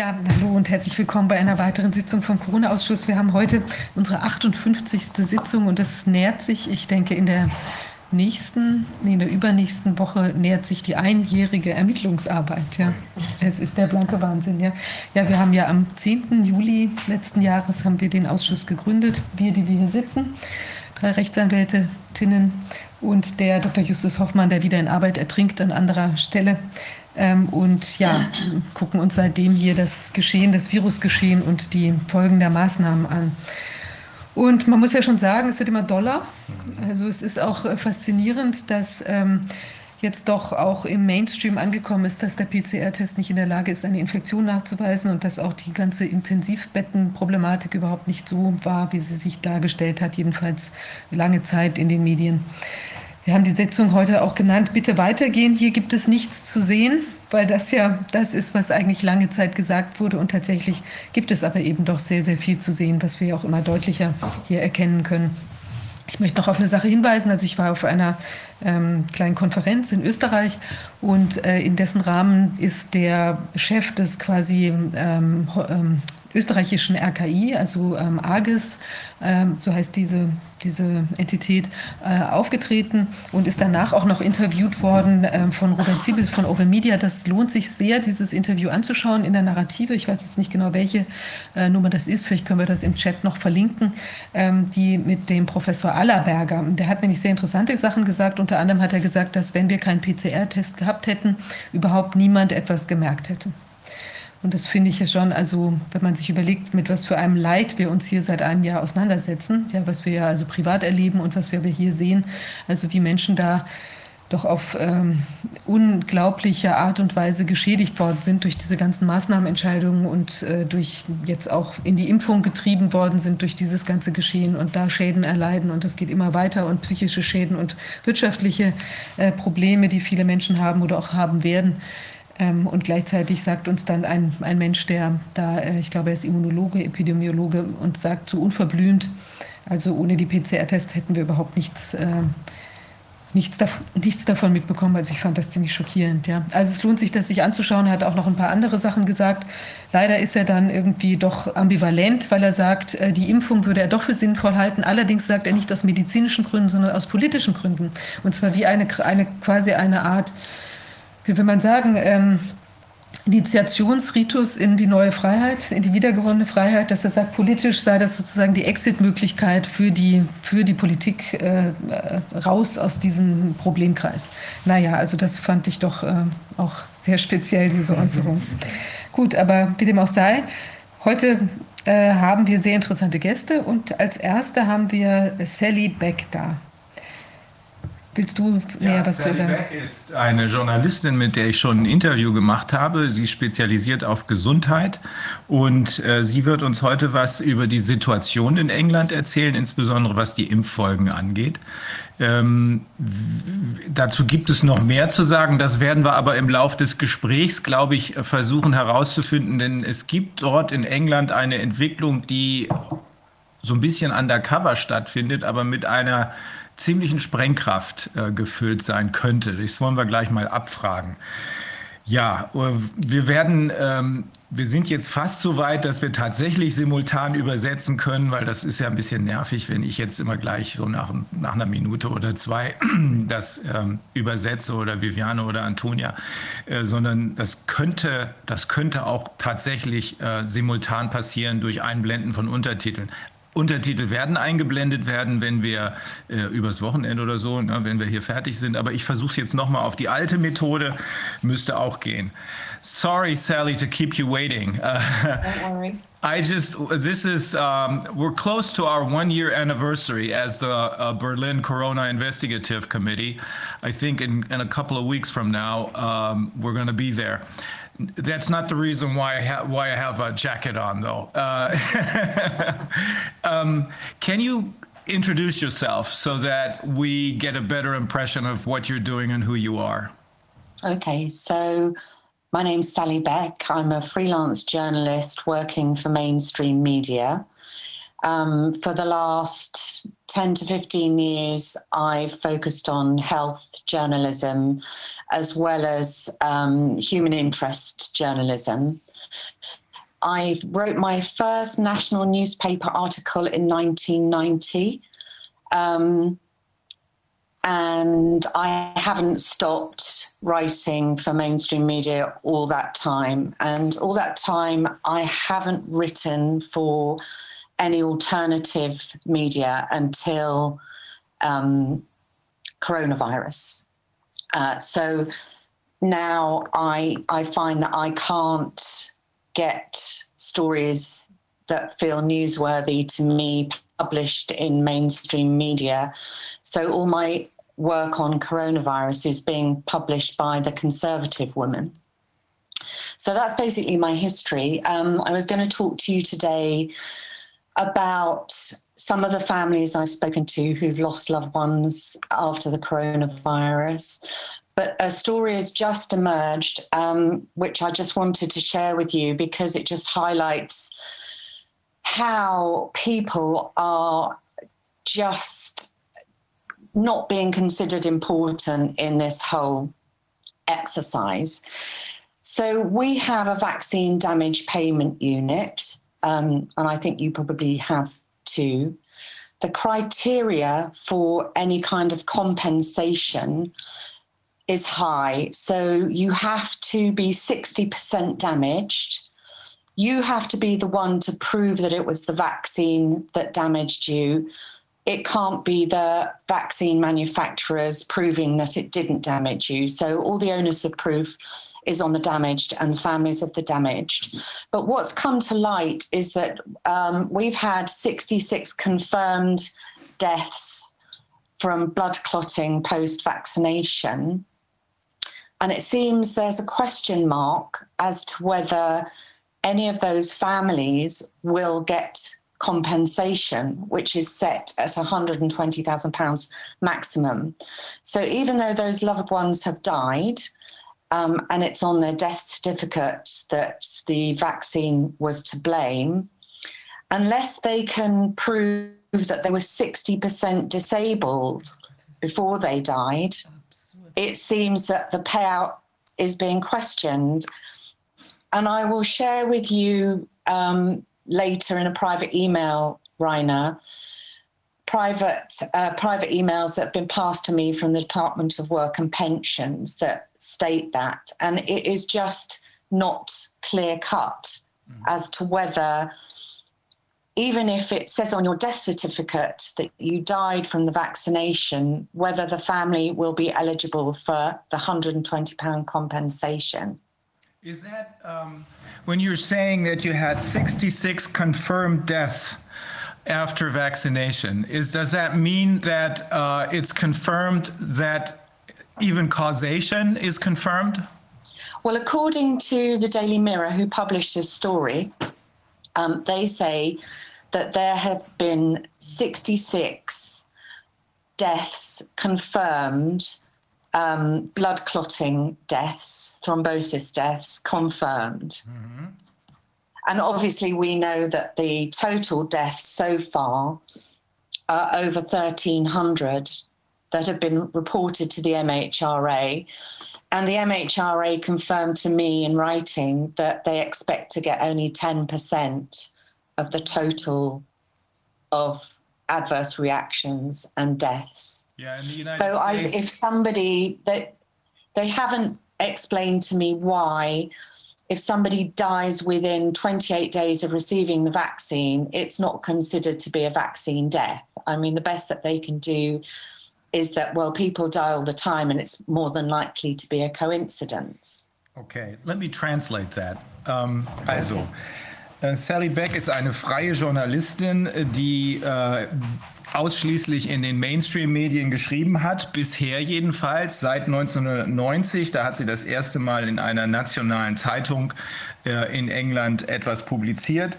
Ja, hallo und herzlich willkommen bei einer weiteren Sitzung vom Corona-Ausschuss. Wir haben heute unsere 58. Sitzung und das nähert sich, ich denke, in der nächsten, nee, in der übernächsten Woche nähert sich die einjährige Ermittlungsarbeit. Ja. Es ist der blanke Wahnsinn. Ja. ja, wir haben ja am 10. Juli letzten Jahres haben wir den Ausschuss gegründet, wir, die wir hier sitzen, drei Rechtsanwältinnen und der Dr. Justus Hoffmann, der wieder in Arbeit ertrinkt an anderer Stelle. Ähm, und ja, gucken uns seitdem hier das Geschehen, das Virusgeschehen und die Folgen der Maßnahmen an. Und man muss ja schon sagen, es wird immer doller. Also es ist auch äh, faszinierend, dass ähm, jetzt doch auch im Mainstream angekommen ist, dass der PCR-Test nicht in der Lage ist, eine Infektion nachzuweisen und dass auch die ganze Intensivbettenproblematik überhaupt nicht so war, wie sie sich dargestellt hat, jedenfalls lange Zeit in den Medien. Wir haben die Sitzung heute auch genannt, bitte weitergehen. Hier gibt es nichts zu sehen, weil das ja das ist, was eigentlich lange Zeit gesagt wurde. Und tatsächlich gibt es aber eben doch sehr, sehr viel zu sehen, was wir auch immer deutlicher hier erkennen können. Ich möchte noch auf eine Sache hinweisen. Also ich war auf einer ähm, kleinen Konferenz in Österreich und äh, in dessen Rahmen ist der Chef des quasi ähm, ähm, österreichischen RKI, also ähm, AGES, ähm, so heißt diese, diese Entität, äh, aufgetreten und ist danach auch noch interviewt worden äh, von Robert Siebels von Open Media. Das lohnt sich sehr, dieses Interview anzuschauen in der Narrative. Ich weiß jetzt nicht genau, welche äh, Nummer das ist. Vielleicht können wir das im Chat noch verlinken. Ähm, die mit dem Professor Allerberger. Der hat nämlich sehr interessante Sachen gesagt. Unter anderem hat er gesagt, dass wenn wir keinen PCR-Test gehabt hätten, überhaupt niemand etwas gemerkt hätte. Und das finde ich ja schon, also wenn man sich überlegt, mit was für einem Leid wir uns hier seit einem Jahr auseinandersetzen, ja, was wir ja also privat erleben und was wir hier sehen, also wie Menschen da doch auf ähm, unglaubliche Art und Weise geschädigt worden sind durch diese ganzen Maßnahmenentscheidungen und äh, durch jetzt auch in die Impfung getrieben worden sind durch dieses ganze Geschehen und da Schäden erleiden und es geht immer weiter und psychische Schäden und wirtschaftliche äh, Probleme, die viele Menschen haben oder auch haben werden. Ähm, und gleichzeitig sagt uns dann ein, ein Mensch, der da, äh, ich glaube, er ist Immunologe, Epidemiologe und sagt so unverblümt, also ohne die PCR-Tests hätten wir überhaupt nichts, äh, nichts, davon, nichts davon mitbekommen. Also ich fand das ziemlich schockierend. Ja. Also es lohnt sich, das sich anzuschauen. Er hat auch noch ein paar andere Sachen gesagt. Leider ist er dann irgendwie doch ambivalent, weil er sagt, äh, die Impfung würde er doch für sinnvoll halten. Allerdings sagt er nicht aus medizinischen Gründen, sondern aus politischen Gründen. Und zwar wie eine, eine quasi eine Art wie will man sagen, ähm, Initiationsritus in die neue Freiheit, in die wiedergewonnene Freiheit, dass er sagt, politisch sei das sozusagen die Exit-Möglichkeit für die, für die Politik äh, raus aus diesem Problemkreis. Naja, also das fand ich doch äh, auch sehr speziell, diese Äußerung. Gut, aber wie dem auch sei, heute äh, haben wir sehr interessante Gäste und als erste haben wir Sally Beck da. Willst du näher ja, was Sally sagen? Beck ist eine Journalistin, mit der ich schon ein Interview gemacht habe. Sie spezialisiert auf Gesundheit und äh, sie wird uns heute was über die Situation in England erzählen, insbesondere was die Impffolgen angeht. Ähm, dazu gibt es noch mehr zu sagen. Das werden wir aber im Lauf des Gesprächs, glaube ich, versuchen herauszufinden, denn es gibt dort in England eine Entwicklung, die so ein bisschen undercover stattfindet, aber mit einer ziemlichen Sprengkraft äh, gefüllt sein könnte. Das wollen wir gleich mal abfragen. Ja, äh, wir werden, ähm, wir sind jetzt fast so weit, dass wir tatsächlich simultan übersetzen können, weil das ist ja ein bisschen nervig, wenn ich jetzt immer gleich so nach, nach einer Minute oder zwei das ähm, übersetze oder Viviane oder Antonia, äh, sondern das könnte, das könnte auch tatsächlich äh, simultan passieren durch Einblenden von Untertiteln. Untertitel werden eingeblendet werden, wenn wir äh, übers Wochenende oder so, ne, wenn wir hier fertig sind. Aber ich versuche es jetzt nochmal auf die alte Methode, müsste auch gehen. Sorry, Sally, to keep you waiting. Uh, Don't worry. I just, this is, um, we're close to our one year anniversary as the uh, Berlin Corona Investigative Committee. I think in, in a couple of weeks from now, um, we're going to be there. That's not the reason why I, ha- why I have a jacket on, though. Uh, um, can you introduce yourself so that we get a better impression of what you're doing and who you are? Okay, so my name's Sally Beck. I'm a freelance journalist working for mainstream media. Um, for the last 10 to 15 years, I've focused on health journalism as well as um, human interest journalism. I wrote my first national newspaper article in 1990. Um, and I haven't stopped writing for mainstream media all that time. And all that time, I haven't written for any alternative media until um, coronavirus. Uh, so now I I find that I can't get stories that feel newsworthy to me published in mainstream media. So all my work on coronavirus is being published by the conservative woman. So that's basically my history. Um, I was going to talk to you today about some of the families I've spoken to who've lost loved ones after the coronavirus. But a story has just emerged, um, which I just wanted to share with you because it just highlights how people are just not being considered important in this whole exercise. So we have a vaccine damage payment unit, um, and I think you probably have too. The criteria for any kind of compensation is high. So you have to be 60% damaged you have to be the one to prove that it was the vaccine that damaged you. It can't be the vaccine manufacturers proving that it didn't damage you. So all the onus of proof is on the damaged and the families of the damaged. But what's come to light is that um, we've had 66 confirmed deaths from blood clotting post vaccination. And it seems there's a question mark as to whether any of those families will get compensation, which is set at £120,000 maximum. So even though those loved ones have died, um, and it's on their death certificate that the vaccine was to blame, unless they can prove that they were 60% disabled before they died, it seems that the payout is being questioned. And I will share with you um, later in a private email, Rainer, private uh, private emails that have been passed to me from the Department of Work and Pensions that state that, and it is just not clear cut mm. as to whether. Even if it says on your death certificate that you died from the vaccination, whether the family will be eligible for the £120 compensation. Is that um, when you're saying that you had 66 confirmed deaths after vaccination? Is does that mean that uh, it's confirmed that even causation is confirmed? Well, according to the Daily Mirror, who published this story, um, they say that there have been 66 deaths confirmed um, blood clotting deaths, thrombosis deaths confirmed. Mm-hmm. And oh. obviously, we know that the total deaths so far are over 1,300 that have been reported to the MHRA. And the MHRA confirmed to me in writing that they expect to get only 10% of the total of adverse reactions and deaths. Yeah, in the United so States. I, if somebody that they haven't explained to me why, if somebody dies within 28 days of receiving the vaccine, it's not considered to be a vaccine death. I mean, the best that they can do is that well, people die all the time, and it's more than likely to be a coincidence. Okay, let me translate that. Um, also. Sally Beck ist eine freie Journalistin, die äh, ausschließlich in den Mainstream-Medien geschrieben hat, bisher jedenfalls seit 1990. Da hat sie das erste Mal in einer nationalen Zeitung in England etwas publiziert.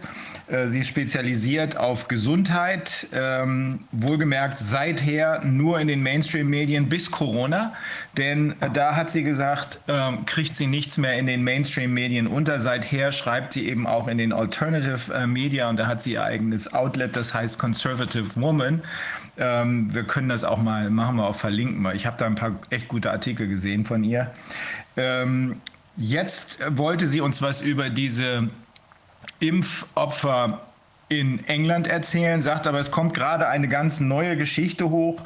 Äh, sie spezialisiert auf Gesundheit, ähm, wohlgemerkt seither nur in den Mainstream-Medien bis Corona, denn äh, da hat sie gesagt, äh, kriegt sie nichts mehr in den Mainstream-Medien unter. Seither schreibt sie eben auch in den Alternative äh, Media und da hat sie ihr eigenes Outlet, das heißt Conservative Woman. Ähm, wir können das auch mal, machen wir auch verlinken, weil ich habe da ein paar echt gute Artikel gesehen von ihr. Jetzt wollte sie uns was über diese Impfopfer in England erzählen, sagt aber, es kommt gerade eine ganz neue Geschichte hoch,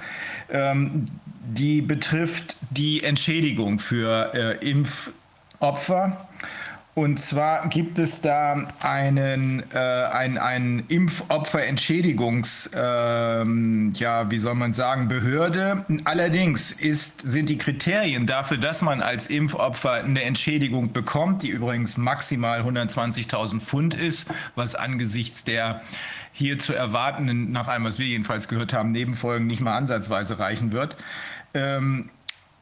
ähm, die betrifft die Entschädigung für äh, Impfopfer. Und zwar gibt es da einen, äh, ein, ein Impfopferentschädigungs, äh, ja, wie soll man sagen, Behörde. Allerdings ist, sind die Kriterien dafür, dass man als Impfopfer eine Entschädigung bekommt, die übrigens maximal 120.000 Pfund ist, was angesichts der hier zu erwartenden, nach allem, was wir jedenfalls gehört haben, Nebenfolgen nicht mal ansatzweise reichen wird. Ähm,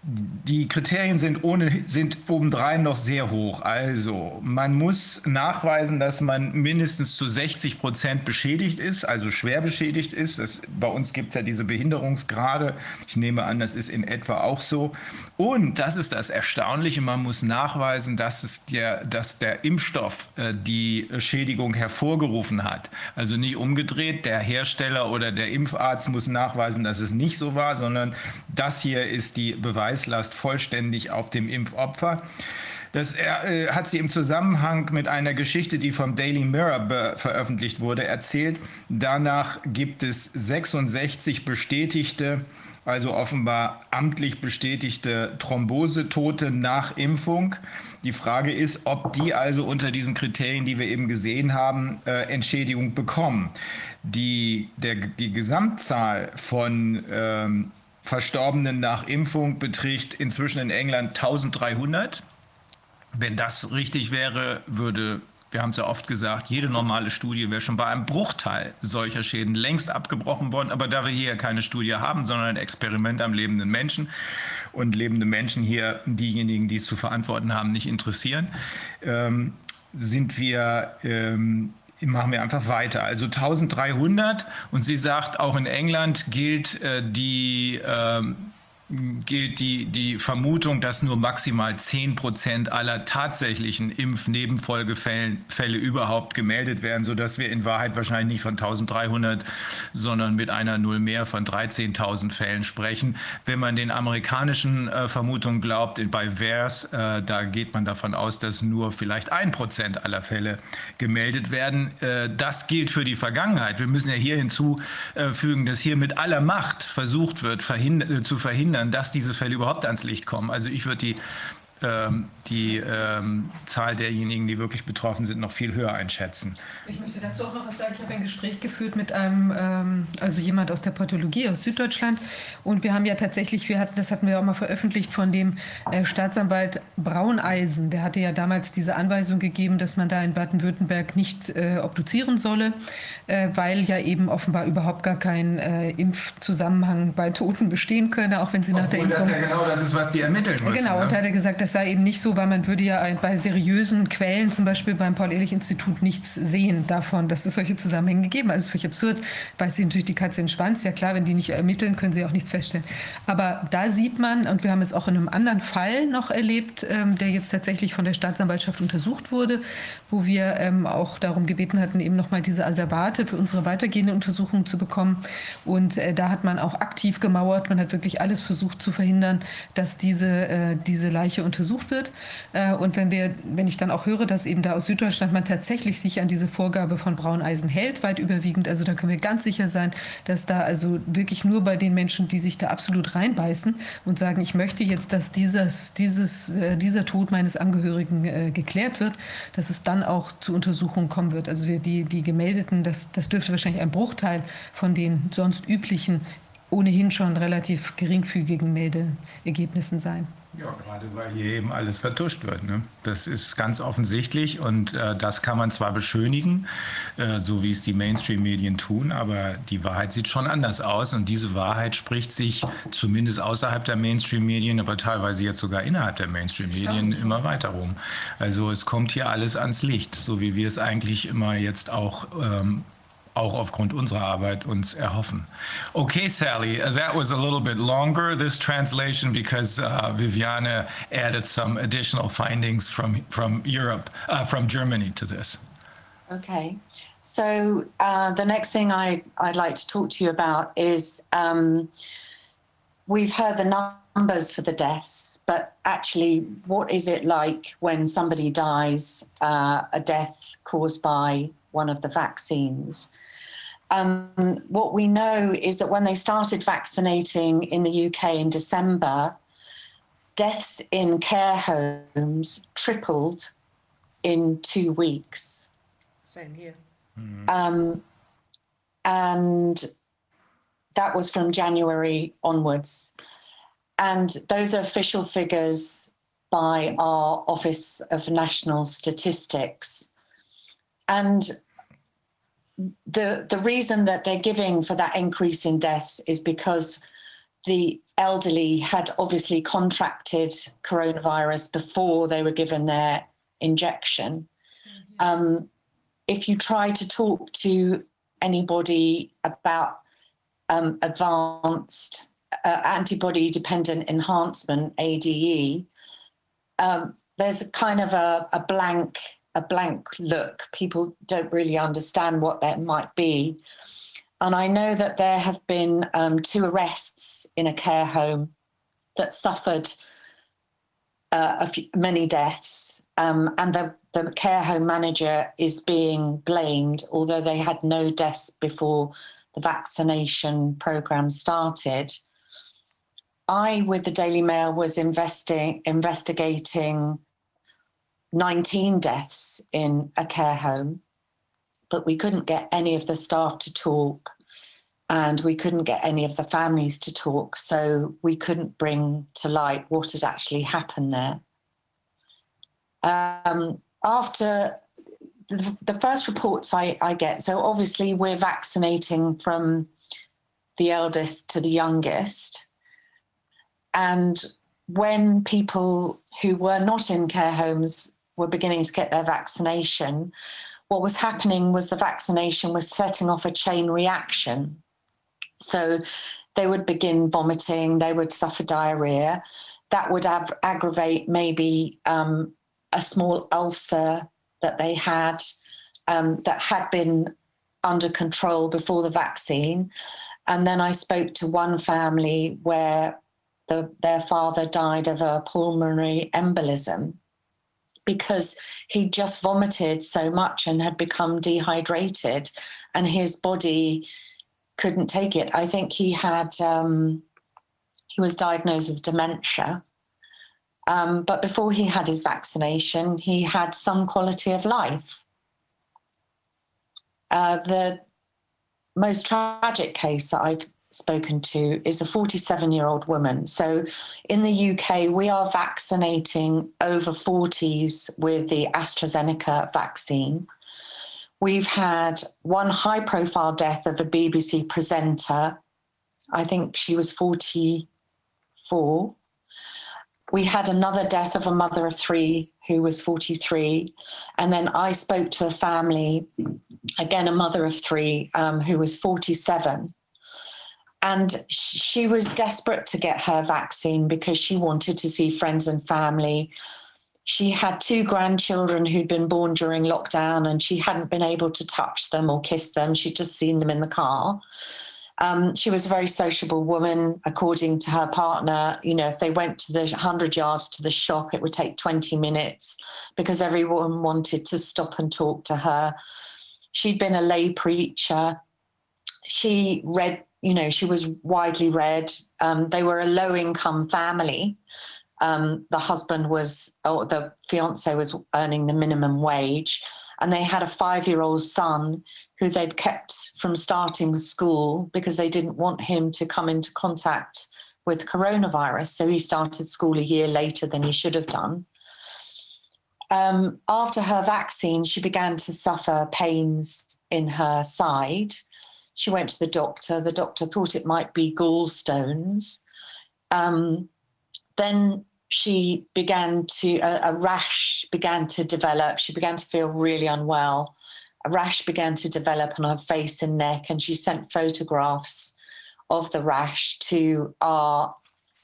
die Kriterien sind, ohne, sind obendrein noch sehr hoch. Also man muss nachweisen, dass man mindestens zu 60 Prozent beschädigt ist, also schwer beschädigt ist. Das, bei uns gibt es ja diese Behinderungsgrade. Ich nehme an, das ist in etwa auch so. Und das ist das Erstaunliche, man muss nachweisen, dass, es der, dass der Impfstoff äh, die Schädigung hervorgerufen hat. Also nicht umgedreht, der Hersteller oder der Impfarzt muss nachweisen, dass es nicht so war, sondern das hier ist die Beweislast vollständig auf dem Impfopfer. Das äh, hat sie im Zusammenhang mit einer Geschichte, die vom Daily Mirror veröffentlicht wurde, erzählt. Danach gibt es 66 bestätigte also offenbar amtlich bestätigte Thrombosetote nach Impfung. Die Frage ist, ob die also unter diesen Kriterien, die wir eben gesehen haben, äh, Entschädigung bekommen. Die, der, die Gesamtzahl von ähm, Verstorbenen nach Impfung beträgt inzwischen in England 1300. Wenn das richtig wäre, würde wir haben es ja oft gesagt, jede normale Studie wäre schon bei einem Bruchteil solcher Schäden längst abgebrochen worden. Aber da wir hier keine Studie haben, sondern ein Experiment am lebenden Menschen und lebende Menschen hier diejenigen, die es zu verantworten haben, nicht interessieren, ähm, sind wir ähm, machen wir einfach weiter. Also 1300 und sie sagt, auch in England gilt äh, die ähm, gilt die, die Vermutung, dass nur maximal 10 Prozent aller tatsächlichen Impfnebenfolgefälle überhaupt gemeldet werden, sodass wir in Wahrheit wahrscheinlich nicht von 1300, sondern mit einer Null mehr von 13.000 Fällen sprechen. Wenn man den amerikanischen äh, Vermutungen glaubt, bei VERS, äh, da geht man davon aus, dass nur vielleicht ein Prozent aller Fälle gemeldet werden. Äh, das gilt für die Vergangenheit. Wir müssen ja hier hinzufügen, dass hier mit aller Macht versucht wird, verhind zu verhindern, verhindern, dass diese Fälle überhaupt ans Licht kommen. Also ich würde die ähm, die ähm, Zahl derjenigen, die wirklich betroffen sind, noch viel höher einschätzen. Ich möchte dazu auch noch was sagen. Ich habe ein Gespräch geführt mit einem, ähm, also jemand aus der Pathologie aus Süddeutschland. Und wir haben ja tatsächlich, wir hatten, das hatten wir auch mal veröffentlicht von dem äh, Staatsanwalt Brauneisen. Der hatte ja damals diese Anweisung gegeben, dass man da in Baden-Württemberg nicht äh, obduzieren solle, äh, weil ja eben offenbar überhaupt gar kein äh, Impfzusammenhang bei Toten bestehen könne, auch wenn sie Obwohl nach der Impfung. Das ja genau das ist, was die ermitteln müssen. Genau, ne? und da hat er gesagt, das sei eben nicht so, weil man würde ja bei seriösen Quellen, zum Beispiel beim Paul-Ehrlich-Institut, nichts sehen davon, dass es solche Zusammenhänge gegeben hat. Ist völlig absurd, weil sie natürlich die Katze den Schwanz. Ja klar, wenn die nicht ermitteln, können sie auch nichts feststellen. Aber da sieht man, und wir haben es auch in einem anderen Fall noch erlebt, ähm, der jetzt tatsächlich von der Staatsanwaltschaft untersucht wurde, wo wir ähm, auch darum gebeten hatten, eben nochmal diese Asservate für unsere weitergehende Untersuchung zu bekommen. Und äh, da hat man auch aktiv gemauert. Man hat wirklich alles versucht zu verhindern, dass diese, äh, diese Leiche untersucht wird. Äh, und wenn wir, wenn ich dann auch höre, dass eben da aus Süddeutschland man tatsächlich sich an diese Vorgabe von Brauneisen hält, weit überwiegend, also da können wir ganz sicher sein, dass da also wirklich nur bei den Menschen, die sich da absolut reinbeißen und sagen, ich möchte jetzt, dass dieses, dieses, äh, dieser Tod meines Angehörigen äh, geklärt wird, dass es dann auch zu Untersuchungen kommen wird. Also wir die, die gemeldeten, das, das dürfte wahrscheinlich ein Bruchteil von den sonst üblichen ohnehin schon relativ geringfügigen Meldeergebnissen sein. Ja, gerade weil hier eben alles vertuscht wird. Ne? Das ist ganz offensichtlich und äh, das kann man zwar beschönigen, äh, so wie es die Mainstream-Medien tun, aber die Wahrheit sieht schon anders aus und diese Wahrheit spricht sich zumindest außerhalb der Mainstream-Medien, aber teilweise jetzt sogar innerhalb der Mainstream-Medien immer weiter rum. Also es kommt hier alles ans Licht, so wie wir es eigentlich immer jetzt auch ähm, auch aufgrund unserer Arbeit uns erhoffen. Okay, Sally, that was a little bit longer, this translation, because uh, Viviane added some additional findings from, from Europe, uh, from Germany to this. Okay. So uh, the next thing I, I'd like to talk to you about is um, we've heard the numbers for the deaths, but actually, what is it like when somebody dies, uh, a death caused by one of the vaccines? Um, what we know is that when they started vaccinating in the UK in December, deaths in care homes tripled in two weeks. Same here. Mm. Um, and that was from January onwards. And those are official figures by our Office of National Statistics. And the, the reason that they're giving for that increase in deaths is because the elderly had obviously contracted coronavirus before they were given their injection. Mm-hmm. Um, if you try to talk to anybody about um, advanced uh, antibody dependent enhancement ADE, um, there's a kind of a, a blank a blank look. People don't really understand what that might be. And I know that there have been um, two arrests in a care home that suffered uh, few, many deaths. Um, and the, the care home manager is being blamed, although they had no deaths before the vaccination program started. I, with the Daily Mail, was investing, investigating 19 deaths in a care home but we couldn't get any of the staff to talk and we couldn't get any of the families to talk. So we couldn't bring to light what had actually happened there. Um, after the, first reports I, I get, so obviously we're vaccinating from the eldest to the youngest. And when people who were not in care homes were beginning to get their vaccination, what was happening was the vaccination was setting off a chain reaction. So they would begin vomiting, they would suffer diarrhea. That would av- aggravate maybe um, a small ulcer that they had um, that had been under control before the vaccine. And then I spoke to one family where the, their father died of a pulmonary embolism because he just vomited so much and had become dehydrated and his body couldn't take it. I think he had, um, he was diagnosed with dementia. Um, but before he had his vaccination, he had some quality of life. Uh, the most tragic case that I've spoken to is a 47 year old woman. So in the UK, we are vaccinating over 40s with the AstraZeneca vaccine. We've had one high profile death of a BBC presenter. I think she was 44. We had another death of a mother of three who was 43. And then I spoke to a family, again, a mother of three, um, who was 47 and she was desperate to get her vaccine because she wanted to see friends and family. She had two grandchildren who'd been born during lockdown and she hadn't been able to touch them or kiss them. She'd just seen them in the car. Um, she was a very sociable woman, according to her partner. You know, if they went to the 100 yards to the shop, it would take 20 minutes because everyone wanted to stop and talk to her. She'd been a lay preacher. She read you know, she was widely read. Um, they were a low income family. Um, the husband was, or the fiance was earning the minimum wage, and they had a five year old son who they'd kept from starting school because they didn't want him to come into contact with coronavirus. So he started school a year later than he should have done. Um, after her vaccine, she began to suffer pains in her side. She went to the doctor. The doctor thought it might be gallstones. Um, then she began to, a, a rash began to develop. She began to feel really unwell. A rash began to develop on her face and neck, and she sent photographs of the rash to our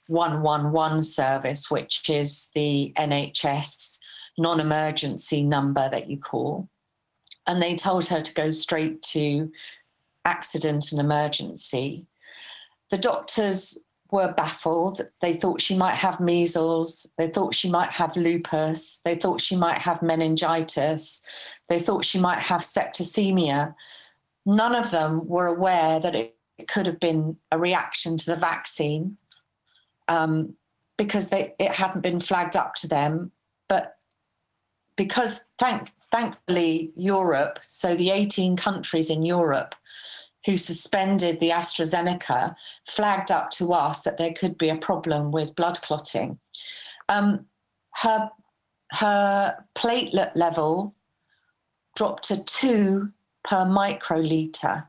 111 service, which is the NHS non emergency number that you call. And they told her to go straight to accident and emergency. The doctors were baffled. They thought she might have measles. They thought she might have lupus. They thought she might have meningitis. They thought she might have septicemia. None of them were aware that it could have been a reaction to the vaccine um, because they, it hadn't been flagged up to them. But because thank, thankfully, Europe, so the 18 countries in Europe who suspended the AstraZeneca flagged up to us that there could be a problem with blood clotting. Um, her, her platelet level dropped to two per microliter,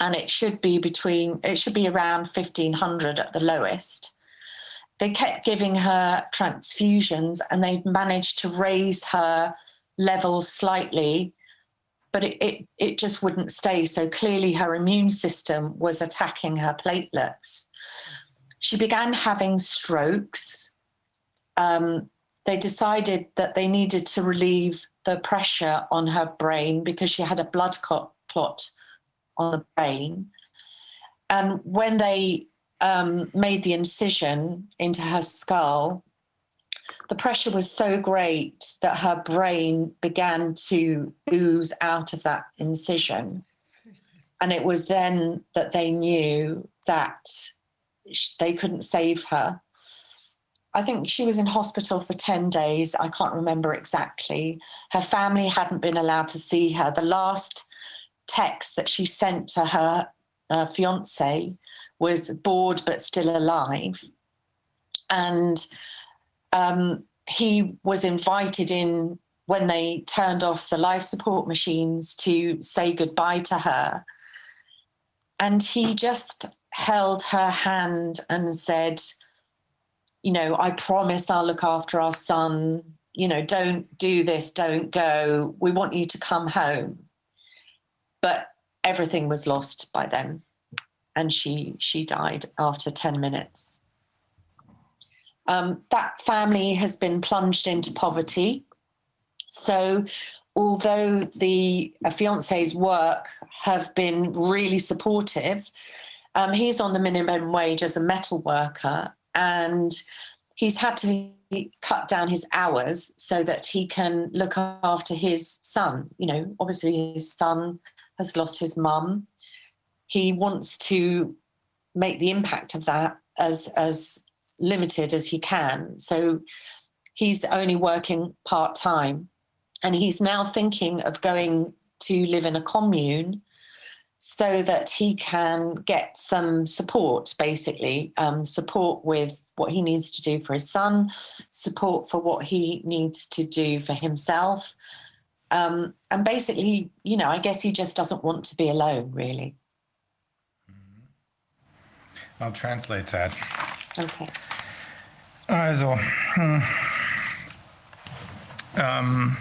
and it should be between, it should be around 1500 at the lowest. They kept giving her transfusions and they managed to raise her level slightly but it, it, it just wouldn't stay. So clearly her immune system was attacking her platelets. She began having strokes. Um, they decided that they needed to relieve the pressure on her brain because she had a blood clot on the brain. And when they um, made the incision into her skull, the pressure was so great that her brain began to ooze out of that incision. And it was then that they knew that they couldn't save her. I think she was in hospital for 10 days. I can't remember exactly. Her family hadn't been allowed to see her. The last text that she sent to her uh, fiance was bored but still alive. And um, he was invited in when they turned off the life support machines to say goodbye to her. And he just held her hand and said, You know, I promise I'll look after our son. You know, don't do this, don't go. We want you to come home. But everything was lost by then. And she she died after 10 minutes. Um, that family has been plunged into poverty. So, although the uh, fiance's work have been really supportive, um, he's on the minimum wage as a metal worker and he's had to cut down his hours so that he can look after his son. You know, obviously, his son has lost his mum. He wants to make the impact of that as as limited as he can. So he's only working part time. And he's now thinking of going to live in a commune so that he can get some support, basically, um, support with what he needs to do for his son, support for what he needs to do for himself. Um, and basically, you know, I guess he just doesn't want to be alone, really. I'll translate that. Okay. Also, hm, ähm,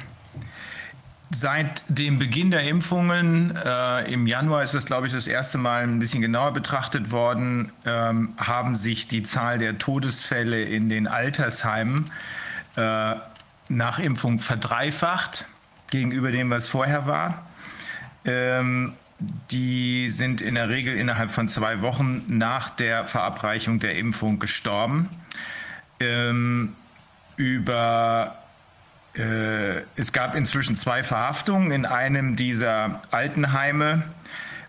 seit dem Beginn der Impfungen äh, im Januar ist das, glaube ich, das erste Mal ein bisschen genauer betrachtet worden, ähm, haben sich die Zahl der Todesfälle in den Altersheimen äh, nach Impfung verdreifacht gegenüber dem, was vorher war. Ähm, die sind in der Regel innerhalb von zwei Wochen nach der Verabreichung der Impfung gestorben. Ähm, über äh, es gab inzwischen zwei Verhaftungen in einem dieser Altenheime,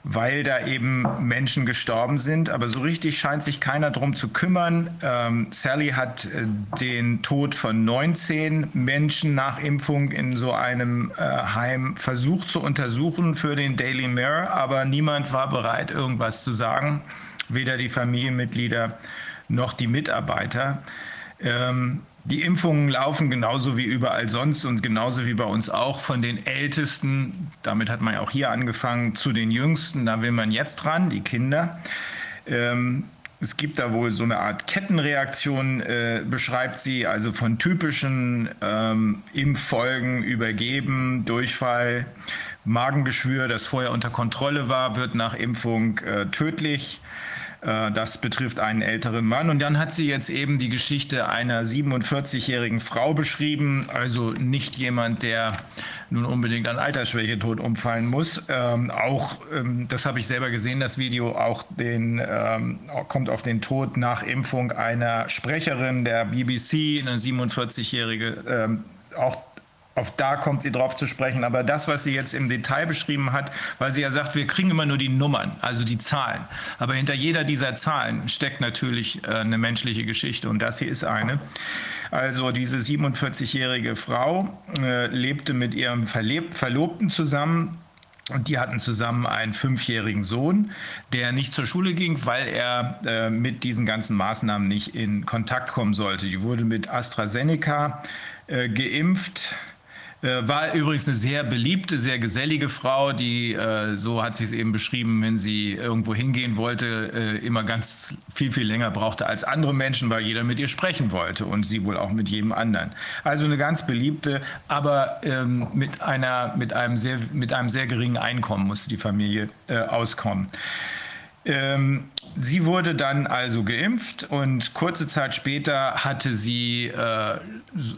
weil da eben Menschen gestorben sind. Aber so richtig scheint sich keiner darum zu kümmern. Ähm, Sally hat äh, den Tod von 19 Menschen nach Impfung in so einem äh, Heim versucht zu untersuchen für den Daily Mirror, aber niemand war bereit, irgendwas zu sagen. Weder die Familienmitglieder noch die Mitarbeiter. Ähm, die Impfungen laufen genauso wie überall sonst und genauso wie bei uns auch von den Ältesten, damit hat man ja auch hier angefangen, zu den Jüngsten. Da will man jetzt dran, die Kinder. Ähm, es gibt da wohl so eine Art Kettenreaktion, äh, beschreibt sie, also von typischen ähm, Impffolgen übergeben, Durchfall, Magengeschwür, das vorher unter Kontrolle war, wird nach Impfung äh, tödlich. Äh, das betrifft einen älteren Mann. Und dann hat sie jetzt eben die Geschichte einer 47-jährigen Frau beschrieben, also nicht jemand, der nun unbedingt an Altersschwäche tot umfallen muss. Ähm, auch, ähm, das habe ich selber gesehen, das Video, auch den, ähm, kommt auf den Tod nach Impfung einer Sprecherin der BBC, eine 47-jährige, ähm, auf da kommt sie drauf zu sprechen. Aber das, was sie jetzt im Detail beschrieben hat, weil sie ja sagt, wir kriegen immer nur die Nummern, also die Zahlen. Aber hinter jeder dieser Zahlen steckt natürlich äh, eine menschliche Geschichte und das hier ist eine. Also diese 47-jährige Frau äh, lebte mit ihrem Verleb Verlobten zusammen. Und die hatten zusammen einen fünfjährigen Sohn, der nicht zur Schule ging, weil er äh, mit diesen ganzen Maßnahmen nicht in Kontakt kommen sollte. Die wurde mit AstraZeneca äh, geimpft war übrigens eine sehr beliebte, sehr gesellige Frau, die, äh, so hat sie es eben beschrieben, wenn sie irgendwo hingehen wollte, äh, immer ganz viel, viel länger brauchte als andere Menschen, weil jeder mit ihr sprechen wollte und sie wohl auch mit jedem anderen. Also eine ganz beliebte, aber ähm, mit, einer, mit, einem sehr, mit einem sehr geringen Einkommen musste die Familie äh, auskommen. Ähm, sie wurde dann also geimpft und kurze Zeit später hatte sie äh,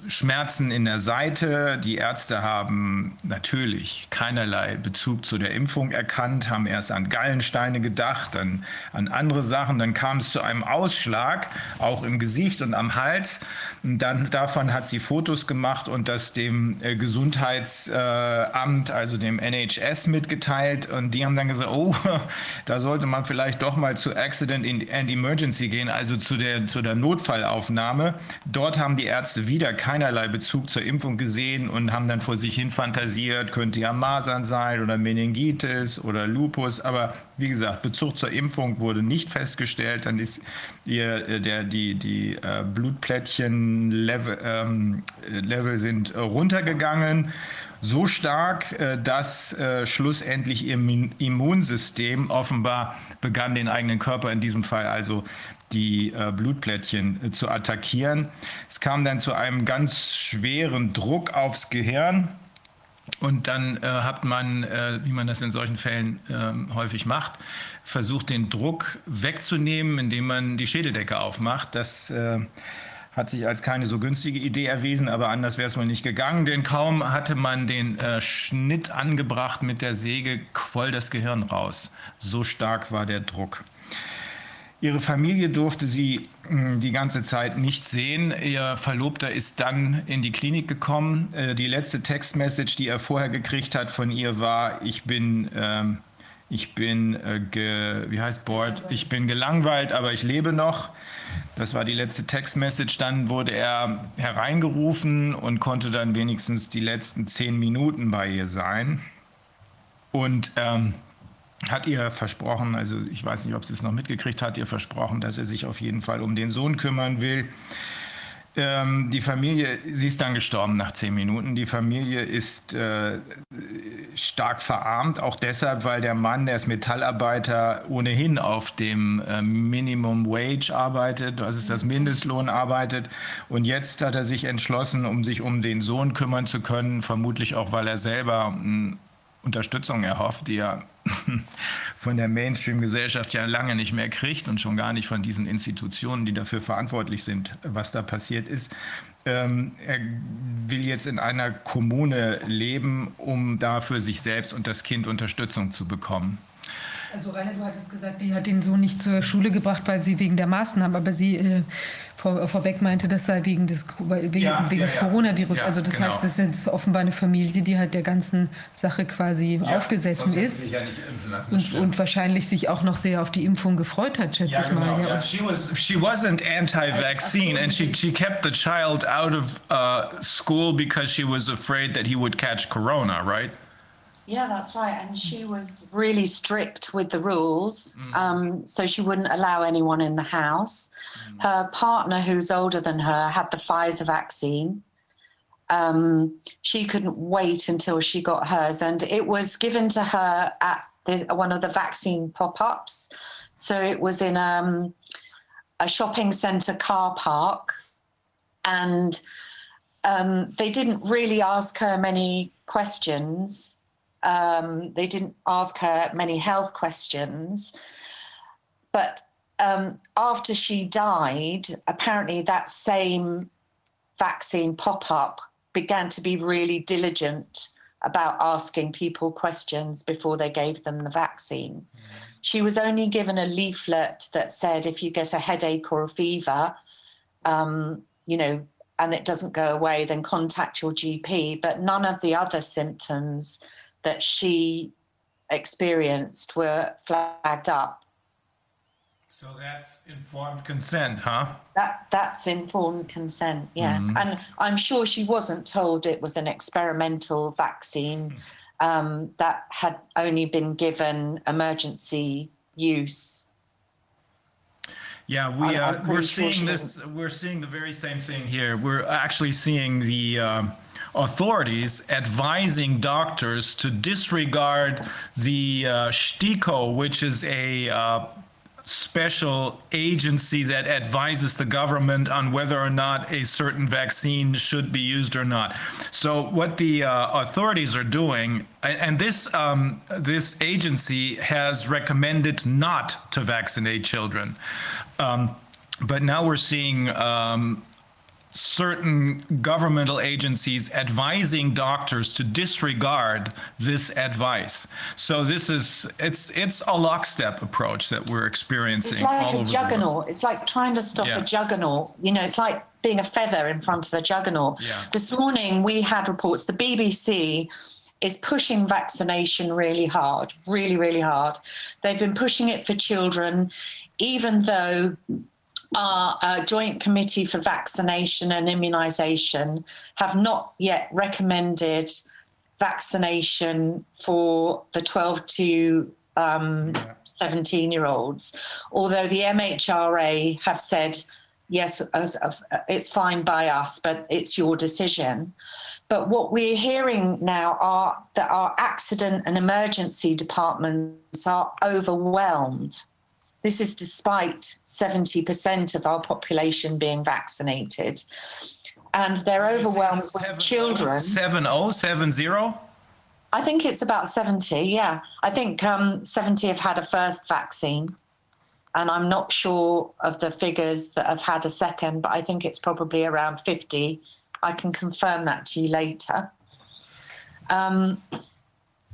Schmerzen in der Seite. Die Ärzte haben natürlich keinerlei Bezug zu der Impfung erkannt, haben erst an Gallensteine gedacht, dann an andere Sachen. Dann kam es zu einem Ausschlag, auch im Gesicht und am Hals. Und dann davon hat sie Fotos gemacht und das dem äh, Gesundheitsamt, also dem NHS, mitgeteilt. Und die haben dann gesagt, oh, da sollte man vielleicht doch mal zu Accident and Emergency gehen, also zu der, zu der Notfallaufnahme. Dort haben die Ärzte wieder keinerlei Bezug zur Impfung gesehen und haben dann vor sich hin fantasiert, könnte ja Masern sein oder Meningitis oder Lupus. Aber wie gesagt, Bezug zur Impfung wurde nicht festgestellt. Dann ist ihr, äh, der, die, die äh, Blutplättchen-Level ähm, Level sind äh, runtergegangen. So stark, äh, dass äh, schlussendlich ihr Immunsystem offenbar begann, den eigenen Körper in diesem Fall also die äh, Blutplättchen zu attackieren. Es kam dann zu einem ganz schweren Druck aufs Gehirn und dann äh, hat man, äh, wie man das in solchen Fällen äh, häufig macht, versucht, den Druck wegzunehmen, indem man die Schädeldecke aufmacht. Das hat sich als keine so günstige Idee erwiesen, aber anders wäre es wohl nicht gegangen, denn kaum hatte man den äh, Schnitt angebracht mit der Säge, quoll das Gehirn raus. So stark war der Druck. Ihre Familie durfte sie hm, die ganze Zeit nicht sehen. Ihr Verlobter ist dann in die Klinik gekommen. Äh, die letzte Textmessage, die er vorher gekriegt hat von ihr, war: Ich bin, ähm, ich bin, äh, ge, wie heißt bored? Ich bin gelangweilt, aber ich lebe noch. Das war die letzte Textmessage. Dann wurde er hereingerufen und konnte dann wenigstens die letzten zehn Minuten bei ihr sein. Und ähm, hat ihr versprochen, also ich weiß nicht, ob sie es noch mitgekriegt hat, ihr versprochen, dass er sich auf jeden Fall um den Sohn kümmern will. Ähm, die Familie, sie ist dann gestorben nach zehn Minuten. Die Familie ist äh, stark verarmt, auch deshalb, weil der Mann, der ist Metallarbeiter, ohnehin auf dem äh, Minimum Wage arbeitet, das ist das Mindestlohn arbeitet. Und jetzt hat er sich entschlossen, um sich um den Sohn kümmern zu können, vermutlich auch, weil er selber ein Unterstützung erhofft, die er von der Mainstream-Gesellschaft ja lange nicht mehr kriegt und schon gar nicht von diesen Institutionen, die dafür verantwortlich sind, was da passiert ist. Ähm, er will jetzt in einer Kommune leben, um dafür sich selbst und das Kind Unterstützung zu bekommen. Also Rainer, du hattest gesagt, die hat den Sohn nicht zur Schule gebracht, weil sie wegen der Maßnahmen, aber sie, äh, Frau, Frau Beck meinte, das sei wegen des, wegen, ja, wegen ja, des Coronavirus. ja, also das genau. heißt, das ist offenbar eine Familie, die halt der ganzen Sache quasi aufgesessen ist. Und, und, wahrscheinlich sich auch noch sehr auf die Impfung gefreut hat, schätze ich genau, mal. Ja. She, was, she wasn't anti-vaccine and she, she kept the child out of uh, school because she was afraid that he would catch corona, right? Yeah, that's right. And she was really strict with the rules. Mm. Um, so she wouldn't allow anyone in the house. Mm. Her partner, who's older than her, had the Pfizer vaccine. Um, she couldn't wait until she got hers. And it was given to her at the, one of the vaccine pop ups. So it was in um, a shopping centre car park. And um, they didn't really ask her many questions um, they didn't ask her many health questions, but um, after she died, apparently that same vaccine pop up began to be really diligent about asking people questions before they gave them the vaccine. Mm. She was only given a leaflet that said if you get a headache or a fever, um, you know, and it doesn't go away, then contact your GP. But none of the other symptoms that she experienced were flagged up. So that's informed consent, huh? That that's informed consent, yeah. Mm-hmm. And I'm sure she wasn't told it was an experimental vaccine hmm. um, that had only been given emergency use. Yeah, we uh, we're sure seeing this. We're seeing the very same thing here. We're actually seeing the. Um, authorities advising doctors to disregard the uh, STIKO, which is a uh, special agency that advises the government on whether or not a certain vaccine should be used or not. So what the uh, authorities are doing, and this um, this agency has recommended not to vaccinate children. Um, but now we're seeing um, certain governmental agencies advising doctors to disregard this advice. So this is it's it's a lockstep approach that we're experiencing. It's like a juggernaut. It's like trying to stop yeah. a juggernaut. You know, it's like being a feather in front of a juggernaut. Yeah. This morning we had reports. The BBC is pushing vaccination really hard, really, really hard. They've been pushing it for children, even though our uh, Joint Committee for Vaccination and Immunisation have not yet recommended vaccination for the 12 to um, 17 year olds, although the MHRA have said, yes, it's fine by us, but it's your decision. But what we're hearing now are that our accident and emergency departments are overwhelmed this is despite 70% of our population being vaccinated. And they're overwhelmed seven, with children. 70, 70? I think it's about 70, yeah. I think um, 70 have had a first vaccine. And I'm not sure of the figures that have had a second, but I think it's probably around 50. I can confirm that to you later. Um,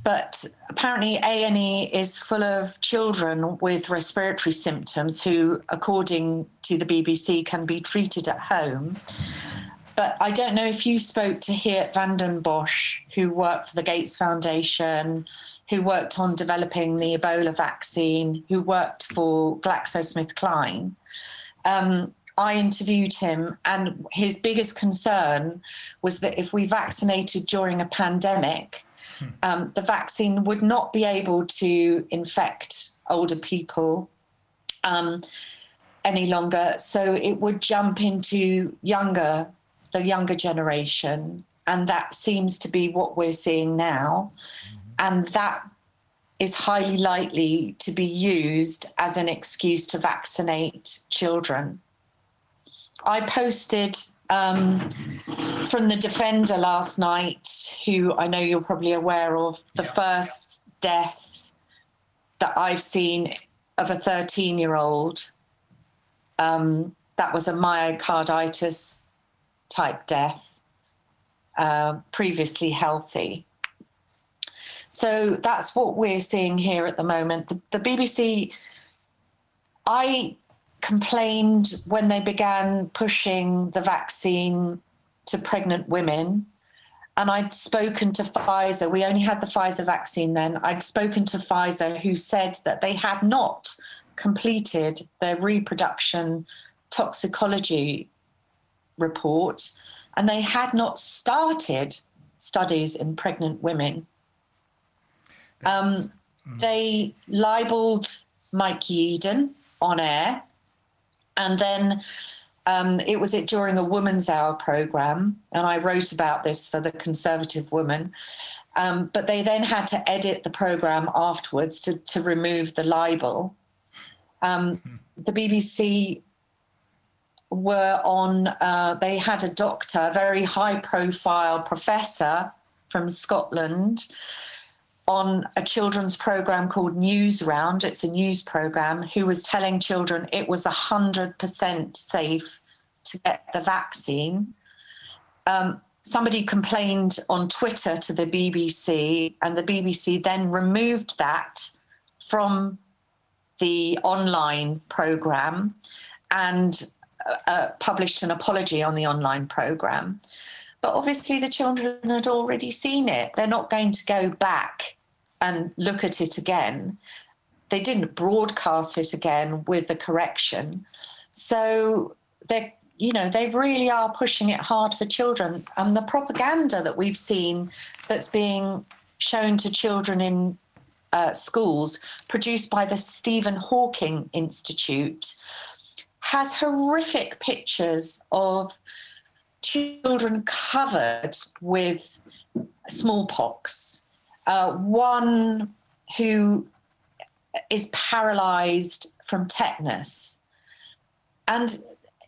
but apparently A&E is full of children with respiratory symptoms who, according to the BBC, can be treated at home. But I don't know if you spoke to Geert Vanden Bossche, who worked for the Gates Foundation, who worked on developing the Ebola vaccine, who worked for GlaxoSmithKline. Um, I interviewed him, and his biggest concern was that if we vaccinated during a pandemic, um, the vaccine would not be able to infect older people um, any longer. So it would jump into younger, the younger generation. And that seems to be what we're seeing now. Mm-hmm. And that is highly likely to be used as an excuse to vaccinate children. I posted um, from the defender last night, who I know you're probably aware of, the first death that I've seen of a 13 year old. Um, that was a myocarditis type death, uh, previously healthy. So that's what we're seeing here at the moment. The, the BBC, I complained when they began pushing the vaccine to pregnant women. And I'd spoken to Pfizer, we only had the Pfizer vaccine then. I'd spoken to Pfizer, who said that they had not completed their reproduction toxicology report and they had not started studies in pregnant women. Um, mm. They libeled Mike Yeadon on air and then um, it was it during a Woman's Hour program, and I wrote about this for the Conservative Woman. Um, but they then had to edit the program afterwards to, to remove the libel. Um, hmm. the BBC were on, uh, they had a doctor, a very high profile professor from Scotland, on a children's program called News Round. It's a news program who was telling children it was 100% safe to get the vaccine. Um, somebody complained on Twitter to the BBC, and the BBC then removed that from the online program and uh, uh, published an apology on the online program. But obviously, the children had already seen it. They're not going to go back and look at it again. They didn't broadcast it again with the correction. So they you know, they really are pushing it hard for children. And the propaganda that we've seen that's being shown to children in uh, schools, produced by the Stephen Hawking Institute, has horrific pictures of children covered with smallpox. Uh, one who is paralyzed from tetanus. And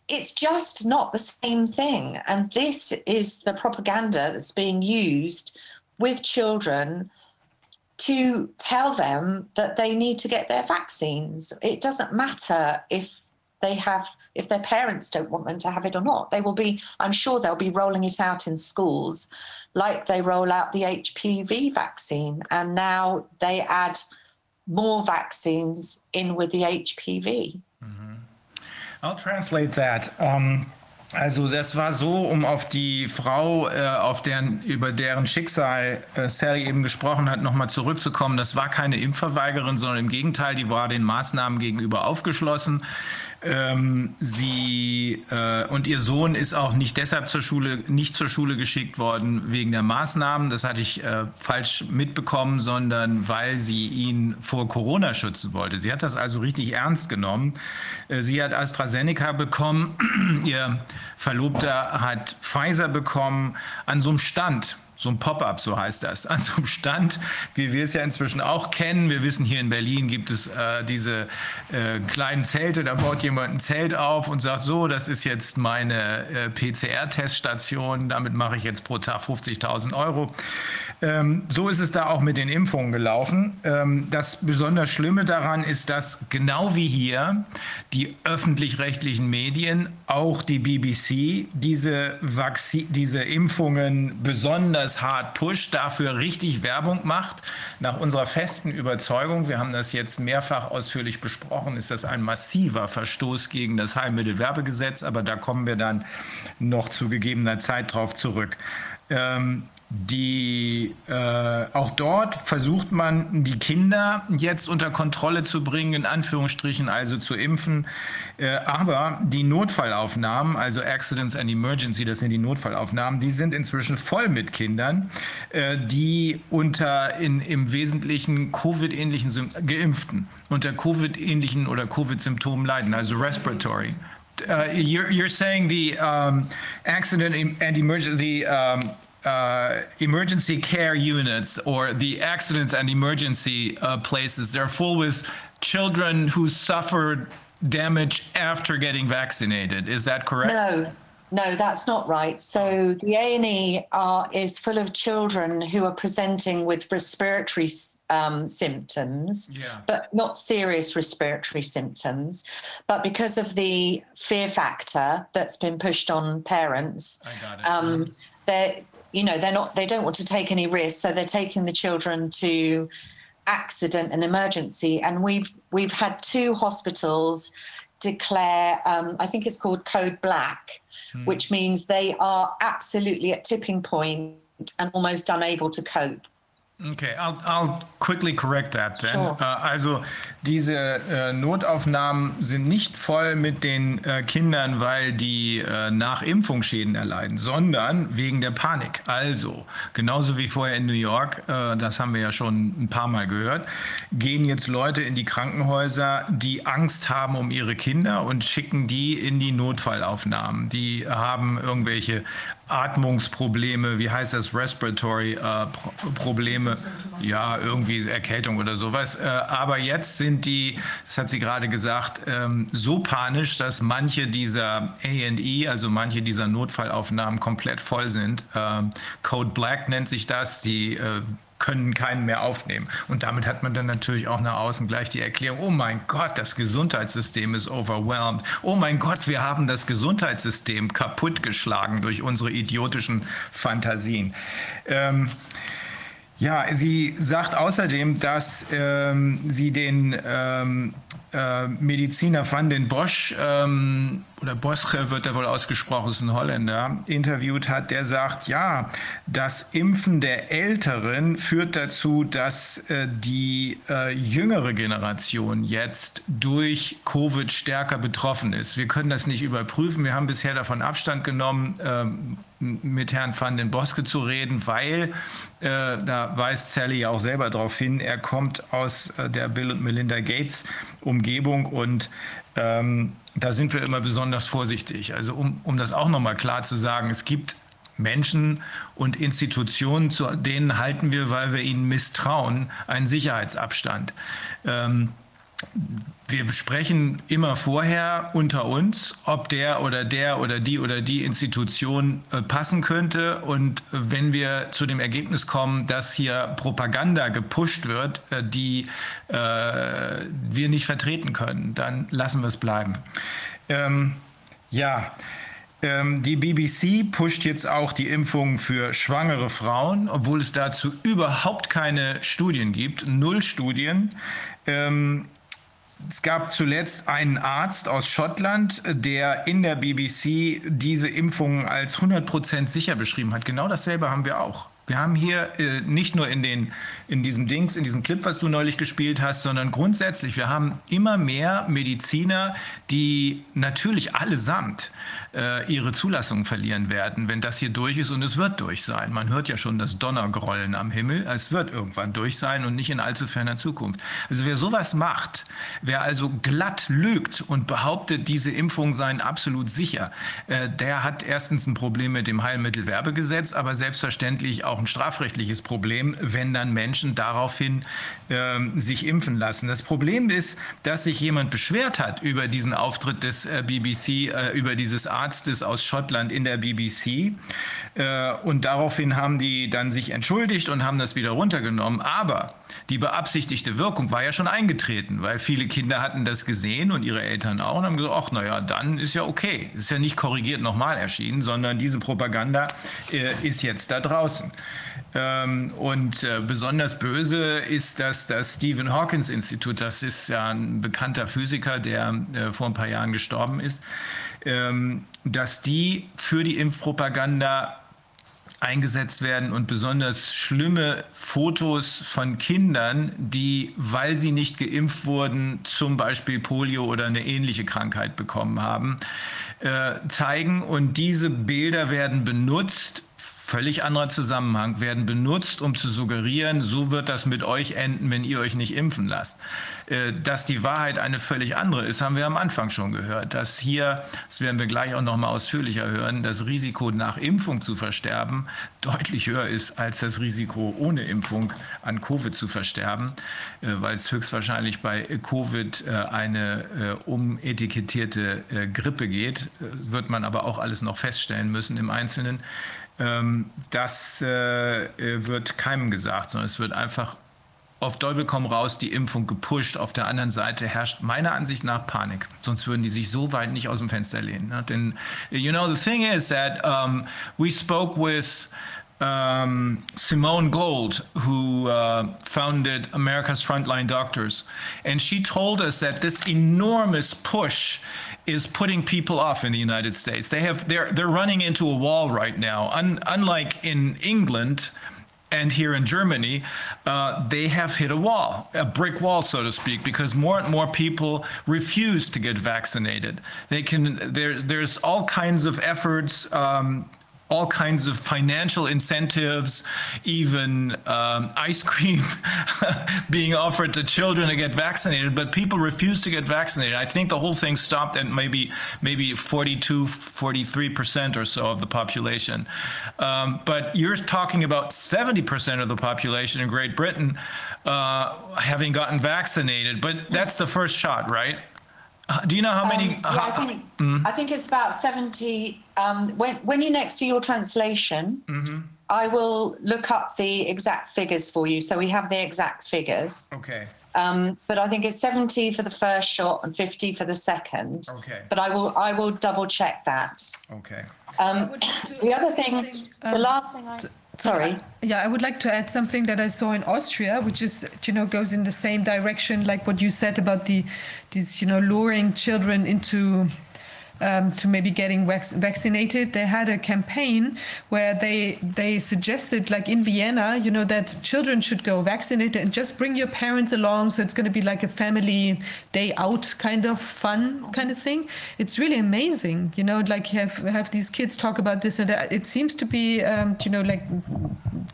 it's just not the same thing. And this is the propaganda that's being used with children to tell them that they need to get their vaccines. It doesn't matter if they have if their parents don't want them to have it or not they will be i'm sure they'll be rolling it out in schools like they roll out the hpv vaccine and now they add more vaccines in with the hpv mm-hmm. i'll translate that um, Also das war so, um auf die Frau, äh, auf deren, über deren Schicksal äh, Sally eben gesprochen hat, nochmal zurückzukommen. Das war keine Impfverweigerin, sondern im Gegenteil, die war den Maßnahmen gegenüber aufgeschlossen. Ähm, sie äh, und ihr Sohn ist auch nicht deshalb zur Schule, nicht zur Schule geschickt worden wegen der Maßnahmen. Das hatte ich äh, falsch mitbekommen, sondern weil sie ihn vor Corona schützen wollte. Sie hat das also richtig ernst genommen. Äh, sie hat AstraZeneca bekommen, ihr Verlobter hat Pfizer bekommen an so einem Stand so ein Pop-up, so heißt das, an so einem Stand, wie wir es ja inzwischen auch kennen. Wir wissen, hier in Berlin gibt es äh, diese äh, kleinen Zelte, da baut jemand ein Zelt auf und sagt, so, das ist jetzt meine äh, PCR-Teststation, damit mache ich jetzt pro Tag 50.000 Euro. Ähm, so ist es da auch mit den Impfungen gelaufen. Ähm, das besonders Schlimme daran ist, dass genau wie hier die öffentlich-rechtlichen Medien, auch die BBC, diese, Vaxi diese Impfungen besonders hart pusht, dafür richtig Werbung macht. Nach unserer festen Überzeugung, wir haben das jetzt mehrfach ausführlich besprochen, ist das ein massiver Verstoß gegen das Heilmittelwerbegesetz, aber da kommen wir dann noch zu gegebener Zeit drauf zurück. Ähm, die äh, auch dort versucht man die Kinder jetzt unter Kontrolle zu bringen, in Anführungsstrichen also zu impfen. Äh, aber die Notfallaufnahmen, also Accidents and Emergency, das sind die Notfallaufnahmen, die sind inzwischen voll mit Kindern, äh, die unter in, im Wesentlichen Covid-ähnlichen Geimpften unter Covid-ähnlichen oder Covid-Symptomen leiden, also respiratory. Uh, you're, you're saying the um, accident and emergency um, uh, emergency care units or the accidents and emergency uh, places, they're full with children who suffered damage after getting vaccinated. Is that correct? No, no, that's not right. So the A&E are, is full of children who are presenting with respiratory um, symptoms, yeah. but not serious respiratory symptoms. But because of the fear factor that's been pushed on parents, um, they're you know they're not they don't want to take any risks. So they're taking the children to accident and emergency. And we've we've had two hospitals declare um, i think it's called code black mm. which means they are absolutely at tipping point and almost unable to cope Okay, I'll, I'll quickly correct that then. Sure. Uh, also diese äh, Notaufnahmen sind nicht voll mit den äh, Kindern, weil die äh, nach Impfung Schäden erleiden, sondern wegen der Panik. Also, genauso wie vorher in New York, äh, das haben wir ja schon ein paar Mal gehört, gehen jetzt Leute in die Krankenhäuser, die Angst haben um ihre Kinder und schicken die in die Notfallaufnahmen. Die haben irgendwelche Atmungsprobleme, wie heißt das, Respiratory äh, Probleme, ja, irgendwie Erkältung oder sowas. Äh, aber jetzt sind die, das hat sie gerade gesagt, ähm, so panisch, dass manche dieser A&E, also manche dieser Notfallaufnahmen komplett voll sind. Ähm, Code Black nennt sich das. Die äh, können keinen mehr aufnehmen. Und damit hat man dann natürlich auch nach außen gleich die Erklärung, oh mein Gott, das Gesundheitssystem ist overwhelmed. Oh mein Gott, wir haben das Gesundheitssystem kaputtgeschlagen durch unsere idiotischen Fantasien. Ähm, ja, sie sagt außerdem, dass ähm, sie den ähm, äh, Mediziner Van den Bosch ähm, oder Bosche wird er wohl ausgesprochen, ist ein Holländer, interviewt hat, der sagt, ja, das Impfen der Älteren führt dazu, dass äh, die äh, jüngere Generation jetzt durch Covid stärker betroffen ist. Wir können das nicht überprüfen. Wir haben bisher davon Abstand genommen, äh, mit Herrn van den Boske zu reden, weil, äh, da weist Sally ja auch selber darauf hin, er kommt aus äh, der Bill und Melinda Gates Umgebung und ähm, da sind wir immer besonders vorsichtig. Also um, um das auch nochmal klar zu sagen, es gibt Menschen und Institutionen, zu denen halten wir, weil wir ihnen misstrauen, einen Sicherheitsabstand. Ähm, wir besprechen immer vorher unter uns, ob der oder der oder die oder die Institution äh, passen könnte. Und wenn wir zu dem Ergebnis kommen, dass hier Propaganda gepusht wird, äh, die äh, wir nicht vertreten können, dann lassen wir es bleiben. Ähm, ja. Ähm, die BBC pusht jetzt auch die Impfung für schwangere Frauen, obwohl es dazu überhaupt keine Studien gibt, null Studien. Ähm, es gab zuletzt einen Arzt aus Schottland, der in der BBC diese Impfungen als 100% sicher beschrieben hat. Genau dasselbe haben wir auch. Wir haben hier äh, nicht nur in, den, in diesem Dings, in diesem Clip, was du neulich gespielt hast, sondern grundsätzlich, wir haben immer mehr Mediziner, die natürlich allesamt äh, ihre Zulassung verlieren werden, wenn das hier durch ist und es wird durch sein. Man hört ja schon das Donnergrollen am Himmel. Es wird irgendwann durch sein und nicht in allzu ferner Zukunft. Also wer sowas macht, wer also glatt lügt und behauptet, diese Impfungen seien absolut sicher, äh, der hat erstens ein Problem mit dem Heilmittelwerbegesetz, aber selbstverständlich auch ein strafrechtliches Problem, wenn dann Menschen daraufhin äh, sich impfen lassen. Das Problem ist, dass sich jemand beschwert hat über diesen Auftritt des äh, BBC, äh, über dieses Arztes aus Schottland in der BBC. Äh, und daraufhin haben die dann sich entschuldigt und haben das wieder runtergenommen. Aber die beabsichtigte Wirkung war ja schon eingetreten, weil viele Kinder hatten das gesehen und ihre Eltern auch und haben gesagt, ach naja, dann ist ja okay. Ist ja nicht korrigiert nochmal erschienen, sondern diese Propaganda äh, ist jetzt da draußen. Ähm, und äh, besonders böse ist das das Stephen Hawkins Institut. Das ist ja ein bekannter Physiker, der vor ein paar Jahren gestorben ist. Ähm, dass die für die Impfpropaganda eingesetzt werden und besonders schlimme Fotos von Kindern, die, weil sie nicht geimpft wurden, zum Beispiel Polio oder eine ähnliche Krankheit bekommen haben, äh, zeigen. Und diese Bilder werden benutzt, völlig anderer Zusammenhang, werden benutzt, um zu suggerieren, so wird das mit euch enden, wenn ihr euch nicht impfen lasst. Äh, dass die Wahrheit eine völlig andere ist, haben wir am Anfang schon gehört. Dass hier, das werden wir gleich auch noch mal ausführlicher hören, das Risiko nach Impfung zu versterben deutlich höher ist als das Risiko ohne Impfung an Covid zu versterben, äh, weil es höchstwahrscheinlich bei Covid äh, eine umetikettierte Grippe geht, wird man aber auch alles noch feststellen müssen im Einzelnen. Ähm, das äh, wird keinem gesagt, sondern es wird einfach auf Teufel komm raus die Impfung gepusht. Auf der anderen Seite herrscht meiner Ansicht nach Panik. Sonst würden die sich so weit nicht aus dem Fenster lehnen. Ne? Denn, you know, the thing is that um, we spoke with um, Simone Gold, who uh, founded America's Frontline Doctors, and she told us that this enormous push is putting people off in the United States. They have they're they're running into a wall right now. Un, unlike in England and here in Germany, uh, they have hit a wall, a brick wall, so to speak, because more and more people refuse to get vaccinated. They can there there's all kinds of efforts. Um, all kinds of financial incentives, even um, ice cream being offered to children to get vaccinated, but people refuse to get vaccinated. I think the whole thing stopped at maybe maybe 42, 43 percent or so of the population. Um, but you're talking about 70 percent of the population in Great Britain uh, having gotten vaccinated, but that's the first shot, right? Uh, do you know how many? Um, yeah, I, think, mm. I think it's about 70. Um, when, when you next do your translation, mm-hmm. I will look up the exact figures for you. So we have the exact figures. Okay. Um, but I think it's 70 for the first shot and 50 for the second. Okay. But I will I will double check that. Okay. Um, would like to the other add thing, something, the um, last thing I sorry. Yeah, I would like to add something that I saw in Austria, which is, you know, goes in the same direction, like what you said about the, these, you know, luring children into um, to maybe getting vac- vaccinated. They had a campaign where they they suggested, like in Vienna, you know, that children should go vaccinated and just bring your parents along. So it's going to be like a family day out kind of fun kind of thing. It's really amazing, you know, like have have these kids talk about this, and uh, it seems to be, um, you know, like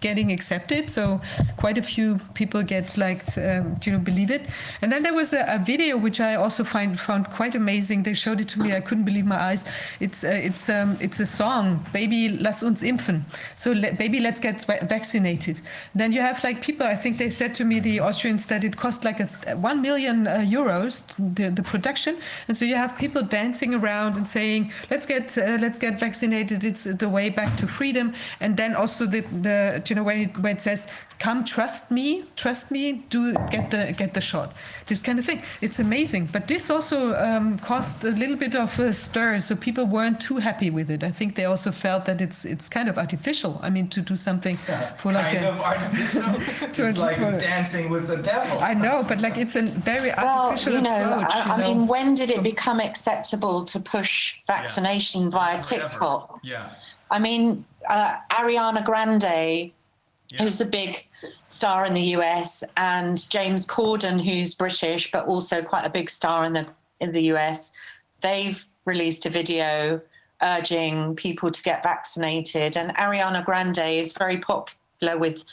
getting accepted. So quite a few people get like, um, you know, believe it. And then there was a, a video which I also find found quite amazing. They showed it to me. I couldn't believe my eyes. It's uh, it's um, it's a song, "Baby, lass uns impfen." So le- baby, let's get va- vaccinated. Then you have like people. I think they said to me, the Austrians, that it cost like a th- one million uh, euros the the production. And so you have people dancing around and saying, "Let's get uh, let's get vaccinated. It's the way back to freedom." And then also the the you know where it, where it says come trust me trust me do get the get the shot this kind of thing it's amazing but this also um, caused a little bit of a stir so people weren't too happy with it i think they also felt that it's it's kind of artificial i mean to do something for like kind a, of artificial. It's like dancing with the devil. i know but like it's a very Well, artificial you know, approach I, you I know mean, when did it become acceptable to push vaccination via Forever. TikTok? Yeah. I mean, uh, Ariana Grande, Yeah. who's a big star in the US, and James Corden, who's British but also quite a big star in the in the US, they've released a video urging people to get vaccinated. And Ariana Grande is very popular with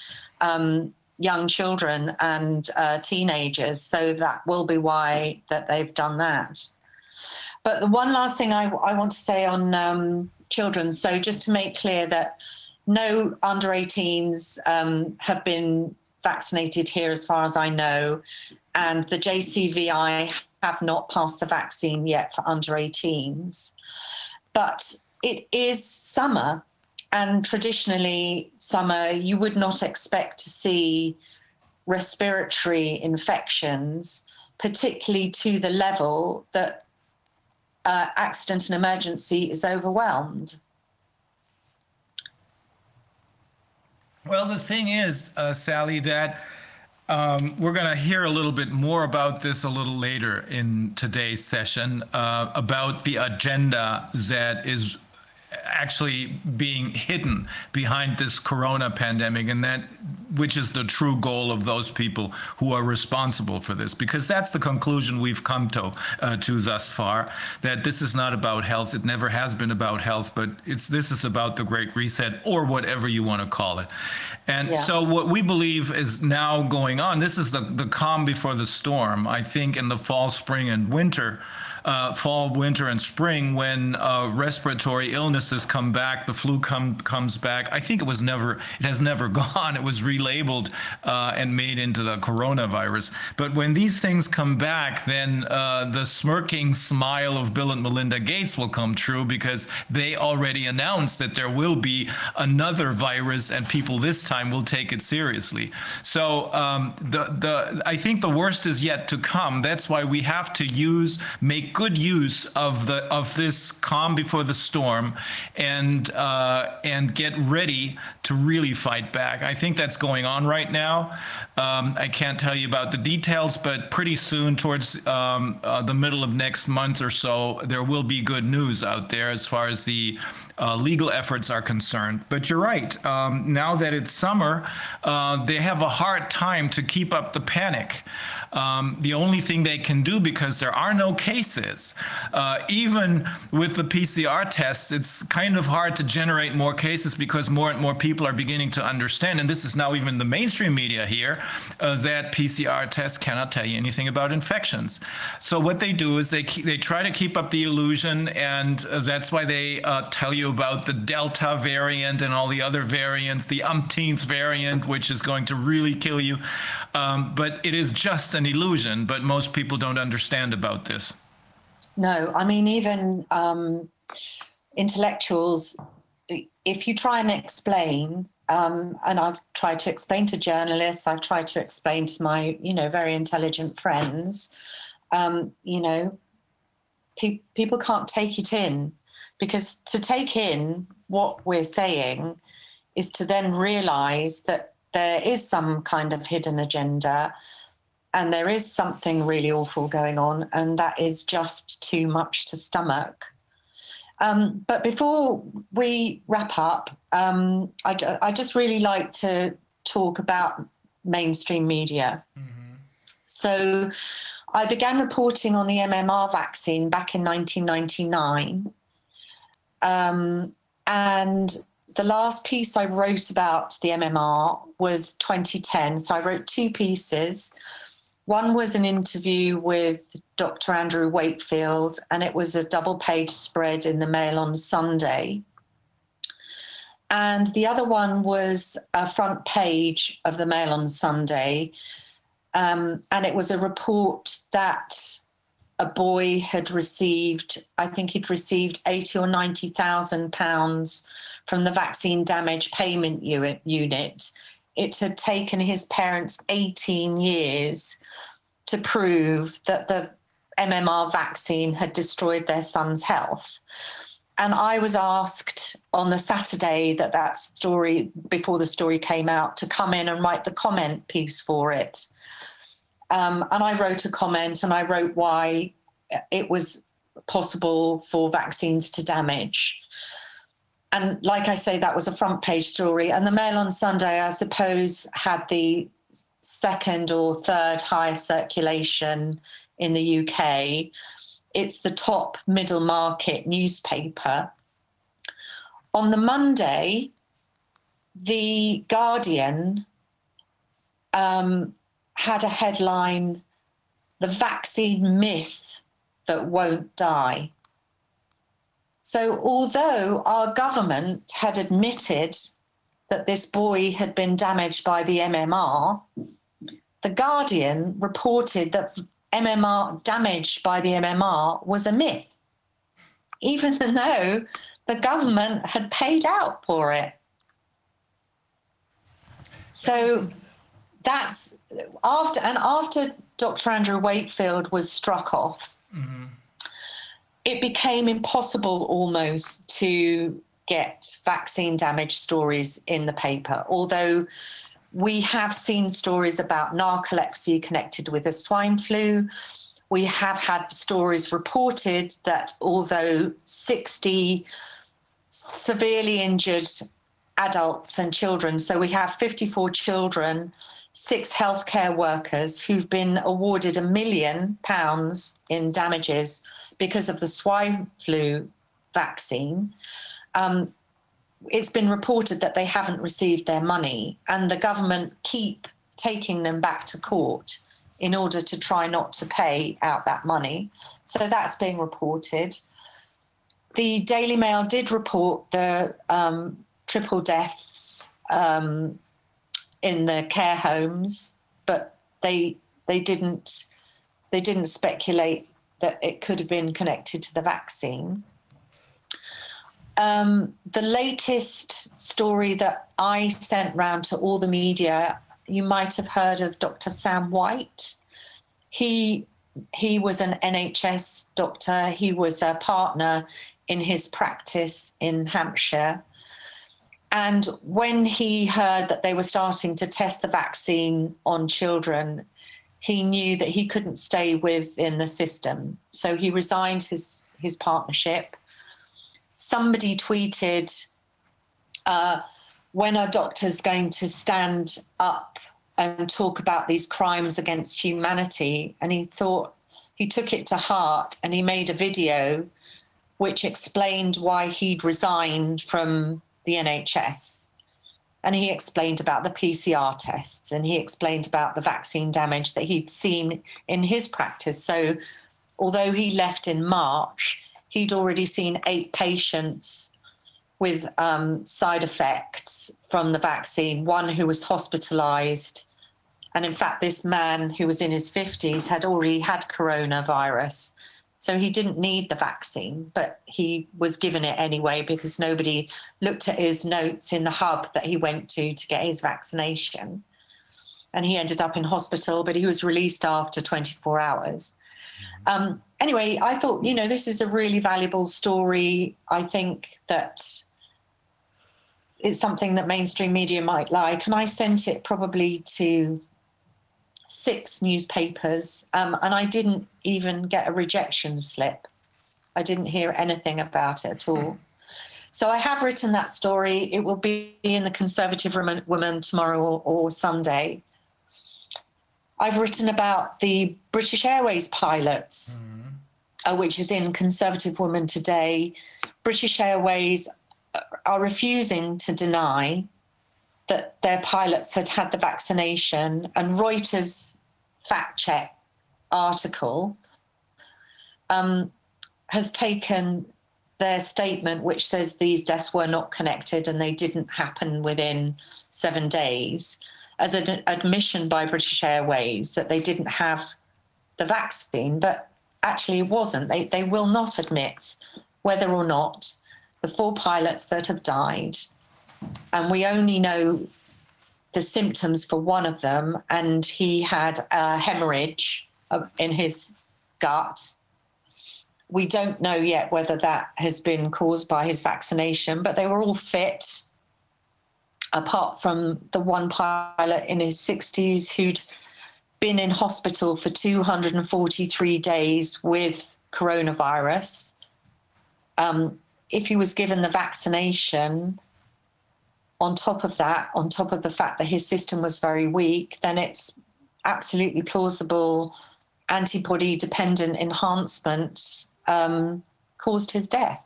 um, young children and uh, teenagers, so that will be why that they've done that. But the one last thing I, I want to say on um, children, so just to make clear that no under 18s um, have been vaccinated here, as far as I know, and the JCVI have not passed the vaccine yet for under 18s. But it is summer, and traditionally, summer, you would not expect to see respiratory infections, particularly to the level that uh, accident and emergency is overwhelmed. Well, the thing is, uh, Sally, that um, we're going to hear a little bit more about this a little later in today's session uh, about the agenda that is actually being hidden behind this corona pandemic and that which is the true goal of those people who are responsible for this. Because that's the conclusion we've come to uh, to thus far that this is not about health. It never has been about health but it's this is about the great reset or whatever you want to call it. And Yeah. so what we believe is now going on this is the the calm before the storm i think in the fall spring and winter uh, fall, winter, and spring when uh, respiratory illnesses come back, the flu come, comes back. I think it was never, it has never gone. It was relabeled uh, and made into the coronavirus. But when these things come back, then uh, the smirking smile of Bill and Melinda Gates will come true because they already announced that there will be another virus and people this time will take it seriously. So um, the the I think the worst is yet to come. That's why we have to use make good use of the of this calm before the storm, and uh, and get ready to really fight back. I think that's going on right now. Um, I can't tell you about the details, but pretty soon, towards um, uh, the middle of next month or so, there will be good news out there as far as the uh, legal efforts are concerned. But you're right. Um, now that it's summer, uh, they have a hard time to keep up the panic. Um, the only thing they can do, because there are no cases, uh, even with the PCR tests, it's kind of hard to generate more cases because more and more people are beginning to understand, and this is now even the mainstream media here, uh, that PCR tests cannot tell you anything about infections. So what they do is they they try to keep up the illusion, and uh, that's why they uh, tell you about the Delta variant and all the other variants, the umpteenth variant, which is going to really kill you. Um, but it is just an illusion. But most people don't understand about this. No, I mean, even um, intellectuals, if you try and explain Um, and I've tried to explain to journalists, I've tried to explain to my, you know, very intelligent friends, um, you know, pe- people can't take it in because to take in what we're saying is to then realize that there is some kind of hidden agenda and there is something really awful going on, and that is just too much to stomach. Um, but before we wrap up, um, I, I, just really like to talk about mainstream media. Mm-hmm. So I began reporting on the MMR vaccine back in 1999. Um, and the last piece I wrote about the MMR was 2010. So I wrote two pieces. One was an interview with Dr. Andrew Wakefield, and it was a double page spread in the Mail on Sunday. And the other one was a front page of the Mail on Sunday. Um, and it was a report that a boy had received, I think he'd received 80 or 90,000 pounds from the vaccine damage payment unit. It had taken his parents 18 years to prove that the MMR vaccine had destroyed their son's health. And I was asked on the Saturday that that story, before the story came out, to come in and write the comment piece for it. Um, and I wrote a comment and I wrote why it was possible for vaccines to damage. And like I say, that was a front page story. And the Mail on Sunday, I suppose, had the second or third highest circulation in the UK. It's the top middle market newspaper. On the Monday, The Guardian um, had a headline The Vaccine Myth That Won't Die. So, although our government had admitted that this boy had been damaged by the MMR, the Guardian reported that MMR damaged by the MMR was a myth, even though the government had paid out for it. So that's after and after Dr. Andrew Wakefield was struck off, mm-hmm. it became impossible almost to get vaccine damage stories in the paper, although we have seen stories about narcolepsy connected with the swine flu. We have had stories reported that although 60 severely injured adults and children, so we have 54 children, six healthcare workers who've been awarded a million pounds in damages because of the swine flu vaccine. Um, it's been reported that they haven't received their money and the government keep taking them back to court in order to try not to pay out that money. So that's being reported. The Daily Mail did report the um, triple deaths um, in the care homes, but they they didn't they didn't speculate that it could have been connected to the vaccine. Um, the latest story that I sent round to all the media, you might have heard of Dr. Sam White. He he was an NHS doctor. He was a partner in his practice in Hampshire. And when he heard that they were starting to test the vaccine on children, he knew that he couldn't stay within the system. So he resigned his, his partnership somebody tweeted, uh, when are doctors going to stand up and talk about these crimes against humanity? And he thought, he took it to heart and he made a video which explained why he'd resigned from the NHS. And he explained about the PCR tests and he explained about the vaccine damage that he'd seen in his practice. So, although he left in March, he'd already seen eight patients with um, side effects from the vaccine, one who was hospitalized. And in fact, this man who was in his 50s had already had coronavirus So he didn't need the vaccine, but he was given it anyway because nobody looked at his notes in the hub that he went to to get his vaccination. And he ended up in hospital, but he was released after 24 hours. Um, anyway, I thought, you know, this is a really valuable story. I think that it's something that mainstream media might like. And I sent it probably to six newspapers, um, and I didn't even get a rejection slip. I didn't hear anything about it at all. So I have written that story. It will be in the Conservative Woman tomorrow or, or Sunday. I've written about the British Airways pilots, mm-hmm. uh, which is in Conservative Woman today. British Airways uh, are refusing to deny that their pilots had had the vaccination, and Reuters fact check article um, has taken their statement, which says these deaths were not connected and they didn't happen within seven days, as an admission by British Airways that they didn't have the vaccine, but actually it wasn't. They, they will not admit whether or not the four pilots that have died, and we only know the symptoms for one of them, and he had a hemorrhage in his gut. We don't know yet whether that has been caused by his vaccination, but they were all fit apart from the one pilot in his 60s who'd been in hospital for 243 days with coronavirus. Um, if he was given the vaccination, on top of that, on top of the fact that his system was very weak, then it's absolutely plausible antibody dependent enhancement um, caused his death.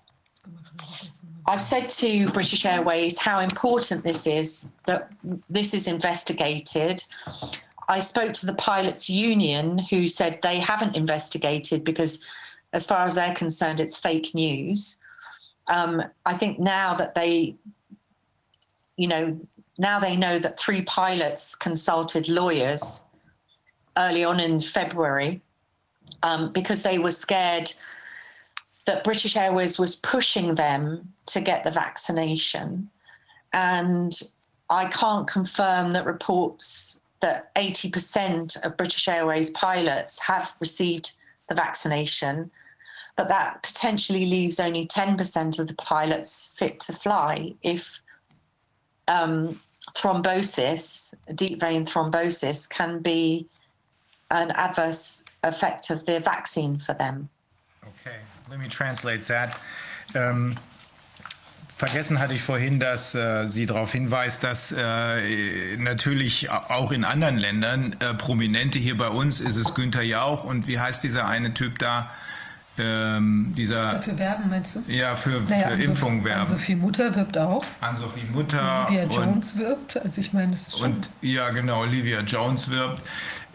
I've said to British Airways how important this is, that this is investigated. I spoke to the pilots union who said they haven't investigated because, as far as they're concerned, it's fake news. Um, I think now that they, you know, now they know that three pilots consulted lawyers early on in February um, because they were scared that British Airways was pushing them to get the vaccination. And I can't confirm that reports that 80% of British Airways pilots have received the vaccination, but that potentially leaves only 10% of the pilots fit to fly if um, thrombosis, deep vein thrombosis, can be an adverse effect of the vaccine for them. Okay, let me translate that. Um, Vergessen hatte ich vorhin, dass äh, sie darauf hinweist, dass äh, natürlich auch in anderen Ländern äh, Prominente, hier bei uns ist es Günther Jauch und wie heißt dieser eine Typ da? Ähm, dieser. Dafür werben, meinst du? Ja, für, naja, für Impfung werben. Ann-Sophie Mutter wirbt auch. Ann-Sophie Mutter. Olivia Jones wirbt. Also, ich meine, das ist schon. Und, ja, genau, Olivia Jones wirbt.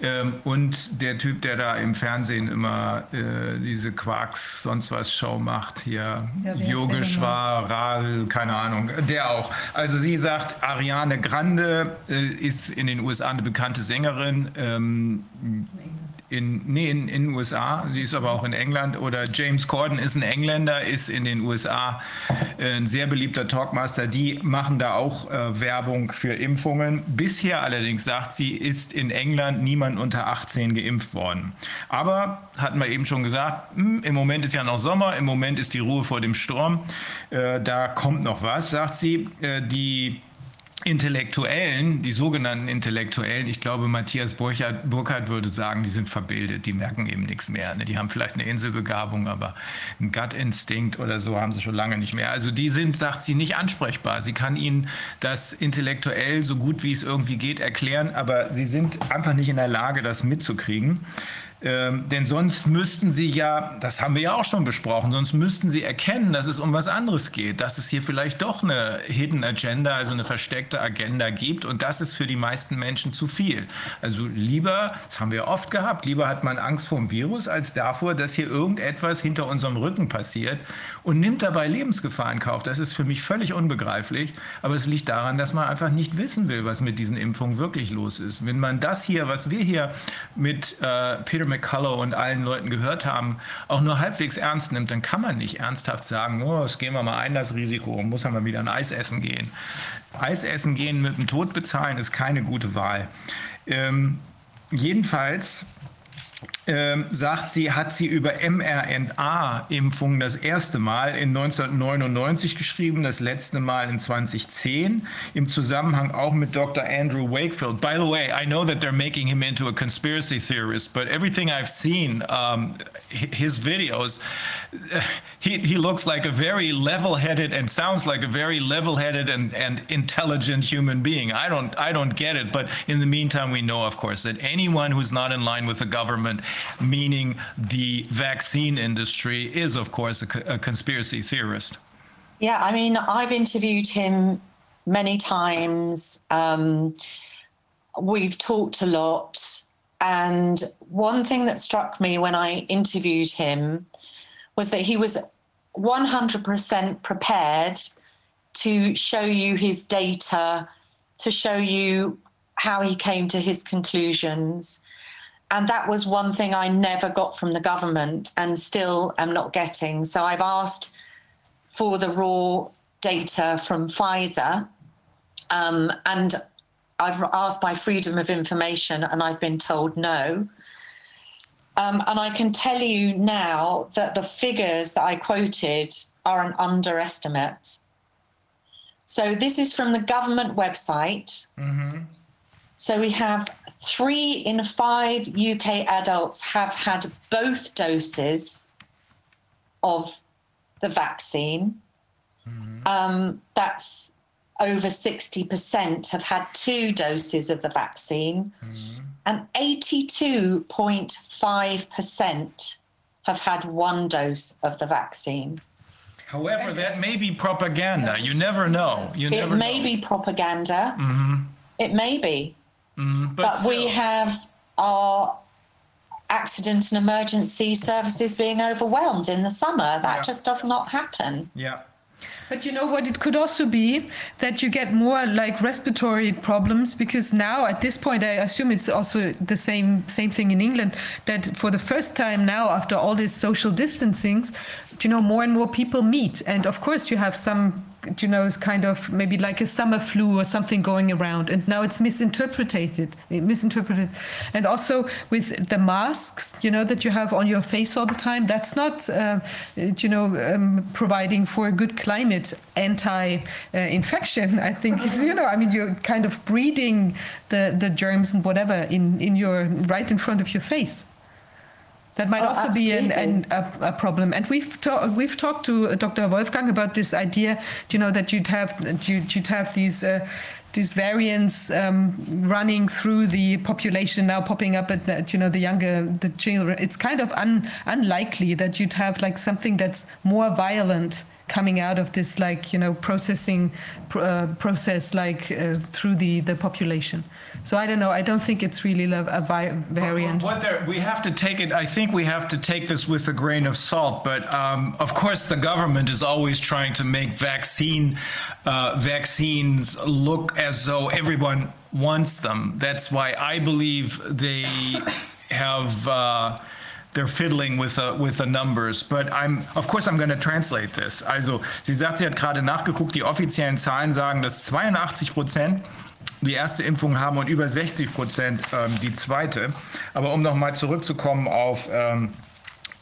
Ähm, und der Typ, der da im Fernsehen immer äh, diese Quarks, sonst was Show macht, hier, ja, Yogeshwar, Ral, keine Ahnung, der auch. Also, sie sagt, Ariane Grande äh, ist in den USA eine bekannte Sängerin. Ähm, in, nee, in den USA, sie ist aber auch in England. Oder James Corden ist ein Engländer, ist in den USA äh, ein sehr beliebter Talkmaster. Die machen da auch äh, Werbung für Impfungen. Bisher allerdings, sagt sie, ist in England niemand unter 18 geimpft worden. Aber, hatten wir eben schon gesagt, mh, hm, im Moment ist ja noch Sommer, im Moment ist die Ruhe vor dem Sturm. Äh, da kommt noch was, sagt sie. Äh, die Intellektuellen, die sogenannten Intellektuellen, ich glaube, Matthias Burkhardt, würde sagen, die sind verbildet, die merken eben nichts mehr. Ne? Die haben vielleicht eine Inselbegabung, aber einen Gut-Instinkt oder so haben sie schon lange nicht mehr. Also die sind, sagt sie, nicht ansprechbar. Sie kann ihnen das intellektuell so gut wie es irgendwie geht erklären, aber sie sind einfach nicht in der Lage, das mitzukriegen. Ähm, denn sonst müssten Sie ja, das haben wir ja auch schon besprochen, sonst müssten Sie erkennen, dass es um was anderes geht, dass es hier vielleicht doch eine Hidden Agenda, also eine versteckte Agenda gibt und das ist für die meisten Menschen zu viel. Also lieber, das haben wir oft gehabt, lieber hat man Angst vor dem Virus als davor, dass hier irgendetwas hinter unserem Rücken passiert und nimmt dabei Lebensgefahr in Kauf. Das ist für mich völlig unbegreiflich, aber es liegt daran, dass man einfach nicht wissen will, was mit diesen Impfungen wirklich los ist. Wenn man das hier, was wir hier mit äh, Peter McCullough und allen Leuten gehört haben, auch nur halbwegs ernst nimmt, dann kann man nicht ernsthaft sagen, oh, das gehen wir mal ein, das Risiko, muss man mal wieder ein Eis essen gehen. Eis essen gehen mit dem Tod bezahlen ist keine gute Wahl. Ähm, jedenfalls ähm, sagt sie, hat sie über mRNA-Impfungen das erste Mal in 1999 geschrieben, das letzte Mal in 2010, im Zusammenhang auch mit Dr. Andrew Wakefield. By the way, I know that they're making him into a conspiracy theorist, but everything I've seen, um, his videos, he, he looks like a very level-headed and sounds like a very level-headed and, and intelligent human being. I don't, I don't get it, but in the meantime, we know, of course, that anyone who's not in line with the government meaning the vaccine industry, is, of course, a, a conspiracy theorist. Yeah, I mean, I've interviewed him many times. Um, we've talked a lot. And one thing that struck me when I interviewed him was that he was 100% prepared to show you his data, to show you how he came to his conclusions, and that was one thing I never got from the government and still am not getting. So I've asked for the raw data from Pfizer um, and I've asked my freedom of information and I've been told no. Um, and I can tell you now that the figures that I quoted are an underestimate. So this is from the government website. Mm-hmm. So we have three in five UK adults have had both doses of the vaccine. Mm-hmm. Um, that's over 60% have had two doses of the vaccine, mm-hmm. and 82.5% have had one dose of the vaccine. However, that may be propaganda. You never know. You it never may know. be propaganda. Mm-hmm. It may be. Mm, but, but we have our accident and emergency services being overwhelmed in the summer. That yeah. just does not happen. Yeah. But you know what? It could also be that you get more like respiratory problems because now at this point, I assume it's also the same same thing in England. That for the first time now, after all this social distancing, you know, more and more people meet, and of course you have some you know, it's kind of maybe like a summer flu or something going around, and now it's misinterpreted, misinterpreted, and also with the masks, you know, that you have on your face all the time. That's not, uh, you know, um, providing for a good climate anti-infection. I think it's, you know, I mean, you're kind of breeding the the germs and whatever in in your right in front of your face. That might oh, also absolutely. be an, an, a, a, problem. And we've ta- we've talked to Dr. Wolfgang about this idea, you know, that you'd have you'd, you'd have these. Uh, these variants um, running through the population now popping up at the, you know the younger the children it's kind of un, unlikely that you'd have like something that's more violent coming out of this like you know processing uh, process like uh, through the the population. So i don't know. I don't think it's really a, variant. What there, we have to take it i think we have to take this with a grain of salt but um, of course the government is always trying to make vaccine uh, vaccines look as though everyone wants them. That's why i believe they have uh, they're fiddling with, uh, with the numbers. But I'm, of course, I'm going to translate this. Also, sie sagt, sie hat gerade nachgeguckt, die offiziellen Zahlen sagen, dass 82 Prozent die erste Impfung haben und über 60 Prozent ähm, die zweite. Aber um nochmal zurückzukommen auf ähm,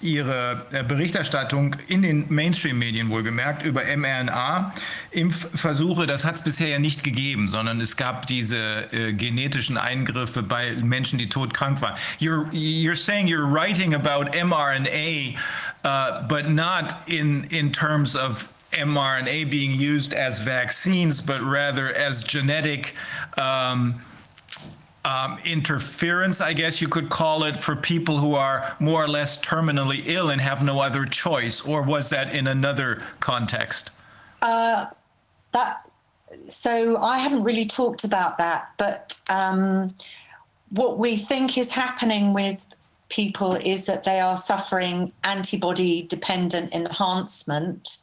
ihre äh, Berichterstattung in den Mainstream-Medien wohlgemerkt über mRNA-Impfversuche. Das hat es bisher ja nicht gegeben, sondern es gab diese äh, genetischen Eingriffe bei Menschen, die todkrank waren. You're, you're saying you're writing about mRNA, uh, but not in, in terms of mRNA being used as vaccines, but rather as genetic um, um, interference, I guess you could call it, for people who are more or less terminally ill and have no other choice, or was that in another context? Uh, that so I haven't really talked about that, but um, what we think is happening with people is that they are suffering antibody dependent enhancement.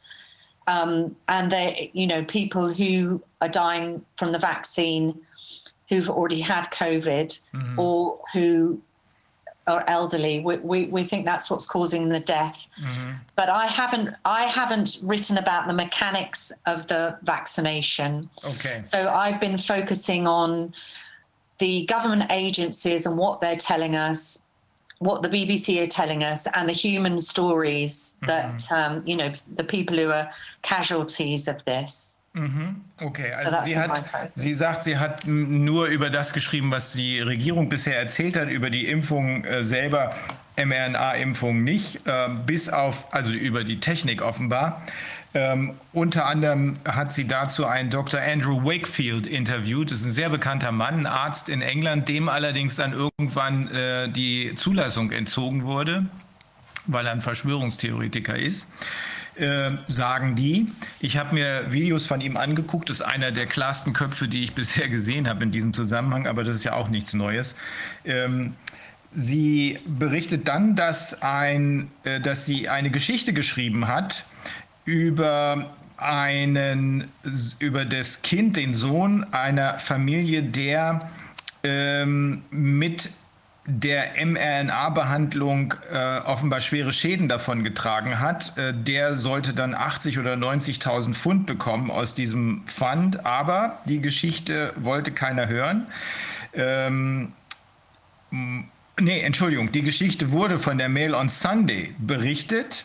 Um, and they, you know, people who are dying from the vaccine who've already had COVID mm-hmm. or who are elderly. We, we, we think that's what's causing the death. Mm-hmm. But I haven't I haven't written about the mechanics of the vaccination. Okay. So I've been focusing on the government agencies and what they're telling us, what the BBC are telling us, and the human stories mm-hmm. that um, you know the people who are casualties of this. Mhm. Okay, also sie, hat, sie sagt, sie hat nur über das geschrieben, was die Regierung bisher erzählt hat, über die Impfung äh, selber, mRNA-Impfung nicht, äh, bis auf, also über die Technik offenbar. Ähm, unter anderem hat sie dazu einen Dr. Andrew Wakefield interviewt. Das ist ein sehr bekannter Mann, ein Arzt in England, dem allerdings dann irgendwann äh, die Zulassung entzogen wurde, weil er ein Verschwörungstheoretiker ist. Äh, sagen die. Ich habe mir Videos von ihm angeguckt. Das ist einer der klarsten Köpfe, die ich bisher gesehen habe in diesem Zusammenhang, aber das ist ja auch nichts Neues. Ähm, sie berichtet dann, dass, ein, äh, dass sie eine Geschichte geschrieben hat über einen, über das Kind, den Sohn einer Familie, der ähm, mit der mRNA-Behandlung äh, offenbar schwere Schäden davon getragen hat, äh, der sollte dann 80 oder 90.000 Pfund bekommen aus diesem Fund. Aber die Geschichte wollte keiner hören. Ähm, nee, Entschuldigung, die Geschichte wurde von der Mail on Sunday berichtet.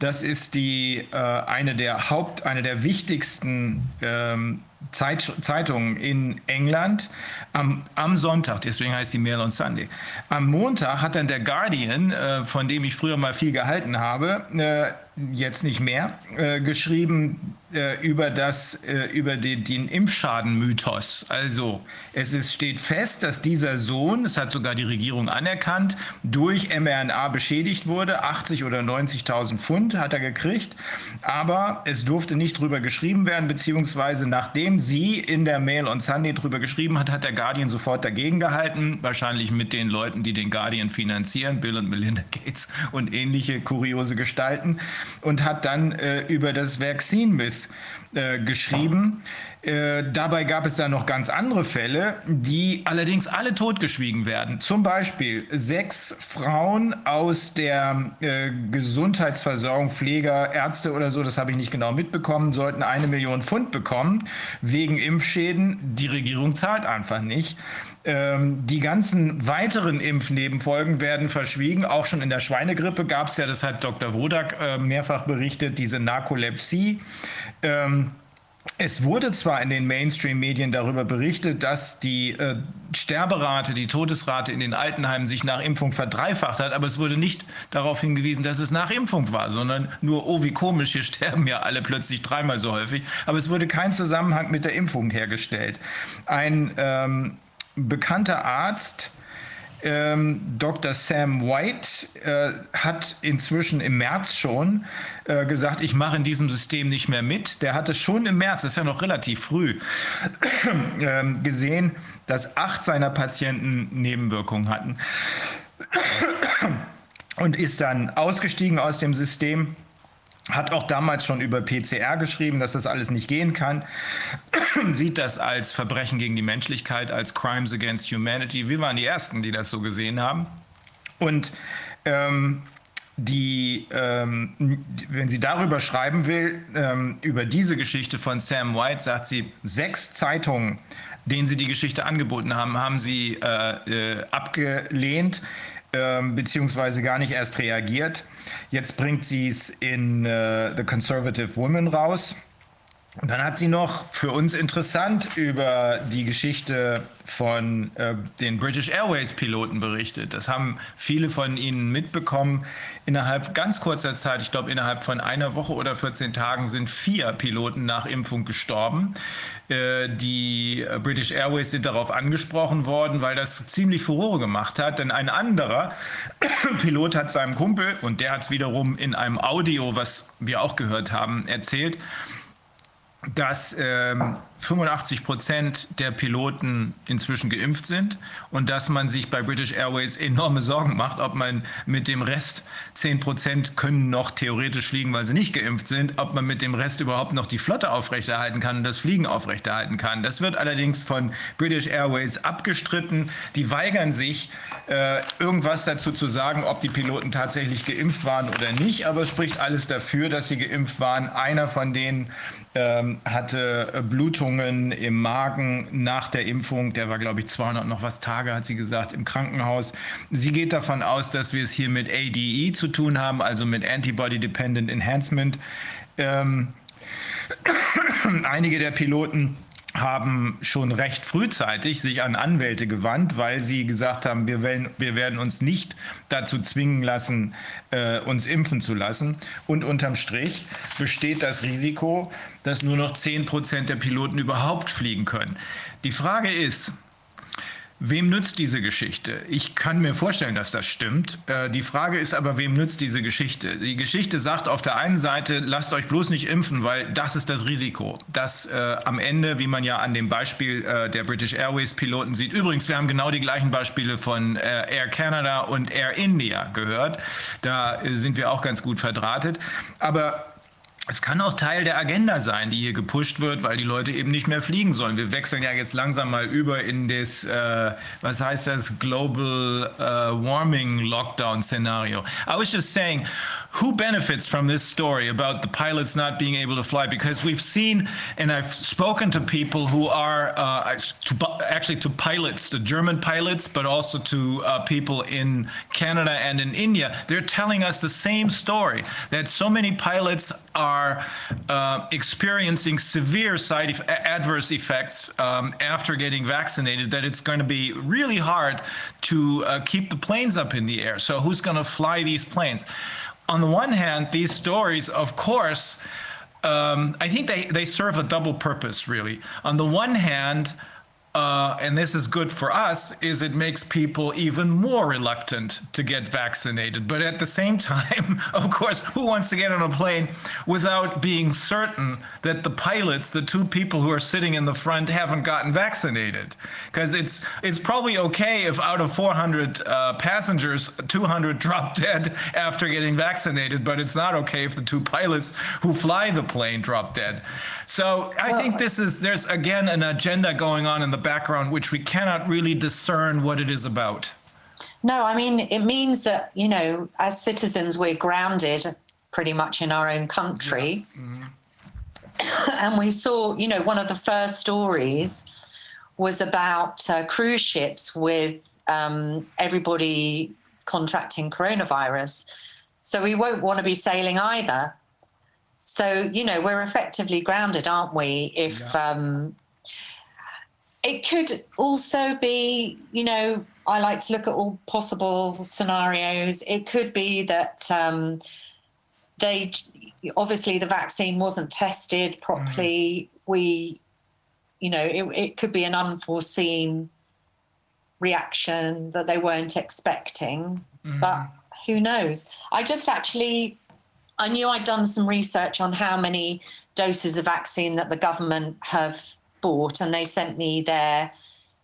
Das ist die, äh, eine der Haupt, eine der wichtigsten ähm, Zeit, Zeitungen in England am, am, Sonntag, deswegen heißt die Mail on Sunday. Am Montag hat dann der Guardian, äh, von dem ich früher mal viel gehalten habe, äh, jetzt nicht mehr, äh, geschrieben äh, über, das, äh, über den, den Impfschaden-Mythos. Also es ist, steht fest, dass dieser Sohn, das hat sogar die Regierung anerkannt, durch mRNA beschädigt wurde. 80 oder 90.000 Pfund hat er gekriegt, aber es durfte nicht drüber geschrieben werden, beziehungsweise nachdem sie in der Mail on Sunday drüber geschrieben hat, hat der Guardian sofort dagegen gehalten, wahrscheinlich mit den Leuten, die den Guardian finanzieren, Bill und Melinda Gates und ähnliche kuriose Gestalten und hat dann äh, über das Vaccine Myth äh, geschrieben. Äh, dabei gab es dann noch ganz andere Fälle, die allerdings alle totgeschwiegen werden. Zum Beispiel sechs Frauen aus der äh, Gesundheitsversorgung, Pfleger, Ärzte oder so, das habe ich nicht genau mitbekommen, sollten eine Million Pfund bekommen wegen Impfschäden. Die Regierung zahlt einfach nicht. Ähm, die ganzen weiteren Impfnebenfolgen werden verschwiegen. Auch schon in der Schweinegrippe gab es ja, das hat Dr. Wodak äh, mehrfach berichtet, diese Narkolepsie. Ähm, es wurde zwar in den Mainstream-Medien darüber berichtet, dass die äh, Sterberate, die Todesrate in den Altenheimen sich nach Impfung verdreifacht hat, aber es wurde nicht darauf hingewiesen, dass es nach Impfung war, sondern nur, oh, wie komisch, hier sterben ja alle plötzlich dreimal so häufig. Aber es wurde kein Zusammenhang mit der Impfung hergestellt. Ein ähm, bekannter Arzt, ähm, Dr. Sam White äh, hat inzwischen im März schon äh, gesagt, ich mache in diesem System nicht mehr mit. Der hatte schon im März, das ist ja noch relativ früh, äh, gesehen, dass acht seiner Patienten Nebenwirkungen hatten und ist dann ausgestiegen aus dem System hat auch damals schon über PCR geschrieben, dass das alles nicht gehen kann, sieht das als Verbrechen gegen die Menschlichkeit, als Crimes against Humanity. Wir waren die Ersten, die das so gesehen haben. Und ähm, die, ähm, wenn sie darüber schreiben will, ähm, über diese Geschichte von Sam White, sagt sie, sechs Zeitungen, denen sie die Geschichte angeboten haben, haben sie äh, äh, abgelehnt, äh, beziehungsweise gar nicht erst reagiert. Jetzt bringt sie es in äh, The Conservative Woman raus. Und dann hat sie noch für uns interessant über die Geschichte von äh, den British Airways Piloten berichtet. Das haben viele von Ihnen mitbekommen. Innerhalb ganz kurzer Zeit, ich glaube innerhalb von einer Woche oder 14 Tagen, sind vier Piloten nach Impfung gestorben. Äh, die British Airways sind darauf angesprochen worden, weil das ziemlich Furore gemacht hat. Denn ein anderer Pilot hat seinem Kumpel, und der hat es wiederum in einem Audio, was wir auch gehört haben, erzählt, dass ähm, 85 Prozent der Piloten inzwischen geimpft sind und dass man sich bei British Airways enorme Sorgen macht, ob man mit dem Rest 10 Prozent können noch theoretisch fliegen, weil sie nicht geimpft sind, ob man mit dem Rest überhaupt noch die Flotte aufrechterhalten kann und das Fliegen aufrechterhalten kann. Das wird allerdings von British Airways abgestritten. Die weigern sich, äh, irgendwas dazu zu sagen, ob die Piloten tatsächlich geimpft waren oder nicht, aber es spricht alles dafür, dass sie geimpft waren. Einer von denen hatte Blutungen im Magen nach der Impfung. Der war, glaube ich, 200 noch was Tage, hat sie gesagt, im Krankenhaus. Sie geht davon aus, dass wir es hier mit ADE zu tun haben, also mit Antibody Dependent Enhancement. Ähm, einige der Piloten haben schon recht frühzeitig sich an Anwälte gewandt, weil sie gesagt haben, wir werden, wir werden uns nicht dazu zwingen lassen, äh, uns impfen zu lassen. Und unterm Strich besteht das Risiko, dass nur noch 10 Prozent der Piloten überhaupt fliegen können. Die Frage ist, Wem nützt diese Geschichte? Ich kann mir vorstellen, dass das stimmt. Äh, die Frage ist aber, wem nützt diese Geschichte? Die Geschichte sagt auf der einen Seite, lasst euch bloß nicht impfen, weil das ist das Risiko. Dass äh, am Ende, wie man ja an dem Beispiel äh, der British Airways Piloten sieht, übrigens, wir haben genau die gleichen Beispiele von äh, Air Canada und Air India gehört. Da äh, sind wir auch ganz gut verdrahtet. Aber es kann auch Teil der Agenda sein, die hier gepusht wird, weil die Leute eben nicht mehr fliegen sollen. Wir wechseln ja jetzt langsam mal über in das, äh, was heißt das, Global uh, Warming Lockdown Szenario. I was just saying, who benefits from this story about the pilots not being able to fly? Because we've seen, and I've spoken to people who are uh, to, actually to pilots, the German pilots, but also to uh, people in Canada and in India. They're telling us the same story that so many pilots are uh, experiencing severe side adverse effects um, after getting vaccinated that it's going to be really hard to uh, keep the planes up in the air. So who's going to fly these planes? on the one hand, these stories, of course, um, I think they, they serve a double purpose, really. On the one hand, uh, and this is good for us, is it makes people even more reluctant to get vaccinated. But at the same time, of course, who wants to get on a plane without being certain that the pilots, the two people who are sitting in the front, haven't gotten vaccinated? Because it's it's probably okay if out of 400 uh, passengers, 200 drop dead after getting vaccinated, but it's not okay if the two pilots who fly the plane drop dead. So I well, think this is there's again an agenda going on in the background which we cannot really discern what it is about. No, I mean it means that you know as citizens we're grounded pretty much in our own country. Yeah. Mm-hmm. and we saw, you know, one of the first stories was about uh, cruise ships with um, everybody contracting coronavirus. So we won't want to be sailing either. So, you know, we're effectively grounded, aren't we? If yeah. um, it could also be, you know, I like to look at all possible scenarios. It could be that um, they obviously the vaccine wasn't tested properly. Mm. We, you know, it, it could be an unforeseen reaction that they weren't expecting. Mm. But who knows? I just actually I knew I'd done some research on how many doses of vaccine that the government have bought, and they sent me their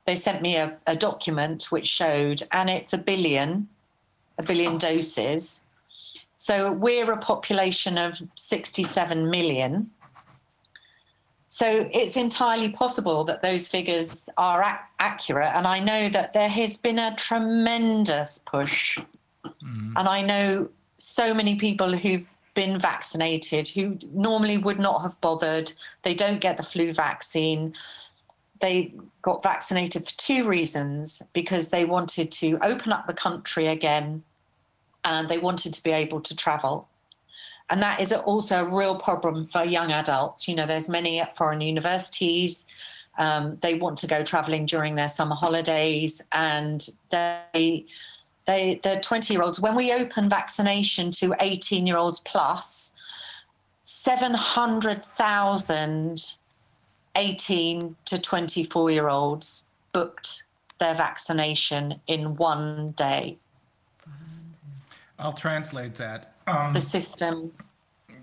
they sent me a, a document which showed, and it's a billion, a billion doses. So we're a population of 67 million. So it's entirely possible that those figures are ac- accurate. And I know that there has been a tremendous push. Mm. And I know so many people who've been vaccinated who normally would not have bothered. They don't get the flu vaccine. They got vaccinated for two reasons because they wanted to open up the country again and they wanted to be able to travel. And that is also a real problem for young adults. You know, there's many at foreign universities. Um, they want to go traveling during their summer holidays and they they, they're 20 year olds. When we open vaccination to 18 year olds plus, 700,000 18 to 24 year olds booked their vaccination in one day. I'll translate that. Um, the system.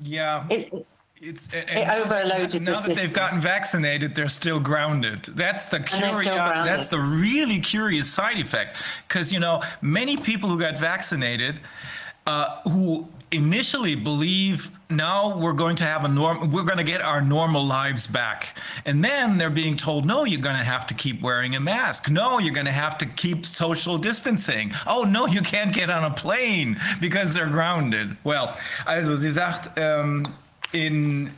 Yeah. It, it's it, it overloaded now, that they've gotten vaccinated they're still grounded. That's the curious that's the really curious side effect. Because you know many people who got vaccinated uh, who initially believe now we're going to have a norm we're going to get our normal lives back. And then they're being told no you're going to have to keep wearing a mask. No you're going to have to keep social distancing. Oh no you can't get on a plane because they're grounded. Well also sie sagt ähm, in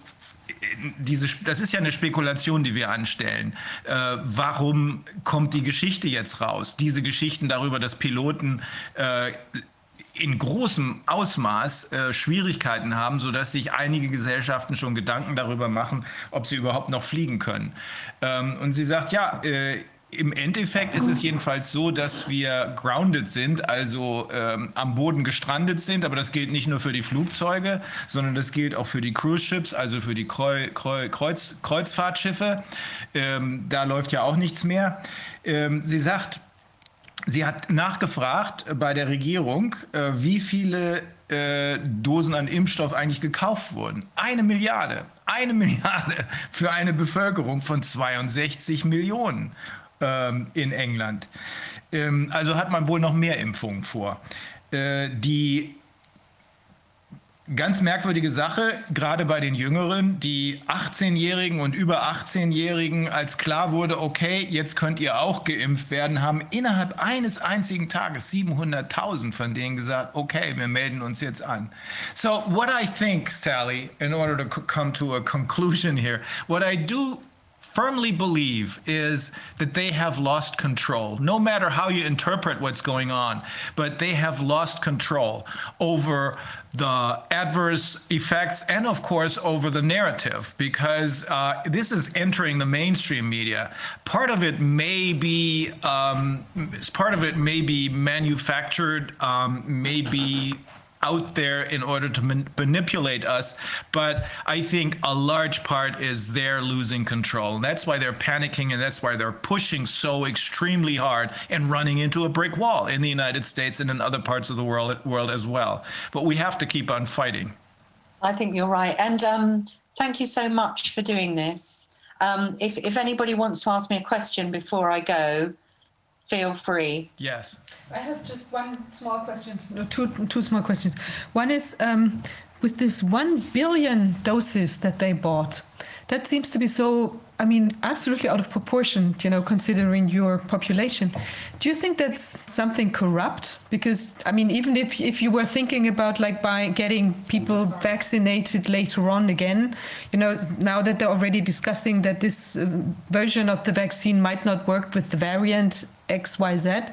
diese, das ist ja eine Spekulation, die wir anstellen. Äh, warum kommt die Geschichte jetzt raus? Diese Geschichten darüber, dass Piloten äh, in großem Ausmaß äh, Schwierigkeiten haben, sodass sich einige Gesellschaften schon Gedanken darüber machen, ob sie überhaupt noch fliegen können. Ähm, und sie sagt, ja, äh, im Endeffekt ist es jedenfalls so, dass wir grounded sind, also ähm, am Boden gestrandet sind. Aber das gilt nicht nur für die Flugzeuge, sondern das gilt auch für die Cruise Ships, also für die Kreu Kreu Kreuz Kreuzfahrtschiffe. Ähm, da läuft ja auch nichts mehr. Ähm, sie sagt, Sie hat nachgefragt bei der Regierung, äh, wie viele äh, Dosen an Impfstoff eigentlich gekauft wurden. Eine Milliarde. Eine Milliarde für eine Bevölkerung von 62 Millionen ähm, in England. Ähm, also hat man wohl noch mehr Impfungen vor. Äh, die Ganz merkwürdige Sache, gerade bei den Jüngeren, die 18-Jährigen und über 18-Jährigen, als klar wurde, okay, jetzt könnt ihr auch geimpft werden, haben innerhalb eines einzigen Tages 700.000 von denen gesagt, okay, wir melden uns jetzt an. So what I think, Sally, in order to come to a conclusion here, what I do firmly believe is that they have lost control, no matter how you interpret what's going on, but they have lost control over the adverse effects and, of course, over the narrative because uh, this is entering the mainstream media. Part of it may be um, part of it may be manufactured, um, may be out there in order to man- manipulate us. But I think a large part is they're losing control. And that's why they're panicking and that's why they're pushing so extremely hard and running into a brick wall in the United States and in other parts of the world, world as well. But we have to keep on fighting. I think you're right. And um, thank you so much for doing this. Um, if, if anybody wants to ask me a question before I go, feel free. Yes. I have just one small question. No, two two small questions. One is um, with this one billion doses that they bought. That seems to be so. I mean, absolutely out of proportion. You know, considering your population. Do you think that's something corrupt? Because I mean, even if if you were thinking about like by getting people vaccinated later on again, you know, now that they're already discussing that this uh, version of the vaccine might not work with the variant X Y Z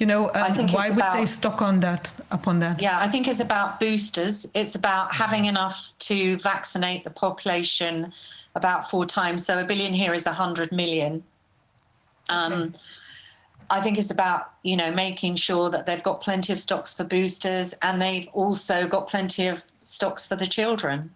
you know, um, why would about, they stock on that upon that? Yeah, I think it's about boosters. It's about having enough to vaccinate the population about four times. So a billion here is a hundred million. Um, okay. I think it's about you know making sure that they've got plenty of stocks for boosters, and they've also got plenty of stocks for the children.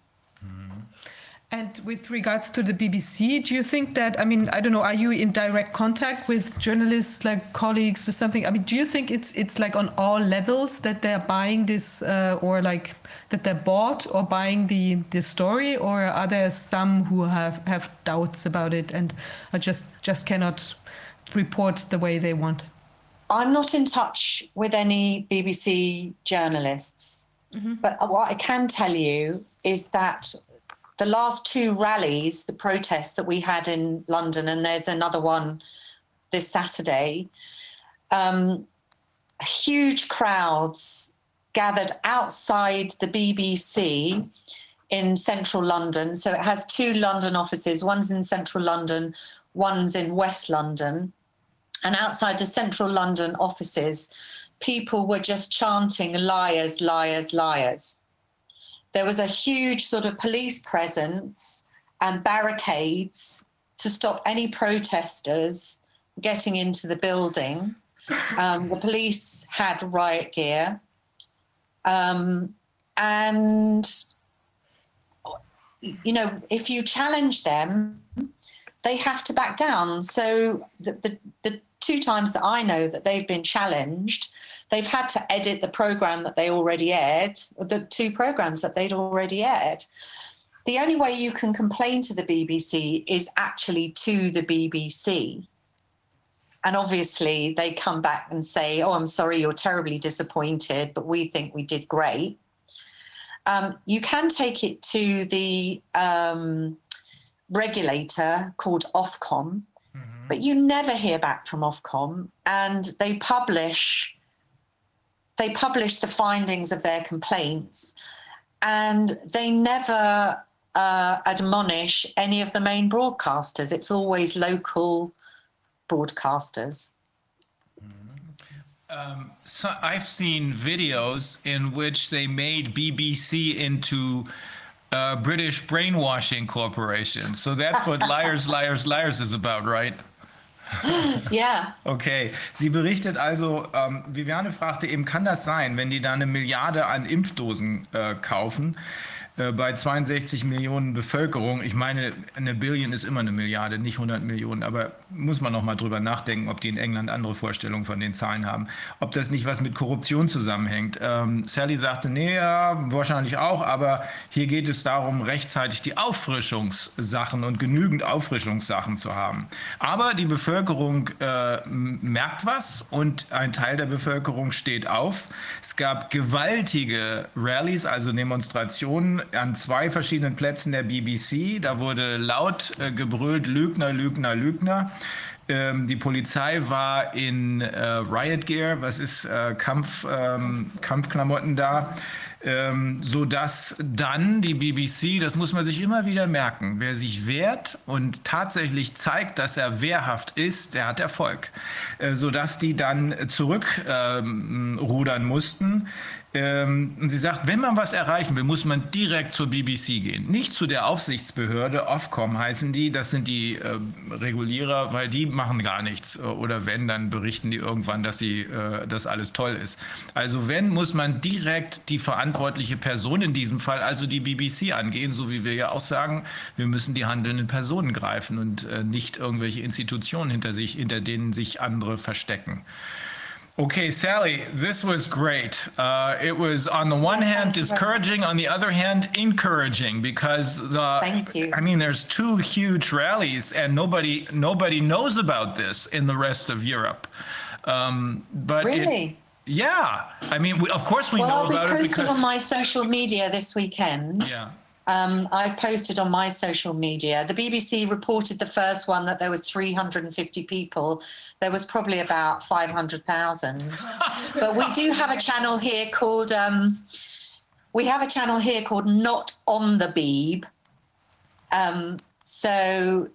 And with regards to the BBC, do you think that, I mean, I don't know, are you in direct contact with journalists, like colleagues or something? I mean, do you think it's it's like on all levels that they're buying this uh, or like that they're bought or buying the, the story? Or are there some who have, have doubts about it and are just, just cannot report the way they want? I'm not in touch with any BBC journalists. Mm -hmm. But what I can tell you is that the last two rallies, the protests that we had in London, and there's another one this Saturday, um, huge crowds gathered outside the BBC in central London. So it has two London offices one's in central London, one's in West London. And outside the central London offices, people were just chanting liars, liars, liars there was a huge sort of police presence and barricades to stop any protesters getting into the building. Um, the police had riot gear. Um, and, you know, if you challenge them, they have to back down. So the, the, the two times that I know that they've been challenged, they've had to edit the program that they already aired, the two programs that they'd already aired. the only way you can complain to the BBC is actually to the BBC. And obviously, they come back and say, Oh, I'm sorry, you're terribly disappointed, but we think we did great. Um, you can take it to the um, regulator called Ofcom, mm-hmm. but you never hear back from Ofcom, and they publish they publish the findings of their complaints, and they never uh, admonish any of the main broadcasters. It's always local broadcasters. Um, so I've seen videos in which they made BBC into uh, British Brainwashing Corporation. So that's what Liars, Liars, Liars is about, right? Ja. Okay, sie berichtet also, ähm, Viviane fragte eben, kann das sein, wenn die da eine Milliarde an Impfdosen äh, kaufen? Äh, bei 62 Millionen Bevölkerung, ich meine, eine Billion ist immer eine Milliarde, nicht 100 Millionen, aber muss man noch mal drüber nachdenken, ob die in England andere Vorstellungen von den Zahlen haben, ob das nicht was mit Korruption zusammenhängt. Ähm, Sally sagte, nee, ja, wahrscheinlich auch, aber hier geht es darum, rechtzeitig die Auffrischungssachen und genügend Auffrischungssachen zu haben. Aber die Bevölkerung äh, merkt was und ein Teil der Bevölkerung steht auf. Es gab gewaltige Rallyes, also Demonstrationen an zwei verschiedenen Plätzen der BBC. Da wurde laut äh, gebrüllt, Lügner, Lügner, Lügner. Ähm, die Polizei war in äh, Riot Gear, was ist äh, Kampf, ähm, Kampfklamotten da, ähm, sodass dann die BBC, das muss man sich immer wieder merken, wer sich wehrt und tatsächlich zeigt, dass er wehrhaft ist, der hat Erfolg, äh, sodass die dann zurückrudern ähm, mussten. Ähm, und sie sagt, wenn man was erreichen will, muss man direkt zur BBC gehen. Nicht zu der Aufsichtsbehörde, Ofcom heißen die, das sind die äh, Regulierer, weil die machen gar nichts. Oder wenn, dann berichten die irgendwann, dass sie, äh, dass alles toll ist. Also wenn, muss man direkt die verantwortliche Person, in diesem Fall also die BBC angehen, so wie wir ja auch sagen, wir müssen die handelnden Personen greifen und äh, nicht irgendwelche Institutionen hinter sich, hinter denen sich andere verstecken. Okay, Sally, this was great. Uh, it was, on the one hand, discouraging, on the other hand, encouraging because the, Thank you. I mean, there's two huge rallies, and nobody nobody knows about this in the rest of Europe. Um, but really. It, yeah, I mean, we, of course we well, know I'll be about posted it because on my social media this weekend. yeah. Um, I've posted on my social media. The BBC reported the first one that there was 350 people. There was probably about 500,000. but we do have a channel here called um, we have a channel here called Not on the Beeb. Um, so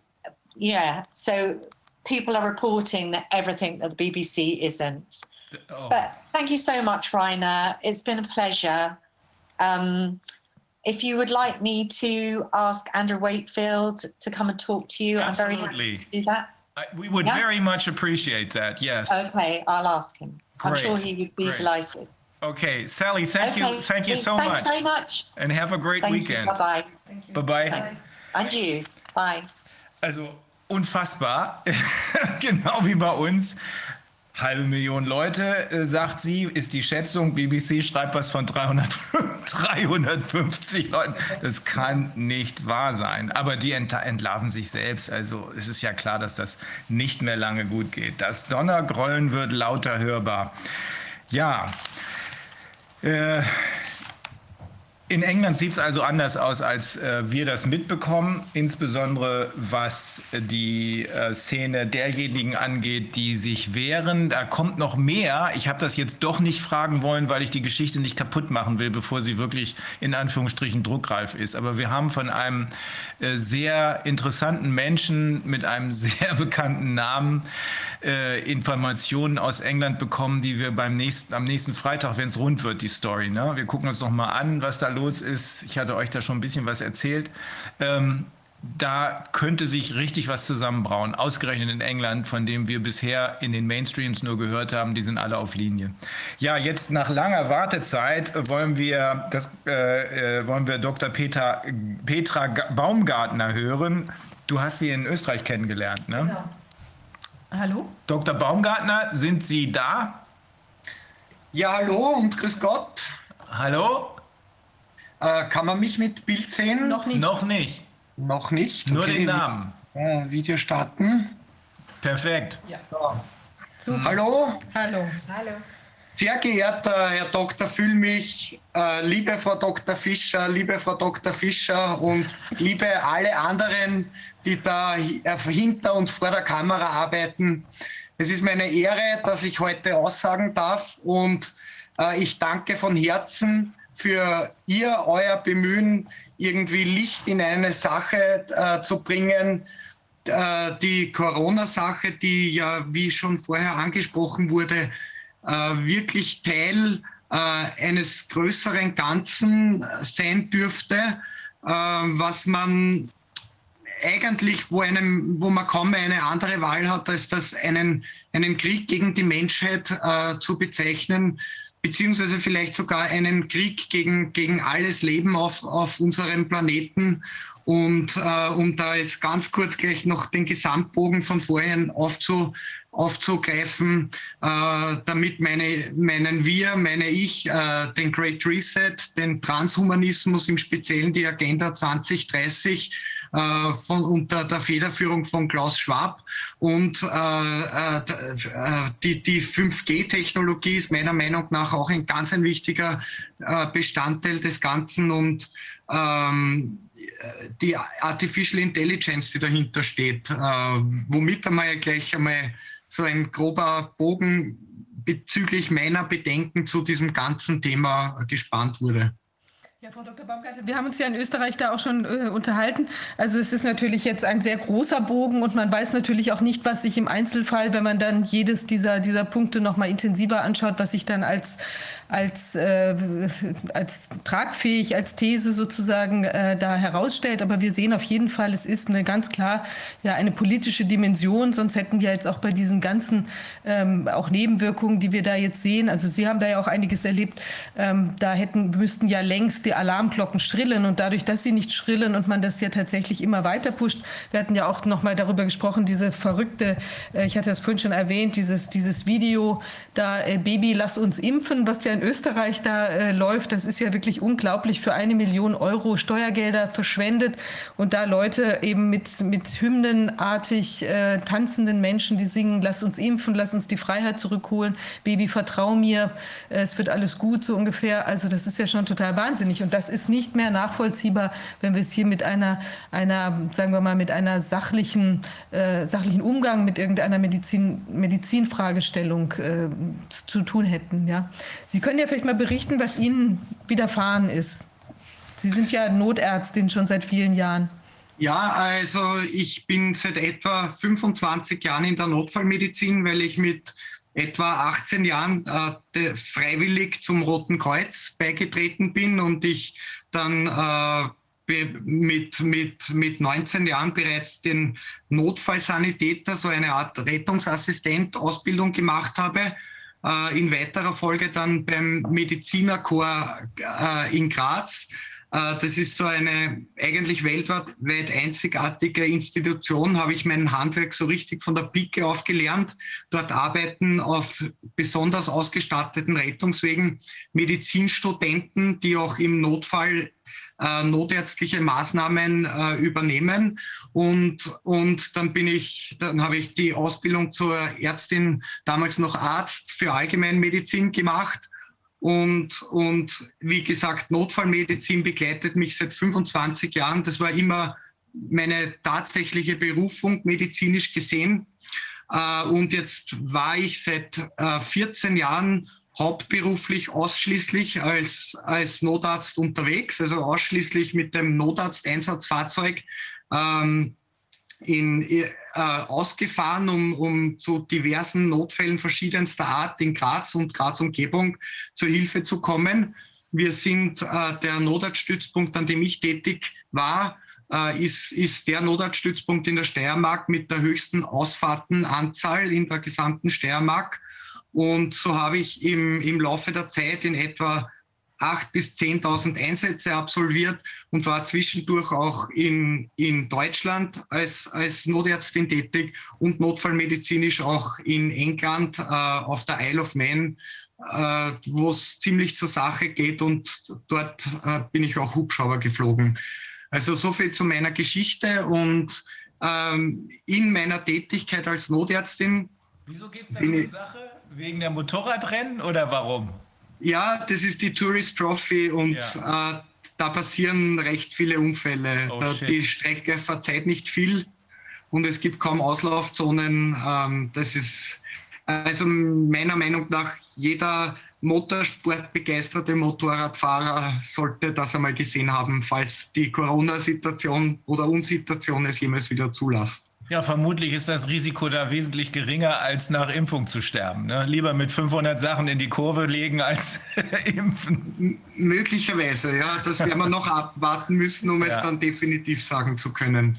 yeah, so people are reporting that everything that the BBC isn't. Oh. But thank you so much, Rainer. It's been a pleasure. Um, if you would like me to ask Andrew Wakefield to come and talk to you, I'm very happy to do that. I, we would Yeah. very much appreciate that. Yes. Okay, I'll ask him. Great. I'm sure he would be great. delighted. okay, Sally, thank okay. you, thank you so Thanks much, very much. and have a great Thank weekend. you. Bye Bye bye. bye. Thanks. And you. Bye. Also unfassbar, genau wie bei uns. Halbe Million Leute, äh, sagt sie, ist die Schätzung. BBC schreibt was von 300, 350 Leuten. Das kann nicht wahr sein. Aber die ent entlarven sich selbst. Also es ist ja klar, dass das nicht mehr lange gut geht. Das Donnergrollen wird lauter hörbar. Ja, äh, in England sieht es also anders aus, als äh, wir das mitbekommen, insbesondere was die äh, Szene derjenigen angeht, die sich wehren. Da kommt noch mehr. Ich habe das jetzt doch nicht fragen wollen, weil ich die Geschichte nicht kaputt machen will, bevor sie wirklich in Anführungsstrichen druckreif ist. Aber wir haben von einem äh, sehr interessanten Menschen mit einem sehr bekannten Namen äh, Informationen aus England bekommen, die wir beim nächsten, am nächsten Freitag, wenn es rund wird, die Story. Ne? Wir gucken uns noch mal an, was da los ist. Ich hatte euch da schon ein bisschen was erzählt. Ähm, da könnte sich richtig was zusammenbrauen. Ausgerechnet in England, von dem wir bisher in den Mainstreams nur gehört haben, die sind alle auf Linie. Ja, jetzt nach langer Wartezeit wollen wir, das, äh, äh, wollen wir Dr. Peter, Petra Ga- Baumgartner hören. Du hast sie in Österreich kennengelernt, ne? Genau. Hallo? Dr. Baumgartner, sind Sie da? Ja, hallo und grüß Gott. Hallo? Äh, kann man mich mit Bild sehen? Noch nicht. Noch nicht. Noch nicht. Nur den Namen. Äh, Video starten. Perfekt. Ja. So. Hallo. Hallo. Hallo. Sehr geehrter Herr Dr. Füllmich, äh, liebe Frau Dr. Fischer, liebe Frau Dr. Fischer und liebe alle anderen, die da hinter und vor der Kamera arbeiten. Es ist meine Ehre, dass ich heute aussagen darf und äh, ich danke von Herzen für Ihr, euer Bemühen, irgendwie Licht in eine Sache äh, zu bringen, äh, die Corona-Sache, die ja, wie schon vorher angesprochen wurde, äh, wirklich Teil äh, eines größeren Ganzen sein dürfte, äh, was man eigentlich, wo, einem, wo man kaum eine andere Wahl hat, als das einen, einen Krieg gegen die Menschheit äh, zu bezeichnen, beziehungsweise vielleicht sogar einen Krieg gegen, gegen alles Leben auf, auf unserem Planeten. Und äh, um da jetzt ganz kurz gleich noch den Gesamtbogen von vorhin aufzu, aufzugreifen, äh, damit meine, meinen wir, meine ich, äh, den Great Reset, den Transhumanismus, im Speziellen die Agenda 2030 äh, von, unter der Federführung von Klaus Schwab. Und äh, äh, die, die 5G-Technologie ist meiner Meinung nach auch ein ganz ein wichtiger äh, Bestandteil des Ganzen und ähm, die Artificial Intelligence, die dahinter steht, äh, womit einmal gleich einmal so ein grober Bogen bezüglich meiner Bedenken zu diesem ganzen Thema gespannt wurde. Ja, Frau Dr. Baumgartel, wir haben uns ja in Österreich da auch schon äh, unterhalten. Also es ist natürlich jetzt ein sehr großer Bogen und man weiß natürlich auch nicht, was sich im Einzelfall, wenn man dann jedes dieser, dieser Punkte noch mal intensiver anschaut, was sich dann als als, äh, als tragfähig, als These sozusagen äh, da herausstellt. Aber wir sehen auf jeden Fall, es ist eine ganz klar ja eine politische Dimension. Sonst hätten wir jetzt auch bei diesen ganzen ähm, auch Nebenwirkungen, die wir da jetzt sehen. Also Sie haben da ja auch einiges erlebt. Ähm, da hätten müssten ja längst die Alarmglocken schrillen und dadurch, dass sie nicht schrillen und man das ja tatsächlich immer weiter pusht. Wir hatten ja auch noch mal darüber gesprochen, diese verrückte, äh, ich hatte das vorhin schon erwähnt, dieses dieses Video da äh, Baby, lass uns impfen, was ja in Österreich da äh, läuft, das ist ja wirklich unglaublich für eine Million Euro Steuergelder verschwendet und da Leute eben mit, mit hymnenartig äh, tanzenden Menschen, die singen, lass uns impfen, lass uns die Freiheit zurückholen, Baby, vertrau mir, äh, es wird alles gut, so ungefähr. Also das ist ja schon total wahnsinnig und das ist nicht mehr nachvollziehbar, wenn wir es hier mit einer, einer sagen wir mal, mit einer sachlichen, äh, sachlichen Umgang mit irgendeiner Medizin, Medizinfragestellung äh, zu, tun hätten. Ja. Sie können ja vielleicht mal berichten, was Ihnen widerfahren ist. Sie sind ja Notärztin schon seit vielen Jahren. Ja, also ich bin seit etwa 25 Jahren in der Notfallmedizin, weil ich mit etwa 18 Jahren äh, freiwillig zum Roten Kreuz beigetreten bin und ich dann äh, mit, mit, mit 19 Jahren bereits den Notfallsanitäter, so eine Art Rettungsassistent Ausbildung gemacht habe äh, in weiterer Folge dann beim Medizinerchor äh, in Graz. Äh, das ist so eine eigentlich weltweit einzigartige Institution, habe ich mein Handwerk so richtig von der Pike auf gelernt. Dort arbeiten auf besonders ausgestatteten Rettungswegen Medizinstudenten, die auch im Notfall äh, notärztliche Maßnahmen äh, übernehmen. Und, und dann bin ich, dann habe ich die Ausbildung zur Ärztin, damals noch Arzt für Allgemeinmedizin gemacht. Und, und wie gesagt, Notfallmedizin begleitet mich seit 25 Jahren. Das war immer meine tatsächliche Berufung, medizinisch gesehen. Äh, und jetzt war ich seit 14 äh, Jahren hauptberuflich ausschließlich als, als Notarzt unterwegs, also ausschließlich mit dem Notarzt-Einsatzfahrzeug ähm, in, äh, ausgefahren, um, um zu diversen Notfällen verschiedenster Art in Graz und Graz-Umgebung zur Hilfe zu kommen. Wir sind äh, der Notarztstützpunkt, an dem ich tätig war, äh, ist, ist der Notarztstützpunkt in der Steiermark mit der höchsten Ausfahrtenanzahl in der gesamten Steiermark. Und so habe ich im, im Laufe der Zeit in etwa 8.000 bis 10.000 Einsätze absolviert und war zwischendurch auch in, in Deutschland als, als Notärztin tätig und notfallmedizinisch auch in England äh, auf der Isle of Man äh, wo es ziemlich zur Sache geht und dort äh, bin ich auch Hubschrauber geflogen. Also so viel zu meiner Geschichte und ähm, in meiner Tätigkeit als Notärztin. Wieso geht es da um Sache? Wegen der Motorradrennen oder warum? Ja, das ist die Tourist Trophy und ja. äh, da passieren recht viele Unfälle. Oh, die Strecke verzeiht nicht viel und es gibt kaum Auslaufzonen. Ähm, das ist also meiner Meinung nach jeder motorsportbegeisterte Motorradfahrer sollte das einmal gesehen haben, falls die Corona-Situation oder Unsituation es jemals wieder zulässt. Ja, vermutlich ist das Risiko da wesentlich geringer, als nach Impfung zu sterben. Ne? Lieber mit 500 Sachen in die Kurve legen, als impfen. M möglicherweise, ja. Das werden wir noch abwarten müssen, um ja. es dann definitiv sagen zu können.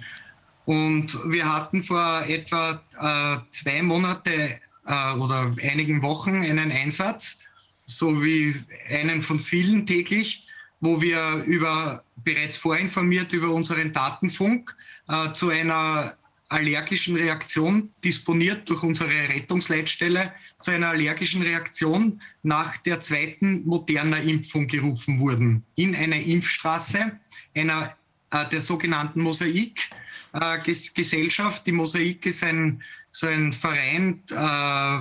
Und wir hatten vor etwa äh, zwei Monate äh, oder einigen Wochen einen Einsatz, so wie einen von vielen täglich, wo wir über, bereits vorinformiert über unseren Datenfunk äh, zu einer allergischen Reaktion, disponiert durch unsere Rettungsleitstelle, zu einer allergischen Reaktion nach der zweiten Moderna-Impfung gerufen wurden. In einer Impfstraße, einer äh, der sogenannten Mosaik-Gesellschaft. Äh, Die Mosaik ist ein, so ein Verein äh,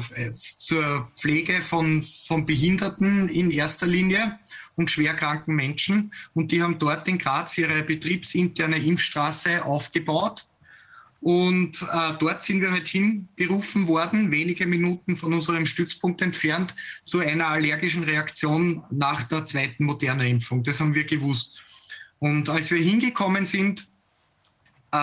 zur Pflege von, von Behinderten in erster Linie und schwerkranken Menschen. Und die haben dort in Graz ihre betriebsinterne Impfstraße aufgebaut und äh, dort sind wir halt hinberufen worden, wenige Minuten von unserem Stützpunkt entfernt, zu einer allergischen Reaktion nach der zweiten modernen Impfung. Das haben wir gewusst. Und als wir hingekommen sind, äh,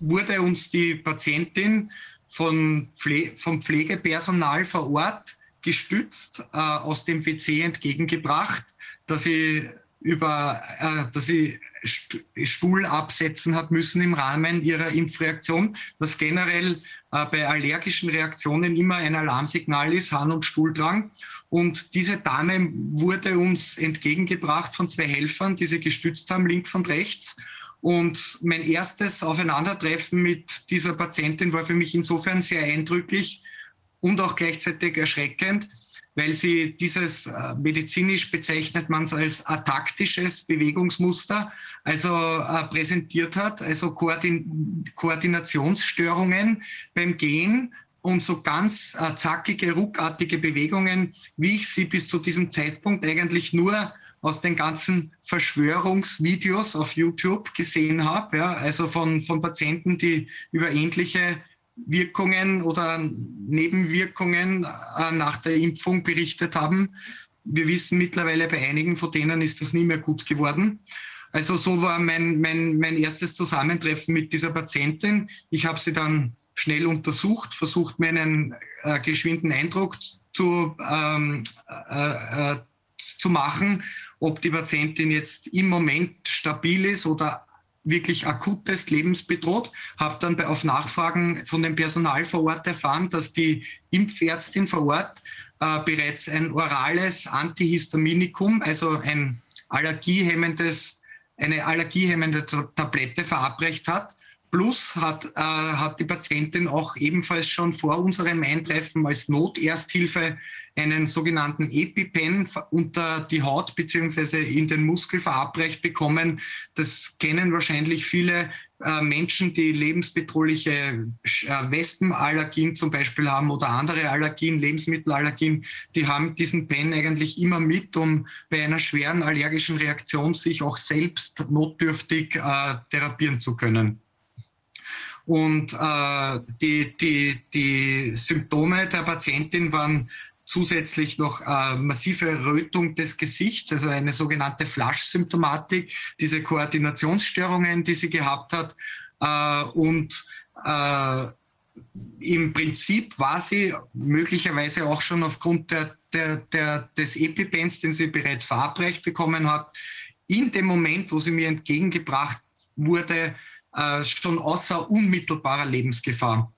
wurde uns die Patientin von Pfle vom Pflegepersonal vor Ort gestützt äh, aus dem WC entgegengebracht, dass sie über, äh, dass sie Stuhl absetzen hat müssen im Rahmen ihrer Impfreaktion, was generell äh, bei allergischen Reaktionen immer ein Alarmsignal ist, Harn- und Stuhldrang. Und diese Dame wurde uns entgegengebracht von zwei Helfern, die sie gestützt haben, links und rechts. Und mein erstes Aufeinandertreffen mit dieser Patientin war für mich insofern sehr eindrücklich und auch gleichzeitig erschreckend, weil sie dieses äh, medizinisch bezeichnet man es als ataktisches Bewegungsmuster, also äh, präsentiert hat, also Koordin Koordinationsstörungen beim Gehen und so ganz äh, zackige, ruckartige Bewegungen, wie ich sie bis zu diesem Zeitpunkt eigentlich nur aus den ganzen Verschwörungsvideos auf YouTube gesehen habe, ja, also von, von Patienten, die über ähnliche Wirkungen oder Nebenwirkungen äh, nach der Impfung berichtet haben. Wir wissen mittlerweile, bei einigen von denen ist das nie mehr gut geworden. Also so war mein, mein, mein erstes Zusammentreffen mit dieser Patientin. Ich habe sie dann schnell untersucht, versucht mir einen äh, geschwinden Eindruck zu, ähm, äh, äh, zu machen, ob die Patientin jetzt im Moment stabil ist oder wirklich akut ist, lebensbedroht. Habe dann bei, auf Nachfragen von dem Personal vor Ort erfahren, dass die Impfärztin vor Ort äh, bereits ein orales Antihistaminikum, also ein allergiehemmendes, eine allergiehemmende Tablette verabreicht hat. Plus hat, äh, hat die Patientin auch ebenfalls schon vor unserem Eintreffen als Notersthilfe einen sogenannten EpiPen unter die Haut beziehungsweise in den Muskel verabreicht bekommen. Das kennen wahrscheinlich viele äh, Menschen, die lebensbedrohliche äh, Wespenallergien zum Beispiel haben oder andere Allergien, Lebensmittelallergien, die haben diesen Pen eigentlich immer mit, um bei einer schweren allergischen Reaktion sich auch selbst notdürftig äh, therapieren zu können. Und äh, die, die, die Symptome der Patientin waren zusätzlich noch äh, massive Rötung des Gesichts, also eine sogenannte Flash-Symptomatik, diese Koordinationsstörungen, die sie gehabt hat. Äh, und äh, im Prinzip war sie möglicherweise auch schon aufgrund der, der, der, des EpiPens, den sie bereits verabreicht bekommen hat, in dem Moment, wo sie mir entgegengebracht wurde, äh, schon außer unmittelbarer Lebensgefahr.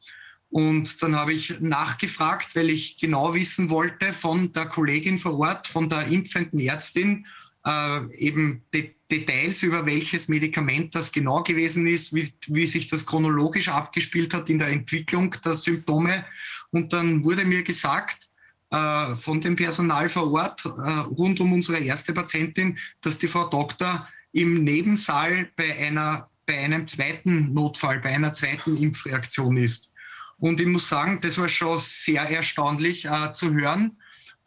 Und dann habe ich nachgefragt, weil ich genau wissen wollte von der Kollegin vor Ort, von der impfenden Ärztin, äh, eben De Details über welches Medikament das genau gewesen ist, wie, wie sich das chronologisch abgespielt hat in der Entwicklung der Symptome. Und dann wurde mir gesagt, äh, von dem Personal vor Ort äh, rund um unsere erste Patientin, dass die Frau Doktor im Nebensaal bei einer bei einem zweiten Notfall, bei einer zweiten Impfreaktion ist. Und ich muss sagen, das war schon sehr erstaunlich äh, zu hören.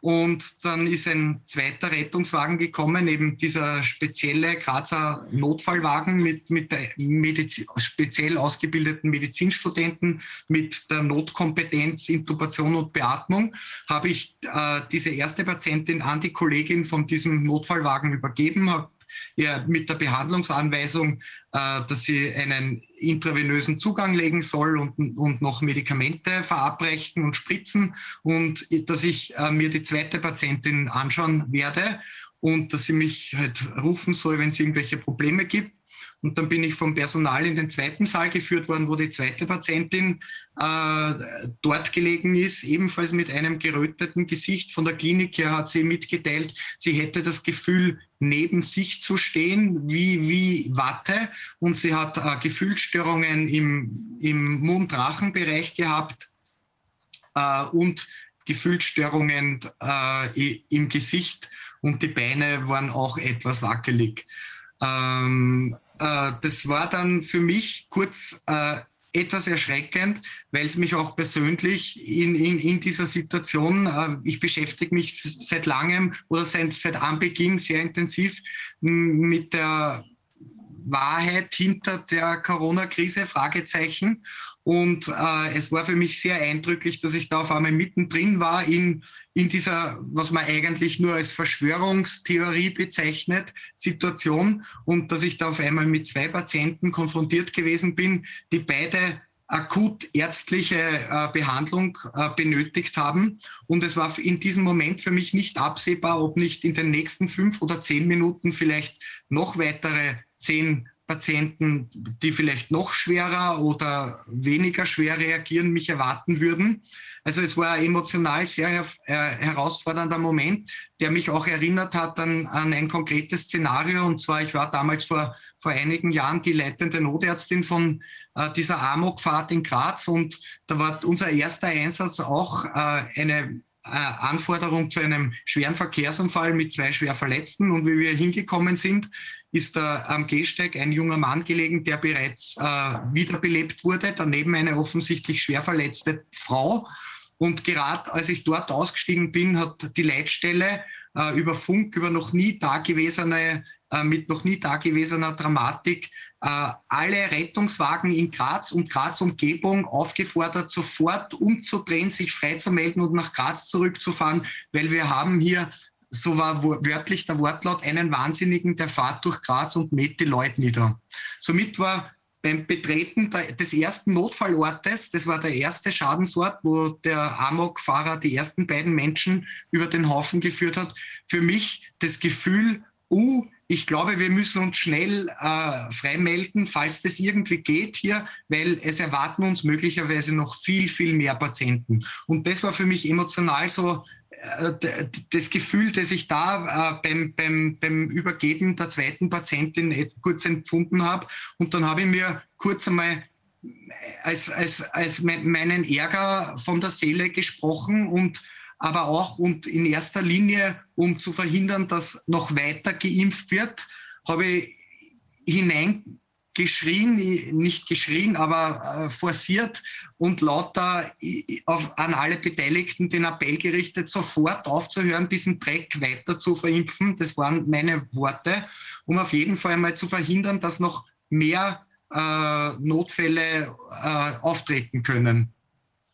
Und dann ist ein zweiter Rettungswagen gekommen, eben dieser spezielle Grazer Notfallwagen mit, mit der Medizin, speziell ausgebildeten Medizinstudenten mit der Notkompetenz Intubation und Beatmung. Habe ich äh, diese erste Patientin an die Kollegin von diesem Notfallwagen übergeben, habe ja, mit der Behandlungsanweisung, äh, dass sie einen intravenösen Zugang legen soll und, und noch Medikamente verabreichen und spritzen und dass ich äh, mir die zweite Patientin anschauen werde und dass sie mich halt rufen soll, wenn es irgendwelche Probleme gibt. Und dann bin ich vom Personal in den zweiten Saal geführt worden, wo die zweite Patientin äh, dort gelegen ist, ebenfalls mit einem geröteten Gesicht. Von der Klinik her hat sie mitgeteilt, sie hätte das Gefühl, neben sich zu stehen, wie, wie Watte. Und sie hat äh, Gefühlsstörungen im, im Mund-Rachen-Bereich gehabt äh, und Gefühlsstörungen äh, im Gesicht und die Beine waren auch etwas wackelig. Ähm, äh, das war dann für mich kurz äh, etwas erschreckend, weil es mich auch persönlich in, in, in dieser Situation, äh, ich beschäftige mich seit langem oder seit, seit Anbeginn sehr intensiv mit der Wahrheit hinter der Corona-Krise, Fragezeichen. Und äh, es war für mich sehr eindrücklich, dass ich da auf einmal mittendrin war in, in dieser, was man eigentlich nur als Verschwörungstheorie bezeichnet, Situation und dass ich da auf einmal mit zwei Patienten konfrontiert gewesen bin, die beide akut ärztliche äh, Behandlung äh, benötigt haben. Und es war in diesem Moment für mich nicht absehbar, ob nicht in den nächsten fünf oder zehn Minuten vielleicht noch weitere zehn Patienten, die vielleicht noch schwerer oder weniger schwer reagieren, mich erwarten würden. Also es war ein emotional sehr her äh, herausfordernder Moment, der mich auch erinnert hat an, an ein konkretes Szenario. Und zwar, ich war damals vor, vor einigen Jahren die leitende Notärztin von äh, dieser Amokfahrt in Graz und da war unser erster Einsatz auch äh, eine Anforderung zu einem schweren Verkehrsunfall mit zwei schwer Verletzten. Und wie wir hingekommen sind, ist da am Gehsteig ein junger Mann gelegen, der bereits äh, wiederbelebt wurde. Daneben eine offensichtlich schwer verletzte Frau. Und gerade als ich dort ausgestiegen bin, hat die Leitstelle äh, über Funk, über noch nie dagewesene, äh, mit noch nie dagewesener Dramatik äh, alle Rettungswagen in Graz und Graz Umgebung aufgefordert, sofort umzudrehen, sich freizumelden und nach Graz zurückzufahren, weil wir haben hier so war wörtlich der Wortlaut, einen Wahnsinnigen, der fahrt durch Graz und mäht die Leute nieder. Somit war beim Betreten des ersten Notfallortes, das war der erste Schadensort, wo der Amok-Fahrer die ersten beiden Menschen über den Haufen geführt hat, für mich das Gefühl, uh, ich glaube, wir müssen uns schnell äh, freimelden, falls das irgendwie geht hier, weil es erwarten uns möglicherweise noch viel, viel mehr Patienten. Und das war für mich emotional so das Gefühl, das ich da äh, beim, beim, beim Übergeben der zweiten Patientin kurz empfunden habe. Und dann habe ich mir kurz einmal als, als, als meinen Ärger von der Seele gesprochen und aber auch und in erster Linie, um zu verhindern, dass noch weiter geimpft wird, habe ich hinein geschrien, nicht geschrien, aber äh, forciert und lauter auf, an alle Beteiligten den Appell gerichtet, sofort aufzuhören, diesen Dreck weiter zu verimpfen. Das waren meine Worte, um auf jeden Fall mal zu verhindern, dass noch mehr äh, Notfälle äh, auftreten können.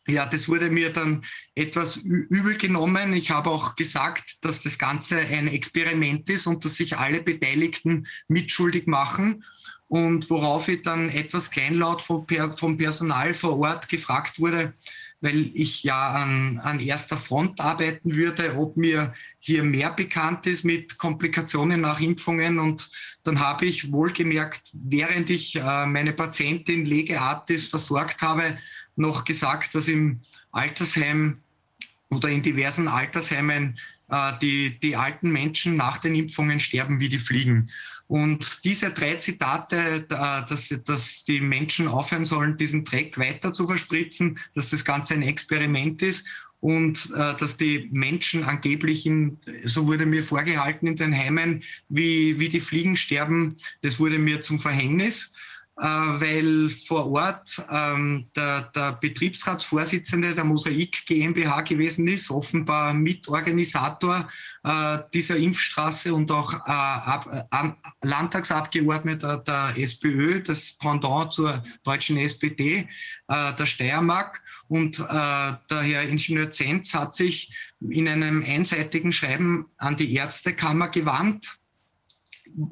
Ja, das wurde mir dann etwas übel genommen. Ich habe auch gesagt, dass das Ganze ein Experiment ist und dass sich alle Beteiligten mitschuldig machen und worauf ich dann etwas kleinlaut vom, Personal vor Ort gefragt wurde, weil ich ja an, an erster Front arbeiten würde, ob mir hier mehr bekannt ist mit Komplikationen nach Impfungen. Und dann habe ich wohlgemerkt, während ich äh, meine Patientin Legeartis versorgt habe, noch gesagt, dass im Altersheim oder in diversen Altersheimen äh, die, die alten Menschen nach den Impfungen sterben wie die Fliegen. Und diese drei Zitate, dass, dass die Menschen aufhören sollen, diesen Dreck weiter zu verspritzen, dass das Ganze ein Experiment ist und äh, dass die Menschen angeblich, in, so wurde mir vorgehalten, in den Heimen wie, wie die Fliegen sterben, das wurde mir zum Verhängnis. Äh, weil vor Ort ähm, der, der, Betriebsratsvorsitzende der Mosaik GmbH gewesen ist, offenbar Mitorganisator äh, dieser Impfstraße und auch äh, Ab äh, Landtagsabgeordneter der SPÖ, das Pendant zur deutschen SPD, äh, der Steiermark. Und äh, der Herr Ingenieur Zenz hat sich in einem einseitigen Schreiben an die Ärztekammer gewandt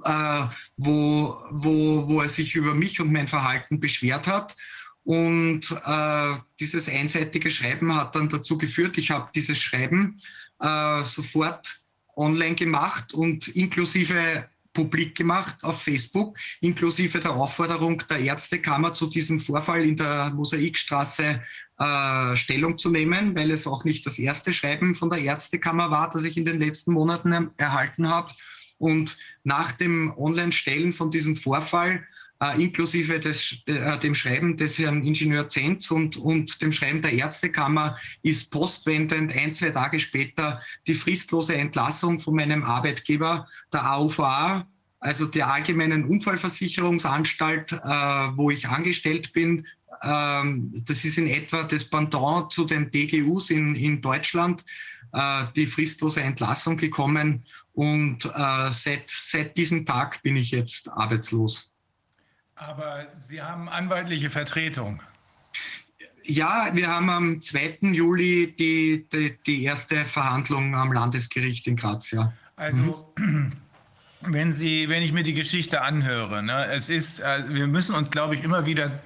äh, wo, wo, wo er sich über mich und mein Verhalten beschwert hat. Und äh, dieses einseitige Schreiben hat dann dazu geführt, ich habe dieses Schreiben äh, sofort online gemacht und inklusive publik gemacht auf Facebook, inklusive der Aufforderung der Ärztekammer zu diesem Vorfall in der Mosaikstraße äh, Stellung zu nehmen, weil es auch nicht das erste Schreiben von der Ärztekammer war, das ich in den letzten Monaten erhalten habe. Und nach dem Online-Stellen von diesem Vorfall, äh, inklusive des, äh, dem Schreiben des Herrn Ingenieur Zenz und, und dem Schreiben der Ärztekammer, ist postwendend ein, zwei Tage später die fristlose Entlassung von meinem Arbeitgeber, der AUVA, also der Allgemeinen Unfallversicherungsanstalt, äh, wo ich angestellt bin, ähm, das ist in etwa das Pendant zu den DGUs in, in Deutschland, die fristlose Entlassung gekommen und äh, seit, seit diesem Tag bin ich jetzt arbeitslos. Aber Sie haben anwaltliche Vertretung. Ja, wir haben am 2. Juli die, die, die erste Verhandlung am Landesgericht in Graz. Ja. Also, mhm. wenn, Sie, wenn ich mir die Geschichte anhöre, ne, es ist, äh, wir müssen uns, glaube ich, immer wieder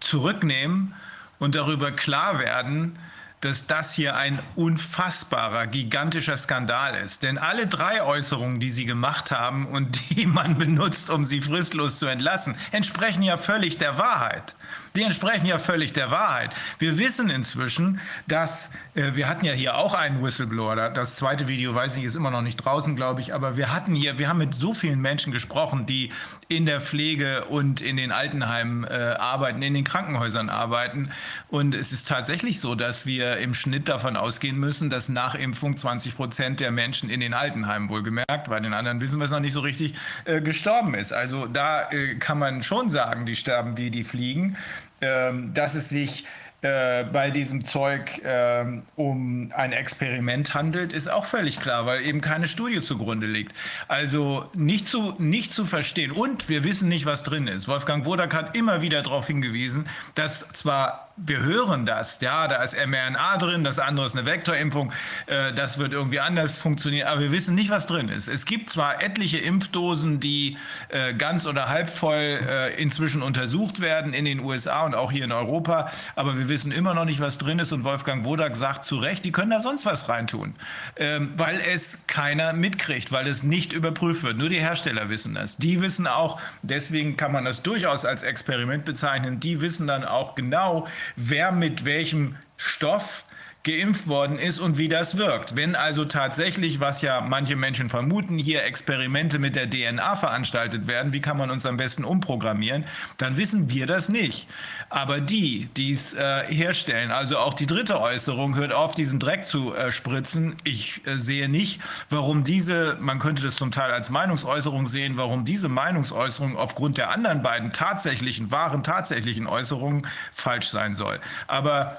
zurücknehmen und darüber klar werden, dass das hier ein unfassbarer, gigantischer Skandal ist. Denn alle drei Äußerungen, die Sie gemacht haben und die man benutzt, um sie fristlos zu entlassen, entsprechen ja völlig der Wahrheit die entsprechen ja völlig der Wahrheit. Wir wissen inzwischen, dass äh, wir hatten ja hier auch einen Whistleblower. Das zweite Video, weiß ich, ist immer noch nicht draußen, glaube ich. Aber wir hatten hier, wir haben mit so vielen Menschen gesprochen, die in der Pflege und in den Altenheimen äh, arbeiten, in den Krankenhäusern arbeiten. Und es ist tatsächlich so, dass wir im Schnitt davon ausgehen müssen, dass nach Impfung 20 Prozent der Menschen in den Altenheimen wohlgemerkt, bei den anderen wissen wir es noch nicht so richtig, äh, gestorben ist. Also da äh, kann man schon sagen, die sterben wie die fliegen ähm, dass es sich äh, bei diesem Zeug äh, um ein Experiment handelt, ist auch völlig klar, weil eben keine Studie zugrunde liegt. Also nicht zu, nicht zu verstehen. Und wir wissen nicht, was drin ist. Wolfgang Wodak hat immer wieder darauf hingewiesen, dass zwar wir hören das, ja, da ist mRNA drin, das andere ist eine Vektorimpfung, äh, das wird irgendwie anders funktionieren, aber wir wissen nicht, was drin ist. Es gibt zwar etliche Impfdosen, die äh, ganz oder halb voll äh, inzwischen untersucht werden in den USA und auch hier in Europa, aber wir wissen immer noch nicht, was drin ist und Wolfgang Wodak sagt zu Recht, die können da sonst was reintun, ähm, weil es keiner mitkriegt, weil es nicht überprüft wird. Nur die Hersteller wissen das. Die wissen auch, deswegen kann man das durchaus als Experiment bezeichnen, die wissen dann auch genau, wer mit welchem Stoff geimpft worden ist und wie das wirkt. Wenn also tatsächlich, was ja manche Menschen vermuten, hier Experimente mit der DNA veranstaltet werden, wie kann man uns am besten umprogrammieren, dann wissen wir das nicht. Aber die, die es äh, herstellen, also auch die dritte Äußerung, hört auf, diesen Dreck zu äh, spritzen. Ich äh, sehe nicht, warum diese, man könnte das zum Teil als Meinungsäußerung sehen, warum diese Meinungsäußerung aufgrund der anderen beiden tatsächlichen, wahren, tatsächlichen Äußerungen falsch sein soll. Aber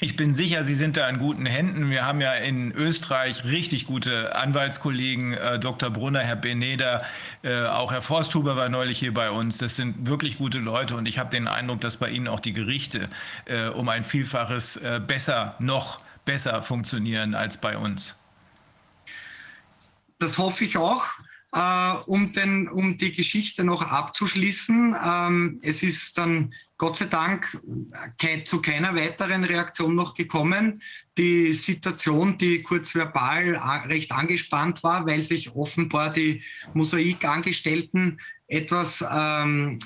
ich bin sicher, Sie sind da in guten Händen. Wir haben ja in Österreich richtig gute Anwaltskollegen, äh, Dr. Brunner, Herr Beneder, äh, auch Herr Forsthuber war neulich hier bei uns. Das sind wirklich gute Leute und ich habe den Eindruck, dass bei Ihnen auch die Gerichte äh, um ein Vielfaches äh, besser, noch besser funktionieren als bei uns. Das hoffe ich auch. Äh, um, den, um die Geschichte noch abzuschließen. Ähm, es ist dann Gott sei Dank ke zu keiner weiteren Reaktion noch gekommen. Die Situation, die kurz verbal recht angespannt war, weil sich offenbar die Mosaikangestellten etwas ähm,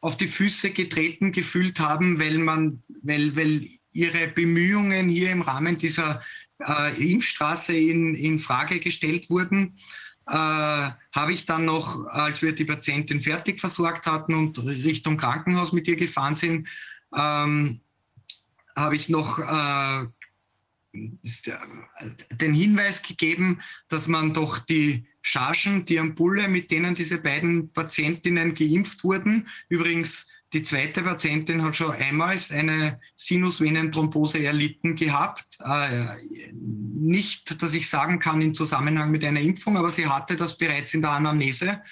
auf die Füße getreten gefühlt haben, weil man, weil, weil ihre Bemühungen hier im Rahmen dieser äh, Impfstraße in, in Frage gestellt wurden äh, habe ich dann noch, als wir die Patientin fertig versorgt hatten und Richtung Krankenhaus mit ihr gefahren sind, ähm, habe ich noch äh, den Hinweis gegeben, dass man doch die Chargen, die Ampulle, mit denen diese beiden Patientinnen geimpft wurden, übrigens die zweite Patientin hat schon einmal eine Sinusvenenthrombose erlitten gehabt. Äh, nicht, dass ich sagen kann im Zusammenhang mit einer Impfung, aber sie hatte das bereits in der Anamnese.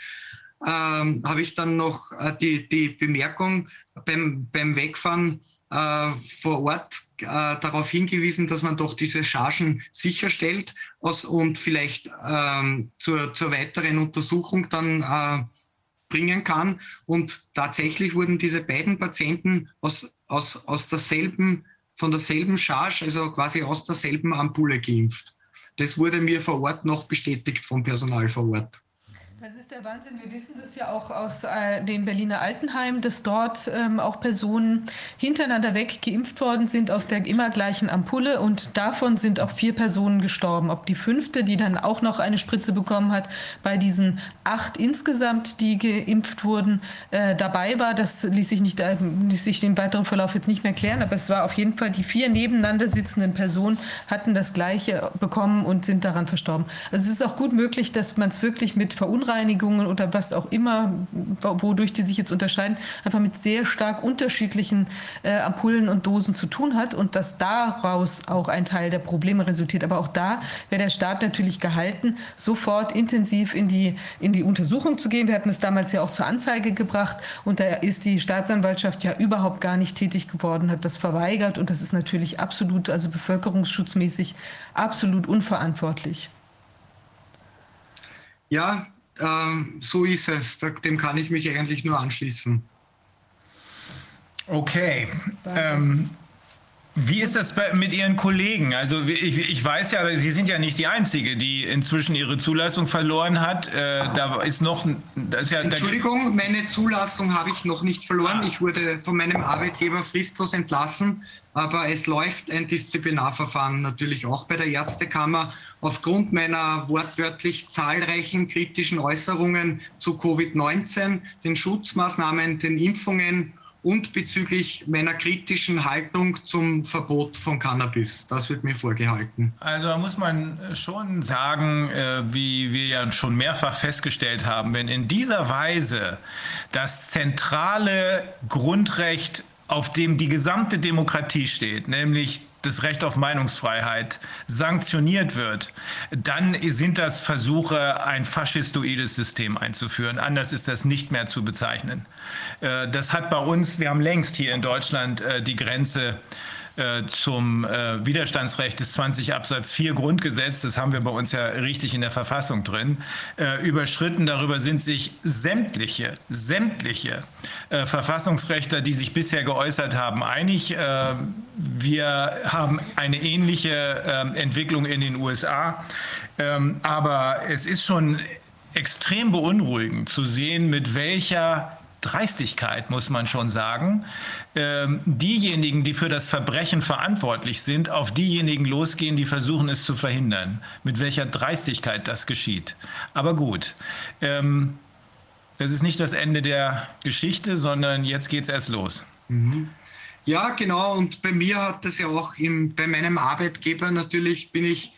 Ähm, Habe ich dann noch äh, die, die Bemerkung beim, beim Wegfahren äh, vor Ort äh, darauf hingewiesen, dass man doch diese Chargen sicherstellt aus, und vielleicht ähm, zur, zur weiteren Untersuchung dann äh, bringen kann. Und tatsächlich wurden diese beiden Patienten aus, aus, aus derselben, von derselben Charge, also quasi aus derselben Ampulle geimpft. Das wurde mir vor Ort noch bestätigt vom Personal vor Ort. Das ist der Wahnsinn. Wir wissen das ja auch aus äh, dem Berliner Altenheim, dass dort ähm, auch Personen hintereinander weg geimpft worden sind aus der immer gleichen Ampulle und davon sind auch vier Personen gestorben. Ob die fünfte, die dann auch noch eine Spritze bekommen hat, bei diesen acht insgesamt, die geimpft wurden, äh, dabei war, das ließ sich, nicht, äh, ließ sich den weiteren Verlauf jetzt nicht mehr klären, aber es war auf jeden Fall, die vier nebeneinander sitzenden Personen hatten das Gleiche bekommen und sind daran verstorben. Also es ist auch gut möglich, dass man es wirklich mit Verunreinigungen Verunreinigungen oder was auch immer, wodurch die sich jetzt unterscheiden, einfach mit sehr stark unterschiedlichen äh, Ampullen und Dosen zu tun hat und dass daraus auch ein Teil der Probleme resultiert. Aber auch da wäre der Staat natürlich gehalten, sofort intensiv in die, in die Untersuchung zu gehen. Wir hatten es damals ja auch zur Anzeige gebracht und da ist die Staatsanwaltschaft ja überhaupt gar nicht tätig geworden, hat das verweigert und das ist natürlich absolut, also bevölkerungsschutzmäßig absolut unverantwortlich. Ja, ähm, so ist es. Dem kann ich mich eigentlich nur anschließen. Okay. Ähm, wie ist das bei, mit Ihren Kollegen? Also ich, ich, weiß ja, Sie sind ja nicht die Einzige, die inzwischen ihre Zulassung verloren hat. Äh, da ist noch, ist ja, Entschuldigung, meine Zulassung habe ich noch nicht verloren. Ah. Ich wurde von meinem Arbeitgeber fristlos entlassen, aber es läuft ein Disziplinarverfahren natürlich auch bei der Ärztekammer aufgrund meiner wortwörtlich zahlreichen kritischen Äußerungen zu Covid-19, den Schutzmaßnahmen, den Impfungen und bezüglich meiner kritischen Haltung zum Verbot von Cannabis. Das wird mir vorgehalten. Also da muss man schon sagen, äh, wie wir ja schon mehrfach festgestellt haben, wenn in dieser Weise das zentrale Grundrecht, auf dem die gesamte Demokratie steht, nämlich das Recht auf Meinungsfreiheit sanktioniert wird, dann sind das Versuche, ein faschistoides System einzuführen. Anders ist das nicht mehr zu bezeichnen. Äh, das hat bei uns, wir haben längst hier in Deutschland äh, die Grenze äh, zum äh, Widerstandsrecht des 20 Absatz 4 Grundgesetz, das haben wir bei uns ja richtig in der Verfassung drin, äh, überschritten. Darüber sind sich sämtliche, sämtliche äh, Verfassungsrechtler, die sich bisher geäußert haben, einig. Äh, wir haben eine ähnliche ähm, Entwicklung in den USA. Ähm, aber es ist schon extrem beunruhigend zu sehen, mit welcher Dreistigkeit, muss man schon sagen, ähm, diejenigen, die für das Verbrechen verantwortlich sind, auf diejenigen losgehen, die versuchen, es zu verhindern. Mit welcher Dreistigkeit das geschieht. Aber gut. Ähm, das ist nicht das Ende der Geschichte, sondern jetzt geht es erst los. Mhm. Ja, genau. Und bei mir hat das ja auch im, bei meinem Arbeitgeber natürlich bin ich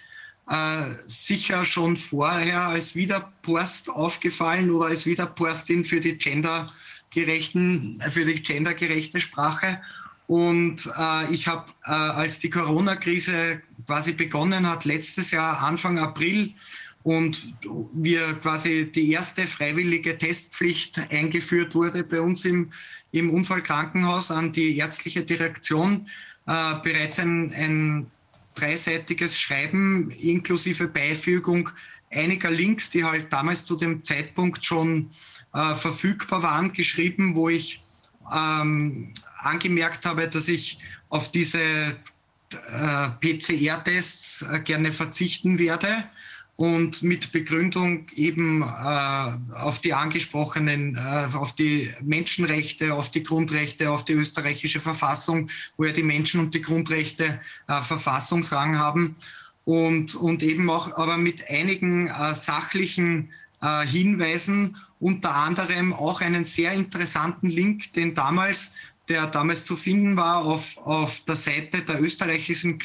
äh, sicher schon vorher als Wiederpost aufgefallen oder als Wiederpostin für die Gender gerechten, für die gendergerechte Sprache. Und äh, ich habe, äh, als die Corona-Krise quasi begonnen hat, letztes Jahr, Anfang April, und wir quasi die erste freiwillige Testpflicht eingeführt wurde bei uns im, im Unfallkrankenhaus an die ärztliche Direktion, äh, bereits ein, ein dreiseitiges Schreiben inklusive Beifügung einiger Links, die halt damals zu dem Zeitpunkt schon äh, verfügbar waren, geschrieben, wo ich ähm, angemerkt habe, dass ich auf diese äh, PCR-Tests äh, gerne verzichten werde und mit Begründung eben äh, auf die angesprochenen, äh, auf die Menschenrechte, auf die Grundrechte, auf die österreichische Verfassung, wo ja die Menschen und die Grundrechte äh, Verfassungsrang haben und, und eben auch aber mit einigen äh, sachlichen äh, Hinweisen, unter anderem auch einen sehr interessanten Link, den damals der damals zu finden war auf, auf der Seite der österreichischen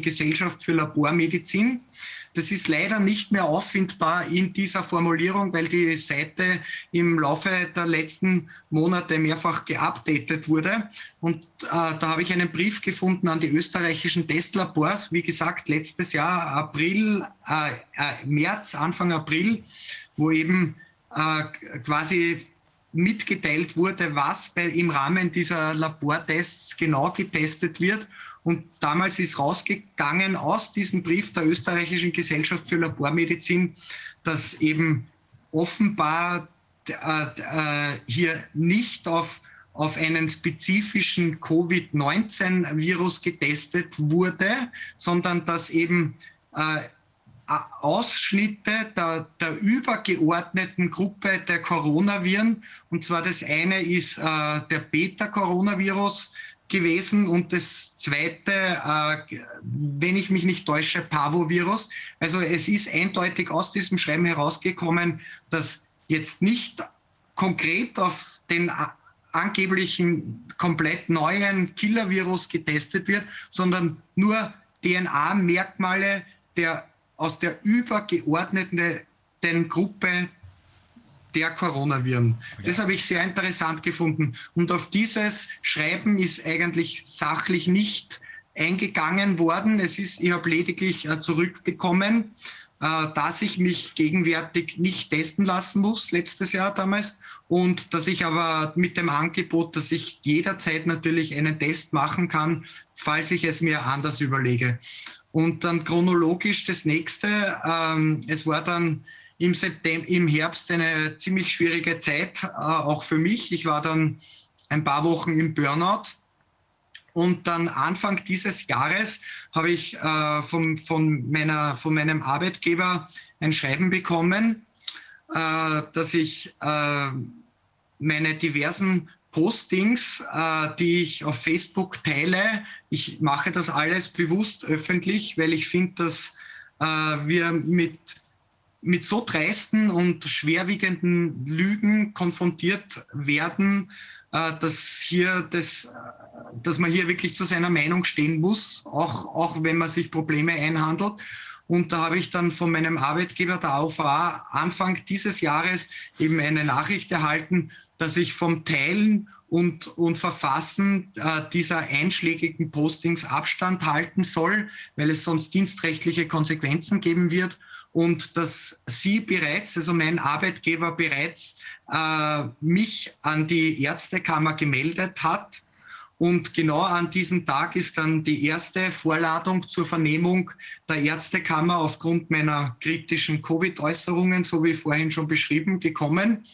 Gesellschaft für Labormedizin. Das ist leider nicht mehr auffindbar in dieser Formulierung, weil die Seite im Laufe der letzten Monate mehrfach geupdatet wurde. Und äh, da habe ich einen Brief gefunden an die österreichischen Testlabors. Wie gesagt, letztes Jahr, April, äh, äh, März, Anfang April, wo eben äh, quasi mitgeteilt wurde, was bei, im Rahmen dieser Labortests genau getestet wird. Und damals ist rausgegangen aus diesem Brief der österreichischen Gesellschaft für Labormedizin, dass eben offenbar äh, äh, hier nicht auf, auf einen spezifischen Covid-19-Virus getestet wurde, sondern dass eben äh, Ausschnitte der, der, übergeordneten Gruppe der Coronaviren. Und zwar das eine ist äh, der Beta-Coronavirus gewesen und das zweite, äh, wenn ich mich nicht täusche, Pavovirus. Also es ist eindeutig aus diesem Schreiben herausgekommen, dass jetzt nicht konkret auf den angeblichen komplett neuen Killer-Virus getestet wird, sondern nur DNA-Merkmale der aus der übergeordneten Gruppe der Coronaviren. Ja. Das habe ich sehr interessant gefunden. Und auf dieses Schreiben ist eigentlich sachlich nicht eingegangen worden. Es ist, ich habe lediglich äh, zurückbekommen, äh, dass ich mich gegenwärtig nicht testen lassen muss, letztes Jahr damals. Und dass ich aber mit dem Angebot, dass ich jederzeit natürlich einen Test machen kann, falls ich es mir anders überlege. Und dann chronologisch das nächste. Ähm, es war dann im, September, im Herbst eine ziemlich schwierige Zeit, äh, auch für mich. Ich war dann ein paar Wochen im Burnout. Und dann Anfang dieses Jahres habe ich äh, vom, von, meiner, von meinem Arbeitgeber ein Schreiben bekommen, äh, dass ich äh, meine diversen Postings, äh, die ich auf Facebook teile. Ich mache das alles bewusst öffentlich, weil ich finde, dass äh, wir mit, mit so dreisten und schwerwiegenden Lügen konfrontiert werden, äh, dass, hier das, dass man hier wirklich zu seiner Meinung stehen muss, auch, auch wenn man sich Probleme einhandelt. Und da habe ich dann von meinem Arbeitgeber der AUVA Anfang dieses Jahres eben eine Nachricht erhalten, dass ich vom Teilen und, und Verfassen äh, dieser einschlägigen Postings Abstand halten soll, weil es sonst dienstrechtliche Konsequenzen geben wird und dass Sie bereits, also mein Arbeitgeber bereits äh, mich an die Ärztekammer gemeldet hat. Und genau an diesem Tag ist dann die erste Vorladung zur Vernehmung der Ärztekammer aufgrund meiner kritischen Covid-Äußerungen, so wie vorhin schon beschrieben, gekommen.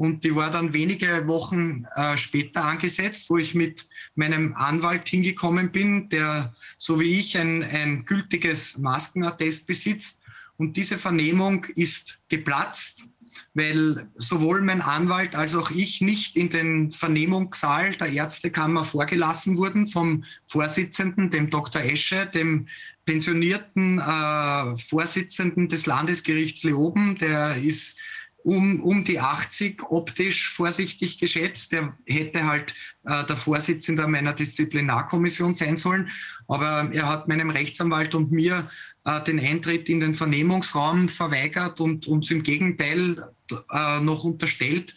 Und die war dann wenige Wochen äh, später angesetzt, wo ich mit meinem Anwalt hingekommen bin, der so wie ich ein, ein gültiges Maskenattest besitzt. Und diese Vernehmung ist geplatzt, weil sowohl mein Anwalt als auch ich nicht in den Vernehmungssaal der Ärztekammer vorgelassen wurden vom Vorsitzenden, dem Dr. Esche, dem pensionierten äh, Vorsitzenden des Landesgerichts Leoben. Der ist um, um die 80 optisch vorsichtig geschätzt. Der hätte halt äh, der Vorsitzende meiner Disziplinarkommission sein sollen. Aber er hat meinem Rechtsanwalt und mir äh, den Eintritt in den Vernehmungsraum verweigert und uns im Gegenteil äh, noch unterstellt,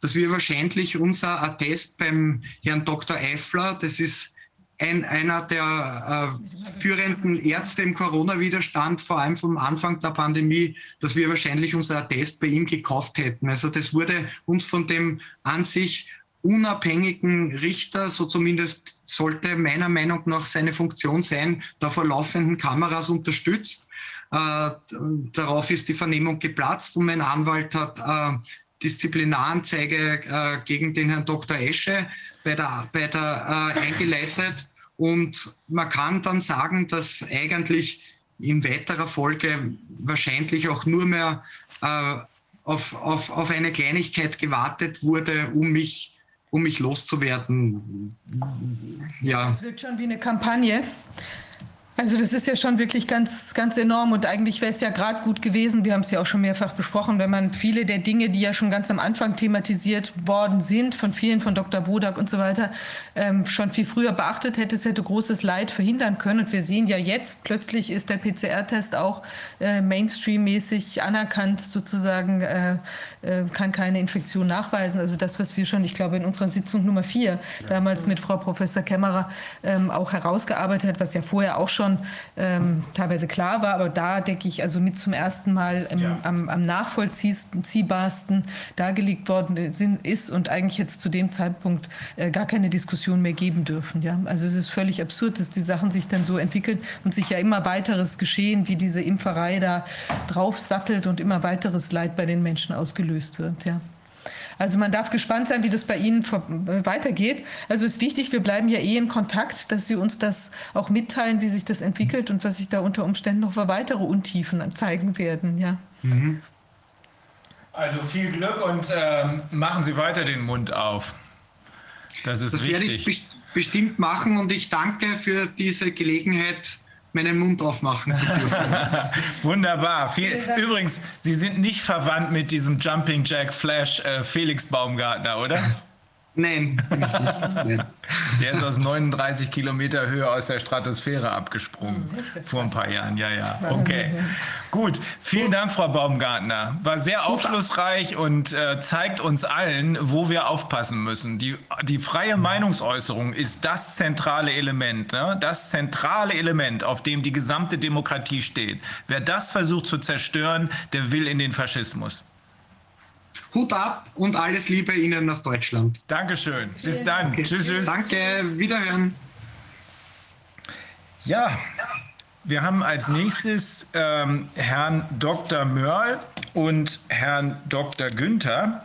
dass wir wahrscheinlich unser Attest beim Herrn Dr. Eifler, das ist ein, einer der äh, führenden Ärzte im Corona-Widerstand, vor allem vom Anfang der Pandemie, dass wir wahrscheinlich unser Attest bei ihm gekauft hätten. Also das wurde uns von dem an sich unabhängigen Richter, so zumindest sollte meiner Meinung nach seine Funktion sein, da vor laufenden Kameras unterstützt. Äh, darauf ist die Vernehmung geplatzt und mein Anwalt hat äh, Disziplinaranzeige äh, gegen den Herrn Dr. Esche bei der, bei der äh, eingeleitet. Und man kann dann sagen, dass eigentlich in weiterer Folge wahrscheinlich auch nur mehr äh, auf, auf, auf eine Kleinigkeit gewartet wurde, um mich, um mich loszuwerden. Ja. Es wirkt schon wie eine Kampagne. Also das ist ja schon wirklich ganz, ganz enorm und eigentlich wäre es ja gerade gut gewesen, wir haben es ja auch schon mehrfach besprochen, wenn man viele der Dinge, die ja schon ganz am Anfang thematisiert worden sind, von vielen, von Dr. Wodak und so weiter, ähm, schon viel früher beachtet hätte, es hätte großes Leid verhindern können. Und wir sehen ja jetzt, plötzlich ist der PCR-Test auch äh, Mainstream-mäßig anerkannt, sozusagen, äh, äh, kann keine Infektion nachweisen. Also das, was wir schon, ich glaube, in unserer Sitzung Nummer vier ja. damals mit Frau Professor Kämmerer ähm, auch herausgearbeitet hat, was ja vorher auch schon schon ähm, teilweise klar war, aber da denke ich also mit zum ersten Mal im, ja. am, am nachvollziehbarsten dargelegt worden ist und eigentlich jetzt zu dem Zeitpunkt äh, gar keine Diskussion mehr geben dürfen. Ja? Also es ist völlig absurd, dass die Sachen sich dann so entwickeln und sich ja immer weiteres Geschehen, wie diese Impferei da drauf sattelt und immer weiteres Leid bei den Menschen ausgelöst wird. Ja. Also man darf gespannt sein, wie das bei Ihnen äh, weitergeht. Also es ist wichtig, wir bleiben ja eh in Kontakt, dass Sie uns das auch mitteilen, wie sich das entwickelt und was sich da unter Umständen noch für weitere Untiefen zeigen werden. Ja. Mhm. Also viel Glück und ähm, machen Sie weiter den Mund auf. Das ist das wichtig. werde ich bestimmt machen und ich danke für diese Gelegenheit, meinen Mund aufmachen zu dürfen. Wunderbar. Viel, übrigens, Sie sind nicht verwandt mit diesem Jumping Jack Flash äh, Felix Baumgartner, oder? Nein. Der ist aus 39 Kilometer Höhe aus der Stratosphäre abgesprungen. Oh, vor ein paar Jahren, ja, ja. Okay. Gut, vielen Dank, Frau Baumgartner. War sehr aufschlussreich und äh, zeigt uns allen, wo wir aufpassen müssen. Die, die freie Meinungsäußerung ist das zentrale Element, ne? das zentrale Element, auf dem die gesamte Demokratie steht. Wer das versucht zu zerstören, der will in den Faschismus. Hut ab und alles Liebe Ihnen nach Deutschland. Dankeschön. Bis dann. Okay. Tschüss, tschüss. Danke, wiederhören. Ja, wir haben als nächstes ähm, Herrn Dr. Mörl und Herrn Dr. Günther,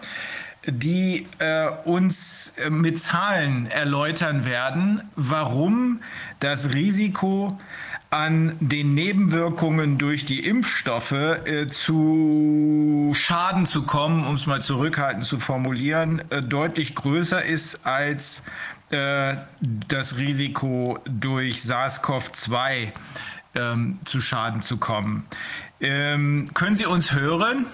die äh, uns äh, mit Zahlen erläutern werden, warum das Risiko an den Nebenwirkungen durch die Impfstoffe äh, zu Schaden zu kommen, um es mal zurückhaltend zu formulieren, äh, deutlich größer ist als äh, das Risiko durch SARS-CoV-2 ähm, zu Schaden zu kommen. Ähm, können Sie uns hören?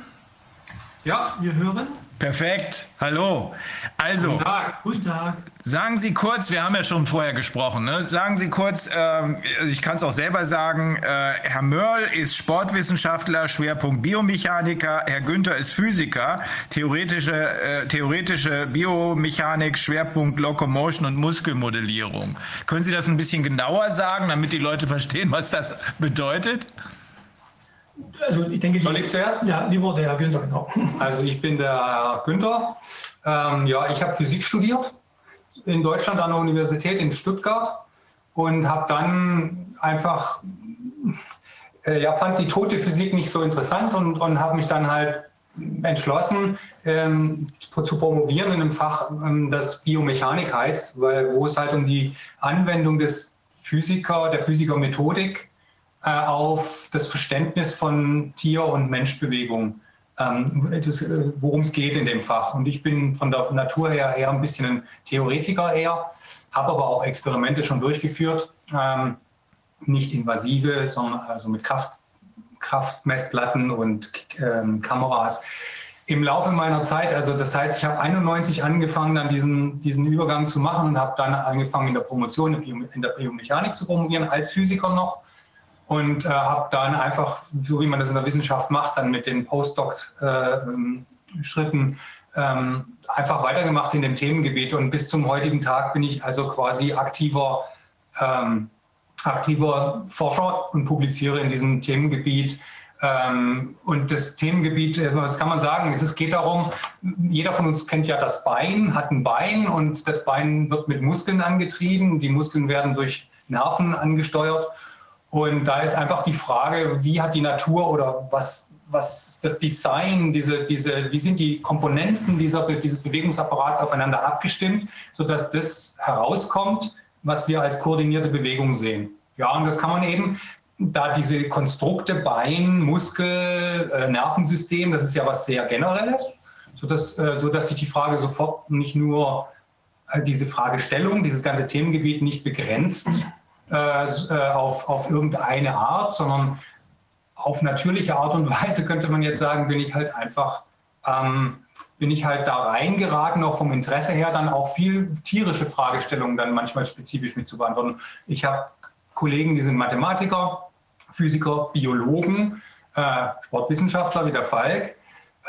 Ja, wir hören. Perfekt. Hallo. Also, guten Tag. Guten Tag. Sagen Sie kurz, wir haben ja schon vorher gesprochen, ne? sagen Sie kurz, ähm, ich kann es auch selber sagen, äh, Herr Mörl ist Sportwissenschaftler, Schwerpunkt Biomechaniker, Herr Günther ist Physiker, theoretische, äh, theoretische Biomechanik, Schwerpunkt Locomotion und Muskelmodellierung. Können Sie das ein bisschen genauer sagen, damit die Leute verstehen, was das bedeutet? Also ich denke, soll ich zuerst? Ja, lieber der Herr Günther, genau. Also ich bin der Herr Günther. Ähm, ja, ich habe Physik studiert in Deutschland an der Universität in Stuttgart und habe dann einfach, äh, ja, fand die tote Physik nicht so interessant und, und habe mich dann halt entschlossen, ähm, zu promovieren in einem Fach, ähm, das Biomechanik heißt, weil, wo es halt um die Anwendung des Physiker, der Physikermethodik auf das Verständnis von Tier- und Menschbewegung, ähm, äh, worum es geht in dem Fach. Und ich bin von der Natur her eher ein bisschen ein Theoretiker eher, habe aber auch Experimente schon durchgeführt, ähm, nicht invasive, sondern also mit Kraft, Kraftmessplatten und ähm, Kameras. Im Laufe meiner Zeit, also das heißt, ich habe 91 angefangen, dann diesen, diesen Übergang zu machen und habe dann angefangen in der Promotion in der Biomechanik zu promovieren, als Physiker noch und äh, habe dann einfach, so wie man das in der Wissenschaft macht, dann mit den Postdoc-Schritten äh, ähm, einfach weitergemacht in dem Themengebiet. Und bis zum heutigen Tag bin ich also quasi aktiver, ähm, aktiver Forscher und publiziere in diesem Themengebiet. Ähm, und das Themengebiet, äh, was kann man sagen? Es geht darum, jeder von uns kennt ja das Bein, hat ein Bein und das Bein wird mit Muskeln angetrieben. Die Muskeln werden durch Nerven angesteuert. Und da ist einfach die Frage, wie hat die Natur oder was, was das Design, diese, diese, wie sind die Komponenten dieser, dieses Bewegungsapparats aufeinander abgestimmt, sodass das herauskommt, was wir als koordinierte Bewegung sehen. Ja, und das kann man eben, da diese Konstrukte Bein, Muskel, äh, Nervensystem, das ist ja was sehr Generelles, sodass, äh, sodass sich die Frage sofort nicht nur äh, diese Fragestellung, dieses ganze Themengebiet nicht begrenzt auf, auf irgendeine Art, sondern auf natürliche Art und Weise könnte man jetzt sagen, bin ich halt einfach, ähm, bin ich halt da reingeraten, auch vom Interesse her, dann auch viel tierische Fragestellungen dann manchmal spezifisch mit zu beantworten. Ich habe Kollegen, die sind Mathematiker, Physiker, Biologen, äh, Sportwissenschaftler wie der Falk.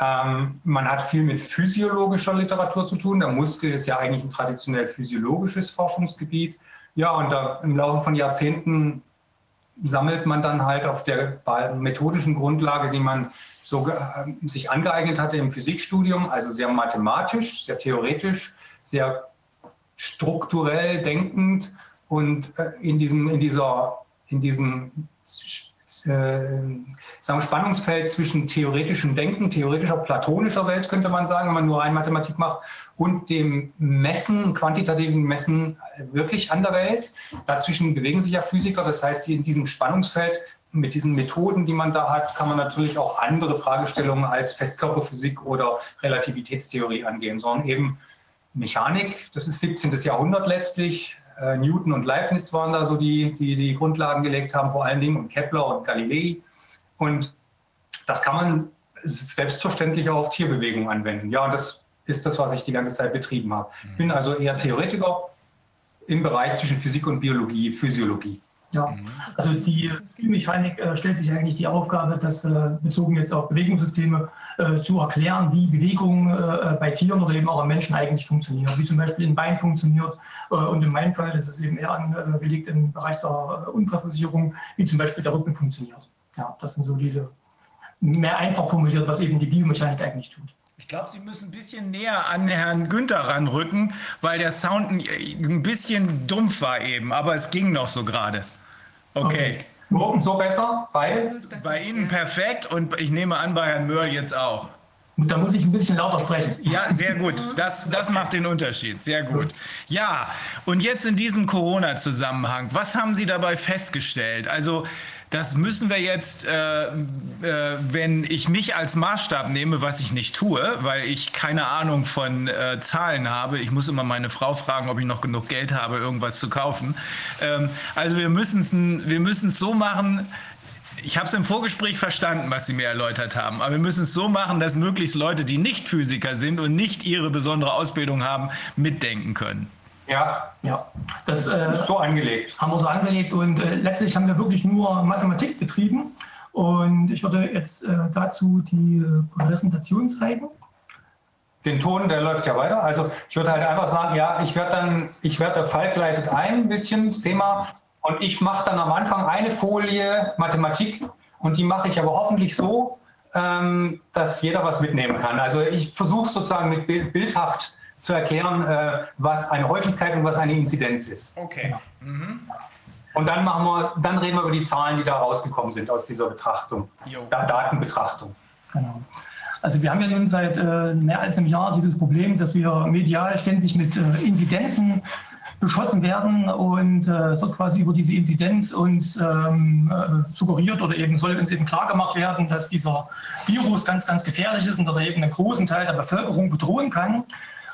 Ähm, man hat viel mit physiologischer Literatur zu tun. Der Muskel ist ja eigentlich ein traditionell physiologisches Forschungsgebiet. Ja, und da im Laufe von Jahrzehnten sammelt man dann halt auf der methodischen Grundlage, die man so äh, sich angeeignet hatte im Physikstudium, also sehr mathematisch, sehr theoretisch, sehr strukturell denkend und äh, in, diesem, in, dieser, in diesem äh, sagen, Spannungsfeld zwischen theoretischem Denken, theoretischer platonischer Welt, könnte man sagen, wenn man nur rein Mathematik macht, und dem Messen, quantitativen Messen wirklich an der Welt. Dazwischen bewegen sich ja Physiker, das heißt, in diesem Spannungsfeld mit diesen Methoden, die man da hat, kann man natürlich auch andere Fragestellungen als Festkörperphysik oder Relativitätstheorie angehen, sondern eben Mechanik, das ist 17. Jahrhundert letztlich, äh, Newton und Leibniz waren da so die, die die Grundlagen gelegt haben, vor allen Dingen, und Kepler und Galilei. Und das kann man selbstverständlich auch auf Tierbewegungen anwenden. Ja, das ist das, was ich die ganze Zeit betrieben habe. Ich bin also eher Theoretiker im Bereich zwischen Physik und Biologie, Physiologie. Ja, also die Spielmechanik äh, stellt sich eigentlich die Aufgabe, das äh, bezogen jetzt auf Bewegungssysteme äh, zu erklären, wie Bewegung äh, bei Tieren oder eben auch am Menschen eigentlich funktioniert, wie zum Beispiel ein Bein funktioniert. Äh, und in meinem Fall ist es eben eher angelegt im Bereich der Unfallversicherung, wie zum Beispiel der Rücken funktioniert. Ja, das sind so diese mehr einfach formuliert, was eben die Biomechanik eigentlich tut. Ich glaube, Sie müssen ein bisschen näher an Herrn Günther ranrücken, weil der Sound ein bisschen dumpf war eben, aber es ging noch so gerade. Okay. okay. So besser? Bei? Bei Ihnen perfekt und ich nehme an, bei Herrn Mörl jetzt auch. Da muss ich ein bisschen lauter sprechen. Ja, sehr gut. Das, das macht den Unterschied. Sehr gut. Ja, und jetzt in diesem Corona-Zusammenhang, was haben Sie dabei festgestellt? Also, das müssen wir jetzt, äh, äh, wenn ich mich als Maßstab nehme, was ich nicht tue, weil ich keine Ahnung von äh, Zahlen habe. Ich muss immer meine Frau fragen, ob ich noch genug Geld habe, irgendwas zu kaufen. Ähm, also wir müssen es wir so machen, ich habe es im Vorgespräch verstanden, was Sie mir erläutert haben. Aber wir müssen es so machen, dass möglichst Leute, die nicht Physiker sind und nicht ihre besondere Ausbildung haben, mitdenken können. Ja, ja. Das äh, ist so angelegt. Haben wir so angelegt und äh, letztlich haben wir wirklich nur Mathematik betrieben. Und ich würde jetzt äh, dazu die äh, Präsentation zeigen. Den Ton, der läuft ja weiter. Also ich würde halt einfach sagen, ja, ich werde dann, ich werde, der Falk leitet ein, ein bisschen das Thema und ich mache dann am Anfang eine Folie Mathematik und die mache ich aber hoffentlich so, ähm, dass jeder was mitnehmen kann. Also ich versuche sozusagen mit bildhaft zu erklären, äh, was eine Häufigkeit und was eine Inzidenz ist. Okay. Mhm. Und dann machen wir, dann reden wir über die Zahlen, die da rausgekommen sind aus dieser Betrachtung, da Datenbetrachtung. Genau. Also wir haben ja nun seit äh, mehr als einem Jahr dieses Problem, dass wir medial ständig mit äh, Inzidenzen beschossen werden und äh, wird quasi über diese Inzidenz uns ähm, äh, suggeriert oder eben soll uns eben klargemacht werden, dass dieser Virus ganz, ganz gefährlich ist und dass er eben einen großen Teil der Bevölkerung bedrohen kann.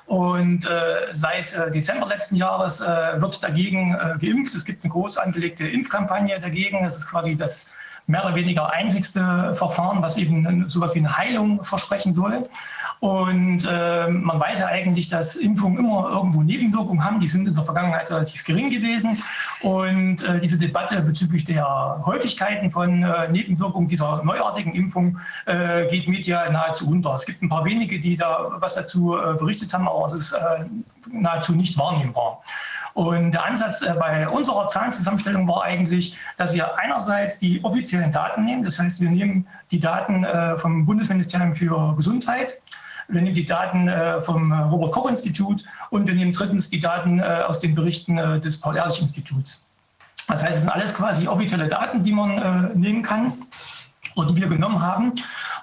Und äh, seit äh, Dezember letzten Jahres äh, wird dagegen äh, geimpft. Es gibt eine groß angelegte Impfkampagne dagegen. Das ist quasi das mehr oder weniger einzigste Verfahren, was eben sowas wie eine Heilung versprechen soll. Und äh, man weiß ja eigentlich, dass Impfungen immer irgendwo Nebenwirkungen haben. Die sind in der Vergangenheit relativ gering gewesen. Und äh, diese Debatte bezüglich der Häufigkeiten von äh, Nebenwirkungen dieser neuartigen Impfung äh, geht medial nahezu unter. Es gibt ein paar wenige, die da was dazu äh, berichtet haben, aber es ist äh, nahezu nicht wahrnehmbar. Und der Ansatz äh, bei unserer Zahlenzusammenstellung war eigentlich, dass wir einerseits die offiziellen Daten nehmen. Das heißt, wir nehmen die Daten äh, vom Bundesministerium für Gesundheit. Wir nehmen die Daten äh, vom Robert-Koch-Institut und wir nehmen drittens die Daten aus den Berichten des Paul-Ehrlich-Instituts. Das heißt, es sind alles quasi offizielle Daten, die man nehmen kann oder die wir genommen haben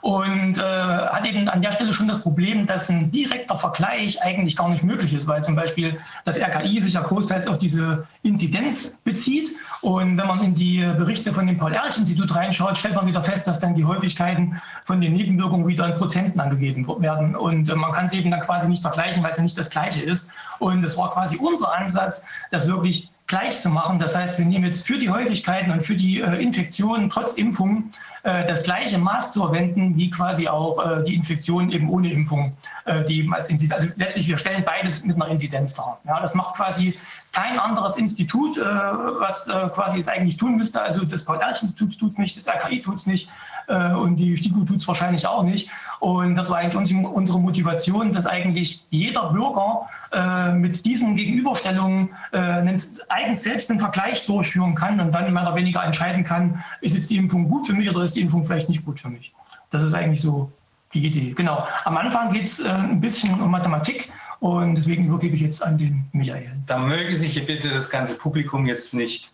und äh, hat eben an der Stelle schon das Problem, dass ein direkter Vergleich eigentlich gar nicht möglich ist, weil zum Beispiel das RKI sich ja großteils auf diese Inzidenz bezieht. Und wenn man in die Berichte von dem Paul-Ehrlich-Institut reinschaut, stellt man wieder fest, dass dann die Häufigkeiten von den Nebenwirkungen wieder in Prozenten angegeben werden. Und äh, man kann es eben dann quasi nicht vergleichen, weil es ja nicht das Gleiche ist. Und es war quasi unser Ansatz, das wirklich gleich zu machen. Das heißt, wir nehmen jetzt für die Häufigkeiten und für die äh, Infektionen trotz Impfung das gleiche Maß zu verwenden, wie quasi auch äh, die Infektionen eben ohne Impfung, äh, die eben als Inzidenz, also letztlich wir stellen beides mit einer Inzidenz dar. Ja, das macht quasi kein anderes Institut, äh, was äh, quasi es eigentlich tun müsste. Also das Paul-Ehrlich-Institut tut es nicht, das RKI tut es nicht äh, und die STIKO tut es wahrscheinlich auch nicht. Und das war eigentlich unsere Motivation, dass eigentlich jeder Bürger äh, mit diesen Gegenüberstellungen äh, einen, eigens selbst einen Vergleich durchführen kann und dann mehr oder weniger entscheiden kann, ist jetzt die Impfung gut für mich oder ist die Impfung vielleicht nicht gut für mich. Das ist eigentlich so die Idee. Genau. Am Anfang geht es äh, ein bisschen um Mathematik. Und deswegen übergebe ich jetzt an den Michael. Da möge sich bitte das ganze Publikum jetzt nicht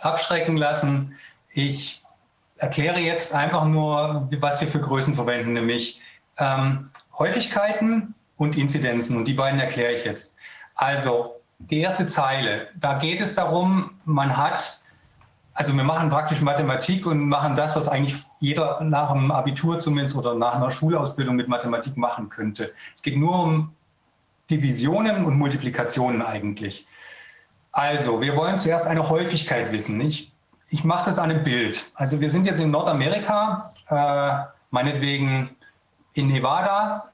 abschrecken lassen. Ich erkläre jetzt einfach nur, was wir für Größen verwenden, nämlich ähm, Häufigkeiten und Inzidenzen. Und die beiden erkläre ich jetzt. Also die erste Zeile, da geht es darum, man hat, also wir machen praktisch Mathematik und machen das, was eigentlich jeder nach dem Abitur zumindest oder nach einer Schulausbildung mit Mathematik machen könnte. Es geht nur um Divisionen und Multiplikationen eigentlich. Also, wir wollen zuerst eine Häufigkeit wissen. Ich, ich mache das an einem Bild. Also wir sind jetzt in Nordamerika, äh, meinetwegen in Nevada,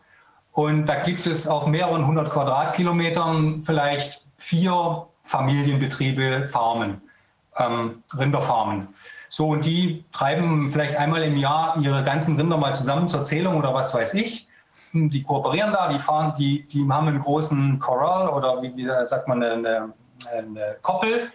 und da gibt es auf mehreren hundert Quadratkilometern vielleicht vier Familienbetriebe, Farmen, ähm, Rinderfarmen. So, und die treiben vielleicht einmal im Jahr ihre ganzen Rinder mal zusammen zur Zählung oder was weiß ich die kooperieren da, die fahren, die, die haben einen großen Corral oder wie, wie sagt man, eine, eine Koppel.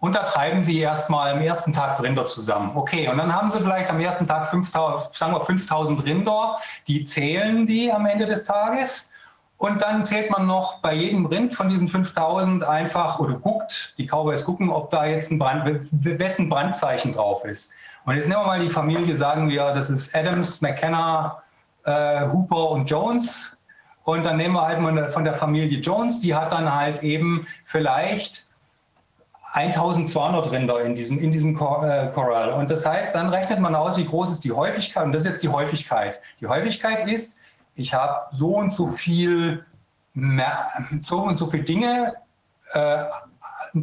Und da treiben sie erstmal am ersten Tag Rinder zusammen. Okay, und dann haben sie vielleicht am ersten Tag 5000, sagen wir 5000 Rinder, die zählen die am Ende des Tages. Und dann zählt man noch bei jedem Rind von diesen 5000 einfach oder guckt, die Cowboys gucken, ob da jetzt ein Brand, wessen Brandzeichen drauf ist. Und jetzt nehmen wir mal die Familie, sagen wir, das ist Adams, McKenna, äh, Hooper und Jones. Und dann nehmen wir halt mal von der Familie Jones, die hat dann halt eben vielleicht 1200 Rinder in diesem, in diesem. Äh, und das heißt, dann rechnet man aus, wie groß ist die Häufigkeit. Und das ist jetzt die Häufigkeit. Die Häufigkeit ist, ich habe so und so viel, so und so viele Dinge äh,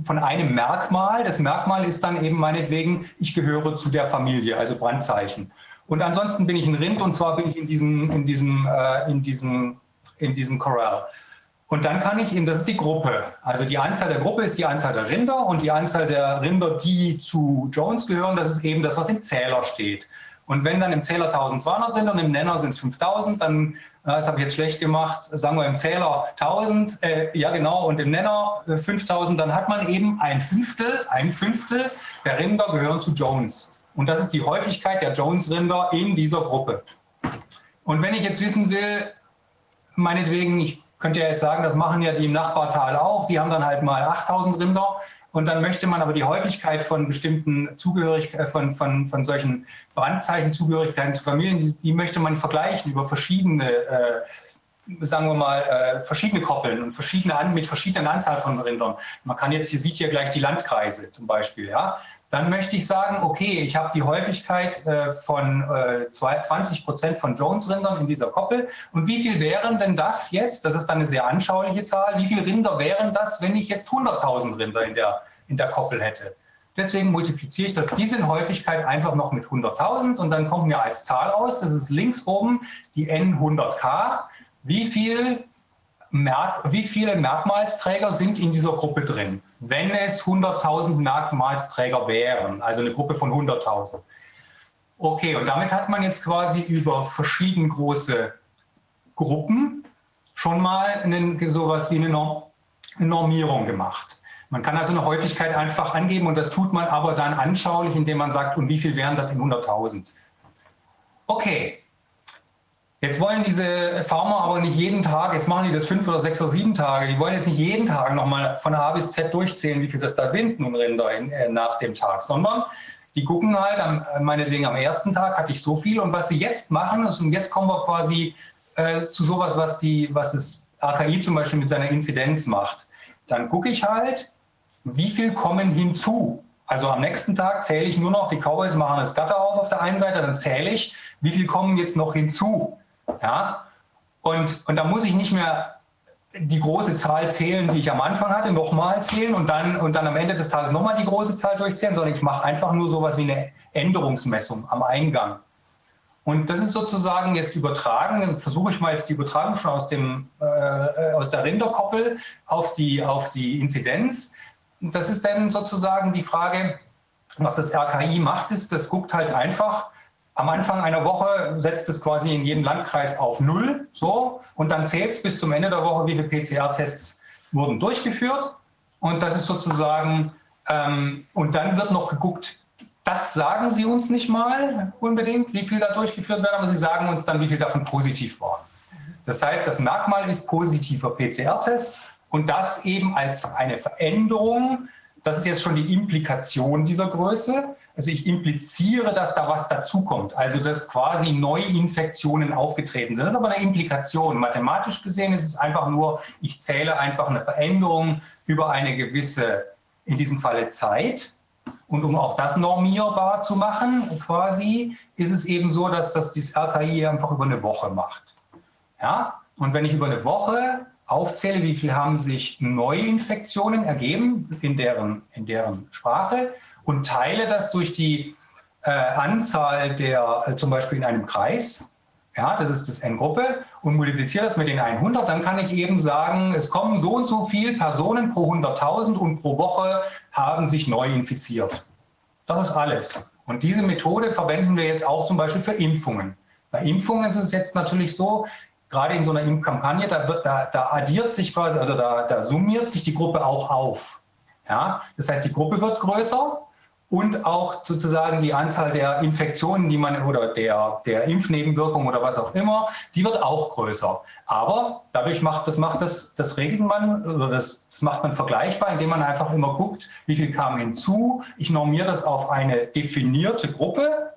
von einem Merkmal. Das Merkmal ist dann eben meinetwegen, ich gehöre zu der Familie, also Brandzeichen. Und ansonsten bin ich ein Rind und zwar bin ich in diesem, in diesem, äh, in diesem, in diesem Corral. Und dann kann ich eben, das ist die Gruppe. Also die Anzahl der Gruppe ist die Anzahl der Rinder und die Anzahl der Rinder, die zu Jones gehören, das ist eben das, was im Zähler steht. Und wenn dann im Zähler 1200 sind und im Nenner sind es 5000, dann, das habe ich jetzt schlecht gemacht, sagen wir im Zähler 1000, äh, ja genau, und im Nenner 5000, äh, dann hat man eben ein Fünftel, ein Fünftel der Rinder gehören zu Jones. Und das ist die Häufigkeit der Jones-Rinder in dieser Gruppe. Und wenn ich jetzt wissen will, meinetwegen, ich könnte ja jetzt sagen, das machen ja die im Nachbartal auch, die haben dann halt mal 8000 Rinder. Und dann möchte man aber die Häufigkeit von bestimmten Zugehörigkeiten, äh, von, von, von solchen Brandzeichenzugehörigkeiten zu Familien, die, die, möchte man vergleichen über verschiedene, äh, sagen wir mal, äh, verschiedene Koppeln und verschiedene, mit verschiedenen Anzahl von Rindern. Man kann jetzt, hier sieht hier gleich die Landkreise zum Beispiel, ja dann möchte ich sagen, okay, ich habe die Häufigkeit äh, von äh, 20 Prozent von Jones-Rindern in dieser Koppel. Und wie viel wären denn das jetzt? Das ist dann eine sehr anschauliche Zahl. Wie viele Rinder wären das, wenn ich jetzt 100.000 Rinder in der, in der Koppel hätte? Deswegen multipliziere ich das, diese Häufigkeit einfach noch mit 100.000 und dann kommt mir als Zahl aus, das ist links oben die N100K. Wie viel Merk wie viele Merkmalsträger sind in dieser Gruppe drin, wenn es 100.000 Merkmalsträger wären, also eine Gruppe von 100.000. Okay, und damit hat man jetzt quasi über verschieden große Gruppen schon mal einen, sowas wie eine, Normierung gemacht. Man kann also eine Häufigkeit einfach angeben und das tut man aber dann anschaulich, indem man sagt, und wie viel wären das in 100.000? Okay, Jetzt wollen diese Farmer aber nicht jeden Tag, jetzt machen die das fünf oder sechs oder sieben Tage, die wollen jetzt nicht jeden Tag nochmal von A bis Z durchzählen, wie viel das da sind, nun Rinder in, äh, nach dem Tag, sondern die gucken halt, am, meinetwegen am ersten Tag hatte ich so viel und was sie jetzt machen, ist, und jetzt kommen wir quasi äh, zu sowas, was, die, was das AKI zum Beispiel mit seiner Inzidenz macht. Dann gucke ich halt, wie viel kommen hinzu. Also am nächsten Tag zähle ich nur noch, die Cowboys machen das Gatter auf auf der einen Seite, dann zähle ich, wie viel kommen jetzt noch hinzu. Ja? Und, und da muss ich nicht mehr die große Zahl zählen, die ich am Anfang hatte, nochmal zählen und dann, und dann am Ende des Tages nochmal die große Zahl durchzählen, sondern ich mache einfach nur sowas wie eine Änderungsmessung am Eingang. Und das ist sozusagen jetzt übertragen, dann versuche ich mal jetzt die Übertragung schon aus, dem, äh, aus der Rinderkoppel auf die, auf die Inzidenz. Das ist dann sozusagen die Frage, was das RKI macht, ist, das guckt halt einfach, am Anfang einer Woche setzt es quasi in jedem Landkreis auf Null, so, und dann zählt es bis zum Ende der Woche, wie viele PCR-Tests wurden durchgeführt. Und das ist sozusagen, ähm, und dann wird noch geguckt, das sagen sie uns nicht mal unbedingt, wie viel da durchgeführt werden, aber sie sagen uns dann, wie viel davon positiv waren. Das heißt, das Merkmal ist positiver PCR-Test und das eben als eine Veränderung. Das ist jetzt schon die Implikation dieser Größe. Also ich impliziere, dass da was dazukommt, also dass quasi Neuinfektionen aufgetreten sind. Das ist aber eine Implikation. Mathematisch gesehen ist es einfach nur, ich zähle einfach eine Veränderung über eine gewisse, in diesem Falle Zeit. Und um auch das normierbar zu machen, quasi, ist es eben so, dass das dieses RKI einfach über eine Woche macht. Ja? Und wenn ich über eine Woche aufzähle, wie viel haben sich Neuinfektionen ergeben in deren, in deren Sprache und teile das durch die äh, Anzahl der, äh, zum Beispiel in einem Kreis, ja, das ist das N-Gruppe, und multipliziere das mit den 100, dann kann ich eben sagen, es kommen so und so viele Personen pro 100.000 und pro Woche haben sich neu infiziert. Das ist alles. Und diese Methode verwenden wir jetzt auch zum Beispiel für Impfungen. Bei Impfungen ist es jetzt natürlich so, gerade in so einer Impfkampagne, da, wird, da, da addiert sich quasi, also da, da summiert sich die Gruppe auch auf. Ja? Das heißt, die Gruppe wird größer und auch sozusagen die Anzahl der Infektionen, die man oder der, der Impfnebenwirkungen oder was auch immer, die wird auch größer. Aber dadurch macht das, macht das, das regelt man oder das, das macht man vergleichbar, indem man einfach immer guckt, wie viel kam hinzu. Ich normiere das auf eine definierte Gruppe.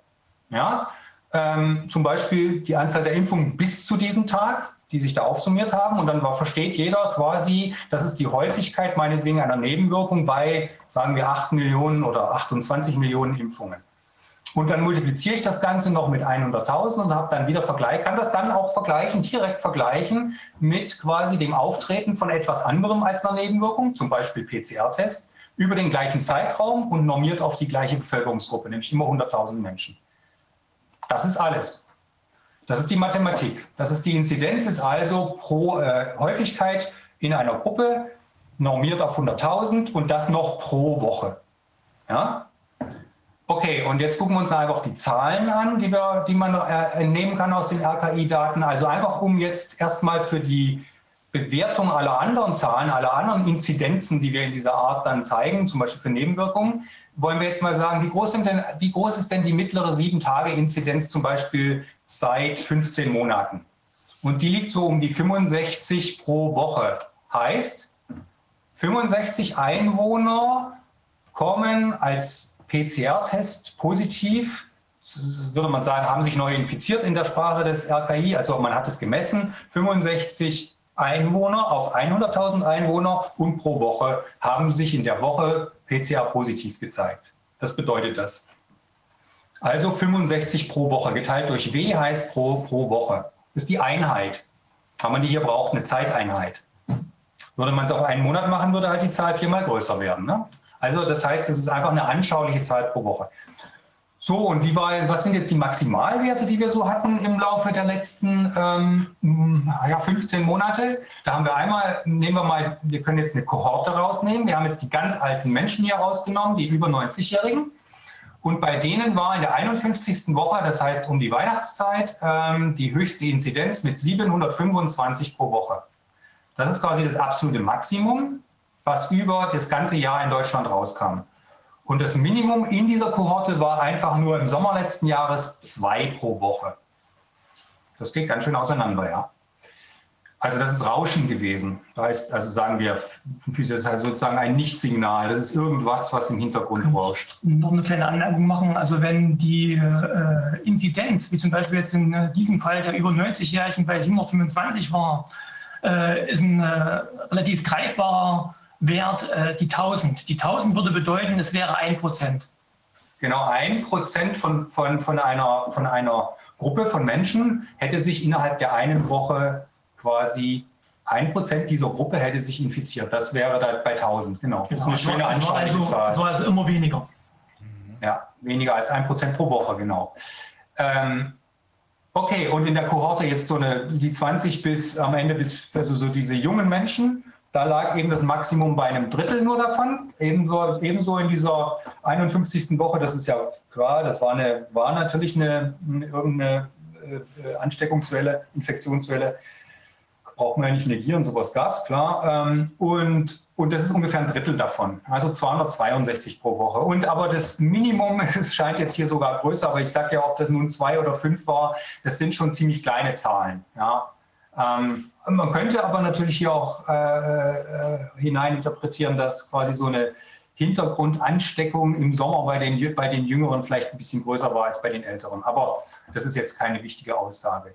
Ja, ähm, zum Beispiel die Anzahl der Impfungen bis zu diesem Tag die sich da aufsummiert haben. Und dann war, versteht jeder quasi, das ist die Häufigkeit meinetwegen einer Nebenwirkung bei, sagen wir, 8 Millionen oder 28 Millionen Impfungen. Und dann multipliziere ich das Ganze noch mit 100.000 und habe dann wieder Vergleich, kann das dann auch vergleichen, direkt vergleichen mit quasi dem Auftreten von etwas anderem als einer Nebenwirkung, zum Beispiel PCR-Test, über den gleichen Zeitraum und normiert auf die gleiche Bevölkerungsgruppe, nämlich immer 100.000 Menschen. Das ist alles. Das ist die Mathematik. Das ist die Inzidenz, ist also pro äh, Häufigkeit in einer Gruppe normiert auf 100.000 und das noch pro Woche. Ja? Okay, und jetzt gucken wir uns einfach die Zahlen an, die, wir, die man äh, entnehmen kann aus den RKI-Daten. Also einfach um jetzt erstmal für die Bewertung aller anderen Zahlen, aller anderen Inzidenzen, die wir in dieser Art dann zeigen, zum Beispiel für Nebenwirkungen, wollen wir jetzt mal sagen, wie groß, denn, wie groß ist denn die mittlere 7-Tage-Inzidenz zum Beispiel seit 15 Monaten? Und die liegt so um die 65 pro Woche. Heißt, 65 Einwohner kommen als PCR-Test positiv, würde man sagen, haben sich neu infiziert in der Sprache des RKI, also man hat es gemessen, 65 Einwohner auf 100.000 Einwohner und pro Woche haben sich in der Woche PCR positiv gezeigt. Das bedeutet das. Also 65 pro Woche geteilt durch W heißt pro, pro Woche. Das ist die Einheit. Wenn man die hier braucht, eine Zeiteinheit. Würde man es auf einen Monat machen, würde halt die Zahl viermal größer werden. Ne? Also das heißt, es ist einfach eine anschauliche Zahl pro Woche. So, und wie war, was sind jetzt die Maximalwerte, die wir so hatten im Laufe der letzten ähm, ja, 15 Monate? Da haben wir einmal, nehmen wir mal, wir können jetzt eine Kohorte rausnehmen. Wir haben jetzt die ganz alten Menschen hier rausgenommen, die über 90-Jährigen. Und bei denen war in der 51. Woche, das heißt um die Weihnachtszeit, ähm, die höchste Inzidenz mit 725 pro Woche. Das ist quasi das absolute Maximum, was über das ganze Jahr in Deutschland rauskam. Und das Minimum in dieser Kohorte war einfach nur im Sommer letzten Jahres zwei pro Woche. Das geht ganz schön auseinander, ja. Also das ist Rauschen gewesen. Da ist, also sagen wir, das ist sozusagen ein Nichtsignal. Das ist irgendwas, was im Hintergrund rauscht. Noch eine kleine Anmerkung machen. Also wenn die äh, Inzidenz, wie zum Beispiel jetzt in äh, diesem Fall der über 90-Jährigen bei 725 war, äh, ist ein äh, relativ greifbarer Wert äh, die 1000. Die 1000 würde bedeuten, es wäre 1%. Genau, 1% von, von, von, einer, von einer Gruppe von Menschen hätte sich innerhalb der einen Woche quasi ein Prozent dieser Gruppe hätte sich infiziert. Das wäre da bei 1000, genau. Das ist eine schöne es war anschauliche also, Zahl. es war also immer weniger. Ja, weniger als ein Prozent pro Woche, genau. Ähm, okay, und in der Kohorte jetzt so eine, die 20 bis am Ende bis, also so diese jungen Menschen, da lag eben das Maximum bei einem Drittel nur davon. Ebenso, ebenso in dieser 51. Woche, das ist ja klar, das war, eine, war natürlich eine, irgendeine äh, Ansteckungswelle, Infektionswelle. Braucht man ja nicht negieren, sowas gab es, klar. Ähm, und, und das ist ungefähr ein Drittel davon, also 262 pro Woche. Und aber das Minimum, es scheint jetzt hier sogar größer, aber ich sage ja, ob das nun zwei oder fünf war, das sind schon ziemlich kleine Zahlen. Ja. Ähm, man könnte aber natürlich hier auch äh, äh, hineininterpretieren, dass quasi so eine Hintergrundansteckung im Sommer bei den, bei den Jüngeren vielleicht ein bisschen größer war als bei den Älteren. Aber das ist jetzt keine wichtige Aussage.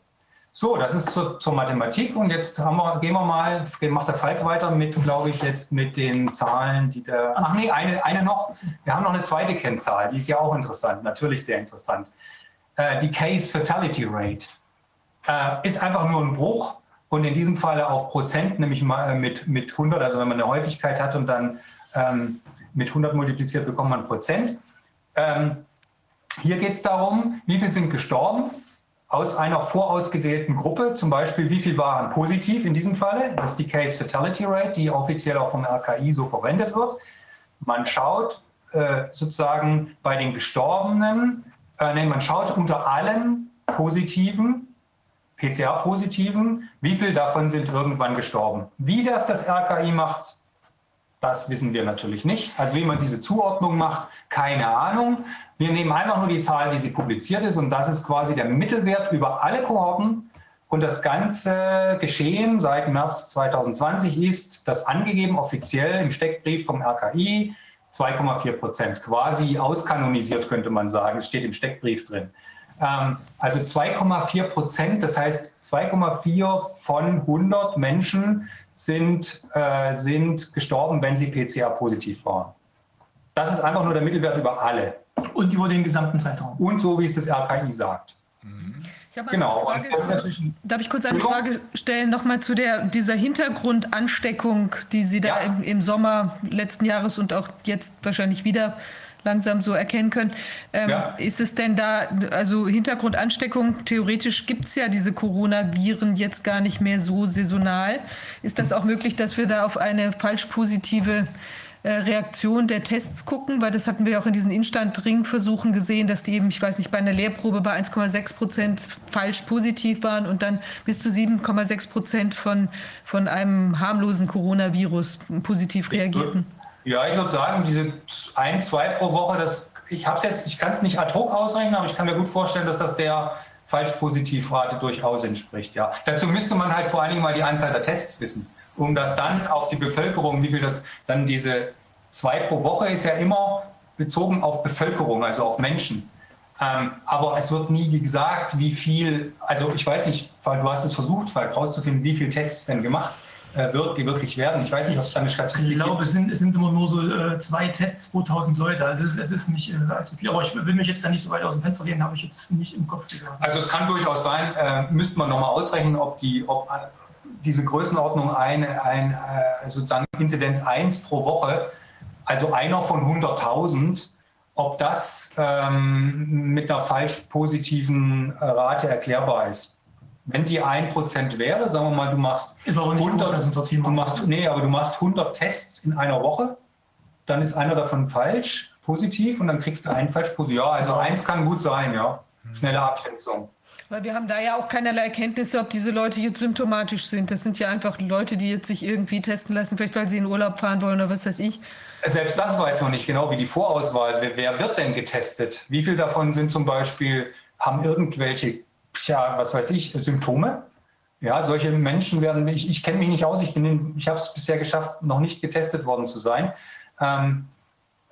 So, das ist zur, zur Mathematik und jetzt wir, gehen wir mal, macht der Falk weiter mit, glaube ich, jetzt mit den Zahlen, die der, ach nee, eine, eine noch, wir haben noch eine zweite Kennzahl, die ist ja auch interessant, natürlich sehr interessant. Äh, die Case Fatality Rate äh, ist einfach nur ein Bruch und in diesem Falle auf Prozent, nämlich mal äh, mit, mit 100, also wenn man eine Häufigkeit hat und dann ähm, mit 100 multipliziert, bekommt man Prozent. Ähm, hier geht es darum, wie viele sind gestorben aus einer vorausgewählten Gruppe, zum Beispiel wie viel waren positiv in diesem Falle, das ist die Case Fatality Rate, die offiziell auch vom RKI so verwendet wird. Man schaut äh, sozusagen bei den Gestorbenen, äh, nee, man schaut unter allen Positiven, PCR-Positiven, wie viel davon sind irgendwann gestorben. Wie das das RKI macht, das wissen wir natürlich nicht. Also wie man diese Zuordnung macht, keine Ahnung. Wir nehmen einfach nur die Zahl, wie sie publiziert ist und das ist quasi der Mittelwert über alle Kohorten. Und das ganze Geschehen seit März 2020 ist das angegeben offiziell im Steckbrief vom RKI 2,4 Prozent. Quasi auskanonisiert könnte man sagen, steht im Steckbrief drin. Ähm, also 2,4 Prozent, das heißt 2,4 von 100 Menschen sind, äh, sind gestorben, wenn sie PCR-positiv waren. Das ist einfach nur der Mittelwert über alle. Und über den gesamten Zeitraum. Und so, wie es das RKI sagt. Ich habe Genau. eine Frage. Darf ich kurz eine? Frage stellen, nochmal zu der, dieser Hintergrundansteckung, die Sie da Ja. im, im Sommer letzten Jahres und auch jetzt wahrscheinlich wieder langsam so erkennen können. Ähm, Ja. Ist es denn da, also Hintergrundansteckung, theoretisch gibt es ja diese Coronaviren jetzt gar nicht mehr so saisonal. Ist das auch möglich, dass wir da auf eine falsch positive äh, Reaktion der Tests gucken, weil das hatten wir auch in diesen Instand-Ring-Versuchen gesehen, dass die eben, ich weiß nicht, bei einer Lehrprobe bei 1,6 Prozent falsch positiv waren und dann bis zu 7,6 Prozent von, von einem harmlosen Coronavirus positiv reagierten. Ja, ich würde sagen, diese ein, zwei pro Woche, das, ich habe jetzt, ich kann es nicht ad hoc ausrechnen, aber ich kann mir gut vorstellen, dass das der Falsch-Positiv-Rate durchaus entspricht. Ja. Dazu müsste man halt vor allen Dingen mal die Anzahl der Tests wissen, um das dann auf die Bevölkerung, wie viel das dann diese zwei pro Woche ist ja immer bezogen auf Bevölkerung, also auf Menschen. Ähm, aber es wird nie gesagt, wie viel, also ich weiß nicht, du hast es versucht, Falk, rauszufinden, wie viele Tests denn gemacht äh, wird, die wirklich werden. Ich weiß nicht, ob es da eine Statistik Ich glaube, es sind, es sind immer nur so äh, zwei Tests pro 1000 Leute. Also es ist, es ist nicht äh, allzu viel. Aber ich will mich jetzt da nicht so weit aus dem Fenster lehnen, habe ich jetzt nicht im Kopf. gesagt. Also es kann durchaus sein, äh, müsste man nochmal ausrechnen, ob, die, ob äh, diese Größenordnung eine, ein, äh, sozusagen Inzidenz 1 pro Woche, also einer von 100.000, ob das ähm, mit einer falsch positiven Rate erklärbar ist. Wenn die 1% wäre, sagen wir mal, du machst Ist aber nicht 100, groß, dass unser Team du machst, nee, aber du machst 100 Tests in einer Woche, dann ist einer davon falsch, positiv und dann kriegst du einen falsch positiv. Ja, also eins kann gut sein, ja. Schnelle Abschätzung. Weil wir haben da ja auch keinerlei Erkenntnisse, ob diese Leute jetzt symptomatisch sind. Das sind ja einfach Leute, die jetzt sich irgendwie testen lassen, vielleicht weil sie in Urlaub fahren wollen oder was weiß ich. Selbst das weiß man nicht genau, wie die Vorauswahl, wer, wer wird denn getestet? Wie viel davon sind zum Beispiel, haben irgendwelche, ja, was weiß ich, Symptome? Ja, solche Menschen werden, ich, ich kenne mich nicht aus, ich, bin in- ich habe es bisher geschafft, noch nicht getestet worden zu sein. Ähm,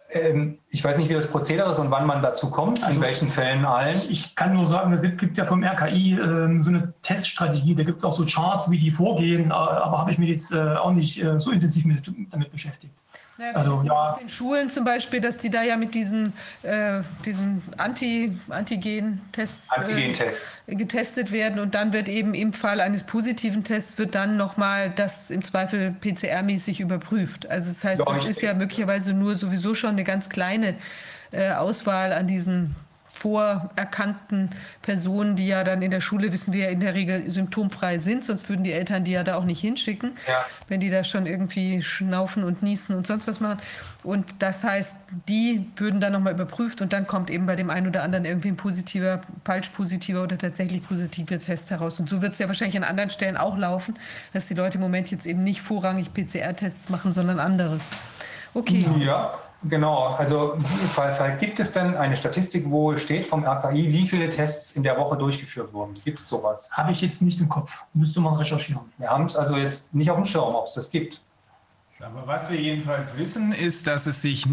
ähm, ich weiß nicht, wie das Prozedere ist und wann man dazu kommt, in Also- welchen Fällen allen. Ich kann nur sagen, es gibt ja vom RKI ähm, so eine Teststrategie, da gibt es auch so Charts, wie die vorgehen, äh, aber habe ich mich jetzt äh, auch nicht äh, so intensiv mit, damit beschäftigt. Ja, also, ja. Aus den Schulen zum Beispiel, dass die da ja mit diesen, äh, diesen Anti, Antigen-Tests Antigen äh, getestet werden und dann wird eben im Fall eines positiven Tests wird dann nochmal das im Zweifel PCR-mäßig überprüft. Also das heißt, es ist ja möglicherweise nur sowieso schon eine ganz kleine äh, Auswahl an diesen vorerkannten Personen, die ja dann in der Schule, wissen wir ja in der Regel symptomfrei sind, sonst würden die Eltern die ja da auch nicht hinschicken, ja. wenn die da schon irgendwie schnaufen und niesen und sonst was machen. Und das heißt, die würden dann nochmal überprüft und dann kommt eben bei dem einen oder anderen irgendwie ein positiver, falsch positiver oder tatsächlich positiver Test heraus. Und so wird es ja wahrscheinlich an anderen Stellen auch laufen, dass die Leute im Moment jetzt eben nicht vorrangig PCR-Tests machen, sondern anderes. Okay. Ja, Genau, also gibt es denn eine Statistik, wo steht vom RKI, wie viele Tests in der Woche durchgeführt wurden? Gibt es sowas? Habe ich jetzt nicht im Kopf. Müsste man recherchieren. Wir haben es also jetzt nicht auf dem Schirm, ob es das gibt. Aber was wir jedenfalls wissen, ist, dass es sich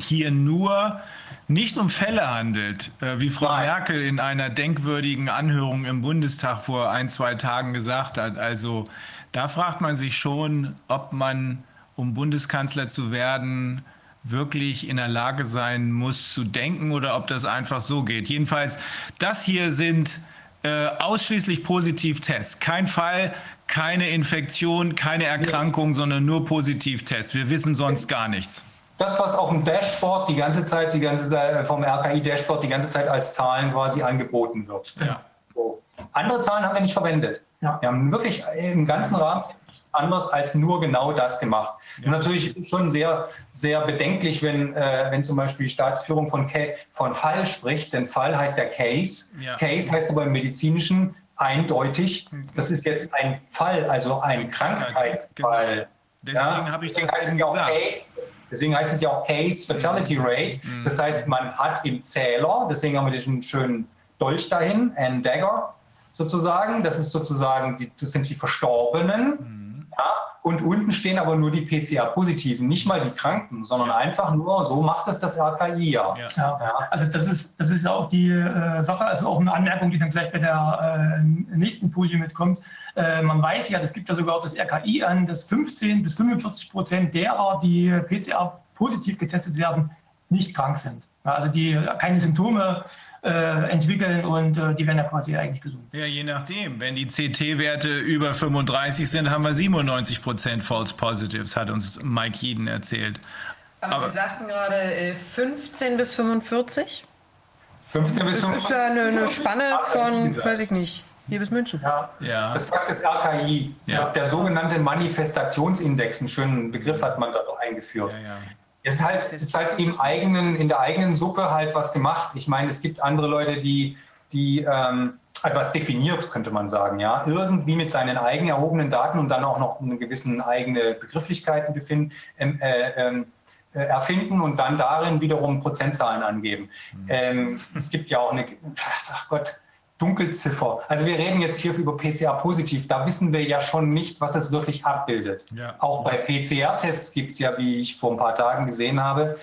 hier nur nicht um Fälle handelt, äh, wie Frau Nein. Merkel in einer denkwürdigen Anhörung im Bundestag vor ein, zwei Tagen gesagt hat. Also da fragt man sich schon, ob man, um Bundeskanzler zu werden, wirklich in der Lage sein muss zu denken oder ob das einfach so geht. Jedenfalls, das hier sind äh, ausschließlich Positivtests. Kein Fall, keine Infektion, keine Erkrankung, sondern nur Positivtests. Wir wissen sonst gar nichts. Das, was auf dem Dashboard die ganze Zeit, die ganze Zeit äh, vom RKI-Dashboard die ganze Zeit als Zahlen quasi angeboten wird. Ja. So. Andere Zahlen haben wir nicht verwendet. Ja. Wir haben wirklich im ganzen Rahmen anders als nur genau das gemacht. Ja. Natürlich schon sehr, sehr bedenklich, wenn, äh, wenn zum Beispiel die Staatsführung von, von Fall spricht, denn Fall heißt ja Case. Ja. Case heißt aber im medizinischen eindeutig, das ist jetzt ein Fall, also ein Krankheitsfall. Genau. Deswegen ja? habe ich das heißt gesagt. Case, deswegen heißt es ja auch Case Fatality mhm. Rate. Mhm. Das heißt, man hat im Zähler, deswegen haben wir diesen schönen Dolch dahin, ein Dagger sozusagen. Das ist sozusagen, die, das sind die Verstorbenen. Mhm und unten stehen aber nur die PCR-Positiven, nicht mal die Kranken, sondern einfach nur, so macht es das RKI ja. ja. ja. Also das ist, das ist auch die äh, Sache, also auch eine Anmerkung, die dann gleich bei der äh, nächsten Folie mitkommt. Äh, man weiß ja, das gibt ja sogar auch das RKI an, dass 15 bis 45 Prozent derer, die PCR-positiv getestet werden, nicht krank sind. Also die keine Symptome äh, entwickeln und äh, die werden ja quasi eigentlich gesund. Ja, je nachdem. Wenn die CT-Werte über 35 sind, haben wir 97 Prozent False Positives, hat uns Mike Jeden erzählt. Aber, Aber Sie sagten gerade äh, 15 bis 45? 15 bis 45. Das ist ja eine, eine Spanne von, weiß ich nicht. Hier bis München. Ja, ja. das sagt das RKI. Ja. Das der sogenannte Manifestationsindex, einen schönen Begriff hat man da doch eingeführt. Ja, ist halt, ist halt im eigenen, in der eigenen Suppe halt was gemacht. Ich meine, es gibt andere Leute, die, die ähm, etwas definiert, könnte man sagen, ja, irgendwie mit seinen eigen erhobenen Daten und dann auch noch eine gewissen eigene Begrifflichkeiten befinden, ähm, äh, ähm, äh, erfinden und dann darin wiederum Prozentzahlen angeben. Mhm. Ähm, es gibt ja auch eine, ach Gott, Dunkelziffer. Also wir reden jetzt hier über PCR-positiv. Da wissen wir ja schon nicht, was es wirklich abbildet. Ja. Auch bei PCR-Tests gibt es ja, wie ich vor ein paar Tagen gesehen habe,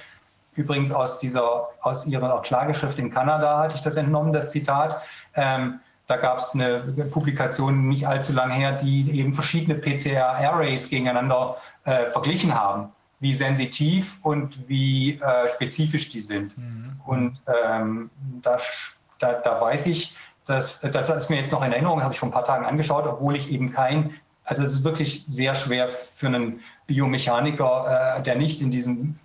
übrigens aus dieser, aus ihrer Klageschrift in Kanada hatte ich das entnommen, das Zitat. Ähm, da gab es eine Publikation nicht allzu lange her, die eben verschiedene PCR-Arrays gegeneinander äh, verglichen haben, wie sensitiv und wie äh, spezifisch die sind. Mhm. Und ähm, da, da, da weiß ich, das, das ist mir jetzt noch in Erinnerung, habe ich vor ein paar Tagen angeschaut, obwohl ich eben kein, also es ist wirklich sehr schwer für einen Biomechaniker, äh, der nicht in diesem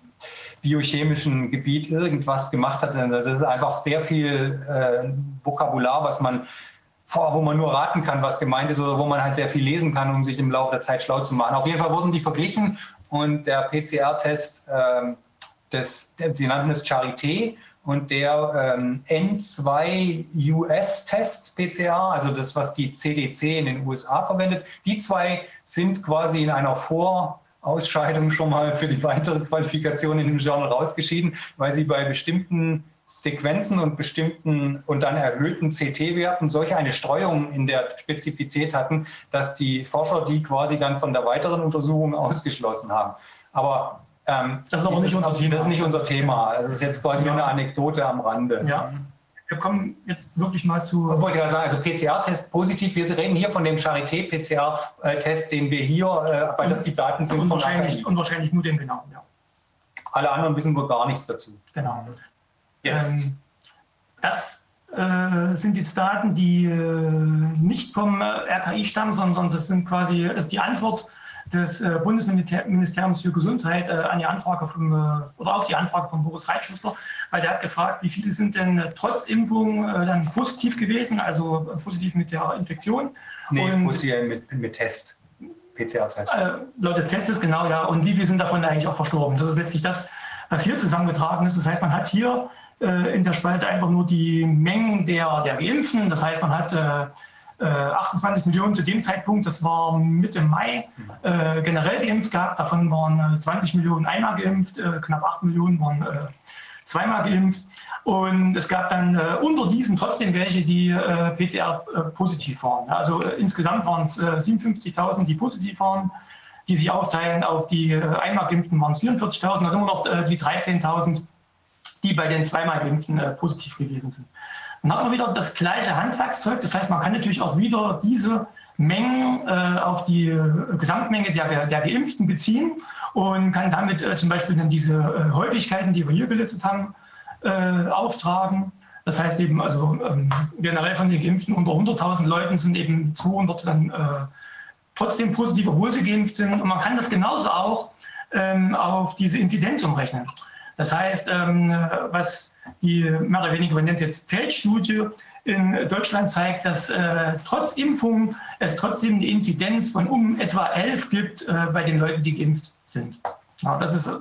biochemischen Gebiet irgendwas gemacht hat. Das ist einfach sehr viel äh, Vokabular, was man wo man nur raten kann, was gemeint ist oder wo man halt sehr viel lesen kann, um sich im Laufe der Zeit schlau zu machen. Auf jeden Fall wurden die verglichen und der PCR-Test, äh, sie nannten es Charité, und der ähm, N2 US-Test PCR, also das, was die CDC in den USA verwendet, die zwei sind quasi in einer Vorausscheidung schon mal für die weitere Qualifikation in dem Journal rausgeschieden, weil sie bei bestimmten Sequenzen und bestimmten und dann erhöhten CT-Werten solche eine Streuung in der Spezifität hatten, dass die Forscher die quasi dann von der weiteren Untersuchung ausgeschlossen haben. Aber ähm, das ist aber nicht unser Thema. Das ist nicht unser Thema. Das ist jetzt quasi nur eine Anekdote am Rande. Ja. Wir kommen jetzt wirklich mal zu. Ich wollte ja sagen, also PCR-Test positiv. Wir reden hier von dem Charité-PCR-Test, den wir hier, äh, weil das die Daten sind. Und wahrscheinlich, und wahrscheinlich nur dem genau, ja. Alle anderen wissen wohl gar nichts dazu. Genau. Jetzt. Ähm, das äh, sind jetzt Daten, die äh, nicht vom äh, RKI stammen, sondern das sind quasi ist die Antwort des äh, Bundesministeriums für Gesundheit äh, an die Anfrage vom, äh, oder auf die Anfrage von Boris Reitschuster, weil der hat gefragt, wie viele sind denn trotz Impfung dann positiv gewesen, also positiv mit der Infektion. Nee, und, positiv mit, mit Test. PCR-Test. Äh, laut des Testes, genau, ja. Und wie viele sind davon eigentlich auch verstorben? Das ist letztlich das, was hier zusammengetragen ist. Das heißt, man hat hier äh, in der Spalte einfach nur die Mengen der, der Geimpften. Das heißt, man hat äh, 28 äh, Millionen zu dem Zeitpunkt, das war Mitte Mai, äh, generell geimpft gehabt. Davon waren 20 äh, Millionen einmal geimpft, äh, knapp 8 Millionen waren äh, zweimal geimpft. Und es gab dann unter diesen trotzdem welche, die PCR positiv waren. Also insgesamt waren es 57.000, die positiv waren, die sich aufteilen auf die einmal geimpften waren es 44.000 und immer noch die 13.000, die bei den zweimal geimpften positiv gewesen sind. Dann hat man wieder das gleiche Handwerkszeug. Das heißt, man kann natürlich auch wieder diese Mengen äh, auf die äh, Gesamtmenge der, der, Geimpften beziehen und kann damit äh, zum Beispiel dann diese äh, Häufigkeiten, die wir hier gelistet haben, äh, auftragen. Das heißt eben, also ähm, generell von den Geimpften unter 100.000 Leuten sind eben 200 dann äh, trotzdem positiv, obwohl sie geimpft sind. Und man kann das genauso auch ähm, auf diese Inzidenz umrechnen. Das heißt, ähm, was die mehr oder weniger, wenn es jetzt Feldstudie in Deutschland zeigt, dass äh, trotz Impfung es trotzdem eine Inzidenz von um etwa 11 gibt äh, bei den Leuten, die geimpft sind. Ja, das ist äh,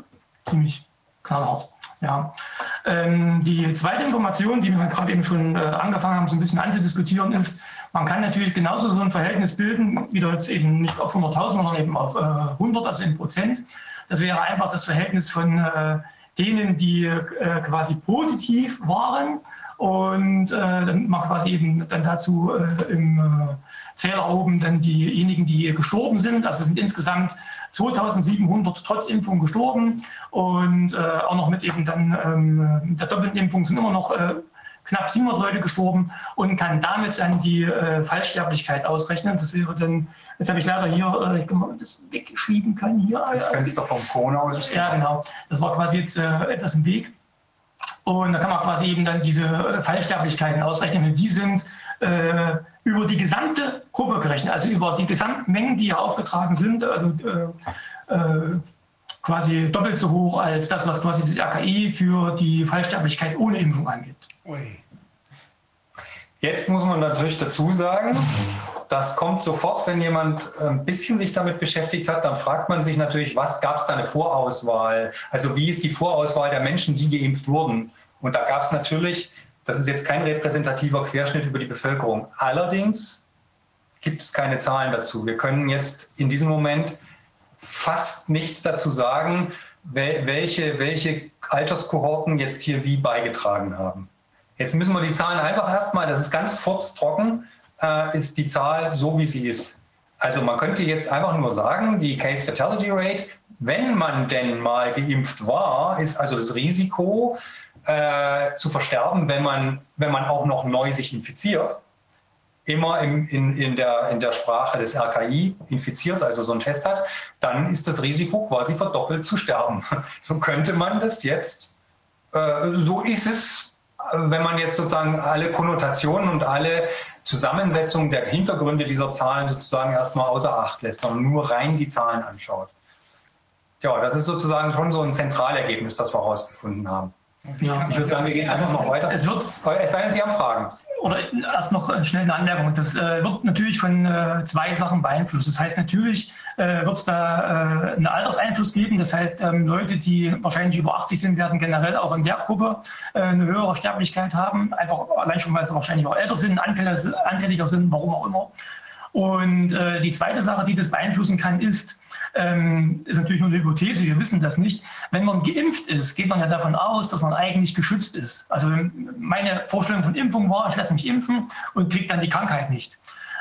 ziemlich knallhart. Ja. Ähm, die zweite Information, die wir gerade eben schon angefangen haben, so ein bisschen anzudiskutieren, ist, man kann natürlich genauso so ein Verhältnis bilden, wieder jetzt eben nicht auf 100.000, sondern eben auf 100, äh, also in Prozent. Das wäre einfach das Verhältnis von denen, die äh, quasi positiv waren und äh, dann man quasi eben dann dazu äh, im äh, Zähler oben dann diejenigen, die gestorben sind. Also sind insgesamt 2700 trotz Impfung gestorben und äh, auch noch mit eben dann ähm, der doppelten Impfung sind immer noch äh, knapp 700 Leute gestorben und kann damit dann die äh, Fallsterblichkeit ausrechnen. Das wäre dann, jetzt habe ich leider hier, äh, das wegschieben kann hier. Das Fenster vom Corona aus. Ja, genau. Das war quasi jetzt äh, etwas im Weg. Und da kann man quasi eben dann diese äh, Fallsterblichkeiten ausrechnen. Und die sind äh, über die gesamte Gruppe gerechnet, also über die Gesamtmengen, die hier aufgetragen sind. Also, äh, äh, quasi doppelt so hoch als das, was quasi das RKI für die Fallsterblichkeit ohne Impfung angibt. Ui. Jetzt muss man natürlich dazu sagen, das kommt sofort, wenn jemand ein bisschen sich damit beschäftigt hat, dann fragt man sich natürlich, was gab es da eine Vorauswahl? Also wie ist die Vorauswahl der Menschen, die geimpft wurden? Und da gab es natürlich, das ist jetzt kein repräsentativer Querschnitt über die Bevölkerung. Allerdings gibt es keine Zahlen dazu. Wir können jetzt in diesem Moment fast nichts dazu sagen, welche, welche Alterskohorten jetzt hier wie beigetragen haben. Jetzt müssen wir die Zahlen einfach erstmal, das ist ganz furztrocken, äh, ist die Zahl so, wie sie ist. Also man könnte jetzt einfach nur sagen, die Case Fatality Rate, wenn man denn mal geimpft war, ist also das Risiko äh, zu versterben, wenn man, wenn man auch noch neu sich infiziert, immer im, in, in, der, in der Sprache des RKI infiziert, also so einen Test hat, dann ist das Risiko quasi verdoppelt zu sterben. So könnte man das jetzt, äh, so ist es wenn man jetzt sozusagen alle Konnotationen und alle Zusammensetzungen der Hintergründe dieser Zahlen sozusagen erstmal außer Acht lässt, sondern nur rein die Zahlen anschaut. Ja, das ist sozusagen schon so ein Zentralergebnis, das wir herausgefunden haben. Ja, ich würde sagen, wir gehen einfach noch weiter. Es, wird, es sei denn, Sie haben Fragen oder erst noch schnell eine Anmerkung. Das äh, wird natürlich von äh, zwei Sachen beeinflusst. Das heißt, natürlich äh, wird es da äh, einen Alterseinfluss geben. Das heißt, ähm, Leute, die wahrscheinlich über 80 sind, werden generell auch in der Gruppe äh, eine höhere Sterblichkeit haben. Einfach allein schon, weil sie wahrscheinlich auch älter sind, anfälliger sind, warum auch immer. Und äh, die zweite Sache, die das beeinflussen kann, ist, ähm, ist natürlich nur eine Hypothese, wir wissen das nicht. Wenn man geimpft ist, geht man ja davon aus, dass man eigentlich geschützt ist. Also meine Vorstellung von Impfung war, ich lasse mich impfen und kriege dann die Krankheit nicht.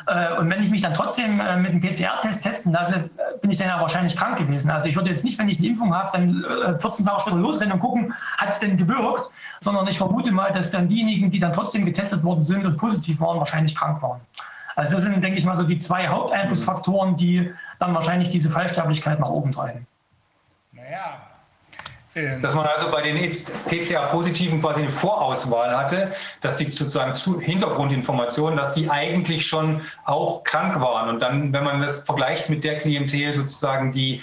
Äh, und wenn ich mich dann trotzdem äh, mit einem PCR-Test testen lasse, äh, bin ich dann ja wahrscheinlich krank gewesen. Also ich würde jetzt nicht, wenn ich eine Impfung habe, dann 14 Tage später losrennen und gucken, hat es denn gewirkt, sondern ich vermute mal, dass dann diejenigen, die dann trotzdem getestet worden sind und positiv waren, wahrscheinlich krank waren. Also das sind, denke ich mal, so die zwei Haupteinflussfaktoren, die dann wahrscheinlich diese Fallsterblichkeit nach oben treiben. Naja, Ähm. Dass man also bei den PCA-Positiven quasi eine Vorauswahl hatte, dass die sozusagen zu Hintergrundinformationen, dass die eigentlich schon auch krank waren. Und dann, wenn man das vergleicht mit der Klientel sozusagen, die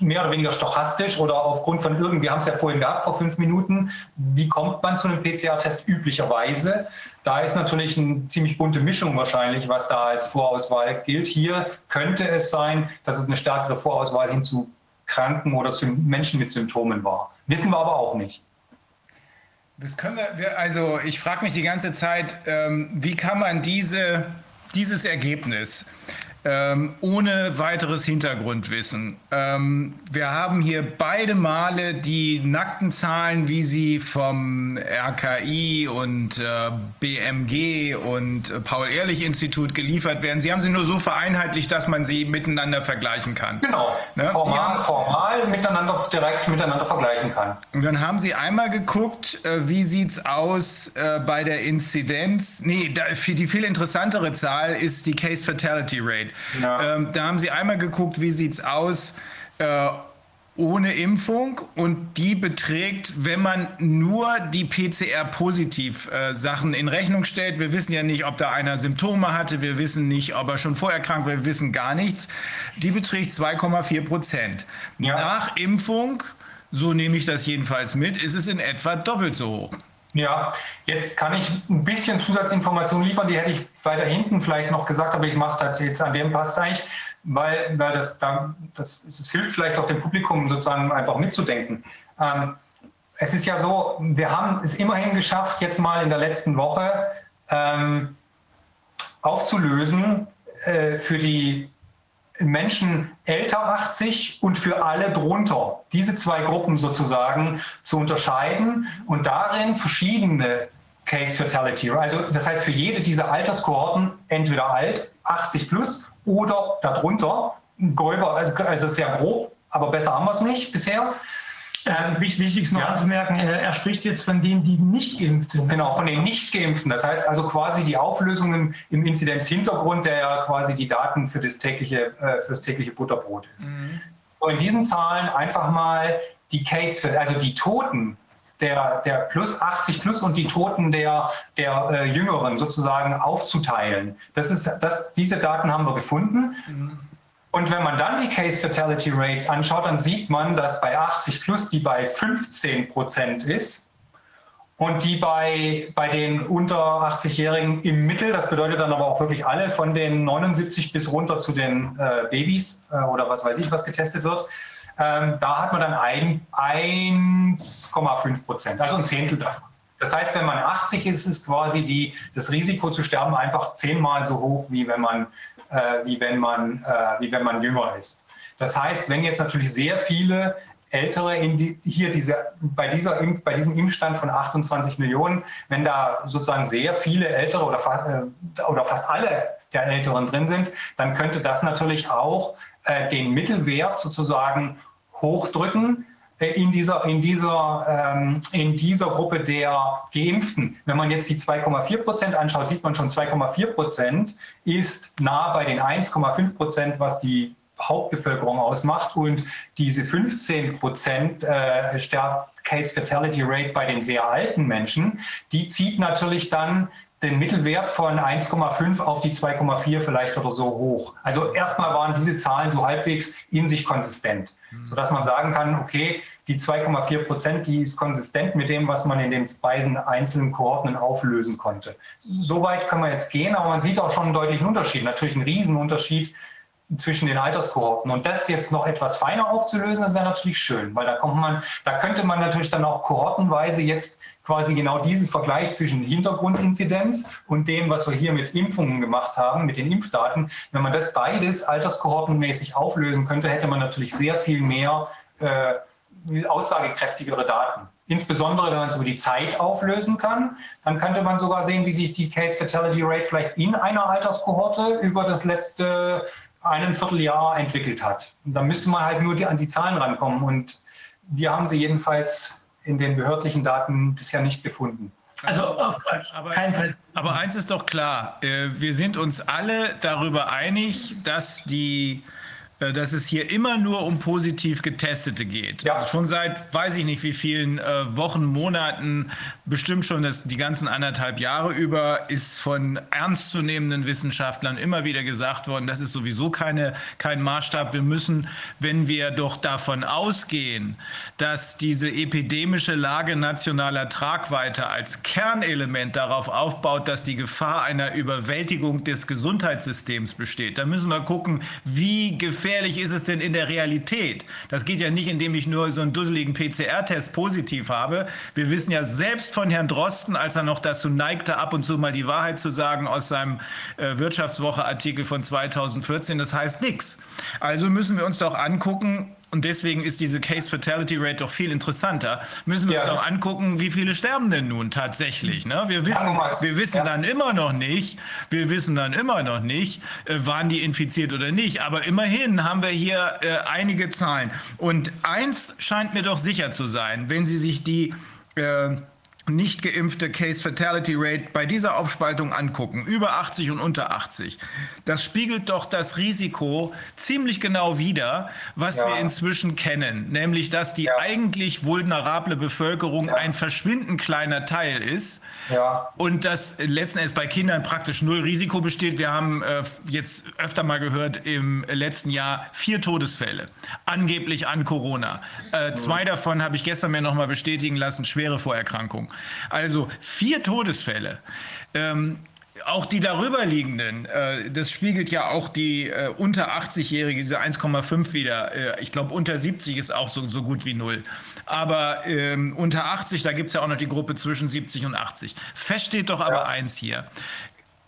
mehr oder weniger stochastisch oder aufgrund von irgendwie, wir haben es ja vorhin gehabt vor fünf Minuten, wie kommt man zu einem PCR-Test üblicherweise? Da ist natürlich eine ziemlich bunte Mischung wahrscheinlich, was da als Vorauswahl gilt. Hier könnte es sein, dass es eine stärkere Vorauswahl hin zu Kranken oder zu Menschen mit Symptomen war. Wissen wir aber auch nicht. Das können wir, also ich frage mich die ganze Zeit, ähm, wie kann man diese, dieses Ergebnis ähm, ohne weiteres Hintergrundwissen. Ähm, wir haben hier beide Male die nackten Zahlen, wie sie vom RKI und äh, BMG und äh, Paul-Ehrlich-Institut geliefert werden. Sie haben sie nur so vereinheitlicht, dass man sie miteinander vergleichen kann. Genau, ne? formal, haben, formal miteinander, direkt miteinander vergleichen kann. Und dann haben Sie einmal geguckt, äh, wie sieht es aus äh, bei der Inzidenz. Nee, da, die viel interessantere Zahl ist die Case Fatality Rate. Ja. Ähm, da haben sie einmal geguckt, wie sieht es aus äh, ohne Impfung und die beträgt, wenn man nur die PCR-Positiv-Sachen äh, in Rechnung stellt. Wir wissen ja nicht, ob da einer Symptome hatte, wir wissen nicht, ob er schon vorher krank war, wir wissen gar nichts. Die beträgt 2,4 Prozent. Ja. Nach Impfung, so nehme ich das jedenfalls mit, ist es in etwa doppelt so hoch. Ja, jetzt kann ich ein bisschen Zusatzinformationen liefern, die hätte ich weiter hinten vielleicht noch gesagt, aber ich mache es jetzt an dem passt eigentlich, weil, weil das, das, das, hilft vielleicht auch dem Publikum sozusagen einfach mitzudenken. Ähm, es ist ja so, wir haben es immerhin geschafft, jetzt mal in der letzten Woche ähm, aufzulösen äh, für die Menschen älter 80 und für alle drunter, diese zwei Gruppen sozusagen zu unterscheiden und darin verschiedene Case Fatality, also das heißt für jede dieser Alterskohorten entweder alt, 80 plus oder darunter, gröber, also, also sehr grob, aber besser haben wir es nicht bisher. Ähm, wichtig ist noch ja. anzumerken, er spricht jetzt von denen, die nicht geimpft sind. Genau, von den nicht geimpften. Das heißt also quasi die Auflösung im, im Inzidenzhintergrund, der ja quasi die Daten für das tägliche, äh, für das tägliche Butterbrot ist. Mhm. Und in diesen Zahlen einfach mal die Case, also die Toten der, der plus 80 plus und die Toten der, der äh, Jüngeren sozusagen aufzuteilen. Das ist, das, diese Daten haben wir gefunden. Mhm. Und wenn man dann die Case Fatality Rates anschaut, dann sieht man, dass bei 80 plus die bei 15 Prozent ist und die bei, bei den unter 80-Jährigen im Mittel, das bedeutet dann aber auch wirklich alle von den 79 bis runter zu den äh, Babys äh, oder was weiß ich, was getestet wird, ähm, da hat man dann 1,5 Prozent, also ein Zehntel davon. Das heißt, wenn man 80 ist, ist quasi die, das Risiko zu sterben einfach zehnmal so hoch, wie wenn man äh, wie, wenn man, äh, wie wenn man jünger ist. Das heißt, wenn jetzt natürlich sehr viele Ältere die, hier diese, bei, dieser Impf, bei diesem Impfstand von 28 Millionen, wenn da sozusagen sehr viele Ältere oder, äh, oder fast alle der Älteren drin sind, dann könnte das natürlich auch äh, den Mittelwert sozusagen hochdrücken in dieser, in, dieser, ähm, in dieser Gruppe der Geimpften. Wenn man jetzt die 2,4 Prozent anschaut, sieht man schon, 2,4 Prozent ist nah bei den 1,5 Prozent, was die Hauptbevölkerung ausmacht. Und diese 15 Prozent äh, Case Fatality Rate bei den sehr alten Menschen, die zieht natürlich dann den Mittelwert von 1,5 auf die 2,4 vielleicht oder so hoch. Also erstmal waren diese Zahlen so halbwegs in sich konsistent, mhm. sodass man sagen kann, okay, die 2,4 Prozent, die ist konsistent mit dem, was man in den beiden einzelnen Kohorten auflösen konnte. Soweit kann man jetzt gehen, aber man sieht auch schon einen deutlichen Unterschied, natürlich einen Riesenunterschied zwischen den Alterskohorten. Und das jetzt noch etwas feiner aufzulösen, das wäre natürlich schön, weil da kommt man, da könnte man natürlich dann auch kohortenweise jetzt quasi genau diesen Vergleich zwischen Hintergrundinzidenz und dem, was wir hier mit Impfungen gemacht haben, mit den Impfdaten, wenn man das beides alterskohortenmäßig auflösen könnte, hätte man natürlich sehr viel mehr äh, aussagekräftigere Daten. Insbesondere, wenn man es über die Zeit auflösen kann, dann könnte man sogar sehen, wie sich die Case Fatality Rate vielleicht in einer Alterskohorte über das letzte einen Vierteljahr entwickelt hat. Und da müsste man halt nur die, an die Zahlen rankommen. Und wir haben sie jedenfalls in den behördlichen Daten bisher nicht gefunden. Also auf aber, keinen Fall. Aber eins ist doch klar, äh, wir sind uns alle darüber einig, dass die dass es hier immer nur um positiv Getestete geht. Ja. Also schon seit, weiß ich nicht wie vielen äh, Wochen, Monaten, bestimmt schon das, die ganzen anderthalb Jahre über, ist von ernstzunehmenden Wissenschaftlern immer wieder gesagt worden, das ist sowieso keine, kein Maßstab. Wir müssen, wenn wir doch davon ausgehen, dass diese epidemische Lage nationaler Tragweite als Kernelement darauf aufbaut, dass die Gefahr einer Überwältigung des Gesundheitssystems besteht, dann müssen wir gucken, wie gefährlich gefährlich ist es denn in der Realität? Das geht ja nicht, indem ich nur so einen dusseligen PCR-Test positiv habe. Wir wissen ja selbst von Herrn Drosten, als er noch dazu neigte, ab und zu mal die Wahrheit zu sagen aus seinem äh, Wirtschaftswoche-Artikel von 2014, das heißt nichts. Also müssen wir uns doch angucken, und deswegen ist diese Case-Fatality-Rate doch viel interessanter. Müssen wir ja. uns auch angucken, wie viele sterben denn nun tatsächlich. Ne? Wir wissen, wir wissen ja. dann immer noch nicht, wir wissen dann immer noch nicht, äh, waren die infiziert oder nicht. Aber immerhin haben wir hier äh, einige Zahlen. Und eins scheint mir doch sicher zu sein, wenn Sie sich die äh, nicht geimpfte Case Fatality Rate bei dieser Aufspaltung angucken, über 80 und unter 80, das spiegelt doch das Risiko ziemlich genau wider, was ja. wir inzwischen kennen, nämlich dass die ja. eigentlich vulnerable Bevölkerung ja. ein verschwindend kleiner Teil ist und dass letzten Endes bei Kindern praktisch null Risiko besteht. Wir haben äh, jetzt öfter mal gehört im letzten Jahr vier Todesfälle, angeblich an Corona. Äh, zwei davon habe ich gestern mir noch mal bestätigen lassen, schwere Vorerkrankungen. Also vier Todesfälle. Ähm, auch die darüberliegenden, äh, das spiegelt ja auch die äh, unter 80-Jährige, diese 1,5 wieder. Äh, ich glaube, unter 70 ist auch so, so gut wie null. Aber ähm, unter 80, da gibt es ja auch noch die Gruppe zwischen 70 und 80. Fest steht doch aber ja. eins hier.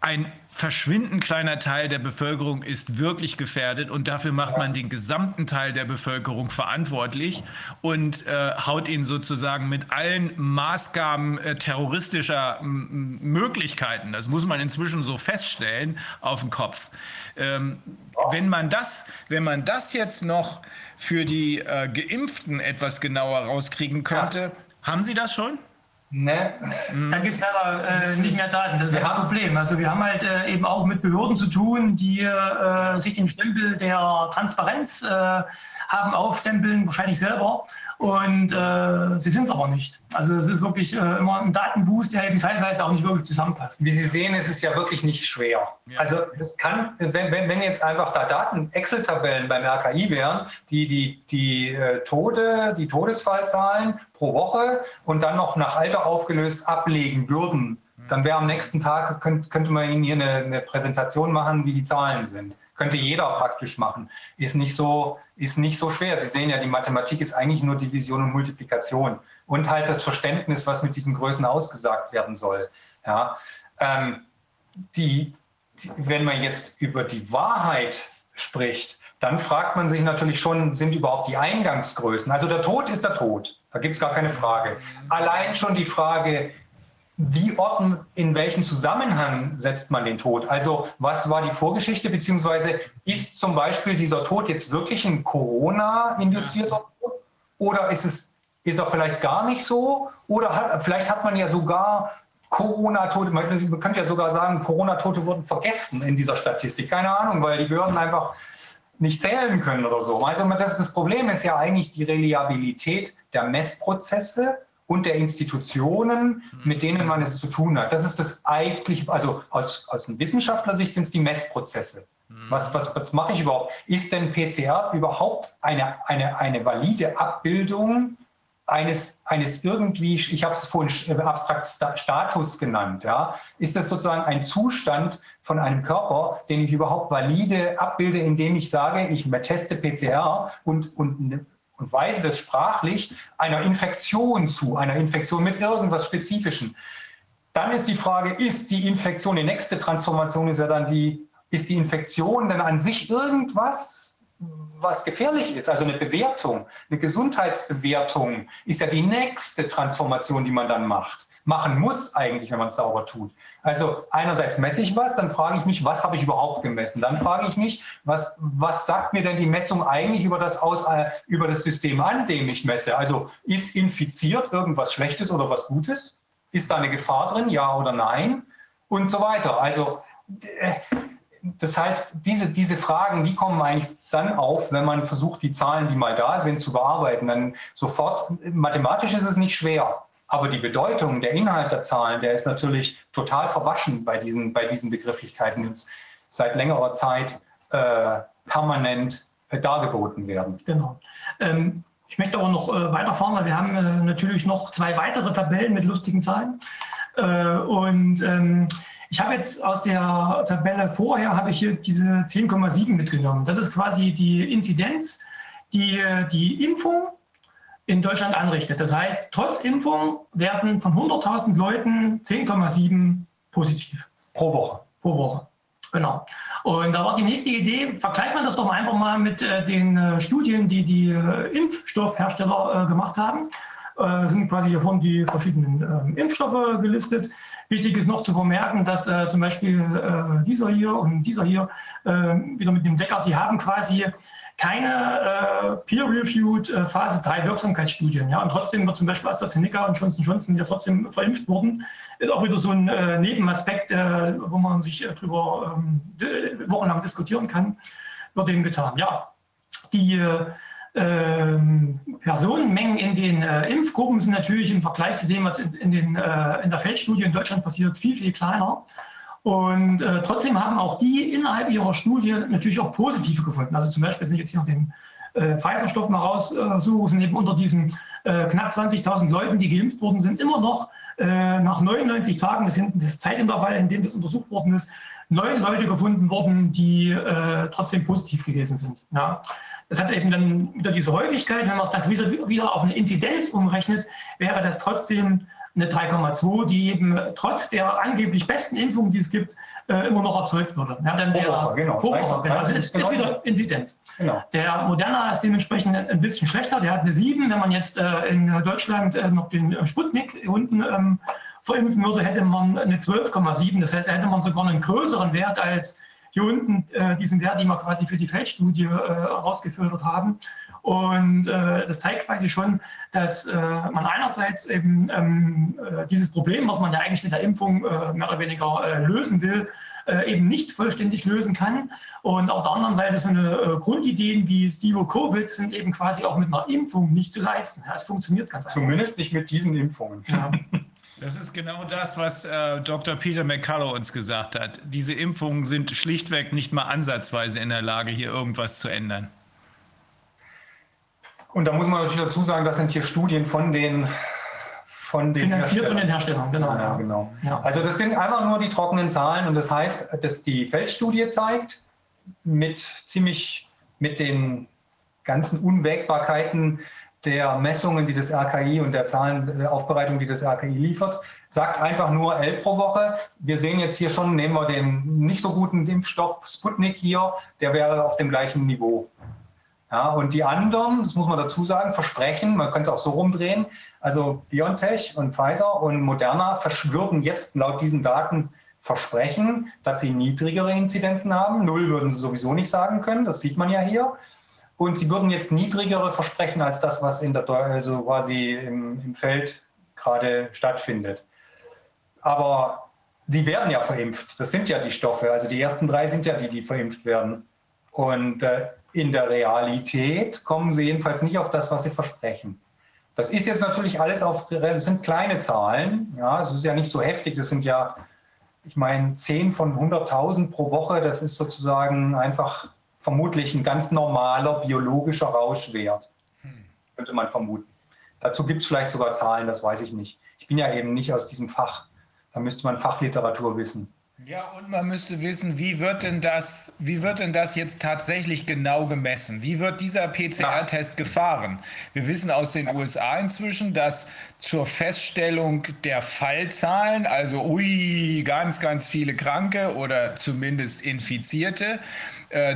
Ein verschwindend kleiner Teil der Bevölkerung ist wirklich gefährdet und dafür macht man den gesamten Teil der Bevölkerung verantwortlich und äh, haut ihn sozusagen mit allen Maßgaben äh, terroristischer Möglichkeiten, das muss man inzwischen so feststellen, auf den Kopf. Ähm, wenn, man das, wenn man das jetzt noch für die äh, Geimpften etwas genauer rauskriegen könnte, ja. haben Sie das schon? Ne, da gibt es leider äh, nicht mehr Daten. Das ist das Problem. Also wir haben halt äh, eben auch mit Behörden zu tun, die äh, sich den Stempel der Transparenz äh, haben aufstempeln, wahrscheinlich selber. Und äh, sie sind es aber nicht. Also es ist wirklich äh, immer ein Datenboost, der eben teilweise auch nicht wirklich zusammenpasst. Wie Sie sehen, ist es ja wirklich nicht schwer. Ja. Also das kann, wenn, wenn jetzt einfach da Daten, Excel-Tabellen beim RKI wären, die die, die äh, Tode, die Todesfallzahlen pro Woche und dann noch nach Alter aufgelöst ablegen würden, dann wäre am nächsten Tag, könnt, könnte man Ihnen hier eine, eine Präsentation machen, wie die Zahlen sind könnte jeder praktisch machen. Ist nicht so, ist nicht so schwer. Sie sehen ja, die Mathematik ist eigentlich nur Division und Multiplikation und halt das Verständnis, was mit diesen Größen ausgesagt werden soll. Ja, ähm, die, wenn man jetzt über die Wahrheit spricht, dann fragt man sich natürlich schon, sind überhaupt die Eingangsgrößen? Also der Tod ist der Tod, da gibt es gar keine Frage. Allein schon die Frage, wie orten, in welchem Zusammenhang setzt man den Tod? Also was war die Vorgeschichte, beziehungsweise ist zum Beispiel dieser Tod jetzt wirklich ein Corona-induzierter Tod? Oder ist, es, ist er vielleicht gar nicht so? Oder hat, vielleicht hat man ja sogar Corona-Tote, man könnte ja sogar sagen, Corona-Tote wurden vergessen in dieser Statistik. Keine Ahnung, weil die Behörden einfach nicht zählen können oder so. Also das, das Problem ist ja eigentlich die Reliabilität der Messprozesse und der Institutionen, mhm. mit denen man es zu tun hat. Das ist das eigentlich, also aus, aus Wissenschaftler-Sicht sind es die Messprozesse. Mhm. Was, was, was mache ich überhaupt? Ist denn PCR überhaupt eine, eine, eine valide Abbildung eines, eines irgendwie, ich habe es vorhin abstrakt Status genannt, ja? ist das sozusagen ein Zustand von einem Körper, den ich überhaupt valide abbilde, indem ich sage, ich teste PCR und, und und weise das sprachlich einer Infektion zu, einer Infektion mit irgendwas Spezifischem. Dann ist die Frage, ist die Infektion, die nächste Transformation ist ja dann die, ist die Infektion denn an sich irgendwas, was gefährlich ist? Also eine Bewertung, eine Gesundheitsbewertung ist ja die nächste Transformation, die man dann macht machen muss eigentlich, wenn man es sauber tut. Also einerseits messe ich was, dann frage ich mich, was habe ich überhaupt gemessen? Dann frage ich mich, was, was sagt mir denn die Messung eigentlich über das, Aus, äh, über das System an, dem ich messe? Also ist infiziert irgendwas Schlechtes oder was Gutes? Ist da eine Gefahr drin, ja oder nein? Und so weiter. Also äh, das heißt, diese, diese Fragen, die kommen eigentlich dann auf, wenn man versucht, die Zahlen, die mal da sind, zu bearbeiten. Dann sofort, mathematisch ist es nicht schwer, aber die Bedeutung, der Inhalt der Zahlen, der ist natürlich total verwaschen bei diesen, bei diesen Begrifflichkeiten, die seit längerer Zeit äh, permanent äh, dargeboten werden. Genau. Ähm, ich möchte aber noch äh, weiterfahren, weil wir haben äh, natürlich noch zwei weitere Tabellen mit lustigen Zahlen. Äh, und ähm, ich habe jetzt aus der Tabelle vorher, habe ich hier diese 10,7 mitgenommen. Das ist quasi die Inzidenz, die die Impfung in Deutschland anrichtet. Das heißt, trotz Impfung werden von 100.000 Leuten 10,7 positiv. Pro Woche. Pro Woche. Genau. Und da war die nächste Idee, vergleicht man das doch einfach mal mit äh, den äh, Studien, die die äh, Impfstoffhersteller äh, gemacht haben. Äh, sind quasi hier vorne die verschiedenen ähm, Impfstoffe gelistet. Wichtig ist noch zu vermerken, dass äh, zum Beispiel dieser hier und dieser hier wieder mit dem Decker, die haben quasi keine peer-reviewed Phase 3 Wirksamkeitsstudien. Ja? Und trotzdem wird zum Beispiel AstraZeneca und Johnson Johnson ja trotzdem verimpft worden ist auch wieder so ein äh, Nebenaspekt, äh, wo man sich äh, drüber ähm, wochenlang diskutieren kann, wird dem getan. Ja, die ähm, Personenmengen in den äh, Impfgruppen sind natürlich im Vergleich zu dem, was in, in, den, äh, in der Feldstudie in Deutschland passiert, viel, viel kleiner. Und äh, trotzdem haben auch die innerhalb ihrer Studie natürlich auch positive gefunden. Also zum Beispiel sind jetzt hier noch den äh, Pfizer-Stoff mal raussuchen, sind eben unter diesen knapp 20.000 Leuten, die geimpft worden sind, immer noch äh, nach 99 Tagen, das ist das Zeitintervall, in dem das untersucht worden ist, neun Leute gefunden worden, die äh, trotzdem positiv gewesen sind. Ja. Das hat eben dann wieder diese Häufigkeit, wenn man es dann wieder auf eine Inzidenz umrechnet, wäre das trotzdem eine 3,2, die eben trotz der angeblich besten Impfung, die es gibt, äh, immer noch erzeugt würde. Ja, dann der, Woche, genau. Pro Woche, genau. Also ist, ist wieder Inzidenz. Genau. Der Moderna ist dementsprechend ein bisschen schlechter. Der hat eine 7. Wenn man jetzt äh, in Deutschland äh, noch den Sputnik unten ähm, verimpfen würde, hätte man eine 12,7. Das heißt, da hätte man sogar einen größeren Wert als hier unten äh, diesen Wert, den wir quasi für die Feldstudie äh, haben. Und äh, das zeigt quasi schon, dass äh, man einerseits eben ähm, äh, dieses Problem, was man ja eigentlich mit der Impfung äh, mehr oder weniger äh, lösen will, äh, eben nicht vollständig lösen kann. Und auf der anderen Seite so eine Grundideen wie Zero Covid sind eben quasi auch mit einer Impfung nicht zu leisten. Ja, es funktioniert ganz einfach. Zumindest nicht mit diesen Impfungen. Ja. Das ist genau das, was äh, Dr. Peter McCullough uns gesagt hat. Diese Impfungen sind schlichtweg nicht mal ansatzweise in der Lage, hier irgendwas zu ändern. Und da muss man natürlich dazu sagen, das sind hier Studien von den von den Finanziert von den Herstellern, genau. Ja, genau. Ja. Also das sind einfach nur die trockenen Zahlen und das heißt, dass die Feldstudie zeigt, mit ziemlich mit den ganzen Unwägbarkeiten der Messungen, die das RKI und der Zahlenaufbereitung, die das RKI liefert, sagt einfach nur 11 pro Woche. Wir sehen jetzt hier schon, nehmen wir den nicht so guten Impfstoff Sputnik hier, der wäre auf dem gleichen Niveau. Ja, und die anderen, das muss man dazu sagen, versprechen, man könnte es auch so rumdrehen, also BioNTech und Pfizer und Moderna verschwürden jetzt laut diesen Daten versprechen, dass sie niedrigere Inzidenzen haben. Null würden sie sowieso nicht sagen können, das sieht man ja hier. Und sie würden jetzt niedrigere versprechen als das, was in der, also quasi im, im Feld gerade stattfindet. Aber die werden ja verimpft. Das sind ja die Stoffe. Also die ersten drei sind ja die, die verimpft werden. Und äh, in der Realität kommen sie jedenfalls nicht auf das, was sie versprechen. Das ist jetzt natürlich alles auf, das sind kleine Zahlen, ja, es ist ja nicht so heftig, das sind ja, ich meine, 10 von 100.000 pro Woche, das ist sozusagen einfach vermutlich ein ganz normaler biologischer Rauschwert, hm. könnte man vermuten. Dazu gibt es vielleicht sogar Zahlen, das weiß ich nicht. Ich bin ja eben nicht aus diesem Fach, da müsste man Fachliteratur wissen. Ja, und man müsste wissen, wie wird denn das, wie wird denn das jetzt tatsächlich genau gemessen? Wie wird dieser PCR-Test gefahren? Wir wissen aus den USA inzwischen, dass zur Feststellung der Fallzahlen, also ui, ganz, ganz viele Kranke oder zumindest Infizierte,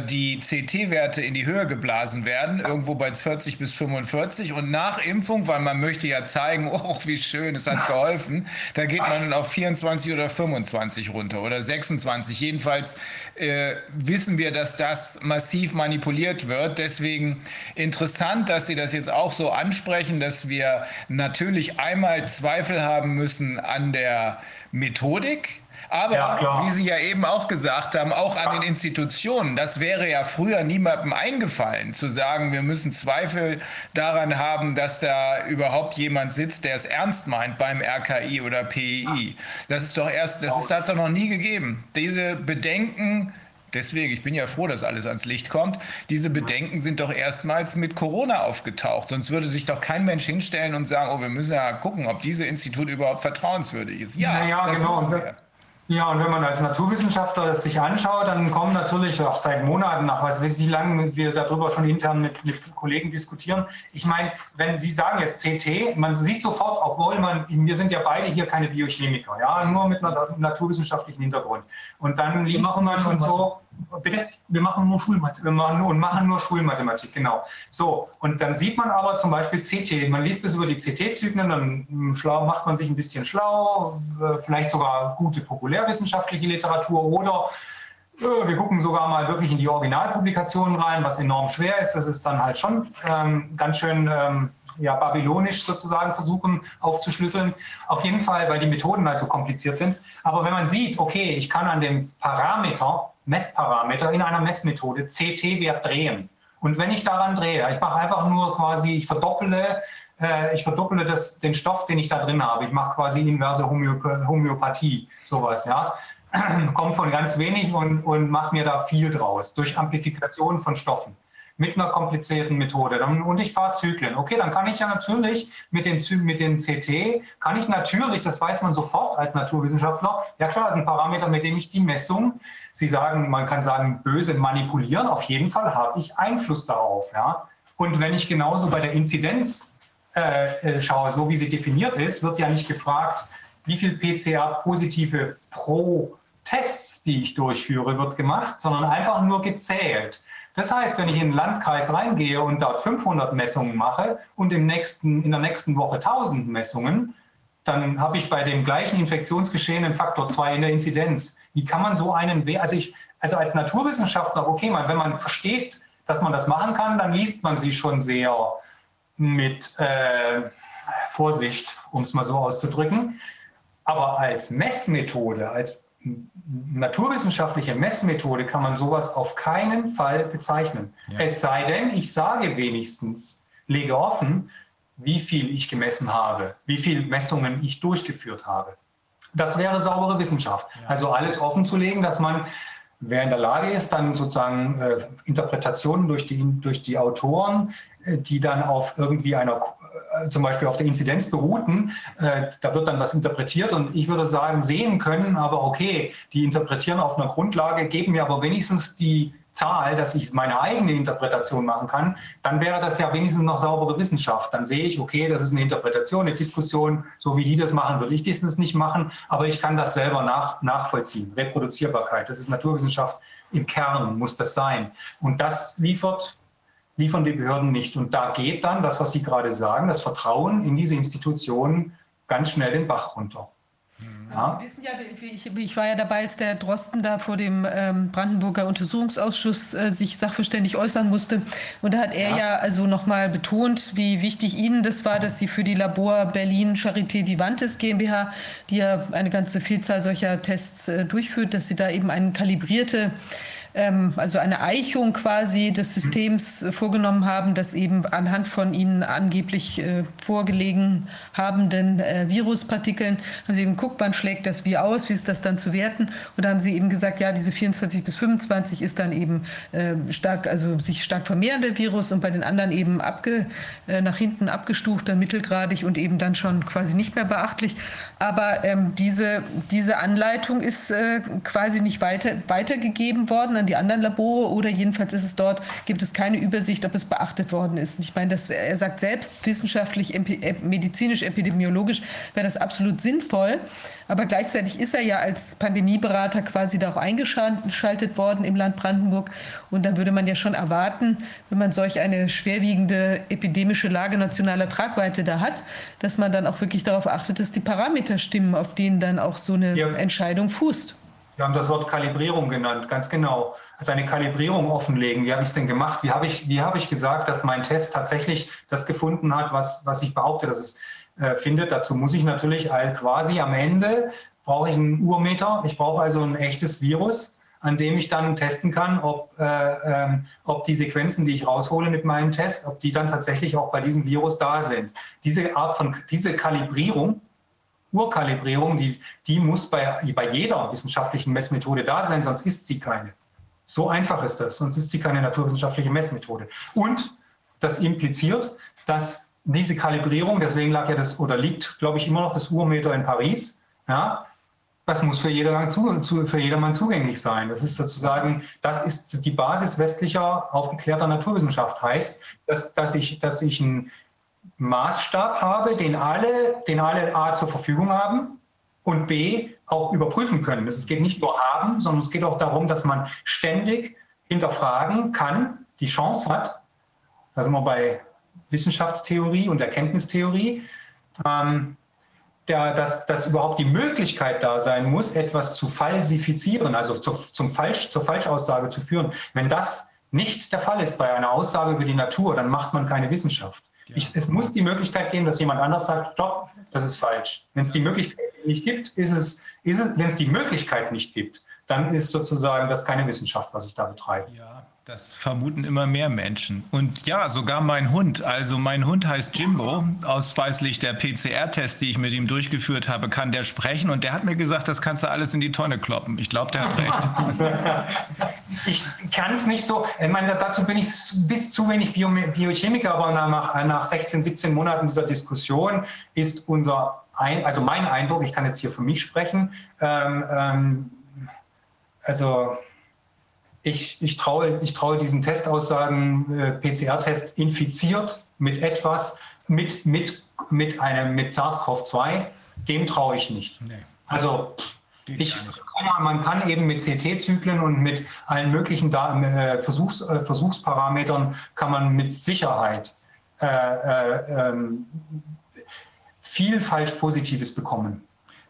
die CT-Werte in die Höhe geblasen werden, irgendwo bei 40 bis 45 und nach Impfung, weil man möchte ja zeigen, oh, wie schön, es hat geholfen, da geht man dann auf 24 oder 25 runter oder 26. Jedenfalls äh, wissen wir, dass das massiv manipuliert wird. Deswegen interessant, dass Sie das jetzt auch so ansprechen, dass wir natürlich einmal Zweifel haben müssen an der Methodik, Aber ja, wie Sie ja eben auch gesagt haben, auch an den Institutionen, das wäre ja früher niemandem eingefallen, zu sagen, wir müssen Zweifel daran haben, dass da überhaupt jemand sitzt, der es ernst meint beim RKI oder PEI. Das ist doch erst, das ist, das doch noch nie gegeben. Diese Bedenken, Deswegen, ich bin ja froh, dass alles ans Licht kommt. Diese Bedenken sind doch erstmals mit Corona aufgetaucht. Sonst würde sich doch kein Mensch hinstellen und sagen, oh, wir müssen ja gucken, ob diese Institut überhaupt vertrauenswürdig ist. Ja, naja, das genau. müssen wir. Ja, und wenn man als Naturwissenschaftler das sich anschaut, dann kommen natürlich auch seit Monaten nach, weiß ich wie lange wir darüber schon intern mit, mit Kollegen diskutieren. Ich meine, wenn Sie sagen jetzt CT, man sieht sofort, obwohl man, wir sind ja beide hier keine Biochemiker, ja, nur mit einem naturwissenschaftlichen Hintergrund. Und dann liefern man und so, Bitte? Wir machen nur Schulmathematik. Und machen nur Schulmathematik, genau. So, und dann sieht man aber zum Beispiel CT. Man liest es über die CT-Zyklen, dann hm, schlau, macht man sich ein bisschen schlau, äh, vielleicht sogar gute populärwissenschaftliche Literatur oder äh, wir gucken sogar mal wirklich in die Originalpublikationen rein, was enorm schwer ist. Das ist dann halt schon ähm, ganz schön ähm, ja, babylonisch sozusagen versuchen aufzuschlüsseln. Auf jeden Fall, weil die Methoden halt so kompliziert sind. Aber wenn man sieht, okay, ich kann an dem Parameter Messparameter in einer Messmethode CT-Wert drehen. Und wenn ich daran drehe, ich mache einfach nur quasi, ich verdopple, äh, ich verdopple das, den Stoff, den ich da drin habe. Ich mache quasi inverse Homöop Homöopathie, sowas, ja. Komme von ganz wenig und, und mache mir da viel draus durch Amplifikation von Stoffen mit einer komplizierten Methode. Und ich fahre Zyklen. Okay, dann kann ich ja natürlich mit dem, mit dem CT, kann ich natürlich, das weiß man sofort als Naturwissenschaftler, ja klar, das ist ein Parameter, mit dem ich die Messung, Sie sagen, man kann sagen, böse manipulieren, auf jeden Fall habe ich Einfluss darauf. Ja? Und wenn ich genauso bei der Inzidenz äh, äh schaue, so wie sie definiert ist, wird ja nicht gefragt, wie viel PCA-positive pro Tests, die ich durchführe, wird gemacht, sondern einfach nur gezählt. Das heißt, wenn ich in den Landkreis reingehe und dort 500 Messungen mache und im nächsten, in der nächsten Woche 1000 Messungen, dann habe ich bei dem gleichen Infektionsgeschehen einen Faktor 2 in der Inzidenz. Wie kann man so einen, also ich, also als Naturwissenschaftler, okay, man, wenn man versteht, dass man das machen kann, dann liest man sie schon sehr mit äh, Vorsicht, um es mal so auszudrücken. Aber als Messmethode, als naturwissenschaftliche Messmethode kann man sowas auf keinen Fall bezeichnen. Ja. Es sei denn, ich sage wenigstens, lege offen, wie viel ich gemessen habe, wie viele Messungen ich durchgeführt habe. Das wäre saubere Wissenschaft. Ja. Also alles offen zu legen, dass man, wer in der Lage ist, dann sozusagen äh, Interpretationen durch die, durch die Autoren, äh, die dann auf irgendwie einer zum Beispiel auf der Inzidenz beruhten, äh, da wird dann was interpretiert und ich würde sagen, sehen können, aber okay, die interpretieren auf einer Grundlage, geben mir aber wenigstens die Zahl, dass ich meine eigene Interpretation machen kann, dann wäre das ja wenigstens noch saubere Wissenschaft. Dann sehe ich, okay, das ist eine Interpretation, eine Diskussion, so wie die das machen, würde ich das nicht machen, aber ich kann das selber nach, nachvollziehen. Reproduzierbarkeit, das ist Naturwissenschaft im Kern, muss das sein. Und das liefert liefern die Behörden nicht. Und da geht dann das, was Sie gerade sagen, das Vertrauen in diese Institutionen ganz schnell den Bach runter. Ja. Wir wissen ja, ich, ich, war ja dabei, als der Drosten da vor dem ähm, Brandenburger Untersuchungsausschuss äh, sich sachverständig äußern musste. Und da hat er ja, ja also nochmal betont, wie wichtig Ihnen das war, dass Sie für die Labor Berlin Charité Vivantes GmbH, die ja eine ganze Vielzahl solcher Tests äh, durchführt, dass Sie da eben eine kalibrierte ähm, also eine Eichung quasi des Systems äh, vorgenommen haben, das eben anhand von ihnen angeblich äh, vorgelegen habenden äh, Viruspartikeln, haben sie eben guckt, wann schlägt das wie aus, wie ist das dann zu werten? Und da haben sie eben gesagt, ja, diese 24 bis 25 ist dann eben äh, stark, also sich stark vermehrender Virus und bei den anderen eben abge, äh, nach hinten abgestuft, dann mittelgradig und eben dann schon quasi nicht mehr beachtlich. Aber ähm, diese, diese Anleitung ist äh, quasi nicht weiter, weitergegeben worden an die anderen Labore oder jedenfalls ist es dort, gibt es keine Übersicht, ob es beachtet worden ist. Ich meine, das, er sagt selbst, wissenschaftlich, medizinisch, epidemiologisch wäre das absolut sinnvoll. Aber gleichzeitig ist er ja als Pandemieberater quasi da auch eingeschaltet worden im Land Brandenburg. Und da würde man ja schon erwarten, wenn man solch eine schwerwiegende epidemische Lage nationaler Tragweite da hat, dass man dann auch wirklich darauf achtet, dass die Parameter stimmen, auf denen dann auch so eine ja. Entscheidung fußt. Wir haben das Wort Kalibrierung genannt, ganz genau. Also eine Kalibrierung offenlegen. Wie habe ich es denn gemacht? Wie habe ich, wie habe ich gesagt, dass mein Test tatsächlich das gefunden hat, was, was ich behaupte, dass es äh, findet. Dazu muss ich natürlich quasi am Ende brauche ich einen Urmeter. Ich brauche also ein echtes Virus, an dem ich dann testen kann, ob, äh, ähm, ob die Sequenzen, die ich raushole mit meinem Test, ob die dann tatsächlich auch bei diesem Virus da sind. Diese Art von, diese Kalibrierung, Urkalibrierung, die, die muss bei, bei jeder wissenschaftlichen Messmethode da sein, sonst ist sie keine. So einfach ist das, sonst ist sie keine naturwissenschaftliche Messmethode. Und das impliziert, dass diese Kalibrierung, deswegen lag ja das oder liegt, glaube ich, immer noch das Urmeter in Paris, ja, das muss für jedermann, zugänglich sein. Das ist sozusagen, das ist die Basis westlicher aufgeklärter Naturwissenschaft. Heißt, dass, dass, ich, dass ich einen Maßstab habe, den alle, den alle A zur Verfügung haben und B auch überprüfen können. Es geht nicht nur haben, sondern es geht auch darum, dass man ständig hinterfragen kann, die Chance hat. Da sind wir bei Wissenschaftstheorie und Erkenntnistheorie. Ähm, der, dass, dass überhaupt die Möglichkeit da sein muss, etwas zu falsifizieren, also zu, zum Falsch, zur Falschaussage zu führen. Wenn das nicht der Fall ist bei einer Aussage über die Natur, dann macht man keine Wissenschaft. Ich, es muss die Möglichkeit geben, dass jemand anders sagt, stopp, das ist falsch. Wenn es die Möglichkeit nicht gibt, ist es, ist es wenn es die Möglichkeit nicht gibt, dann ist sozusagen das keine Wissenschaft, was ich da betreibe. Ja. Das vermuten immer mehr Menschen. Und ja, sogar mein Hund. Also mein Hund heißt Jimbo. Ausweislich der PCR-Test, die ich mit ihm durchgeführt habe, kann der sprechen. Und der hat mir gesagt, das kannst du alles in die Tonne kloppen. Ich glaube, der hat recht. ich kann es nicht so. Ich meine, dazu bin ich bis zu wenig Bio Biochemiker, aber nach, nach 16, 17 Monaten dieser Diskussion ist unser, ein, also mein Eindruck, ich kann jetzt hier für mich sprechen, ähm, ähm, also ich, ich, traue, ich traue diesen Testaussagen, äh, PCR-Test infiziert mit etwas, mit, mit, mit, einem, mit SARS-CoV-2, dem traue ich nicht. Nee. Also ich, man kann eben mit CT-Zyklen und mit allen möglichen Daten, äh, Versuchs, äh, Versuchsparametern kann man mit Sicherheit äh, äh ähm, viel falsch Positives bekommen.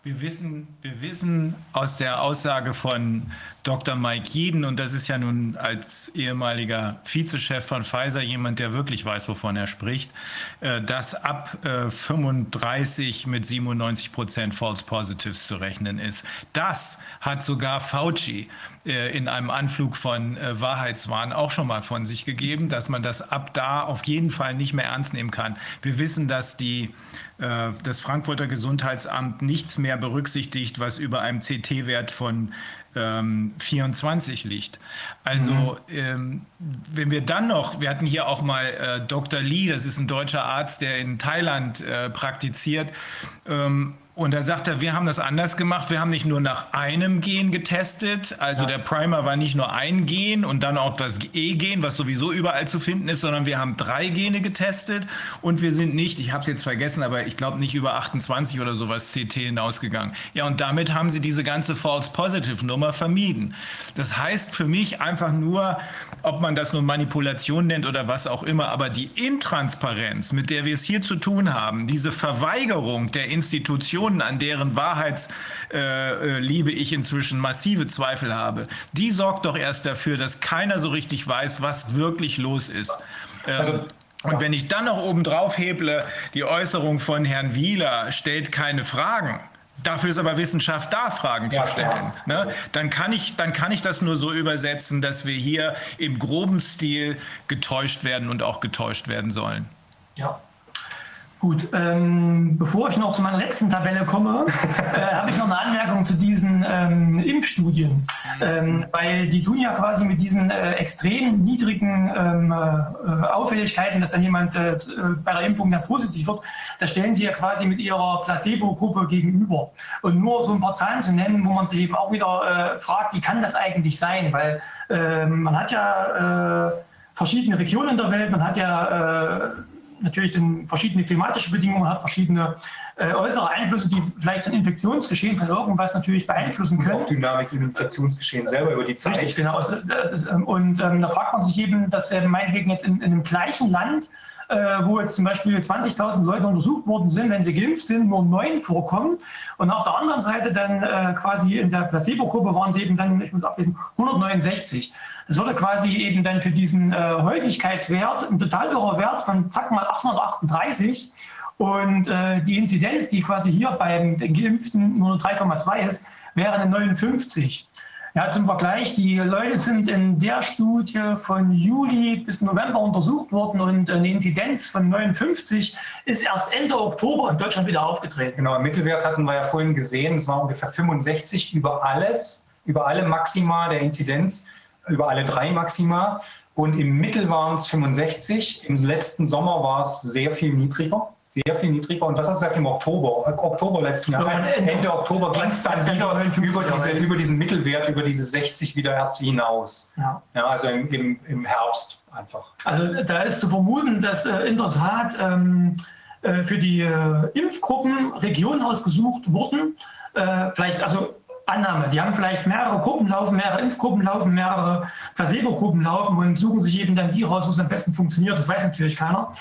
Wir wissen, wir wissen aus der Aussage von Dr. Mike Jeden, und das ist ja nun als ehemaliger Vizechef von Pfizer jemand, der wirklich weiß, wovon er spricht, äh, dass ab 35 äh, mit 97 Prozent False Positives zu rechnen ist. Das hat sogar Fauci äh, in einem Anflug von Wahrheitswahn auch schon mal von sich gegeben, dass man das ab da auf jeden Fall nicht mehr ernst nehmen kann. Wir wissen, dass die das Frankfurter Gesundheitsamt nichts mehr berücksichtigt, was über einem CT-Wert von ähm, 24 liegt. Also mhm. ähm, wenn wir dann noch, wir hatten hier auch mal äh, Dr. Lee, das ist ein deutscher Arzt, der in Thailand äh, praktiziert, ähm, und da sagt er, wir haben das anders gemacht. Wir haben nicht nur nach einem Gen getestet. Also ja. der Primer war nicht nur ein Gen und dann auch das E-Gen, was sowieso überall zu finden ist, sondern wir haben drei Gene getestet und wir sind nicht, ich habe es jetzt vergessen, aber ich glaube nicht über 28 oder sowas CT hinausgegangen. Ja, und damit haben sie diese ganze False Positive Nummer vermieden. Das heißt für mich einfach nur, ob man das nun Manipulation nennt oder was auch immer, aber die Intransparenz, mit der wir es hier zu tun haben, diese Verweigerung der Institution, Institutionen, an deren Wahrheitsliebe äh, ich inzwischen massive Zweifel habe, die sorgt doch erst dafür, dass keiner so richtig weiß, was wirklich los ist. Ähm, also, und wenn ich dann noch oben drauf heble, die Äußerung von Herrn Wieler stellt keine Fragen, Dafür ist aber Wissenschaft da, Fragen ja, zu stellen. Ne? Dann, kann ich, dann kann ich das nur so übersetzen, dass wir hier im groben Stil getäuscht werden und auch getäuscht werden sollen. Ja, Gut, ähm, bevor ich noch zu meiner letzten Tabelle komme, äh, habe ich noch eine Anmerkung zu diesen ähm, Impfstudien. Ähm, weil die tun ja quasi mit diesen äh, extrem niedrigen ähm, äh, Auffälligkeiten, dass dann jemand äh, bei der Impfung dann positiv wird, da stellen sie ja quasi mit ihrer Placebo-Gruppe gegenüber. Und nur so ein paar Zahlen zu nennen, wo man sich eben auch wieder äh, fragt, wie kann das eigentlich sein? Weil ähm, man hat ja äh, verschiedene Regionen der Welt, man hat ja natürlich dann verschiedene klimatische Bedingungen hat, verschiedene äh, äußere Einflüsse, die vielleicht ein Infektionsgeschehen von irgendwas natürlich beeinflussen können. Auch Dynamik im Infektionsgeschehen selber über die Zeit. Richtig, genau. Also, ähm, und ähm, da fragt man sich eben, dass äh, meinetwegen jetzt in, in einem gleichen Land äh, wo jetzt zum Beispiel 20.000 Leute untersucht worden sind, wenn sie geimpft sind, nur neun vorkommen. Und auf der anderen Seite dann äh, quasi in der Placebo-Gruppe waren sie eben dann, ich muss ablesen, 169. Das würde quasi eben dann für diesen äh, Häufigkeitswert ein total irrer Wert von zack mal 838. Und äh, die Inzidenz, die quasi hier bei den Geimpften nur 3,2 ist, wäre eine 59. Ja, zum Vergleich, die Leute sind in der Studie von Juli bis November untersucht worden und eine Inzidenz von 59 ist erst Ende Oktober in Deutschland wieder aufgetreten. Genau, Mittelwert hatten wir ja vorhin gesehen, es war ungefähr 65 über alles, über alle Maxima der Inzidenz, über alle drei Maxima. Und im Mittel waren es 65. Im letzten Sommer war es sehr viel niedriger sehr viel niedriger. Und das ist seit im Oktober, Oktober letzten Jahres. Ende, Ende Oktober ging es dann wieder über, diese, über diesen Mittelwert, über diese 60 wieder erst hinaus. Ja. ja also im, im, im, Herbst einfach. Also da ist zu vermuten, dass äh, in der Tat ähm, äh, für die äh, Impfgruppen Regionen ausgesucht wurden. Äh, vielleicht, also Annahme, die haben vielleicht mehrere Gruppen laufen, mehrere Impfgruppen laufen, mehrere Placebo-Gruppen laufen und suchen sich eben dann die raus, wo es am besten funktioniert. Das weiß natürlich keiner.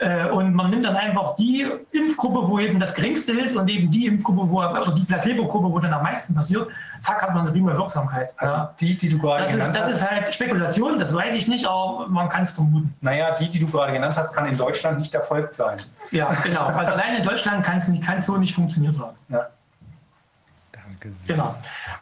Äh, und man nimmt dann einfach die Impfgruppe, wo eben das geringste ist und eben die Impfgruppe, wo, oder die Placebo-Gruppe, wo dann am meisten passiert. Zack, hat man eine prima Wirksamkeit. Also die, die du gerade das genannt ist, Das ist halt Spekulation, das weiß ich nicht, aber man kann es vermuten. Naja, die, die du gerade genannt hast, kann in Deutschland nicht erfolgt sein. Ja, genau. Also allein in Deutschland kann es so nicht funktioniert haben. Ja. Danke sehr. Genau.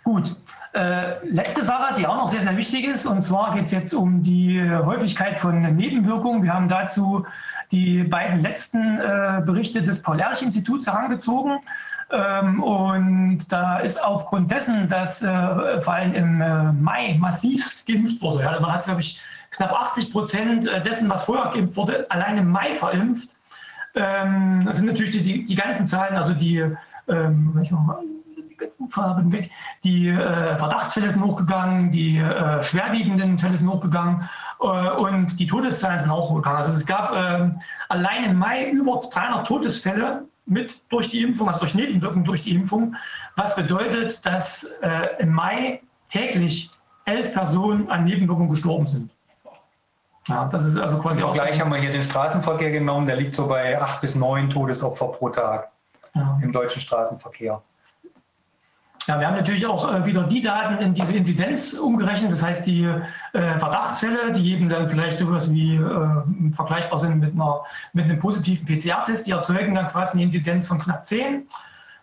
Gut. Äh, letzte Sache, die auch noch sehr, sehr wichtig ist, und zwar geht es jetzt um die Häufigkeit von Nebenwirkungen. Wir haben dazu die beiden letzten äh, Berichte des Paul-Ehrlich-Instituts herangezogen. Ähm, und da ist aufgrund dessen, dass äh, vor allem im äh, Mai massivst geimpft wurde, ja, man hat, glaube ich, knapp 80 Prozent äh, dessen, was vorher geimpft wurde, allein im Mai verimpft. Ähm, das sind natürlich die, die, die ganzen Zahlen, also die, ähm, die äh, Verdachtsfälle sind hochgegangen, die äh, schwerwiegenden Fälle sind hochgegangen. Äh, und die Todeszahlen sind auch hochgegangen. Also es gab ähm, allein im Mai über 300 Todesfälle mit durch die Impfung, also durch Nebenwirkungen durch die Impfung, was bedeutet, dass äh, im Mai täglich elf Personen an Nebenwirkungen gestorben sind. Ja, das ist also quasi auch. Gleich haben wir hier den Straßenverkehr genommen, der liegt so bei acht bis neun Todesopfer pro Tag ja. im deutschen Straßenverkehr. Ja, wir haben natürlich auch äh, wieder die Daten in diese Inzidenz umgerechnet, das heißt die äh, Verdachtsfälle, die eben dann vielleicht sowas wie äh, vergleichbar sind mit, einer, mit einem positiven PCR-Test, die erzeugen dann quasi eine Inzidenz von knapp 10.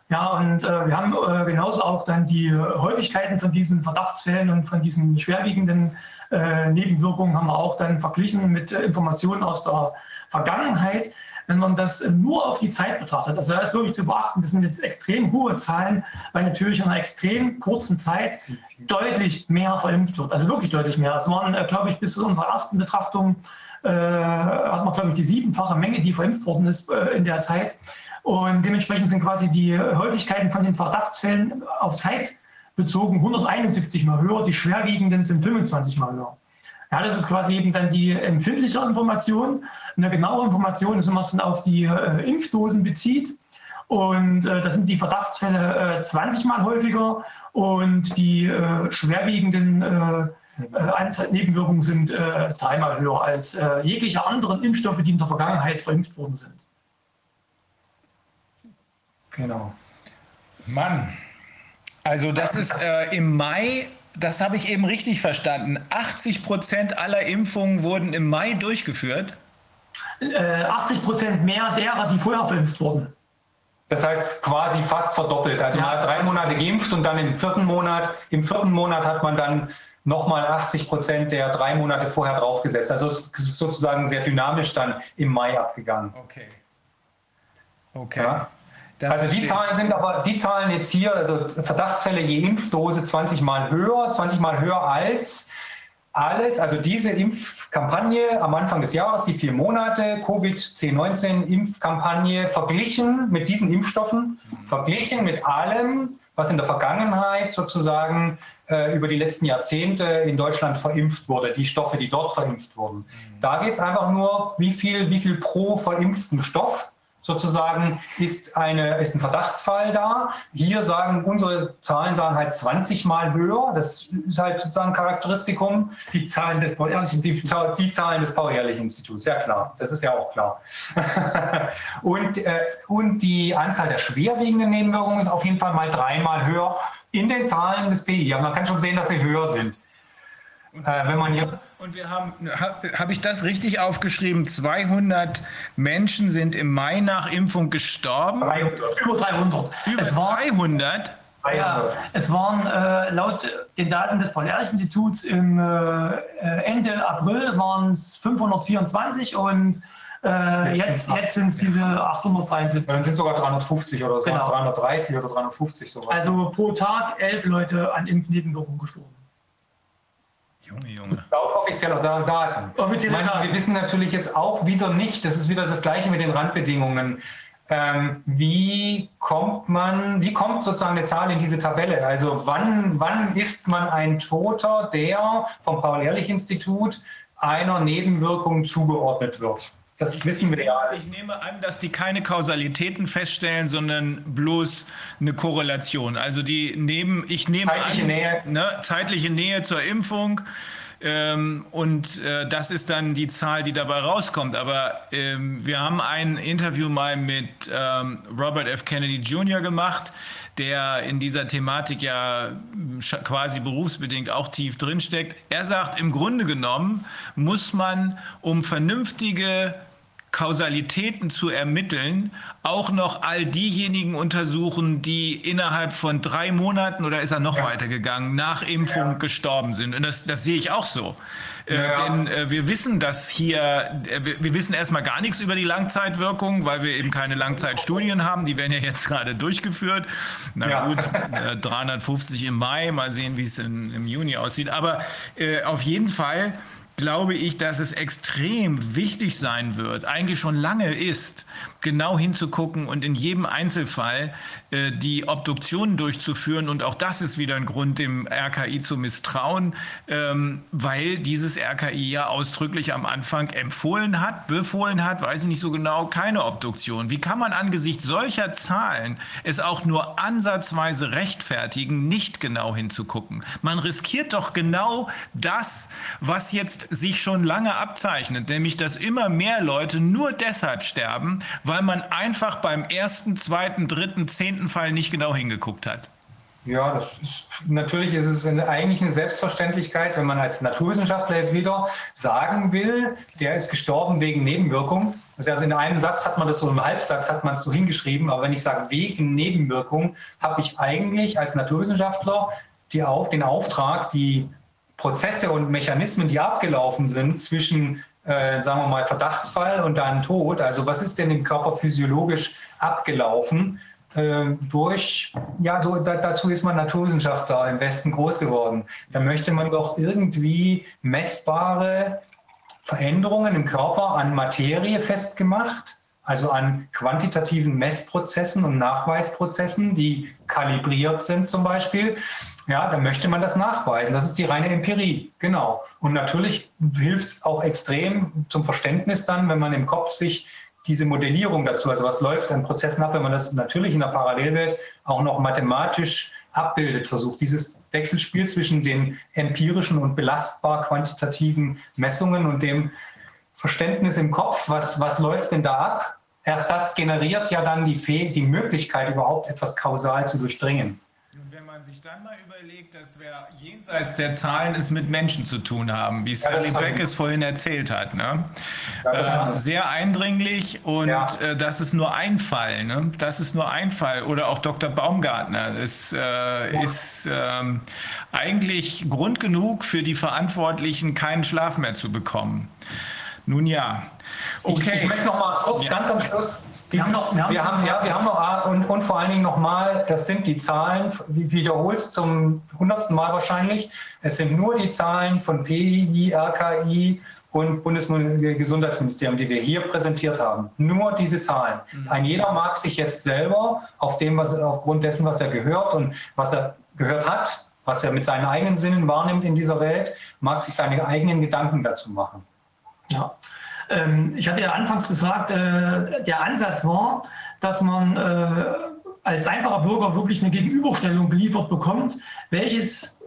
Ja, und äh, wir haben äh, genauso auch dann die Häufigkeiten von diesen Verdachtsfällen und von diesen schwerwiegenden äh, Nebenwirkungen haben wir auch dann verglichen mit Informationen aus der Vergangenheit wenn man das nur auf die Zeit betrachtet. Also da ist wirklich zu beachten, das sind jetzt extrem hohe Zahlen, weil natürlich in einer extrem kurzen Zeit deutlich mehr verimpft wird. Also wirklich deutlich mehr. Es waren, äh, glaube ich, bis zu unserer ersten Betrachtung äh, hat man, glaube ich, die siebenfache Menge, die verimpft worden ist äh, in der Zeit. Und dementsprechend sind quasi die Häufigkeiten von den Verdachtsfällen auf Zeit bezogen 171 mal höher, die schwerwiegenden sind 25 mal höher. Ja, das ist quasi eben dann die empfindliche Information. Eine genaue Information ist, wenn man es dann auf die äh, Impfdosen bezieht. Und äh, das sind die Verdachtsfälle äh, 20 Mal häufiger und die äh, schwerwiegenden äh, äh, Nebenwirkungen sind dreimal höher als jegliche anderen Impfstoffe, die in der Vergangenheit verimpft worden sind. Genau. Mann, also das ist im Mai das habe ich eben richtig verstanden. 80 Prozent aller Impfungen wurden im Mai durchgeführt. Äh, 80 Prozent mehr derer, die vorher verimpft wurden. Das heißt quasi fast verdoppelt. Also ja. man hat drei Monate geimpft und dann im vierten Monat, im vierten Monat hat man dann nochmal 80 Prozent der drei Monate vorher draufgesetzt. Also es ist sozusagen sehr dynamisch dann im Mai abgegangen. Okay. Okay. Ja. Also die Zahlen sind aber, die Zahlen jetzt hier, also Verdachtsfälle je Impfdose 20 mal höher, 20 mal höher als alles, also diese Impfkampagne am Anfang des Jahres, die vier Monate Covid-19-Impfkampagne verglichen mit diesen Impfstoffen, verglichen mit allem, was in der Vergangenheit sozusagen äh, über die letzten Jahrzehnte in Deutschland verimpft wurde, die Stoffe, die dort verimpft wurden. Mhm. Da geht es einfach nur, wie viel, wie viel pro verimpften Stoff sozusagen ist, eine, ist ein Verdachtsfall da. Hier sagen unsere Zahlen sagen halt 20 Mal höher. Das ist halt sozusagen Charakteristikum. Die Zahlen des Paul-Ehrlich-Instituts. Die, Zahlen des Paul-Ehrlich-Instituts, ja klar. Das ist ja auch klar. und, äh, und die Anzahl der schwerwiegenden Nebenwirkungen ist auf jeden Fall mal dreimal höher in den Zahlen des BI. Aber man kann schon sehen, dass sie höher sind. Äh, wenn man jetzt. Und wir haben, habe hab ich das richtig aufgeschrieben? 200 Menschen sind im Mai nach Impfung gestorben. 300, über 300. Über es 300? Ja, es waren äh, laut den Daten des Paul-Ehrlich-Instituts im äh, Ende April waren es 524 und äh, jetzt, jetzt sind es diese 873. Dann sind es sogar 350 oder so, Genau. 330 oder 350 sowas. Also pro Tag elf Leute an Impfnebenwirkungen gestorben. Junge, Junge. Laut offizieller Da- Daten. Offizielle Daten. Wir wissen natürlich jetzt auch wieder nicht, das ist wieder das Gleiche mit den Randbedingungen. Ähm, wie kommt man, wie kommt sozusagen eine Zahl in diese Tabelle? Also wann, wann ist man ein Toter, der vom Paul-Ehrlich-Institut einer Nebenwirkung zugeordnet wird? Das wissen wir ja. Ich nehme an, dass die keine Kausalitäten feststellen, sondern bloß eine Korrelation. Also die neben, ich nehme Zeitliche an, Nähe. Ne, zeitliche Nähe zur Impfung. Ähm, und äh, das ist dann die Zahl, die dabei rauskommt. Aber ähm, wir haben ein Interview mal mit ähm, Robert F. Kennedy Jr. gemacht, der in dieser Thematik ja sch- quasi berufsbedingt auch tief drinsteckt. Er sagt, im Grunde genommen muss man, um vernünftige Kausalitäten zu ermitteln, auch noch all diejenigen untersuchen, die innerhalb von drei Monaten oder ist er noch weitergegangen, nach Impfung gestorben sind. Und das, das sehe ich auch so. Äh, Ja. Denn äh, wir wissen, dass hier, äh, wir, wir wissen erstmal gar nichts über die Langzeitwirkung, weil wir eben keine Langzeitstudien haben. Die werden ja jetzt gerade durchgeführt. Na Ja. gut, äh, 350 im Mai, mal sehen, wie es im Juni aussieht. Aber äh, auf jeden Fall glaube ich, dass es extrem wichtig sein wird, eigentlich schon lange ist, genau hinzugucken und in jedem Einzelfall äh, die Obduktionen durchzuführen. Und auch das ist wieder ein Grund, dem RKI zu misstrauen, ähm, weil dieses RKI ja ausdrücklich am Anfang empfohlen hat, befohlen hat, weiß ich nicht so genau, keine Obduktion. Wie kann man angesichts solcher Zahlen es auch nur ansatzweise rechtfertigen, nicht genau hinzugucken? Man riskiert doch genau das, was jetzt sich schon lange abzeichnet, nämlich dass immer mehr Leute nur deshalb sterben, weil man einfach beim ersten, zweiten, dritten, zehnten Fall nicht genau hingeguckt hat. Ja, ist, natürlich ist es eigentlich eine Selbstverständlichkeit, wenn man als Naturwissenschaftler jetzt wieder sagen will, der ist gestorben wegen Nebenwirkung. Also in einem Satz hat man das so, im Halbsatz hat man es so hingeschrieben, aber wenn ich sage wegen Nebenwirkung, habe ich eigentlich als Naturwissenschaftler die auf, den Auftrag, die Prozesse und Mechanismen, die abgelaufen sind zwischen, äh, sagen wir mal, Verdachtsfall und dann Tod, also was ist denn im Körper physiologisch abgelaufen, äh, durch, ja, so, da, dazu ist man Naturwissenschaftler im Westen groß geworden. Da möchte man doch irgendwie messbare Veränderungen im Körper an Materie festgemacht, also an quantitativen Messprozessen und Nachweisprozessen, die kalibriert sind zum Beispiel. Ja, dann möchte man das nachweisen. Das ist die reine Empirie, genau. Und natürlich hilft es auch extrem zum Verständnis dann, wenn man im Kopf sich diese Modellierung dazu, also was läuft an Prozessen ab, wenn man das natürlich in der Parallelwelt auch noch mathematisch abbildet, versucht. Dieses Wechselspiel zwischen den empirischen und belastbar quantitativen Messungen und dem Verständnis im Kopf, was, was läuft denn da ab? Erst das generiert ja dann die, Fäh die Möglichkeit, überhaupt etwas kausal zu durchdringen. Man sich dann mal überlegt, dass wir jenseits der Zahlen es mit Menschen zu tun haben, wie Sally das Beck es vorhin erzählt hat. Ne? Ja, äh, sehr eindringlich und Ja. äh, das ist nur ein Fall. Ne? Das ist nur ein Fall. Oder auch Dr. Baumgartner. Das äh, ist ähm, eigentlich Grund genug für die Verantwortlichen, keinen Schlaf mehr zu bekommen. Nun ja. Ich, ich Okay. möchte noch mal kurz Ja. ganz am Schluss. Wir haben dieses- noch- wir haben wir noch- haben, ja, wir haben noch, ah, und, und vor allen Dingen nochmal, das sind die Zahlen, wie wiederholst zum hundertsten Mal wahrscheinlich, es sind nur die Zahlen von PI, RKI und Bundesgesundheitsministerium, die wir hier präsentiert haben. Nur diese Zahlen. Ein jeder mag sich jetzt selber auf dem, was, aufgrund dessen, was er gehört und was er gehört hat, was er mit seinen eigenen Sinnen wahrnimmt in dieser Welt, mag sich seine eigenen Gedanken dazu machen. Ja. Ähm, ich hatte ja anfangs gesagt, äh, der Ansatz war, dass man äh, als einfacher Bürger wirklich eine Gegenüberstellung geliefert bekommt, welches,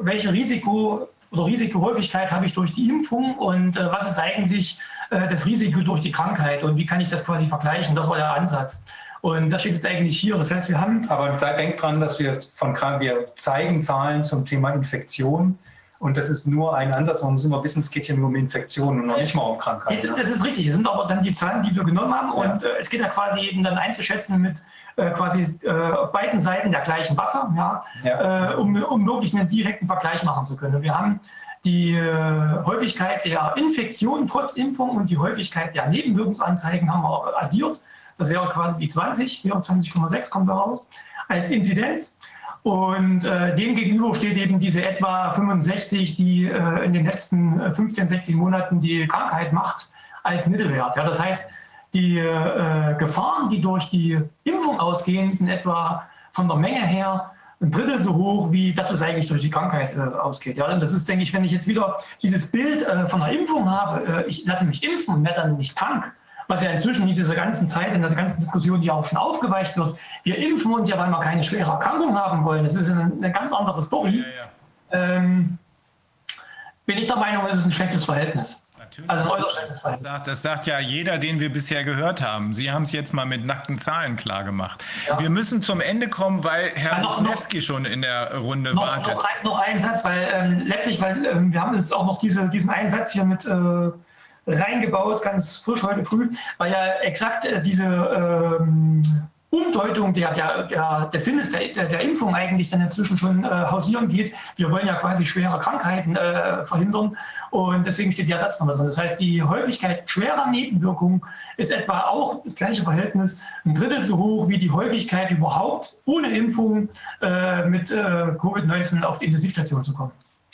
welche Risiko oder Risikohäufigkeit habe ich durch die Impfung und äh, was ist eigentlich das Risiko durch die Krankheit und wie kann ich das quasi vergleichen. Das war der Ansatz. Und das steht jetzt eigentlich hier. Das heißt, wir haben Aber denkt dran, dass wir von krank, wir zeigen Zahlen zum Thema Infektion Und das ist nur ein Ansatz. Man muss immer wissen, es geht hier nur um Infektionen und noch nicht mal um Krankheiten. Das ist richtig. Das sind aber dann die Zahlen, die wir genommen haben. Und äh, es geht ja quasi eben dann einzuschätzen mit äh, quasi äh, auf beiden Seiten der gleichen Waffe, ja, ja. Äh, um, um wirklich einen direkten Vergleich machen zu können. Wir haben die äh, Häufigkeit der Infektion trotz Impfung und die Häufigkeit der Nebenwirkungsanzeigen haben wir addiert. Das wäre quasi die 20, 24,6 kommt da raus, als Inzidenz. Und äh, dem gegenüber steht eben diese etwa 65, die äh, in den letzten 15, 16 Monaten die Krankheit macht, als Mittelwert. Ja, das heißt, die äh, Gefahren, die durch die Impfung ausgehen, sind etwa von der Menge her ein Drittel so hoch, wie das, was eigentlich durch die Krankheit äh, ausgeht. Ja, das ist, denke ich, wenn ich jetzt wieder dieses Bild äh, von einer Impfung habe, äh, ich lasse mich impfen und werde dann nicht krank, was ja inzwischen in dieser ganzen Zeit, in der ganzen Diskussion, die auch schon aufgeweicht wird, wir impfen uns ja, weil wir keine schwere Erkrankung haben wollen. Das ist eine, eine ganz andere Story. Ja, ja. Ähm, bin ich der Meinung, es ist ein schlechtes Verhältnis. Natürlich. Also das, sagt, das sagt ja jeder, den wir bisher gehört haben. Sie haben es jetzt mal mit nackten Zahlen klar gemacht. Ja. Wir müssen zum Ende kommen, weil Herr ja, Wisniewski schon in der Runde noch, wartet. Noch, ein, noch einen Satz, weil ähm, letztlich, weil ähm, wir haben jetzt auch noch diese, diesen einen Satz hier mit äh, reingebaut, ganz frisch heute früh, weil ja exakt äh, diese ähm, Umdeutung der, der, der, des Sinnes der, der, Impfung eigentlich dann inzwischen schon äh, hausieren geht. Wir wollen ja quasi schwere Krankheiten äh, verhindern und deswegen steht der Satz nochmal drin. Das heißt, die Häufigkeit schwerer Nebenwirkungen ist etwa auch das gleiche Verhältnis, ein Drittel so hoch wie die Häufigkeit überhaupt ohne Impfung äh, mit äh, Covid-19 auf die Intensivstation zu kommen.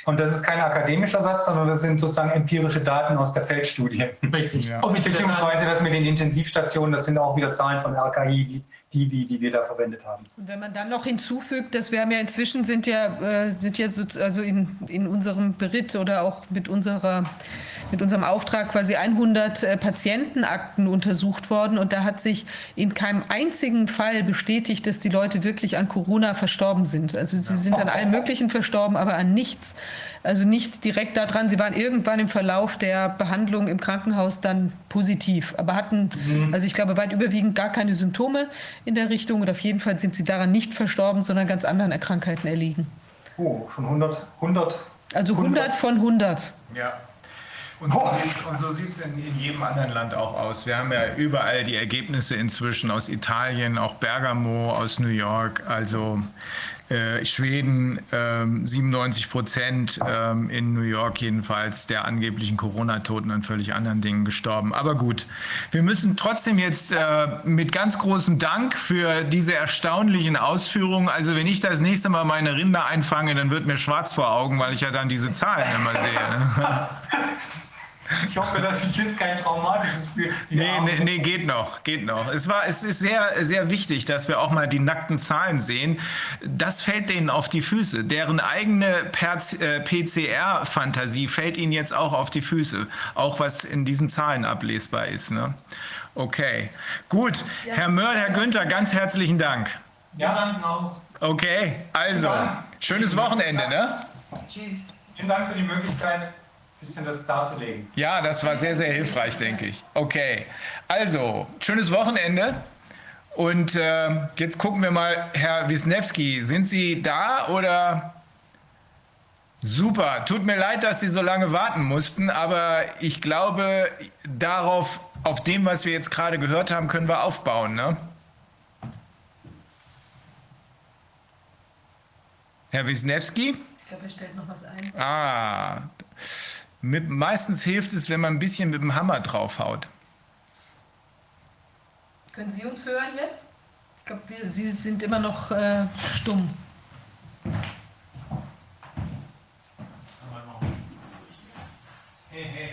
Und das ist kein akademischer Satz, sondern das sind sozusagen empirische Daten aus der Feldstudie. Richtig. Ja. Beziehungsweise das mit den Intensivstationen, das sind auch wieder Zahlen von RKI, die die, die, die wir da verwendet haben. Und wenn man dann noch hinzufügt, dass wir haben ja inzwischen sind ja, äh, sind ja so, also in, in unserem Beritt oder auch mit unserer mit unserem Auftrag quasi 100 äh, Patientenakten untersucht worden und da hat sich in keinem einzigen Fall bestätigt, dass die Leute wirklich an Corona verstorben sind. Also sie sind an allem Möglichen verstorben, aber an nichts. Also nicht direkt daran. Sie waren irgendwann im Verlauf der Behandlung im Krankenhaus dann positiv, aber hatten, mhm. also ich glaube, weit überwiegend gar keine Symptome in der Richtung und auf jeden Fall sind sie daran nicht verstorben, sondern ganz anderen Erkrankheiten erliegen. Oh, schon 100, 100. Also 100, 100 von 100. Ja. Und so sieht es in, in, jedem anderen Land auch aus. Wir haben ja überall die Ergebnisse inzwischen aus Italien, auch Bergamo, aus New York. Also äh, Schweden äh, 97 Prozent, äh, in New York jedenfalls, der angeblichen Corona-Toten an völlig anderen Dingen gestorben. Aber gut, wir müssen trotzdem jetzt äh, mit ganz großem Dank für diese erstaunlichen Ausführungen. Also wenn ich das nächste Mal meine Rinder einfange, dann wird mir schwarz vor Augen, weil ich ja dann diese Zahlen immer sehe. Ich hoffe, dass ich jetzt kein traumatisches Bild. Nee, nee, nee, geht noch, geht noch. Es, war, es ist sehr, sehr wichtig, dass wir auch mal die nackten Zahlen sehen. Das fällt denen auf die Füße. Deren eigene PCR-Fantasie äh, fällt ihnen jetzt auch auf die Füße. Auch was in diesen Zahlen ablesbar ist. Ne? Okay, gut. Ja. Herr Mörl, Herr Günther, ganz herzlichen Dank. Ja, danke auch. Okay, also, schönes Wochenende. Ne? Tschüss. Vielen Dank für die Möglichkeit bisschen das darzulegen. Ja, das war sehr, sehr hilfreich, denke ich. Okay, also, schönes Wochenende. Und äh, jetzt gucken wir mal, Herr Wisniewski, sind Sie da oder? Super, tut mir leid, dass Sie so lange warten mussten, aber ich glaube, darauf, auf dem, was wir jetzt gerade gehört haben, können wir aufbauen. Ne? Herr Wisniewski? Ich glaube, er stellt noch was ein. Ah, mit, meistens hilft es, wenn man ein bisschen mit dem Hammer draufhaut. Können Sie uns hören jetzt? Ich glaube, Sie sind immer noch äh, stumm. Hey, hey,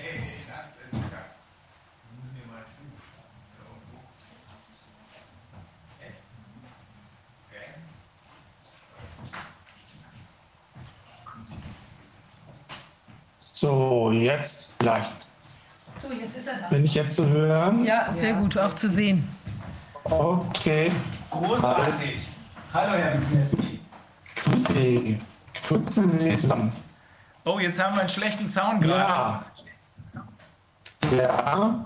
So, jetzt vielleicht. So, jetzt ist er da. Bin ich jetzt zu hören? Ja, sehr ja. gut, auch zu sehen. Okay. Großartig. Hallo, Herr Wisniewski. Grüße Sie. Grüße Sie zusammen. Oh, jetzt haben wir einen schlechten Sound gerade. Ja. Ja.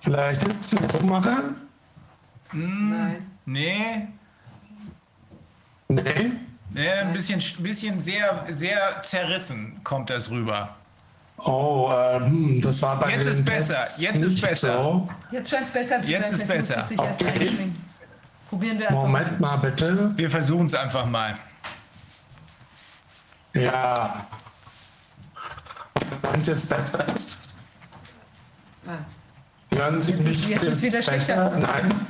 Vielleicht hilft es, wenn ich so mache? Hm, Nein. Nee. Nee? Ja, ein bisschen, bisschen sehr, sehr zerrissen kommt das rüber. Oh, ähm, das war bei Jetzt den ist besser, Tests jetzt ist besser. So. Jetzt scheint es besser zu Jetzt sein. ist Vielleicht muss besser. es sich erst Okay. einschwingen. Probieren wir einfach Moment mal. mal bitte. Wir versuchen es einfach mal. Ja. Wenn es jetzt besser ist. Hören Sie Jetzt ist- mich jetzt ist wieder schlechter. Nein.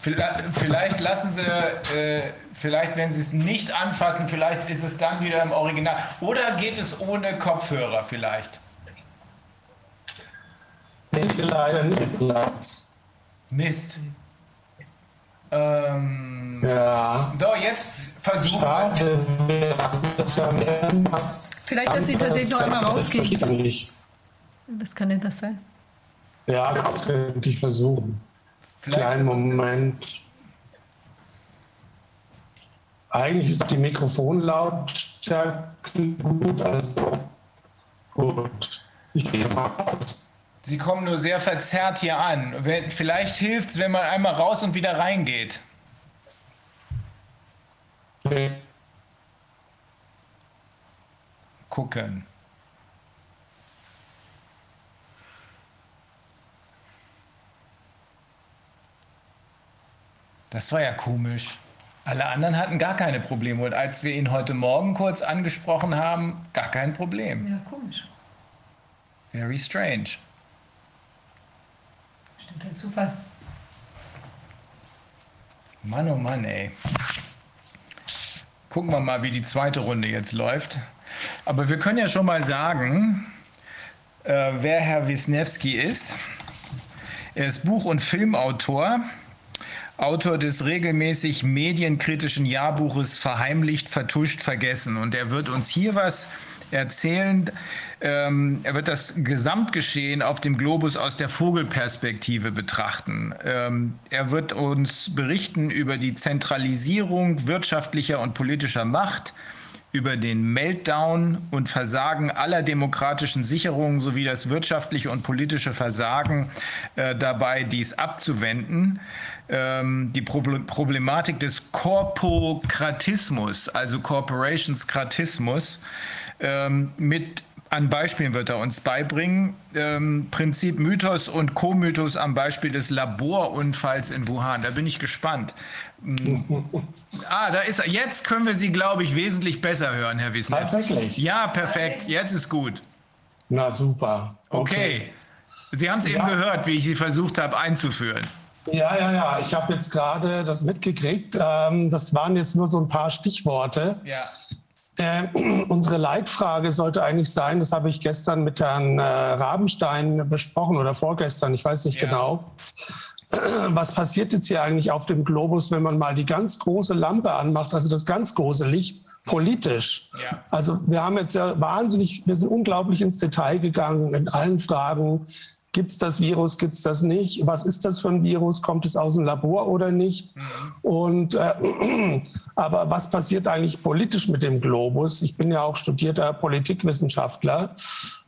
Vielleicht, vielleicht lassen Sie, äh, vielleicht wenn Sie es nicht anfassen, vielleicht ist es dann wieder im Original. Oder geht es ohne Kopfhörer vielleicht? Nee, leider nicht. Mist. Ähm, Ja. so, jetzt versuchen wir. Schade, wir das ja mehrmals. Vielleicht, dass Sie tatsächlich noch einmal rausgehen. Was kann denn das sein? Ja, das könnte ich versuchen. Vielleicht, Kleinen Moment. Eigentlich ist die Mikrofonlautstärke gut, also gut. Ich gehe mal raus. Sie kommen nur sehr verzerrt hier an. Vielleicht hilft es, wenn man einmal raus und wieder reingeht. Okay. Gucken. Das war ja komisch. Alle anderen hatten gar keine Probleme. Und als wir ihn heute Morgen kurz angesprochen haben, gar kein Problem. Ja, komisch. Very strange. Bestimmt ein Zufall. Mann, oh Mann, ey. Gucken wir mal, wie die zweite Runde jetzt läuft. Aber wir können ja schon mal sagen, äh, wer Herr Wisniewski ist. Er ist Buch- und Filmautor, Autor des regelmäßig medienkritischen Jahrbuches Verheimlicht, Vertuscht, Vergessen. Und er wird uns hier was erzählen. Ähm, er wird das Gesamtgeschehen auf dem Globus aus der Vogelperspektive betrachten. Ähm, er wird uns berichten über die Zentralisierung wirtschaftlicher und politischer Macht, über den Meltdown und Versagen aller demokratischen Sicherungen sowie das wirtschaftliche und politische Versagen äh, dabei, dies abzuwenden. Ähm, die Proble Problematik des Korpokratismus, also Corporationskratismus, ähm, mit an Beispielen wird er uns beibringen. Ähm, Prinzip Mythos und Co-Mythos am Beispiel des Laborunfalls in Wuhan. Da bin ich gespannt. Ah, da ist er. Jetzt können wir Sie, glaube ich, wesentlich besser hören, Herr Wissner. Tatsächlich? Ja, perfekt. Jetzt ist gut. Na super. Okay. Sie haben es eben Ja. gehört, wie ich Sie versucht habe einzuführen. Ja, ja, ja. Ich habe jetzt gerade das mitgekriegt. Ähm, das waren jetzt nur so ein paar Stichworte. Ja. Äh, unsere Leitfrage sollte eigentlich sein, das habe ich gestern mit Herrn äh, Rabenstein besprochen oder vorgestern, ich weiß nicht Ja. genau. Was passiert jetzt hier eigentlich auf dem Globus, wenn man mal die ganz große Lampe anmacht, also das ganz große Licht, politisch? Ja. Also wir haben jetzt ja wahnsinnig, wir sind unglaublich ins Detail gegangen in allen Fragen. Gibt es das Virus, gibt es das nicht? Was ist das für ein Virus? Kommt es aus dem Labor oder nicht? Und äh, aber was passiert eigentlich politisch mit dem Globus? Ich bin ja auch studierter Politikwissenschaftler.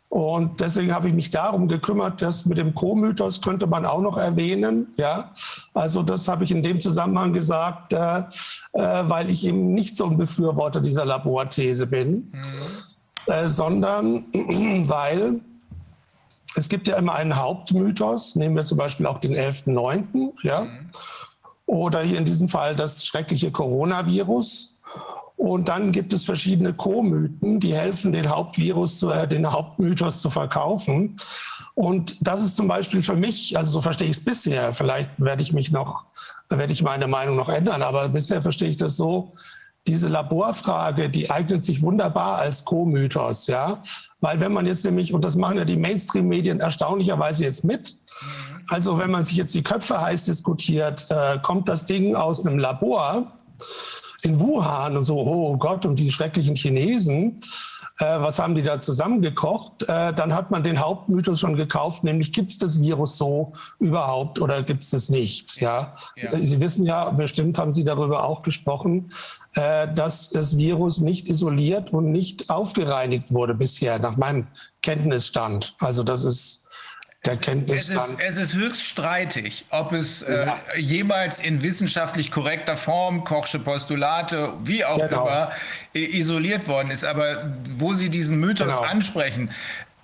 Und deswegen habe ich mich darum gekümmert, dass mit dem Co-Mythos könnte man auch noch erwähnen. Ja, also das habe ich in dem Zusammenhang gesagt, äh, äh, weil ich eben nicht so ein Befürworter dieser Laborthese bin, äh, sondern weil es gibt ja immer einen Hauptmythos, nehmen wir zum Beispiel auch den 11.9., ja, oder hier in diesem Fall das schreckliche Coronavirus. Und dann gibt es verschiedene Co-Mythen, die helfen, den Hauptvirus, zu, äh, den Hauptmythos zu verkaufen. Und das ist zum Beispiel für mich, also so verstehe ich es bisher, vielleicht werde ich mich noch, werde ich meine Meinung noch ändern, aber bisher verstehe ich das so, diese Laborfrage, die eignet sich wunderbar als Co-Mythos, ja. Weil wenn man jetzt nämlich, und das machen ja die Mainstream-Medien erstaunlicherweise jetzt mit, also wenn man sich jetzt die Köpfe heiß diskutiert, äh, kommt das Ding aus einem Labor in Wuhan und so, oh Gott, und die schrecklichen Chinesen, was haben die da zusammengekocht? Äh, dann hat man den Hauptmythos schon gekauft, nämlich gibt es das Virus so überhaupt oder gibt es es nicht? Ja? Ja. Sie wissen ja, bestimmt haben Sie darüber auch gesprochen, äh, dass das Virus nicht isoliert und nicht aufgereinigt wurde bisher, nach meinem Kenntnisstand. Also das ist der Kenntnis es ist. Es ist höchst streitig, ob es äh, jemals in wissenschaftlich korrekter Form, Kochsche Postulate, wie auch Genau. immer, isoliert worden ist. Aber wo Sie diesen Mythos Genau. ansprechen,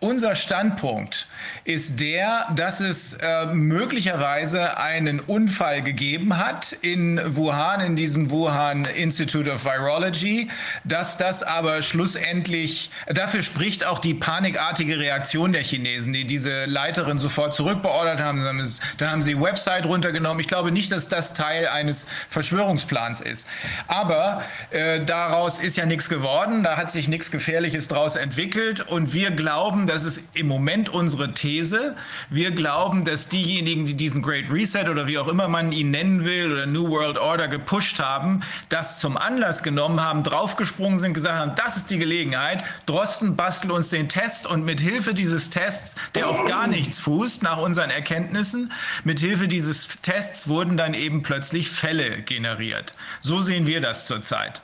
unser Standpunkt ist der, dass es äh, möglicherweise einen Unfall gegeben hat in Wuhan, in diesem Wuhan Institute of Virology, dass das aber schlussendlich, dafür spricht auch die panikartige Reaktion der Chinesen, die diese Leiterin sofort zurückbeordert haben. Dann haben sie Website runtergenommen. Ich glaube nicht, dass das Teil eines Verschwörungsplans ist. Aber äh, daraus ist ja nichts geworden, da hat sich nichts Gefährliches daraus entwickelt und wir glauben, das ist im Moment unsere These, wir glauben, dass diejenigen, die diesen Great Reset oder wie auch immer man ihn nennen will oder New World Order gepusht haben, das zum Anlass genommen haben, draufgesprungen sind, gesagt haben, das ist die Gelegenheit, Drosten bastel uns den Test und mit Hilfe dieses Tests, der auf gar nichts fußt, nach unseren Erkenntnissen, mit Hilfe dieses Tests wurden dann eben plötzlich Fälle generiert. So sehen wir das zurzeit.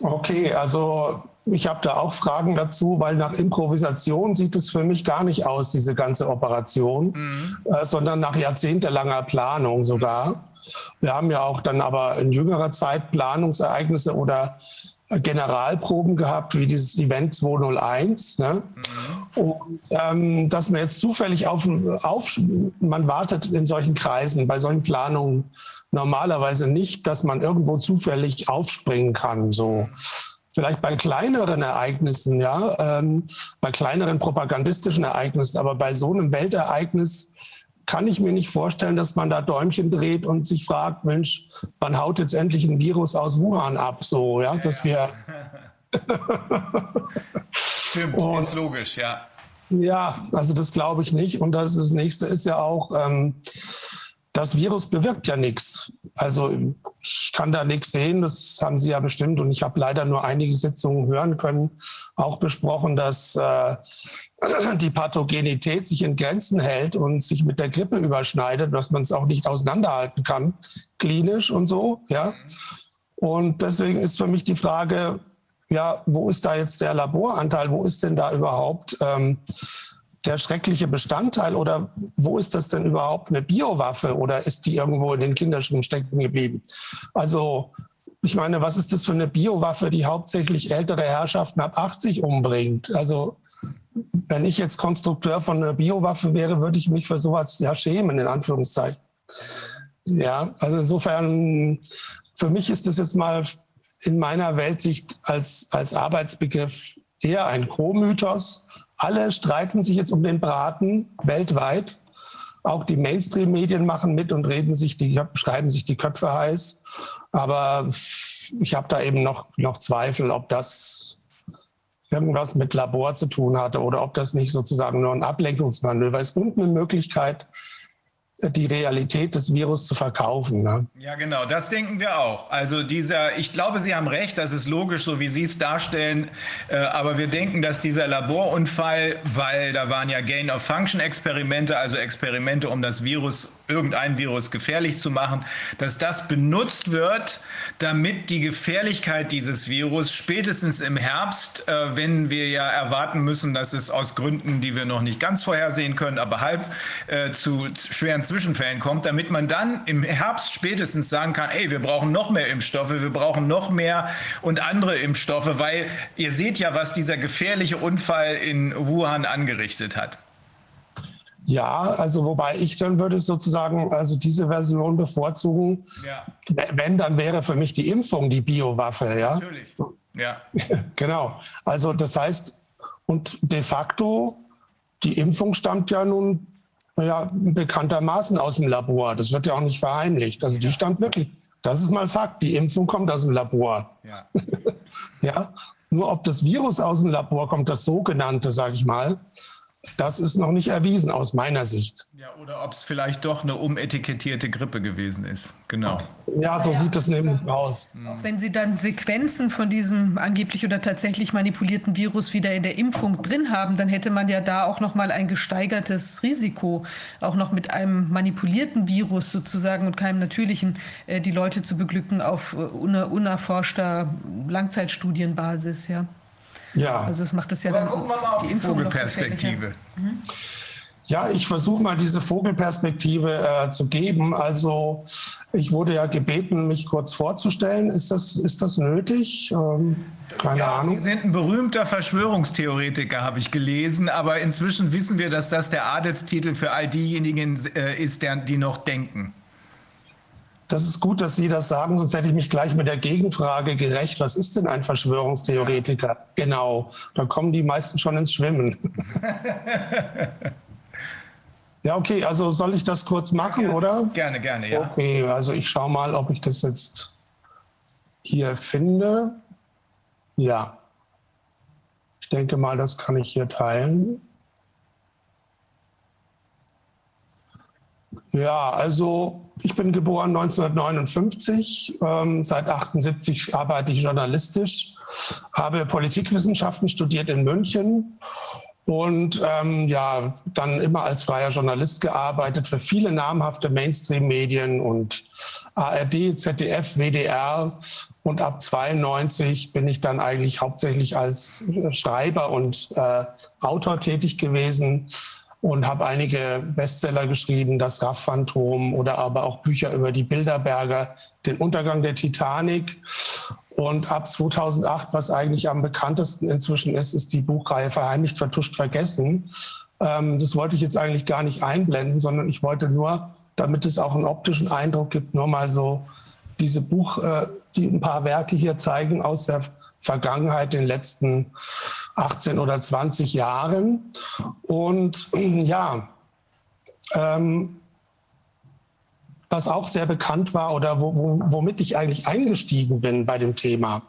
Okay, also ich habe da auch Fragen dazu, weil nach Improvisation sieht es für mich gar nicht aus, diese ganze Operation, äh, sondern nach jahrzehntelanger Planung sogar. Wir haben ja auch dann aber in jüngerer Zeit Planungsereignisse oder äh, Generalproben gehabt, wie dieses Event 201. Ne? Und ähm, dass man jetzt zufällig auf, auf, man wartet in solchen Kreisen, bei solchen Planungen normalerweise nicht, dass man irgendwo zufällig aufspringen kann. So. Vielleicht bei kleineren Ereignissen, ja, ähm, bei kleineren propagandistischen Ereignissen, aber bei so einem Weltereignis kann ich mir nicht vorstellen, dass man da Däumchen dreht und sich fragt, Mensch, wann haut jetzt endlich ein Virus aus Wuhan ab? So, ja, dass wir Stimmt, Und- ist logisch, ja. Ja, also das glaube ich nicht. Und das, das nächste ist ja auch, ähm, das Virus bewirkt ja nichts. Also ich kann da nichts sehen, das haben Sie ja bestimmt. Und ich habe leider nur einige Sitzungen hören können, auch besprochen, dass äh, die Pathogenität sich in Grenzen hält und sich mit der Grippe überschneidet, dass man es auch nicht auseinanderhalten kann, klinisch und so. Ja. Und deswegen ist für mich die Frage, ja, wo ist da jetzt der Laboranteil? Wo ist denn da überhaupt ähm, der schreckliche Bestandteil? Oder wo ist das denn überhaupt eine Biowaffe? Oder ist die irgendwo in den Kinderschuhen stecken geblieben? Also, ich meine, was ist das für eine Biowaffe, die hauptsächlich ältere Herrschaften ab 80 umbringt? Also, wenn ich jetzt Konstrukteur von einer Biowaffe wäre, würde ich mich für sowas ja schämen, in Anführungszeichen. Ja, also insofern, für mich ist das jetzt mal in meiner Weltsicht als, als Arbeitsbegriff eher ein Co-Mythos. Alle streiten sich jetzt um den Braten weltweit. Auch die Mainstream-Medien machen mit und reden sich die, schreiben sich die Köpfe heiß. Aber ich habe da eben noch, noch Zweifel, ob das irgendwas mit Labor zu tun hatte oder ob das nicht sozusagen nur ein Ablenkungsmanöver ist und eine Möglichkeit, die Realität des Virus zu verkaufen. Ne? Ja, genau, das denken wir auch. Also dieser, ich glaube, Sie haben recht, das ist logisch, so wie Sie es darstellen, äh, aber wir denken, dass dieser Laborunfall, weil da waren ja Gain-of-Function-Experimente, also Experimente, um das Virus, irgendein Virus gefährlich zu machen, dass das benutzt wird, damit die Gefährlichkeit dieses Virus spätestens im Herbst, äh, wenn wir ja erwarten müssen, dass es aus Gründen, die wir noch nicht ganz vorhersehen können, aber halb äh, zu schweren Zwischenfällen kommt, damit man dann im Herbst spätestens sagen kann, ey, wir brauchen noch mehr Impfstoffe, wir brauchen noch mehr und andere Impfstoffe, weil ihr seht ja, was dieser gefährliche Unfall in Wuhan angerichtet hat. Ja, also wobei ich dann würde sozusagen also diese Version bevorzugen. Ja. Wenn, dann wäre für mich die Impfung die Biowaffe, ja. Natürlich. Ja. genau. Also das heißt, und de facto, die Impfung stammt ja nun ja, bekanntermaßen aus dem Labor. Das wird ja auch nicht verheimlicht. Also die stammt wirklich. Das ist mal Fakt. Die Impfung kommt aus dem Labor. Ja. ja. Nur ob das Virus aus dem Labor kommt, das sogenannte, sage ich mal, das ist noch nicht erwiesen aus meiner Sicht. Ja, oder ob es vielleicht doch eine umetikettierte Grippe gewesen ist. Genau. Ja, so sieht es nämlich aus. Auch wenn Sie dann Sequenzen von diesem angeblich oder tatsächlich manipulierten Virus wieder in der Impfung drin haben, dann hätte man ja da auch noch mal ein gesteigertes Risiko, auch noch mit einem manipulierten Virus sozusagen und keinem natürlichen, äh, die Leute zu beglücken auf äh, unerforschter Langzeitstudienbasis, ja. Ja. Also das macht es ja Aber dann gucken wir mal auf die noch Vogelperspektive. gefährlicher. Ja, ich versuche mal diese Vogelperspektive äh, zu geben. Also ich wurde ja gebeten, mich kurz vorzustellen. Ist das, ist das nötig? Ähm, keine ja, Ahnung. Sie sind ein berühmter Verschwörungstheoretiker, habe ich gelesen. Aber inzwischen wissen wir, dass das der Adelstitel für all diejenigen äh, ist, der, die noch denken. Das ist gut, dass Sie das sagen, sonst hätte ich mich gleich mit der Gegenfrage gerecht. Was ist denn ein Verschwörungstheoretiker? Genau, da kommen die meisten schon ins Schwimmen. Ja, okay, also soll ich das kurz machen, gerne, oder? Gerne, gerne, ja. Okay, also ich schaue mal, ob ich das jetzt hier finde. Ja. Ich denke mal, das kann ich hier teilen. Ja, also ich bin geboren 1959. Ähm, seit 78 arbeite ich journalistisch, habe Politikwissenschaften studiert in München und ähm, ja, dann immer als freier Journalist gearbeitet für viele namhafte Mainstream-Medien und ARD, ZDF, WDR. Und ab 92 bin ich dann eigentlich hauptsächlich als Schreiber und äh, Autor tätig gewesen und habe einige Bestseller geschrieben, das Raff-Phantom oder aber auch Bücher über die Bilderberger, den Untergang der Titanic. Und ab 2008, was eigentlich am bekanntesten inzwischen ist, ist die Buchreihe Verheimlicht, Vertuscht, Vergessen. Ähm, das wollte ich jetzt eigentlich gar nicht einblenden, sondern ich wollte nur, damit es auch einen optischen Eindruck gibt, nur mal so diese Buch, äh, die ein paar Werke hier zeigen aus der Vergangenheit, den letzten 18 oder 20 Jahren. Und ja, ähm, was auch sehr bekannt war oder wo, wo, womit ich eigentlich eingestiegen bin bei dem Thema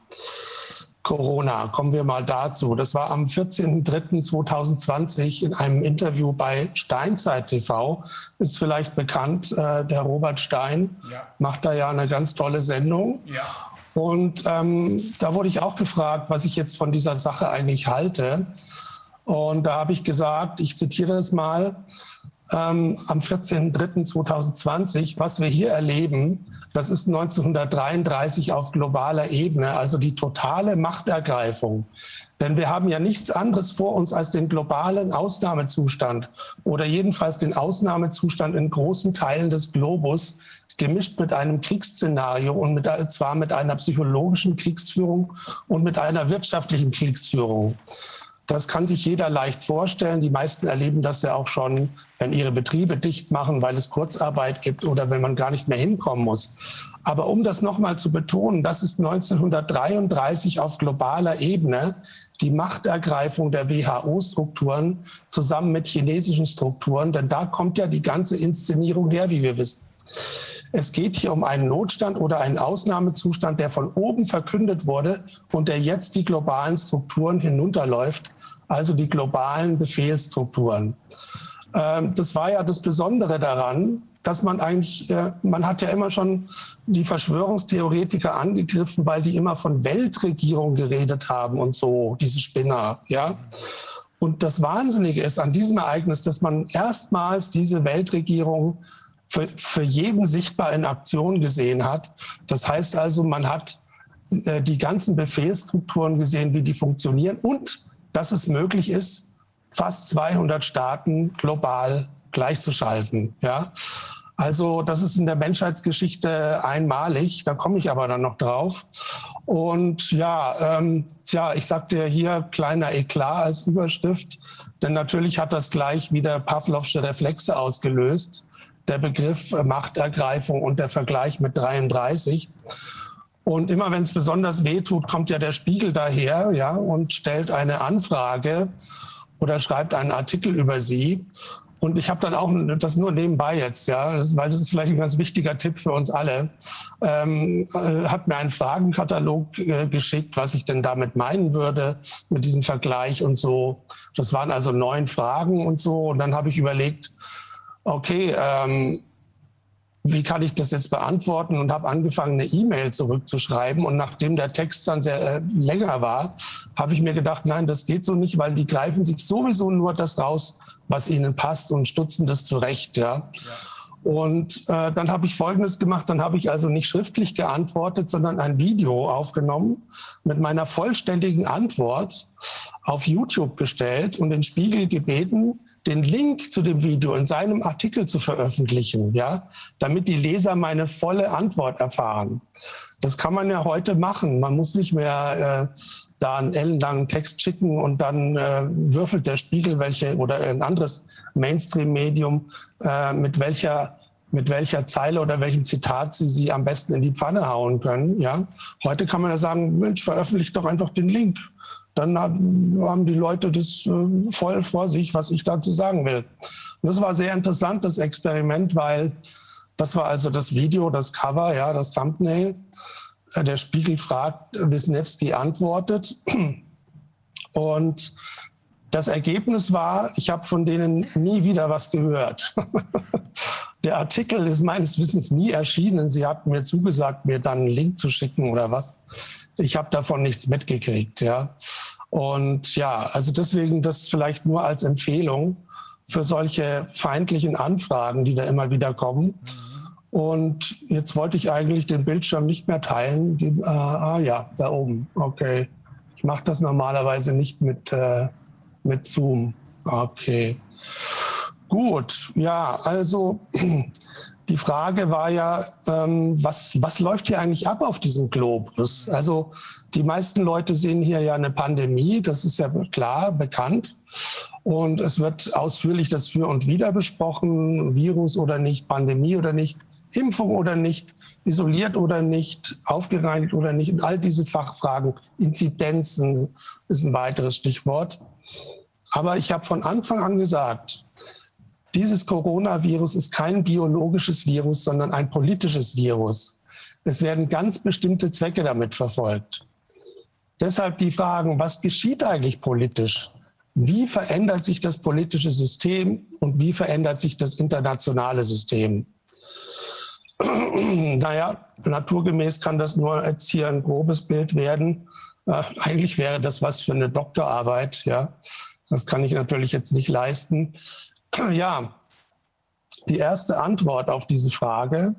Corona. Kommen wir mal dazu. Das war am 14.03.2020 in einem Interview bei Steinzeit TV. Ist vielleicht bekannt, äh, der Robert Stein ja. macht da ja eine ganz tolle Sendung. Ja. Und ähm, da wurde ich auch gefragt, was ich jetzt von dieser Sache eigentlich halte. Und da habe ich gesagt, ich zitiere es mal, ähm, am 14.03.2020, was wir hier erleben, das ist 1933 auf globaler Ebene, also die totale Machtergreifung. Denn wir haben ja nichts anderes vor uns als den globalen Ausnahmezustand oder jedenfalls den Ausnahmezustand in großen Teilen des Globus, gemischt mit einem Kriegsszenario und mit, zwar mit einer psychologischen Kriegsführung und mit einer wirtschaftlichen Kriegsführung. Das kann sich jeder leicht vorstellen. Die meisten erleben das ja auch schon, wenn ihre Betriebe dicht machen, weil es Kurzarbeit gibt oder wenn man gar nicht mehr hinkommen muss. Aber um das nochmal zu betonen, das ist 1933 auf globaler Ebene die Machtergreifung der WHO-Strukturen zusammen mit chinesischen Strukturen, denn da kommt ja die ganze Inszenierung her, wie wir wissen. Es geht hier um einen Notstand oder einen Ausnahmezustand, der von oben verkündet wurde und der jetzt die globalen Strukturen hinunterläuft, also die globalen Befehlsstrukturen. Ähm, das war ja das Besondere daran, dass man eigentlich, äh, man hat ja immer schon die Verschwörungstheoretiker angegriffen, weil die immer von Weltregierung geredet haben und so, diese Spinner, ja. Und das Wahnsinnige ist an diesem Ereignis, dass man erstmals diese Weltregierung für, für jeden sichtbar in Aktion gesehen hat. Das heißt also, man hat äh, die ganzen Befehlsstrukturen gesehen, wie die funktionieren und dass es möglich ist, fast 200 Staaten global gleichzuschalten. Ja? Also das ist in der Menschheitsgeschichte einmalig, da komme ich aber dann noch drauf. Und ja, ähm, tja, ich sagte ja hier kleiner Eklat als Überschrift, denn natürlich hat das gleich wieder Pavlovsche Reflexe ausgelöst der Begriff Machtergreifung und der Vergleich mit 33. Und immer wenn es besonders weh tut, kommt ja der Spiegel daher ja, und stellt eine Anfrage oder schreibt einen Artikel über sie. Und ich habe dann auch das nur nebenbei jetzt, ja, weil das ist vielleicht ein ganz wichtiger Tipp für uns alle. Ähm, äh, hat mir einen Fragenkatalog äh, geschickt, was ich denn damit meinen würde mit diesem Vergleich und so. Das waren also neun Fragen und so. Und dann habe ich überlegt, okay, ähm, wie kann ich das jetzt beantworten und habe angefangen, eine E-Mail zurückzuschreiben. Und nachdem der Text dann sehr äh, länger war, habe ich mir gedacht, nein, das geht so nicht, weil die greifen sich sowieso nur das raus, was ihnen passt und stutzen das zurecht. Ja. ja. Und äh, dann habe ich Folgendes gemacht, dann habe ich also nicht schriftlich geantwortet, sondern ein Video aufgenommen mit meiner vollständigen Antwort auf YouTube gestellt und den Spiegel gebeten, den Link zu dem Video in seinem Artikel zu veröffentlichen, ja, damit die Leser meine volle Antwort erfahren. Das kann man ja heute machen. Man muss nicht mehr äh, da einen ellenlangen Text schicken und dann äh, würfelt der Spiegel welche oder ein anderes Mainstream-Medium äh, mit welcher mit welcher Zeile oder welchem Zitat sie sie am besten in die Pfanne hauen können. Ja, heute kann man ja sagen, Mensch, veröffentlicht doch einfach den Link. Dann haben die Leute das äh, voll vor sich, was ich dazu sagen will. Und das war sehr interessant, das Experiment, weil das war also das Video, das Cover, ja, das Thumbnail. Äh, der Spiegel fragt, Wisniewski antwortet. Und das Ergebnis war, ich habe von denen nie wieder was gehört. Der Artikel ist meines Wissens nie erschienen. Sie hatten mir zugesagt, mir dann einen Link zu schicken oder was. Ich habe davon nichts mitgekriegt. Ja. Und ja, also deswegen das vielleicht nur als Empfehlung für solche feindlichen Anfragen, die da immer wieder kommen. Und jetzt wollte ich eigentlich den Bildschirm nicht mehr teilen. Ah, ah ja, da oben. Okay. Ich mache das normalerweise nicht mit, äh, mit Zoom. Okay. Gut, ja, also die Frage war ja, ähm, was, was läuft hier eigentlich ab auf diesem Globus? Also die meisten Leute sehen hier ja eine Pandemie, das ist ja klar, bekannt. Und es wird ausführlich das Für und Wider besprochen, Virus oder nicht, Pandemie oder nicht, Impfung oder nicht, isoliert oder nicht, aufgereinigt oder nicht. Und all diese Fachfragen, Inzidenzen ist ein weiteres Stichwort. Aber ich habe von Anfang an gesagt, dieses Coronavirus ist kein biologisches Virus, sondern ein politisches Virus. Es werden ganz bestimmte Zwecke damit verfolgt. Deshalb die Fragen, was geschieht eigentlich politisch? Wie verändert sich das politische System und wie verändert sich das internationale System? naja, naturgemäß kann das nur jetzt hier ein grobes Bild werden. Äh, eigentlich wäre das was für eine Doktorarbeit. Ja, das kann ich natürlich jetzt nicht leisten. Ja, die erste Antwort auf diese Frage.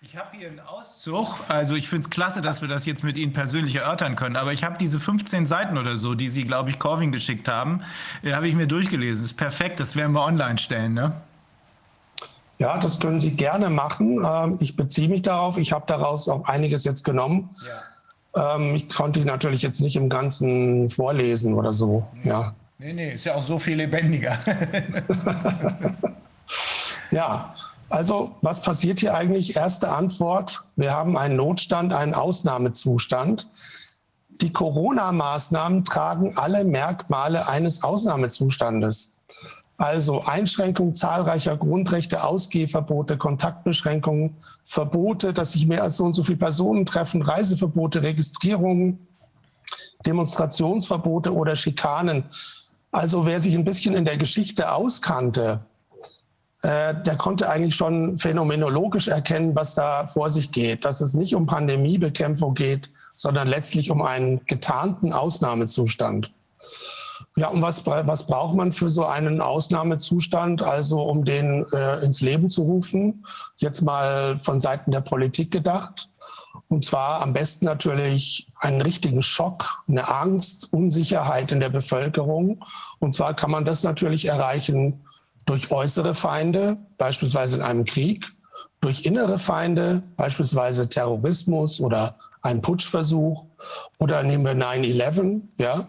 Ich habe hier einen Auszug. Also ich finde es klasse, dass wir das jetzt mit Ihnen persönlich erörtern können. Aber ich habe diese 15 Seiten oder so, die Sie, glaube ich, Corvin geschickt haben, äh, habe ich mir durchgelesen. Das ist perfekt. Das werden wir online stellen, ne? Ja, das können Sie gerne machen. Ähm, ich beziehe mich darauf. Ich habe daraus auch einiges jetzt genommen. Ja. Ähm, ich konnte natürlich jetzt nicht im Ganzen vorlesen oder so. Ja. Nee, nee, ist ja auch so viel lebendiger. ja, also was passiert hier eigentlich? Erste Antwort, wir haben einen Notstand, einen Ausnahmezustand. Die Corona-Maßnahmen tragen alle Merkmale eines Ausnahmezustandes. Also Einschränkung zahlreicher Grundrechte, Ausgehverbote, Kontaktbeschränkungen, Verbote, dass sich mehr als so und so viele Personen treffen, Reiseverbote, Registrierungen, Demonstrationsverbote oder Schikanen. Also wer sich ein bisschen in der Geschichte auskannte, äh, der konnte eigentlich schon phänomenologisch erkennen, was da vor sich geht, dass es nicht um Pandemiebekämpfung geht, sondern letztlich um einen getarnten Ausnahmezustand. Ja, und was, was braucht man für so einen Ausnahmezustand, also um den äh, ins Leben zu rufen? Jetzt mal von Seiten der Politik gedacht. Und zwar am besten natürlich einen richtigen Schock, eine Angst, Unsicherheit in der Bevölkerung. Und zwar kann man das natürlich erreichen durch äußere Feinde, beispielsweise in einem Krieg, durch innere Feinde, beispielsweise Terrorismus oder ein Putschversuch oder nehmen wir 9-11, ja,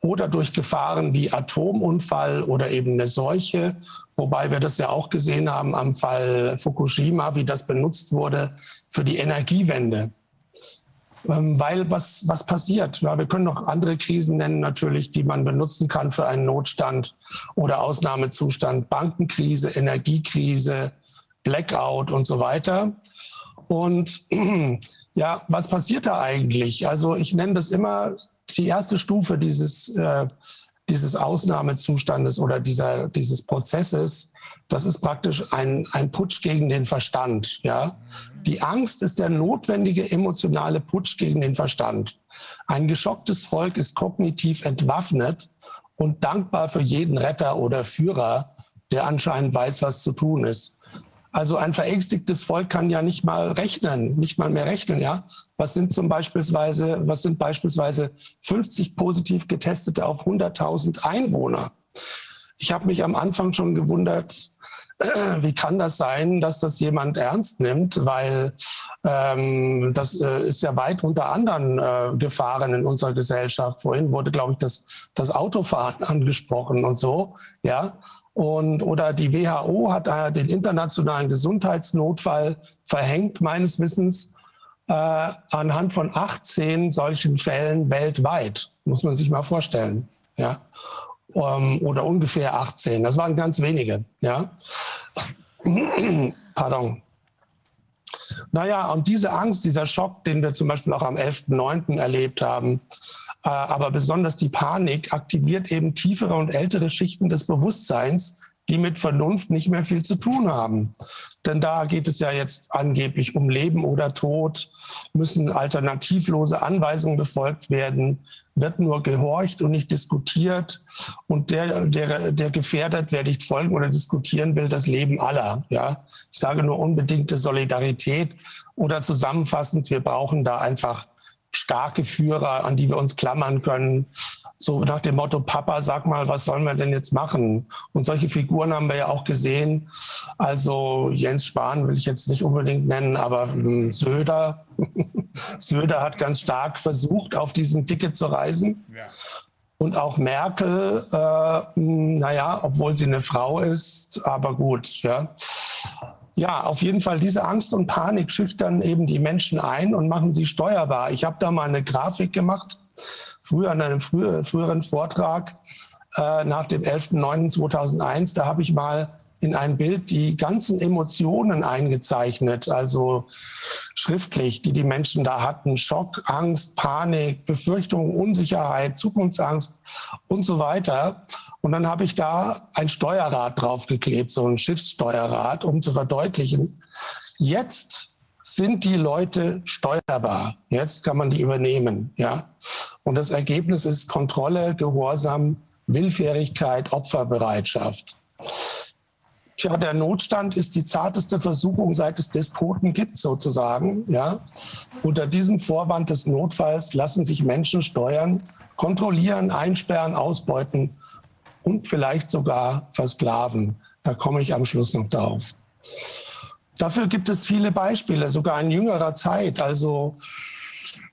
oder durch Gefahren wie Atomunfall oder eben eine Seuche, wobei wir das ja auch gesehen haben am Fall Fukushima, wie das benutzt wurde für die Energiewende. Ähm, weil was, was passiert? Ja, wir können noch andere Krisen nennen natürlich, die man benutzen kann für einen Notstand oder Ausnahmezustand. Bankenkrise, Energiekrise, Blackout und so weiter. Und ja, was passiert da eigentlich? Also ich nenne das immer die erste Stufe dieses, äh, dieses Ausnahmezustandes oder dieser, dieses Prozesses, das ist praktisch ein, ein Putsch gegen den Verstand. Ja? Die Angst ist der notwendige emotionale Putsch gegen den Verstand. Ein geschocktes Volk ist kognitiv entwaffnet und dankbar für jeden Retter oder Führer, der anscheinend weiß, was zu tun ist. Also ein verängstigtes Volk kann ja nicht mal rechnen, nicht mal mehr rechnen, ja. Was sind zum beispielsweise, was sind beispielsweise 50 positiv getestete auf 100.000 Einwohner? Ich habe mich am Anfang schon gewundert, wie kann das sein, dass das jemand ernst nimmt, weil ähm, das äh, ist ja weit unter anderen äh, Gefahren in unserer Gesellschaft. Vorhin wurde, glaube ich, das, das Autofahren angesprochen und so, ja. Und, oder die WHO hat äh, den internationalen Gesundheitsnotfall verhängt, meines Wissens, äh, anhand von 18 solchen Fällen weltweit. Muss man sich mal vorstellen. Ja ähm, oder ungefähr 18. Das waren ganz wenige. Ja? Pardon. Naja, und diese Angst, dieser Schock, den wir zum Beispiel auch am 11.09. erlebt haben, aber besonders die Panik aktiviert eben tiefere und ältere Schichten des Bewusstseins, die mit Vernunft nicht mehr viel zu tun haben. Denn da geht es ja jetzt angeblich um Leben oder Tod, müssen alternativlose Anweisungen befolgt werden, wird nur gehorcht und nicht diskutiert. Und der, der, der gefährdet, wer nicht folgen oder diskutieren will, das Leben aller. Ja? Ich sage nur unbedingte Solidarität oder zusammenfassend, wir brauchen da einfach starke Führer, an die wir uns klammern können, so nach dem Motto, Papa, sag mal, was sollen wir denn jetzt machen? Und solche Figuren haben wir ja auch gesehen. Also Jens Spahn will ich jetzt nicht unbedingt nennen, aber hm, Söder. Söder hat ganz stark versucht, auf diesem Ticket zu reisen. Ja. Und auch Merkel, äh, hm, naja, obwohl sie eine Frau ist, aber gut, ja. Ja, auf jeden Fall, diese Angst und Panik schüchtern eben die Menschen ein und machen sie steuerbar. Ich habe da mal eine Grafik gemacht früher in einem frü früheren Vortrag äh, nach dem 11.09.2001, da habe ich mal in ein Bild die ganzen Emotionen eingezeichnet, also schriftlich, die die Menschen da hatten. Schock, Angst, Panik, Befürchtung, Unsicherheit, Zukunftsangst und so weiter. Und dann habe ich da ein Steuerrad draufgeklebt, so ein Schiffssteuerrad, um zu verdeutlichen, jetzt sind die Leute steuerbar. Jetzt kann man die übernehmen, ja. Und das Ergebnis ist Kontrolle, Gehorsam, Willfährigkeit, Opferbereitschaft. Tja, der Notstand ist die zarteste Versuchung, seit es Despoten gibt, sozusagen. Ja? Unter diesem Vorwand des Notfalls lassen sich Menschen steuern, kontrollieren, einsperren, ausbeuten und vielleicht sogar versklaven. Da komme ich am Schluss noch darauf. Dafür gibt es viele Beispiele, sogar in jüngerer Zeit. Also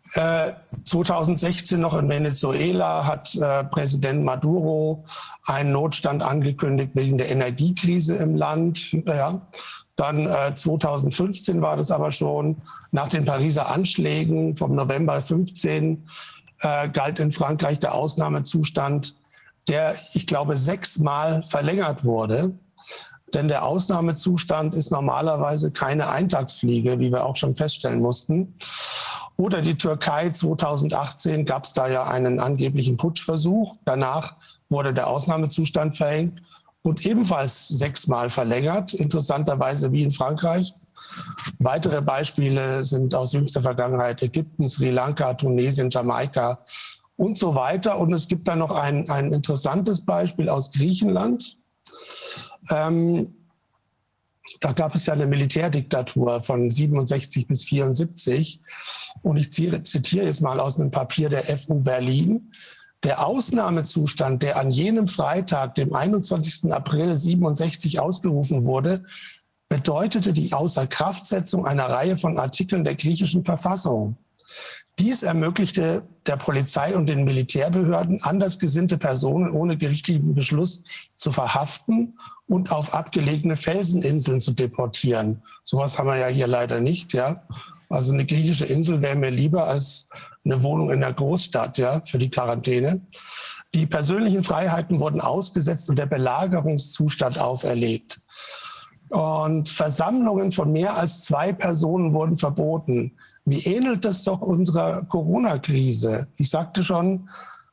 2016 noch in Venezuela hat äh, Präsident Maduro einen Notstand angekündigt wegen der Energiekrise im Land. Ja. Dann äh, 2015 war das aber schon nach den Pariser Anschlägen vom November 15 äh, galt in Frankreich der Ausnahmezustand, der, ich glaube, sechsmal verlängert wurde. Denn der Ausnahmezustand ist normalerweise keine Eintagsfliege, wie wir auch schon feststellen mussten. Oder die Türkei 2018 gab es da ja einen angeblichen Putschversuch. Danach wurde der Ausnahmezustand verhängt und ebenfalls sechsmal verlängert, interessanterweise wie in Frankreich. Weitere Beispiele sind aus jüngster Vergangenheit Ägypten, Sri Lanka, Tunesien, Jamaika und so weiter. Und es gibt da noch ein, ein interessantes Beispiel aus Griechenland. Ähm, da gab es ja eine Militärdiktatur von 67 bis 74. Und ich zitiere jetzt mal aus einem Papier der FU Berlin. Der Ausnahmezustand, der an jenem Freitag, dem 21. April 67 ausgerufen wurde, bedeutete die Außerkraftsetzung einer Reihe von Artikeln der griechischen Verfassung. Dies ermöglichte der Polizei und den Militärbehörden, andersgesinnte Personen ohne gerichtlichen Beschluss zu verhaften und auf abgelegene Felseninseln zu deportieren. Sowas haben wir ja hier leider nicht, ja. Also eine griechische Insel wäre mir lieber als eine Wohnung in der Großstadt, ja, für die Quarantäne. Die persönlichen Freiheiten wurden ausgesetzt und der Belagerungszustand auferlegt. Und Versammlungen von mehr als zwei Personen wurden verboten. Wie ähnelt das doch unserer Corona-Krise? Ich sagte schon,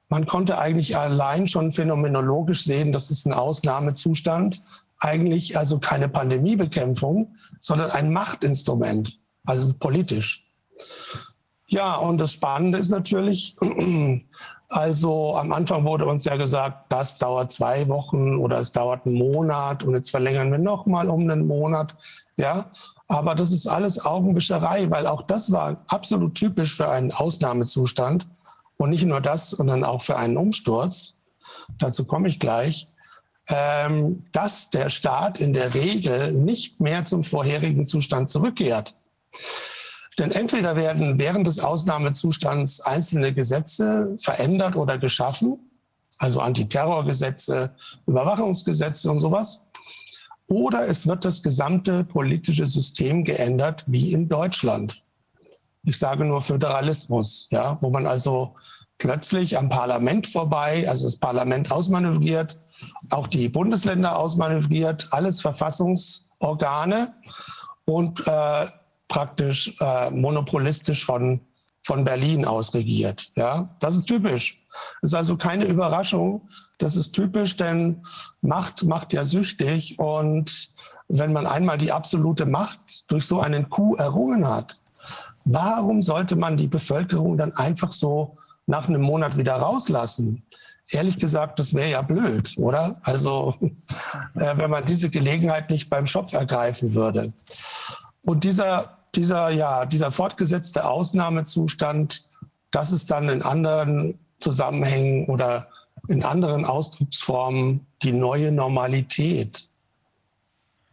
man konnte eigentlich allein schon phänomenologisch sehen, das ist ein Ausnahmezustand. Eigentlich also keine Pandemiebekämpfung, sondern ein Machtinstrument, also politisch. Ja, und das Spannende ist natürlich, also am Anfang wurde uns ja gesagt, das dauert zwei Wochen oder es dauert einen Monat und jetzt verlängern wir nochmal um einen Monat. Ja, aber das ist alles Augenwischerei, weil auch das war absolut typisch für einen Ausnahmezustand. Und nicht nur das, sondern auch für einen Umsturz. Dazu komme ich gleich. ähm, dass der Staat in der Regel nicht mehr zum vorherigen Zustand zurückkehrt. Denn entweder werden während des Ausnahmezustands einzelne Gesetze verändert oder geschaffen, also Antiterrorgesetze, Überwachungsgesetze und sowas, oder es wird das gesamte politische System geändert, wie in Deutschland. Ich sage nur Föderalismus, ja, wo man also plötzlich am Parlament vorbei, also das Parlament ausmanövriert, auch die Bundesländer ausmanövriert, alles Verfassungsorgane und äh, praktisch äh, monopolistisch von, von Berlin aus regiert. Ja, das ist typisch. Das ist also keine Überraschung. Das ist typisch, denn Macht macht ja süchtig. Und wenn man einmal die absolute Macht durch so einen Coup errungen hat, warum sollte man die Bevölkerung dann einfach so nach einem Monat wieder rauslassen? Ehrlich gesagt, das wäre ja blöd, oder? Also, äh, wenn man diese Gelegenheit nicht beim Schopf ergreifen würde. Und dieser, dieser, ja, dieser fortgesetzte Ausnahmezustand, das ist dann in anderen Zusammenhängen oder in anderen Ausdrucksformen die neue Normalität.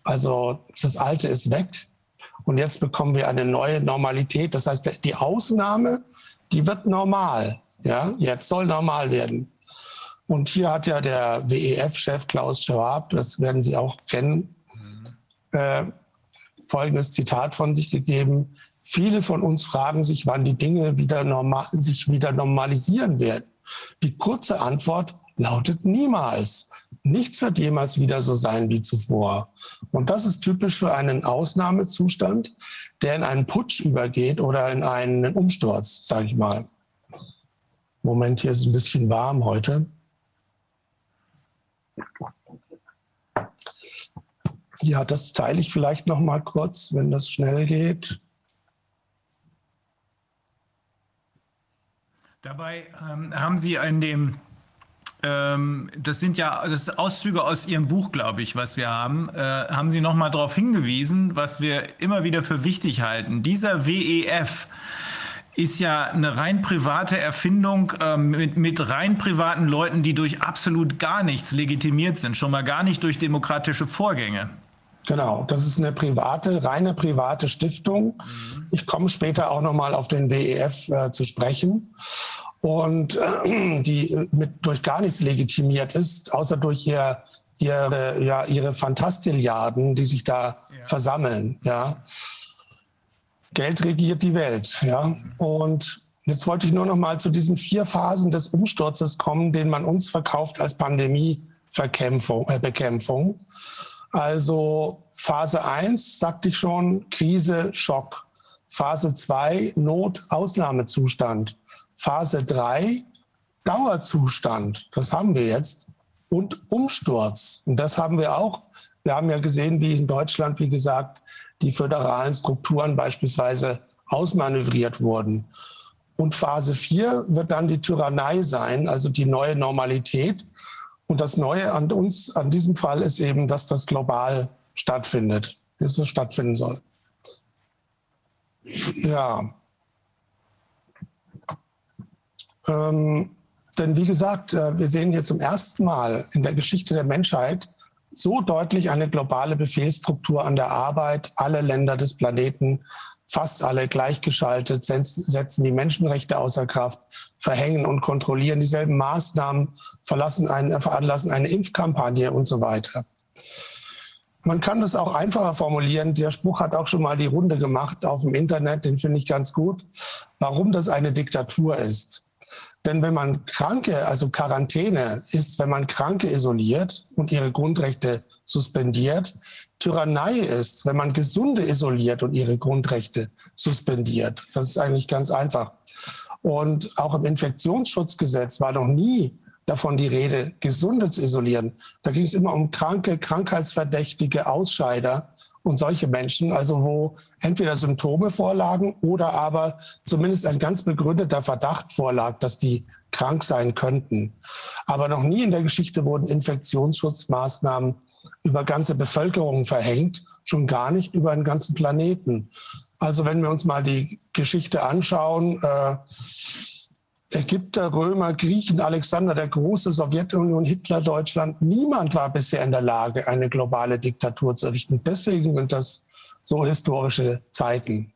Also das Alte ist weg und jetzt bekommen wir eine neue Normalität. Das heißt, die Ausnahme, die wird normal. Ja, jetzt soll normal werden. Und hier hat ja der WEF-Chef Klaus Schwab, das werden Sie auch kennen, äh, folgendes Zitat von sich gegeben. Viele von uns fragen sich, wann die Dinge wieder normal, sich wieder normalisieren werden. Die kurze Antwort lautet niemals. Nichts wird jemals wieder so sein wie zuvor. Und das ist typisch für einen Ausnahmezustand, der in einen Putsch übergeht oder in einen Umsturz, sage ich mal. Moment, hier ist es ein bisschen warm heute. Ja, das teile ich vielleicht noch mal kurz, wenn das schnell geht. Dabei ähm, haben Sie in dem, ähm, das sind ja das Auszüge aus Ihrem Buch, glaube ich, was wir haben, äh, haben Sie noch mal darauf hingewiesen, was wir immer wieder für wichtig halten. Dieser WEF, ist ja eine rein private Erfindung äh, mit, mit rein privaten Leuten, die durch absolut gar nichts legitimiert sind, schon mal gar nicht durch demokratische Vorgänge. Genau, das ist eine private, reine private Stiftung. Mhm. Ich komme später auch nochmal auf den WEF äh, zu sprechen. Und äh, die mit, durch gar nichts legitimiert ist, außer durch ihr, ihre, ja, ihre Fantastilliarden, die sich da ja. versammeln. Ja. Geld regiert die Welt. Ja. Und jetzt wollte ich nur noch mal zu diesen vier Phasen des Umsturzes kommen, den man uns verkauft als Pandemiebekämpfung. Äh, Bekämpfung. Also Phase 1, sagte ich schon, Krise, Schock. Phase 2, Not, Ausnahmezustand. Phase 3, Dauerzustand. Das haben wir jetzt. Und Umsturz. Und das haben wir auch. Wir haben ja gesehen, wie in Deutschland, wie gesagt, die föderalen Strukturen beispielsweise ausmanövriert wurden. Und Phase 4 wird dann die Tyrannei sein, also die neue Normalität. Und das Neue an uns, an diesem Fall ist eben, dass das global stattfindet, dass es stattfinden soll. Ja. Ähm, denn wie gesagt, äh, wir sehen hier zum ersten Mal in der Geschichte der Menschheit so deutlich eine globale Befehlsstruktur an der Arbeit. Alle Länder des Planeten fast alle gleichgeschaltet, setzen die Menschenrechte außer Kraft, verhängen und kontrollieren dieselben Maßnahmen, verlassen einen, veranlassen eine Impfkampagne und so weiter. Man kann das auch einfacher formulieren. Der Spruch hat auch schon mal die Runde gemacht auf dem Internet, den finde ich ganz gut, warum das eine Diktatur ist. Denn wenn man Kranke, also Quarantäne ist, wenn man Kranke isoliert und ihre Grundrechte suspendiert, Tyrannei ist, wenn man Gesunde isoliert und ihre Grundrechte suspendiert. Das ist eigentlich ganz einfach. Und auch im Infektionsschutzgesetz war noch nie davon die Rede, Gesunde zu isolieren. Da ging es immer um kranke, krankheitsverdächtige Ausscheider und solche Menschen, also wo entweder Symptome vorlagen oder aber zumindest ein ganz begründeter Verdacht vorlag, dass die krank sein könnten. Aber noch nie in der Geschichte wurden Infektionsschutzmaßnahmen über ganze Bevölkerungen verhängt, schon gar nicht über einen ganzen Planeten. Also wenn wir uns mal die Geschichte anschauen, äh, Ägypter, Römer, Griechen, Alexander der Große, Sowjetunion, Hitler, Deutschland. Niemand war bisher in der Lage, eine globale Diktatur zu errichten. Deswegen sind das so historische Zeiten.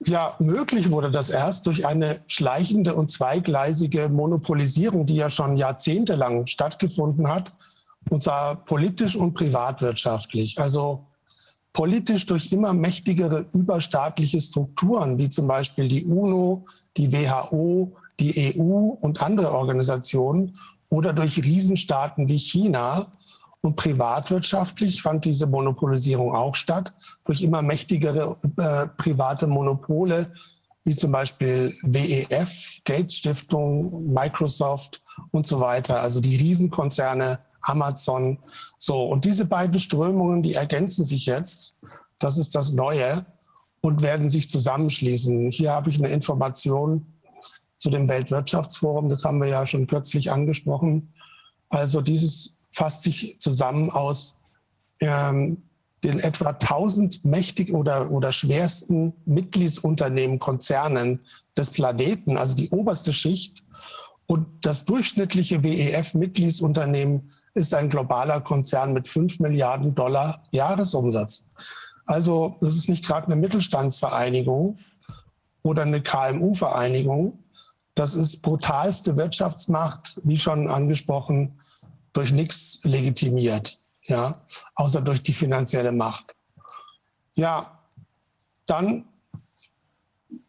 Ja, möglich wurde das erst durch eine schleichende und zweigleisige Monopolisierung, die ja schon jahrzehntelang stattgefunden hat, und zwar politisch und privatwirtschaftlich. Also politisch durch immer mächtigere überstaatliche Strukturen, wie zum Beispiel die UNO, die WHO, die EU und andere Organisationen oder durch Riesenstaaten wie China, und privatwirtschaftlich fand diese Monopolisierung auch statt durch immer mächtigere äh, private Monopole, wie zum Beispiel WEF, Gates Stiftung, Microsoft und so weiter. Also die Riesenkonzerne, Amazon. So, und diese beiden Strömungen, die ergänzen sich jetzt. Das ist das Neue und werden sich zusammenschließen. Hier habe ich eine Information zu dem Weltwirtschaftsforum. Das haben wir ja schon kürzlich angesprochen. Also dieses fasst sich zusammen aus ähm, den etwa 1000 mächtig oder, oder schwersten Mitgliedsunternehmen, Konzernen des Planeten, also die oberste Schicht. Und das durchschnittliche WEF-Mitgliedsunternehmen ist ein globaler Konzern mit 5 Milliarden Dollar Jahresumsatz. Also das ist nicht gerade eine Mittelstandsvereinigung oder eine KMU-Vereinigung. Das ist brutalste Wirtschaftsmacht, wie schon angesprochen, durch nichts legitimiert, ja, außer durch die finanzielle Macht. Ja, dann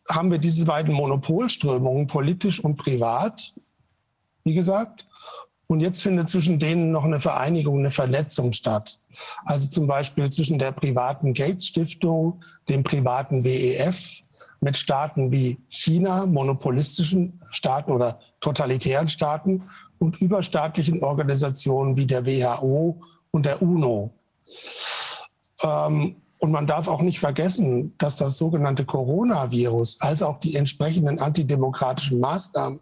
haben wir diese beiden Monopolströmungen, politisch und privat, wie gesagt. Und jetzt findet zwischen denen noch eine Vereinigung, eine Vernetzung statt. Also zum Beispiel zwischen der privaten Gates Stiftung, dem privaten WEF, mit Staaten wie China, monopolistischen Staaten oder totalitären Staaten und überstaatlichen Organisationen wie der WHO und der UNO. Ähm, und man darf auch nicht vergessen, dass das sogenannte Coronavirus als auch die entsprechenden antidemokratischen Maßnahmen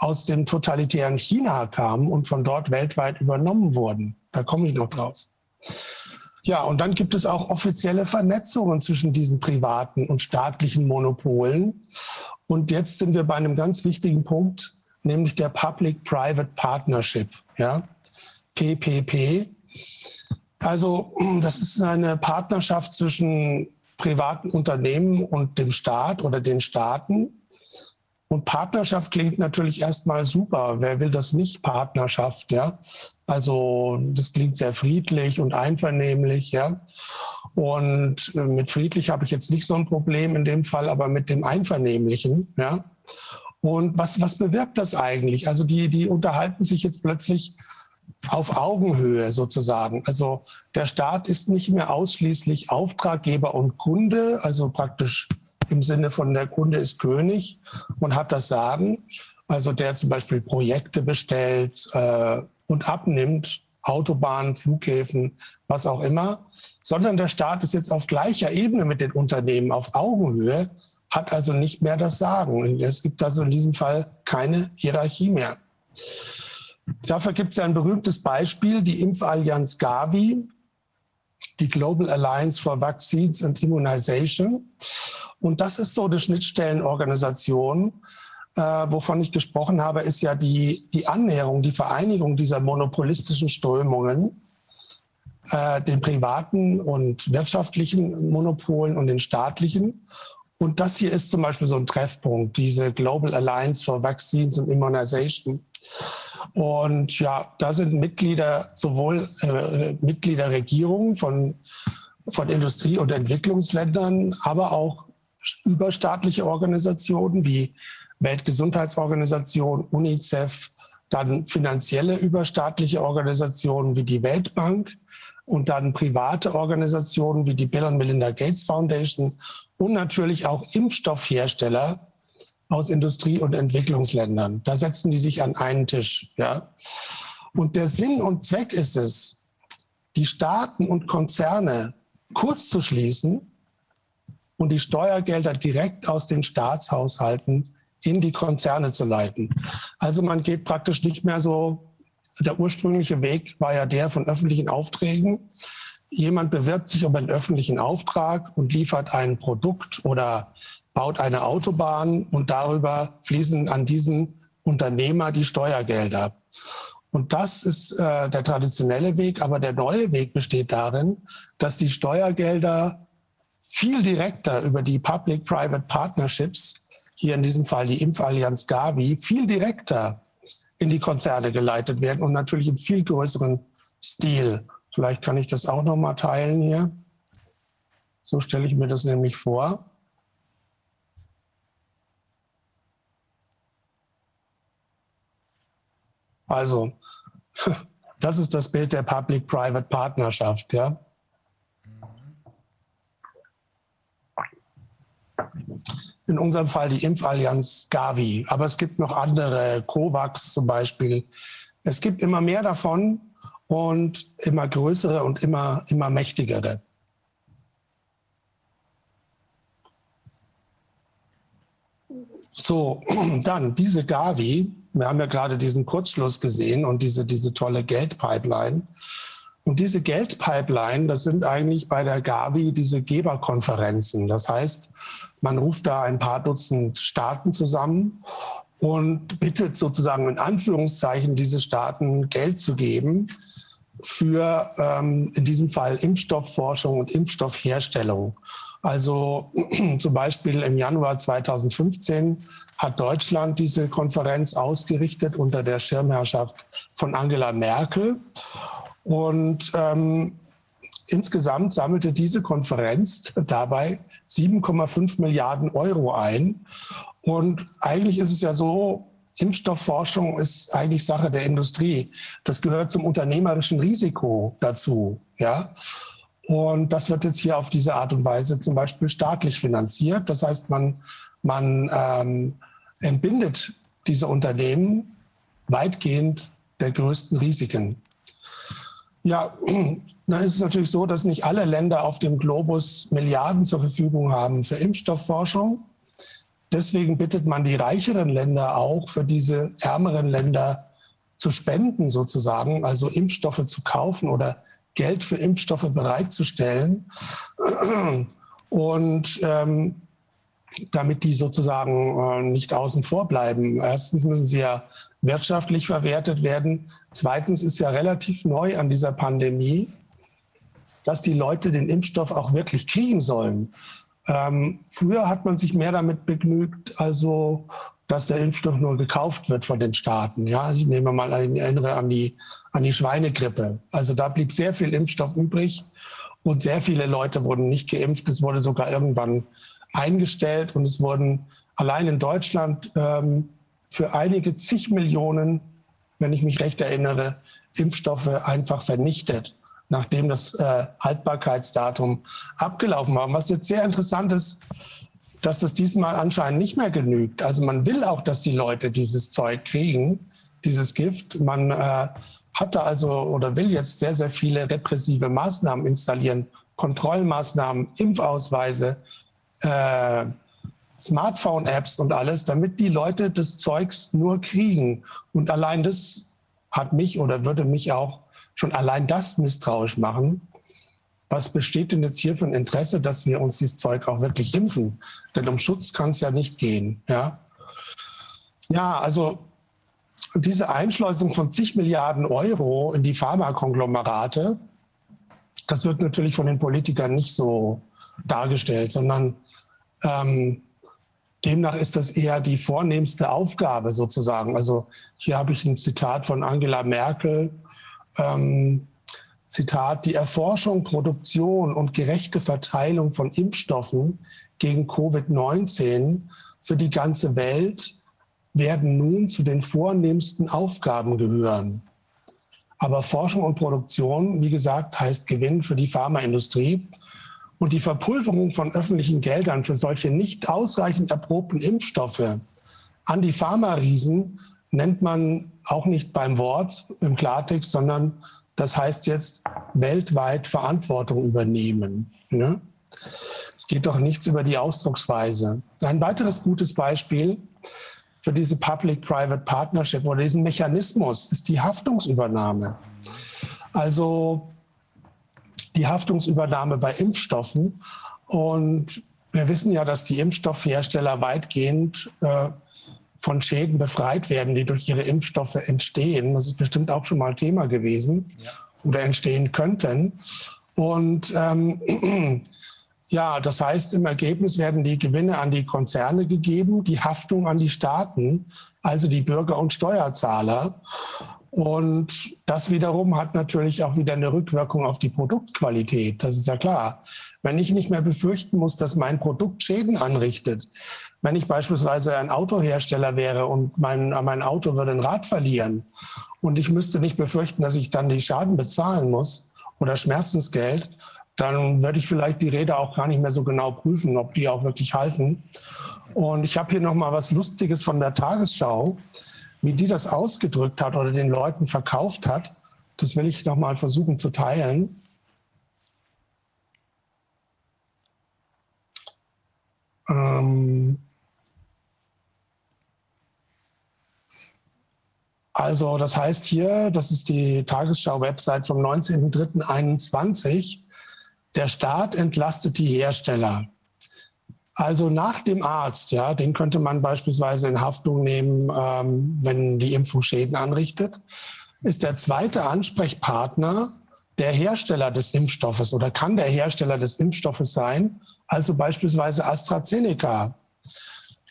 aus dem totalitären China kamen und von dort weltweit übernommen wurden. Da komme ich noch drauf. Ja, und dann gibt es auch offizielle Vernetzungen zwischen diesen privaten und staatlichen Monopolen. Und jetzt sind wir bei einem ganz wichtigen Punkt, nämlich der Public-Private Partnership, ja, PPP. Also das ist eine Partnerschaft zwischen privaten Unternehmen und dem Staat oder den Staaten. Und Partnerschaft klingt natürlich erstmal super. Wer will das nicht Partnerschaft, ja? Also das klingt sehr friedlich und einvernehmlich, ja. Und äh, mit friedlich habe ich jetzt nicht so ein Problem in dem Fall, aber mit dem Einvernehmlichen, ja. Und was, was bewirkt das eigentlich? Also die, die unterhalten sich jetzt plötzlich auf Augenhöhe sozusagen. Also der Staat ist nicht mehr ausschließlich Auftraggeber und Kunde, also praktisch im Sinne von der Kunde ist König und hat das Sagen. Also der zum Beispiel Projekte bestellt äh, und abnimmt, Autobahnen, Flughäfen, was auch immer, sondern der Staat ist jetzt auf gleicher Ebene mit den Unternehmen, auf Augenhöhe hat also nicht mehr das Sagen. Es gibt also in diesem Fall keine Hierarchie mehr. Dafür gibt es ja ein berühmtes Beispiel, die Impfallianz Gavi, die Global Alliance for Vaccines and Immunization. Und das ist so eine Schnittstellenorganisation, äh, wovon ich gesprochen habe, ist ja die, die Annäherung, die Vereinigung dieser monopolistischen Strömungen, äh, den privaten und wirtschaftlichen Monopolen und den staatlichen. Und das hier ist zum Beispiel so ein Treffpunkt, diese Global Alliance for Vaccines and Immunization. Und ja, da sind Mitglieder, sowohl äh, Mitglieder Regierungen von, von Industrie- und Entwicklungsländern, aber auch überstaatliche Organisationen wie Weltgesundheitsorganisation, UNICEF, dann finanzielle überstaatliche Organisationen wie die Weltbank und dann private Organisationen wie die Bill und Melinda Gates Foundation und natürlich auch Impfstoffhersteller aus Industrie- und Entwicklungsländern. Da setzen die sich an einen Tisch. Ja. Und der Sinn und Zweck ist es, die Staaten und Konzerne kurz zu schließen und die Steuergelder direkt aus den Staatshaushalten in die Konzerne zu leiten. Also man geht praktisch nicht mehr so der ursprüngliche Weg war ja der von öffentlichen Aufträgen. jemand bewirbt sich um einen öffentlichen Auftrag und liefert ein Produkt oder baut eine Autobahn und darüber fließen an diesen Unternehmer die Steuergelder. Und das ist äh, der traditionelle Weg, aber der neue Weg besteht darin, dass die Steuergelder viel direkter über die Public-Private Partnerships, hier in diesem Fall die Impfallianz Gavi, viel direkter in die Konzerne geleitet werden und natürlich im viel größeren Stil. Vielleicht kann ich das auch noch mal teilen hier. So stelle ich mir das nämlich vor. Also, das ist das Bild der Public-Private Partnerschaft. Ja? In unserem Fall die Impfallianz Gavi, aber es gibt noch andere, COVAX zum Beispiel. Es gibt immer mehr davon und immer größere und immer, immer mächtigere. So, dann diese Gavi. Wir haben ja gerade diesen Kurzschluss gesehen und diese, diese tolle Geldpipeline. Und diese Geldpipeline, das sind eigentlich bei der Gavi diese Geberkonferenzen. Das heißt, man ruft da ein paar Dutzend Staaten zusammen und bittet sozusagen in Anführungszeichen diese Staaten Geld zu geben für ähm, in diesem Fall Impfstoffforschung und Impfstoffherstellung. Also zum Beispiel im Januar 2015 hat Deutschland diese Konferenz ausgerichtet unter der Schirmherrschaft von Angela Merkel. Und ähm, insgesamt sammelte diese Konferenz dabei 7,5 Milliarden Euro ein. Und eigentlich ist es ja so, Impfstoffforschung ist eigentlich Sache der Industrie. Das gehört zum unternehmerischen Risiko dazu. Ja? Und das wird jetzt hier auf diese Art und Weise zum Beispiel staatlich finanziert. Das heißt, man, man ähm, entbindet diese Unternehmen weitgehend der größten Risiken. Ja, dann ist es natürlich so, dass nicht alle Länder auf dem Globus Milliarden zur Verfügung haben für Impfstoffforschung. Deswegen bittet man die reicheren Länder auch für diese ärmeren Länder zu spenden sozusagen, also Impfstoffe zu kaufen oder Geld für Impfstoffe bereitzustellen. Und ähm, damit die sozusagen äh, nicht außen vor bleiben. Erstens müssen sie ja wirtschaftlich verwertet werden. Zweitens ist ja relativ neu an dieser Pandemie, dass die Leute den Impfstoff auch wirklich kriegen sollen. Ähm, früher hat man sich mehr damit begnügt, also dass der Impfstoff nur gekauft wird von den Staaten. Ja, ich nehme mal ein, erinnere an die, an die Schweinegrippe. Also da blieb sehr viel Impfstoff übrig und sehr viele Leute wurden nicht geimpft. Es wurde sogar irgendwann eingestellt und es wurden allein in Deutschland ähm, für einige zig Millionen, wenn ich mich recht erinnere, Impfstoffe einfach vernichtet, nachdem das äh, Haltbarkeitsdatum abgelaufen war. Was jetzt sehr interessant ist, dass das diesmal anscheinend nicht mehr genügt. Also man will auch, dass die Leute dieses Zeug kriegen, dieses Gift. Man äh, hatte also oder will jetzt sehr, sehr viele repressive Maßnahmen installieren, Kontrollmaßnahmen, Impfausweise, äh, Smartphone-Apps und alles, damit die Leute das Zeugs nur kriegen. Und allein das hat mich oder würde mich auch schon allein das misstrauisch machen was besteht denn jetzt hier für ein Interesse, dass wir uns dieses Zeug auch wirklich impfen? Denn um Schutz kann es ja nicht gehen. Ja, ja also diese Einschleusung von zig Milliarden Euro in die Pharmakonglomerate, das wird natürlich von den Politikern nicht so dargestellt, sondern ähm, demnach ist das eher die vornehmste Aufgabe sozusagen. Also hier habe ich ein Zitat von Angela Merkel. Ähm, Zitat, die Erforschung, Produktion und gerechte Verteilung von Impfstoffen gegen Covid-19 für die ganze Welt werden nun zu den vornehmsten Aufgaben gehören. Aber Forschung und Produktion, wie gesagt, heißt Gewinn für die Pharmaindustrie. Und die Verpulverung von öffentlichen Geldern für solche nicht ausreichend erprobten Impfstoffe an die Pharma-Riesen nennt man auch nicht beim Wort im Klartext, sondern das heißt jetzt weltweit Verantwortung übernehmen. Ne? Es geht doch nichts über die Ausdrucksweise. Ein weiteres gutes Beispiel für diese Public-Private Partnership oder diesen Mechanismus ist die Haftungsübernahme. Also die Haftungsübernahme bei Impfstoffen. Und wir wissen ja, dass die Impfstoffhersteller weitgehend äh, von Schäden befreit werden, die durch ihre Impfstoffe entstehen. Das ist bestimmt auch schon mal Thema gewesen ja. oder entstehen könnten. Und ähm, ja, das heißt, im Ergebnis werden die Gewinne an die Konzerne gegeben, die Haftung an die Staaten, also die Bürger und Steuerzahler. Und das wiederum hat natürlich auch wieder eine Rückwirkung auf die Produktqualität. Das ist ja klar. Wenn ich nicht mehr befürchten muss, dass mein Produkt Schäden anrichtet, wenn ich beispielsweise ein Autohersteller wäre und mein, mein Auto würde ein Rad verlieren und ich müsste nicht befürchten, dass ich dann die Schaden bezahlen muss oder Schmerzensgeld, dann würde ich vielleicht die Räder auch gar nicht mehr so genau prüfen, ob die auch wirklich halten. Und ich habe hier noch mal was Lustiges von der Tagesschau wie die das ausgedrückt hat oder den Leuten verkauft hat, das will ich nochmal versuchen zu teilen. Ähm also das heißt hier, das ist die Tagesschau-Website vom 19.03.21, der Staat entlastet die Hersteller. Also nach dem Arzt, ja, den könnte man beispielsweise in Haftung nehmen, ähm, wenn die Impfung Schäden anrichtet, ist der zweite Ansprechpartner der Hersteller des Impfstoffes oder kann der Hersteller des Impfstoffes sein, also beispielsweise AstraZeneca.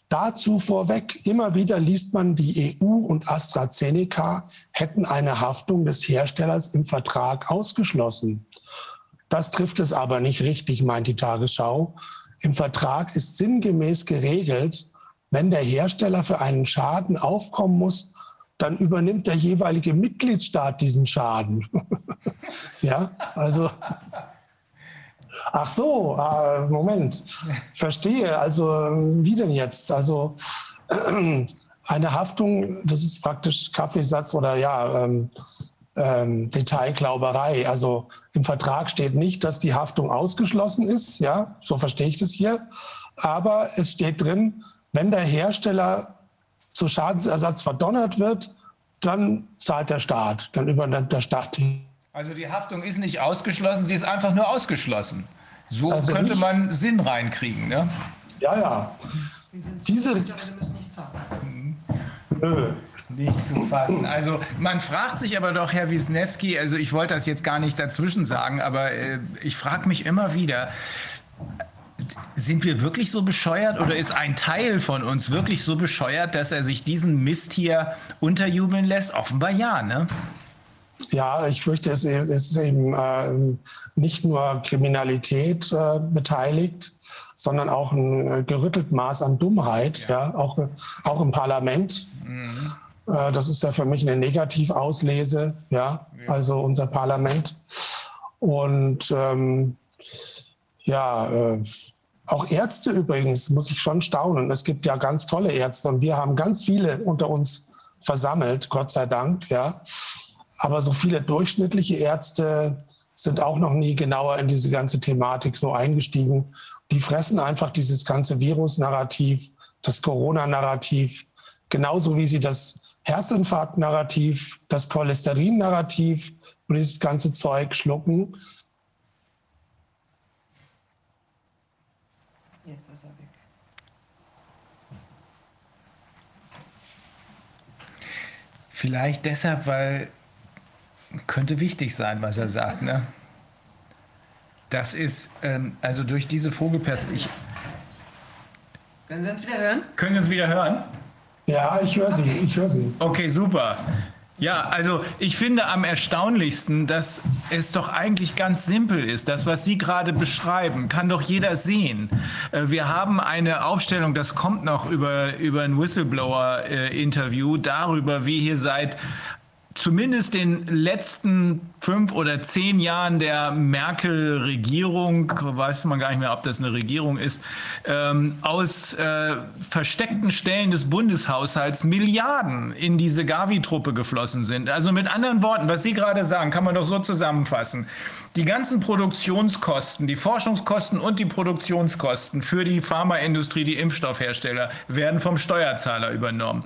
Dazu vorweg, immer wieder liest man, die EU und AstraZeneca hätten eine Haftung des Herstellers im Vertrag ausgeschlossen. Das trifft es aber nicht richtig, meint die Tagesschau. Im Vertrag ist sinngemäß geregelt, wenn der Hersteller für einen Schaden aufkommen muss, dann übernimmt der jeweilige Mitgliedstaat diesen Schaden. ja, also. Ach so, äh, Moment. Verstehe. Also, wie denn jetzt? Also, eine Haftung, das ist praktisch Kaffeesatz oder ja, ähm, ähm, Detailglauberei. Also im Vertrag steht nicht, dass die Haftung ausgeschlossen ist, ja, so verstehe ich das hier. Aber es steht drin, wenn der Hersteller zu Schadensersatz verdonnert wird, dann zahlt der Staat, dann übernimmt der Staat die. Also die Haftung ist nicht ausgeschlossen, sie ist einfach nur ausgeschlossen. So also könnte nicht, man Sinn reinkriegen, ne? Ja, ja. Diese. Sie müssen nicht zahlen. Nö nicht zu fassen. Also man fragt sich aber doch, Herr Wisniewski, also ich wollte das jetzt gar nicht dazwischen sagen, aber äh, ich frage mich immer wieder, sind wir wirklich so bescheuert oder ist ein Teil von uns wirklich so bescheuert, dass er sich diesen Mist hier unterjubeln lässt? Offenbar ja, ne? Ja, ich fürchte, es ist eben äh, nicht nur Kriminalität äh, beteiligt, sondern auch ein gerüttelt Maß an Dummheit, ja, ja auch, auch im Parlament. Mhm. Äh, das ist ja für mich eine Negativauslese, ja, ja. also unser Parlament. Und ähm, ja, äh, auch Ärzte übrigens, muss ich schon staunen. Es gibt ja ganz tolle Ärzte und wir haben ganz viele unter uns versammelt, Gott sei Dank, ja. Aber so viele durchschnittliche Ärzte sind auch noch nie genauer in diese ganze Thematik so eingestiegen. Die fressen einfach dieses ganze Virus-Narrativ, das Corona-Narrativ, genauso wie sie das Herzinfarkt-Narrativ, das Cholesterin-Narrativ und dieses ganze Zeug schlucken. Jetzt ist er weg. Vielleicht deshalb, weil könnte wichtig sein, was er sagt. Ne? Das ist, ähm, also durch diese Vogelperspektive. Können Sie uns wieder hören? Können Sie uns wieder hören? Ja, ich höre Sie, ich höre Sie. Okay, super. Ja, also ich finde am erstaunlichsten, dass es doch eigentlich ganz simpel ist. Das, was Sie gerade beschreiben, kann doch jeder sehen. Äh, wir haben eine Aufstellung, das kommt noch über, über ein Whistleblower-Interview, darüber, wie hier seit zumindest den letzten fünf oder zehn Jahren der Merkel-Regierung, weiß man gar nicht mehr, ob das eine Regierung ist, ähm, aus äh, versteckten Stellen des Bundeshaushalts Milliarden in diese Gavi-Truppe geflossen sind. Also mit anderen Worten, was Sie gerade sagen, kann man doch so zusammenfassen. Die ganzen Produktionskosten, die Forschungskosten und die Produktionskosten für die Pharmaindustrie, die Impfstoffhersteller, werden vom Steuerzahler übernommen.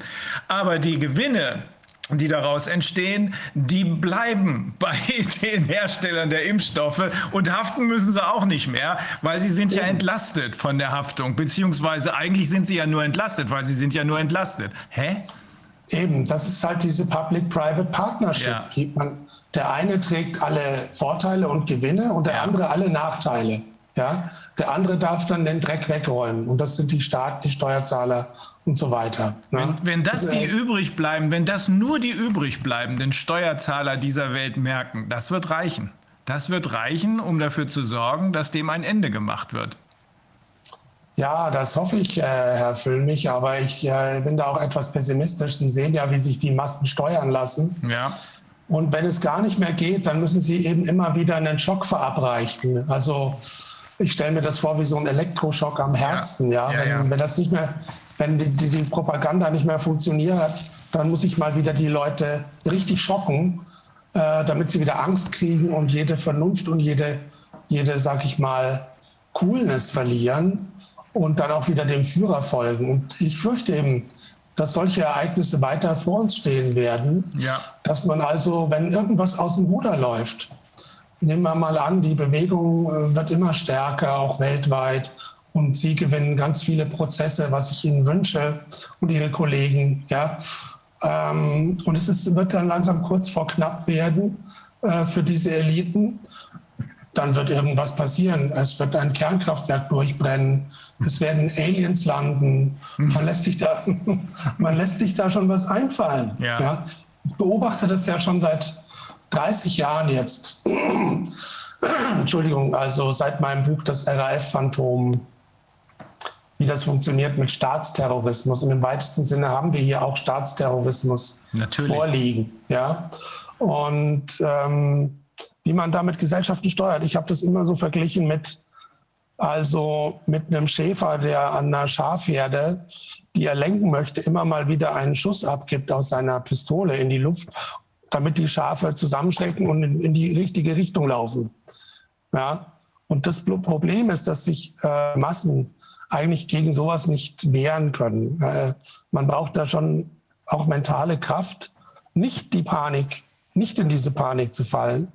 Aber die Gewinne die daraus entstehen, die bleiben bei den Herstellern der Impfstoffe und haften müssen sie auch nicht mehr, weil sie sind ja entlastet von der Haftung, beziehungsweise eigentlich sind sie ja nur entlastet, weil sie sind ja nur entlastet. Hä? Eben, das ist halt diese Public-Private Partnership. Ja. Der eine trägt alle Vorteile und Gewinne und der ja. andere alle Nachteile. Ja? Der andere darf dann den Dreck wegräumen und das sind die Staaten, die Steuerzahler und so weiter. Ne? Wenn, wenn das die übrig bleiben, wenn das nur die übrig bleibenden Steuerzahler dieser Welt merken, das wird reichen. Das wird reichen, um dafür zu sorgen, dass dem ein Ende gemacht wird. Ja, das hoffe ich, äh, Herr Füllmich, aber ich äh, bin da auch etwas pessimistisch. Sie sehen ja, wie sich die Massen steuern lassen. Ja. Und wenn es gar nicht mehr geht, dann müssen Sie eben immer wieder einen Schock verabreichen. Also ich stelle mir das vor wie so ein Elektroschock am Herzen. Ja, ja, wenn, ja. wenn, das nicht mehr, wenn die, die, die, Propaganda nicht mehr funktioniert, dann muss ich mal wieder die Leute richtig schocken, äh, damit sie wieder Angst kriegen und jede Vernunft und jede, jede, sag ich mal, Coolness verlieren und dann auch wieder dem Führer folgen. Und ich fürchte eben, dass solche Ereignisse weiter vor uns stehen werden, ja. dass man also, wenn irgendwas aus dem Ruder läuft, nehmen wir mal an, die Bewegung äh, wird immer stärker, auch weltweit, und Sie gewinnen ganz viele Prozesse, was ich Ihnen wünsche und Ihre Kollegen. Ja. Ähm, und es ist, wird dann langsam kurz vor knapp werden äh, für diese Eliten dann wird irgendwas passieren. Es wird ein Kernkraftwerk durchbrennen. Es werden Aliens landen. Man lässt sich da, man lässt sich da schon was einfallen. Ja. ja. Ich beobachte das ja schon seit 30 Jahren jetzt. Entschuldigung, also seit meinem Buch Das RAF-Phantom, wie das funktioniert mit Staatsterrorismus. Und im weitesten Sinne haben wir hier auch Staatsterrorismus Natürlich. vorliegen. Ja? Und ähm, wie man damit Gesellschaften steuert. Ich habe das immer so verglichen mit, also mit einem Schäfer, der an einer Schafherde, die er lenken möchte, immer mal wieder einen Schuss abgibt aus seiner Pistole in die Luft, damit die Schafe zusammenschrecken und in, in die richtige Richtung laufen. Ja? Und das Problem ist, dass sich äh, Massen eigentlich gegen sowas nicht wehren können. Äh, man braucht da schon auch mentale Kraft, nicht die Panik, nicht in diese Panik zu fallen,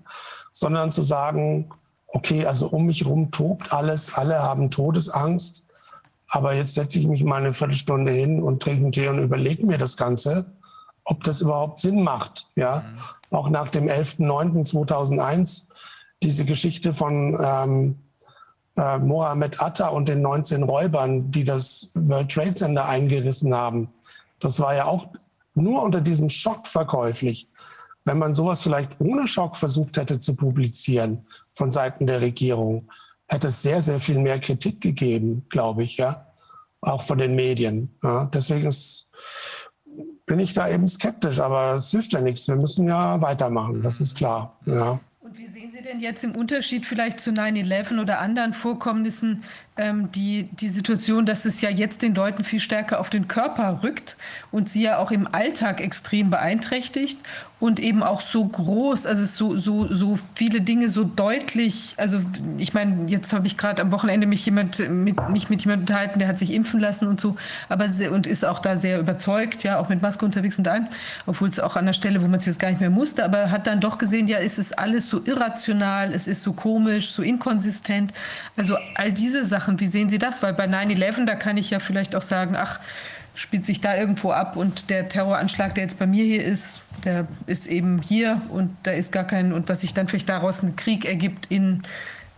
sondern zu sagen, okay, also um mich herum tobt alles, alle haben Todesangst, aber jetzt setze ich mich mal eine Viertelstunde hin und trinke einen Tee und überlege mir das Ganze, ob das überhaupt Sinn macht. Ja, mhm. auch nach dem 11.09.2001 diese Geschichte von ähm, äh, Mohammed Atta und den 19 Räubern, die das World Trade Center eingerissen haben. Das war ja auch nur unter diesem Schock verkäuflich. Wenn man sowas vielleicht ohne Schock versucht hätte zu publizieren von Seiten der Regierung, hätte es sehr, sehr viel mehr Kritik gegeben, glaube ich, ja, auch von den Medien. Ja. Deswegen ist, bin ich da eben skeptisch, aber es hilft ja nichts. Wir müssen ja weitermachen, das ist klar. Ja. Und wie sehen Sie denn jetzt im Unterschied vielleicht zu 9-11 oder anderen Vorkommnissen ähm, die, die Situation, dass es ja jetzt den Leuten viel stärker auf den Körper rückt und sie ja auch im Alltag extrem beeinträchtigt und eben auch so groß, also so, so, so viele Dinge so deutlich, also ich meine, jetzt habe ich gerade am Wochenende mich jemand mit, mich mit jemandem unterhalten, der hat sich impfen lassen und so, aber sehr, und ist auch da sehr überzeugt, ja, auch mit Maske unterwegs und ein, obwohl es auch an der Stelle, wo man es jetzt gar nicht mehr musste, aber hat dann doch gesehen, ja, es ist alles so irrational, es ist so komisch, so inkonsistent, also all diese Sachen machen. Wie sehen Sie das? Weil bei 9-11, da kann ich ja vielleicht auch sagen, ach, spielt sich da irgendwo ab und der Terroranschlag, der jetzt bei mir hier ist, der ist eben hier und da ist gar kein, und was sich dann vielleicht daraus ein Krieg ergibt in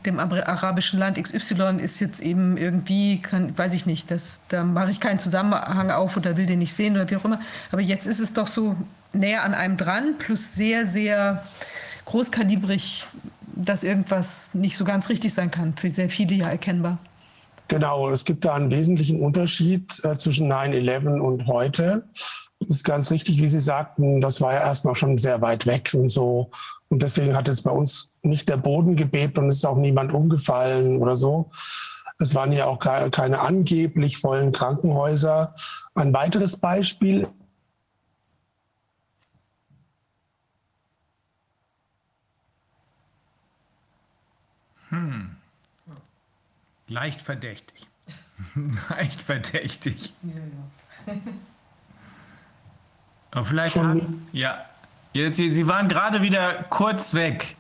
dem arabischen Land XY ist jetzt eben irgendwie, kann, weiß ich nicht, das, da mache ich keinen Zusammenhang auf oder will den nicht sehen oder wie auch immer. Aber jetzt ist es doch so näher an einem dran, plus sehr, sehr großkalibrig, dass irgendwas nicht so ganz richtig sein kann, für sehr viele ja erkennbar. Genau, es gibt da einen wesentlichen Unterschied äh, zwischen 9-11 und heute. Das ist ganz richtig, wie Sie sagten, das war ja erstmal schon sehr weit weg und so. Und deswegen hat es bei uns nicht der Boden gebebt und ist auch niemand umgefallen oder so. Es waren ja auch keine angeblich vollen Krankenhäuser. Ein weiteres Beispiel Hm. Leicht verdächtig. Leicht verdächtig. Ja, ja. Aber vielleicht haben, ja. Jetzt, Sie waren gerade wieder kurz weg.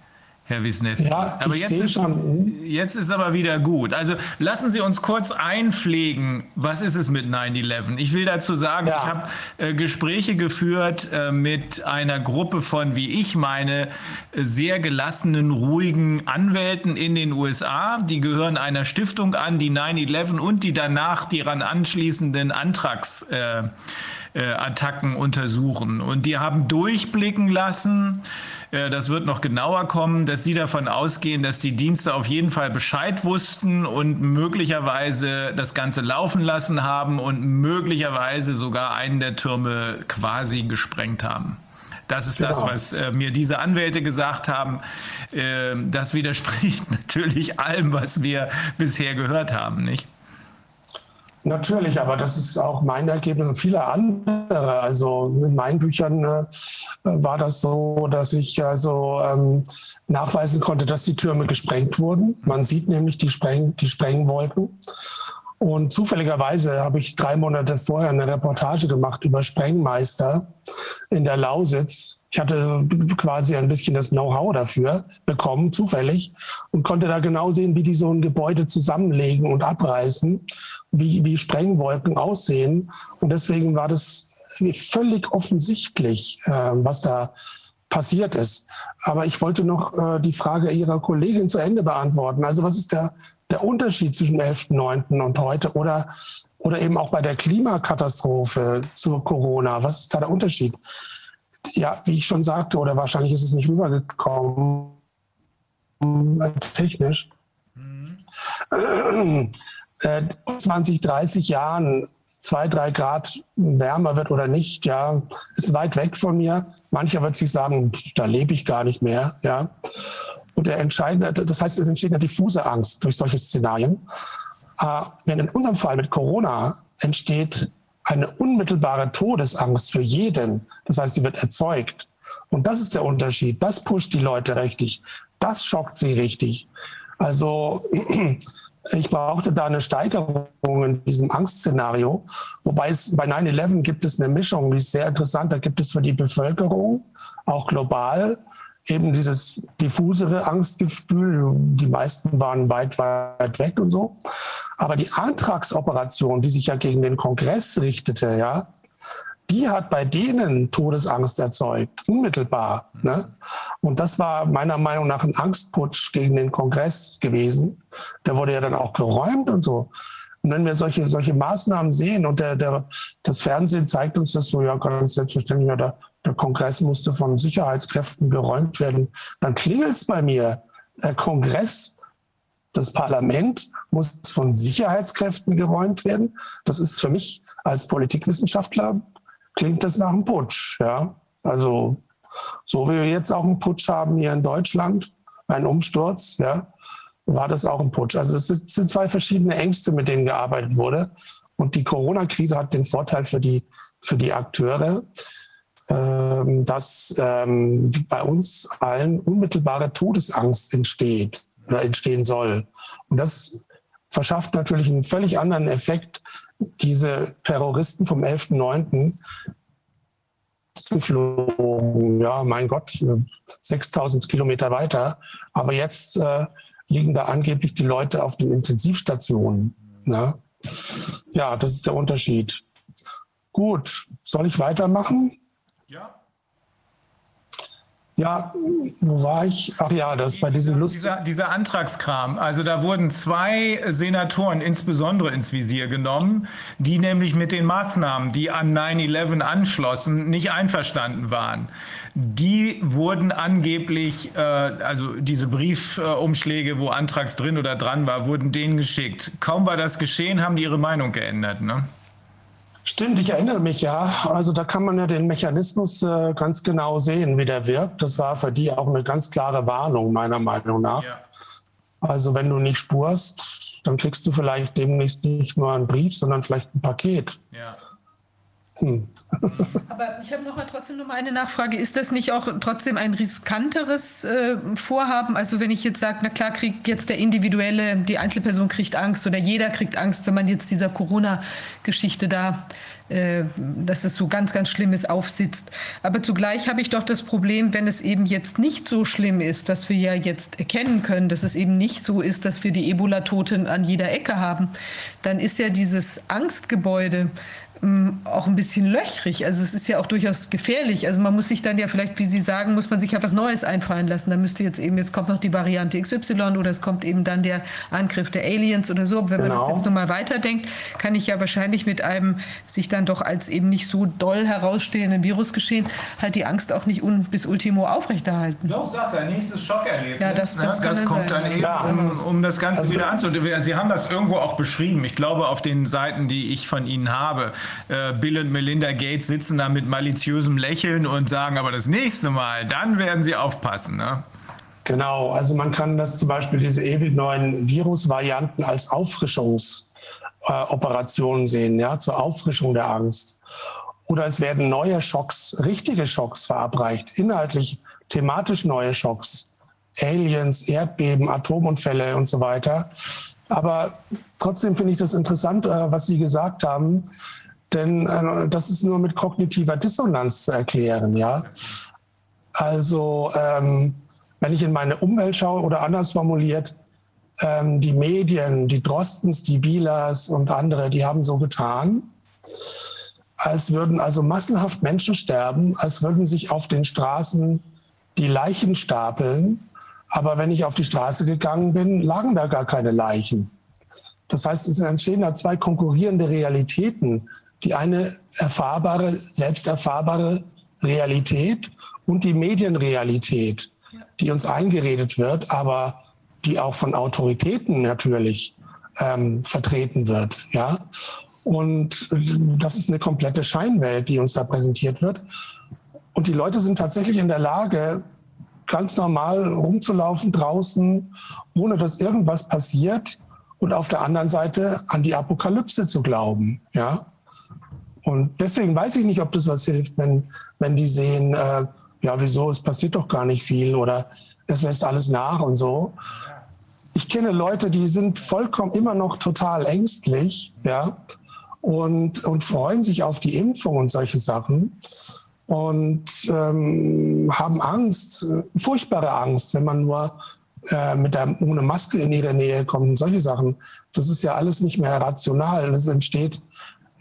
Herr Wisniewski. Ja, aber jetzt ist, schon. jetzt ist aber wieder gut. Also lassen Sie uns kurz einpflegen, was ist es mit 9-11? Ich will dazu sagen, ja. ich habe äh, Gespräche geführt äh, mit einer Gruppe von, wie ich meine, sehr gelassenen, ruhigen Anwälten in den USA. Die gehören einer Stiftung an, die 9-11 und die danach die daran anschließenden Antrags. Äh, äh, Attacken untersuchen. Und die haben durchblicken lassen, das wird noch genauer kommen, dass sie davon ausgehen, dass die Dienste auf jeden Fall Bescheid wussten und möglicherweise das Ganze laufen lassen haben und möglicherweise sogar einen der Türme quasi gesprengt haben. Das ist genau. das, was äh, mir diese Anwälte gesagt haben. Äh, das widerspricht natürlich allem, was wir bisher gehört haben, nicht? Natürlich, aber das ist auch mein Ergebnis und viele andere. Also in meinen Büchern äh, war das so, dass ich also ähm, nachweisen konnte, dass die Türme gesprengt wurden. Man sieht nämlich die, Spreng die Sprengwolken. Und zufälligerweise habe ich drei Monate vorher eine Reportage gemacht über Sprengmeister in der Lausitz. Ich hatte quasi ein bisschen das Know-how dafür bekommen, zufällig, und konnte da genau sehen, wie die so ein Gebäude zusammenlegen und abreißen wie, wie Sprengwolken aussehen. Und deswegen war das völlig offensichtlich, äh, was da passiert ist. Aber ich wollte noch äh, die Frage Ihrer Kollegin zu Ende beantworten. Also was ist der, der Unterschied zwischen 11.9. und heute oder, oder eben auch bei der Klimakatastrophe zu Corona? Was ist da der Unterschied? Ja, wie ich schon sagte, oder wahrscheinlich ist es nicht rübergekommen, äh, technisch. Mhm. 20, 30 Jahren zwei, drei Grad wärmer wird oder nicht, ja, ist weit weg von mir. Mancher wird sich sagen, da lebe ich gar nicht mehr, ja. Und der entscheidende, das heißt, es entsteht eine diffuse Angst durch solche Szenarien. Äh, wenn in unserem Fall mit Corona entsteht eine unmittelbare Todesangst für jeden, das heißt, sie wird erzeugt. Und das ist der Unterschied. Das pusht die Leute richtig. Das schockt sie richtig. Also ich brauchte da eine Steigerung in diesem Angstszenario. Wobei es bei 9-11 gibt es eine Mischung, die ist sehr interessant. Da gibt es für die Bevölkerung, auch global, eben dieses diffusere Angstgefühl. Die meisten waren weit, weit weg und so. Aber die Antragsoperation, die sich ja gegen den Kongress richtete, ja, die hat bei denen Todesangst erzeugt, unmittelbar. Ne? Und das war meiner Meinung nach ein Angstputsch gegen den Kongress gewesen. Der wurde ja dann auch geräumt und so. Und wenn wir solche, solche Maßnahmen sehen und der, der, das Fernsehen zeigt uns das so, ja, ganz selbstverständlich, ja, der, der Kongress musste von Sicherheitskräften geräumt werden, dann klingelt es bei mir. Der Kongress, das Parlament muss von Sicherheitskräften geräumt werden. Das ist für mich als Politikwissenschaftler klingt das nach einem Putsch. Ja? Also so wie wir jetzt auch einen Putsch haben hier in Deutschland, einen Umsturz, ja, war das auch ein Putsch. Also es sind zwei verschiedene Ängste, mit denen gearbeitet wurde. Und die Corona-Krise hat den Vorteil für die, für die Akteure, dass ähm, bei uns allen unmittelbare Todesangst entsteht oder entstehen soll. Und das verschafft natürlich einen völlig anderen Effekt. Diese Terroristen vom 11.09. geflogen, ja, mein Gott, 6000 Kilometer weiter. Aber jetzt äh, liegen da angeblich die Leute auf den Intensivstationen. Ne? Ja, das ist der Unterschied. Gut, soll ich weitermachen? Ja. Ja, wo war ich? Ach ja, das bei diesem Lust. Dieser, dieser Antragskram. Also da wurden zwei Senatoren insbesondere ins Visier genommen, die nämlich mit den Maßnahmen, die an 9-11 anschlossen, nicht einverstanden waren. Die wurden angeblich, äh, also diese Briefumschläge, wo Antrags drin oder dran war, wurden denen geschickt. Kaum war das geschehen, haben die ihre Meinung geändert. Ne? Stimmt, ich erinnere mich ja. Also da kann man ja den Mechanismus äh, ganz genau sehen, wie der wirkt. Das war für die auch eine ganz klare Warnung, meiner Meinung nach. Ja. Also wenn du nicht spurst, dann kriegst du vielleicht demnächst nicht nur einen Brief, sondern vielleicht ein Paket. Ja. Hm. Aber ich habe noch mal trotzdem noch mal eine Nachfrage. Ist das nicht auch trotzdem ein riskanteres äh, Vorhaben? Also wenn ich jetzt sage, na klar, kriegt jetzt der individuelle, die Einzelperson kriegt Angst oder jeder kriegt Angst, wenn man jetzt dieser Corona-Geschichte da äh, dass es so ganz, ganz Schlimmes aufsitzt. Aber zugleich habe ich doch das Problem, wenn es eben jetzt nicht so schlimm ist, dass wir ja jetzt erkennen können, dass es eben nicht so ist, dass wir die Ebola-Toten an jeder Ecke haben, dann ist ja dieses Angstgebäude auch ein bisschen löchrig. Also es ist ja auch durchaus gefährlich. Also man muss sich dann ja vielleicht, wie Sie sagen, muss man sich ja was Neues einfallen lassen. Da müsste jetzt eben, jetzt kommt noch die Variante XY oder es kommt eben dann der Angriff der Aliens oder so. Aber wenn genau. man das genau. jetzt nochmal weiterdenkt, kann ich ja wahrscheinlich mit einem sich dann doch als eben nicht so doll herausstehenden Virusgeschehen halt die Angst auch nicht un bis Ultimo aufrechterhalten. Doch, sagt er, nächstes Schockerlebnis. Ja, das, das, ne? das kommt sein. dann eben, ja. um, um, das Ganze also, wieder anzunehmen. Sie haben das irgendwo auch beschrieben. Ich glaube, auf den Seiten, die ich von Ihnen habe, äh, Bill und Melinda Gates sitzen da mit maliziösem Lächeln und sagen, aber das nächste Mal, dann werden sie aufpassen. Ne? Genau, also man kann das zum Beispiel diese ewig neuen Virusvarianten als Auffrischungsoperationen äh, sehen, ja, zur Auffrischung der Angst. Oder es werden neue Schocks, richtige Schocks verabreicht, inhaltlich, thematisch neue Schocks. Aliens, Erdbeben, Atomunfälle und so weiter. Aber trotzdem finde ich das interessant, äh, was Sie gesagt haben. Denn äh, das ist nur mit kognitiver Dissonanz zu erklären. Ja? Also ähm, wenn ich in meine Umwelt schaue oder anders formuliert, ähm, die Medien, die Drostens, die Bielers und andere, die haben so getan, als würden also massenhaft Menschen sterben, als würden sich auf den Straßen die Leichen stapeln. Aber wenn ich auf die Straße gegangen bin, lagen da gar keine Leichen. Das heißt, es entstehen da zwei konkurrierende Realitäten die eine erfahrbare, selbst erfahrbare Realität und die Medienrealität, die uns eingeredet wird, aber die auch von Autoritäten natürlich ähm, vertreten wird. Ja? Und das ist eine komplette Scheinwelt, die uns da präsentiert wird. Und die Leute sind tatsächlich in der Lage, ganz normal rumzulaufen draußen, ohne dass irgendwas passiert und auf der anderen Seite an die Apokalypse zu glauben. Ja? Und deswegen weiß ich nicht, ob das was hilft, wenn, wenn die sehen, äh, ja, wieso, es passiert doch gar nicht viel oder es lässt alles nach und so. Ich kenne Leute, die sind vollkommen immer noch total ängstlich, ja, und, und freuen sich auf die Impfung und solche Sachen und ähm, haben Angst, furchtbare Angst, wenn man nur äh, mit der, ohne Maske in ihre Nähe kommt und solche Sachen. Das ist ja alles nicht mehr rational. Das entsteht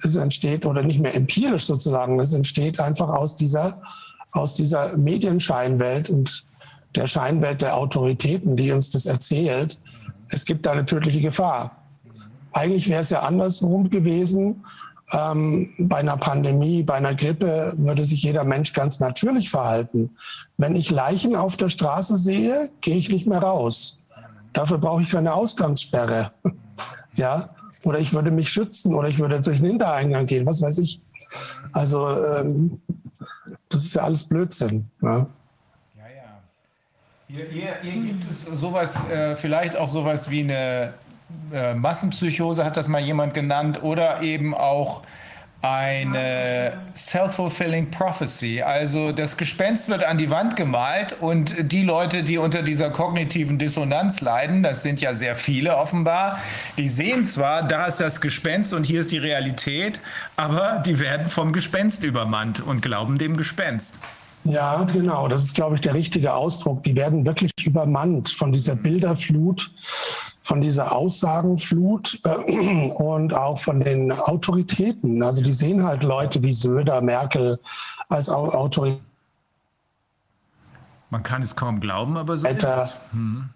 es entsteht oder nicht mehr empirisch sozusagen, es entsteht einfach aus dieser, aus dieser Medienscheinwelt und der Scheinwelt der Autoritäten, die uns das erzählt. Es gibt da eine tödliche Gefahr. Eigentlich wäre es ja andersrum gewesen. Ähm, bei einer Pandemie, bei einer Grippe würde sich jeder Mensch ganz natürlich verhalten. Wenn ich Leichen auf der Straße sehe, gehe ich nicht mehr raus. Dafür brauche ich keine Ausgangssperre. ja, oder ich würde mich schützen oder ich würde durch den Hintereingang gehen, was weiß ich. Also ähm, das ist ja alles Blödsinn. Ne? Ja, ja. Hier, hier, hier, gibt es sowas, äh, vielleicht auch sowas wie eine äh, Massenpsychose, hat das mal jemand genannt, oder eben auch eine self-fulfilling prophecy. Also das Gespenst wird an die Wand gemalt und die Leute, die unter dieser kognitiven Dissonanz leiden, das sind ja sehr viele offenbar, die sehen zwar, da ist das Gespenst und hier ist die Realität, aber die werden vom Gespenst übermannt und glauben dem Gespenst. Ja, genau. Das ist, glaube ich, der richtige Ausdruck. Die werden wirklich übermannt von dieser Bilderflut von dieser Aussagenflut äh, und auch von den Autoritäten. Also die sehen halt Leute wie Söder, Merkel als Autorität. Man kann es kaum glauben, aber so. Hm.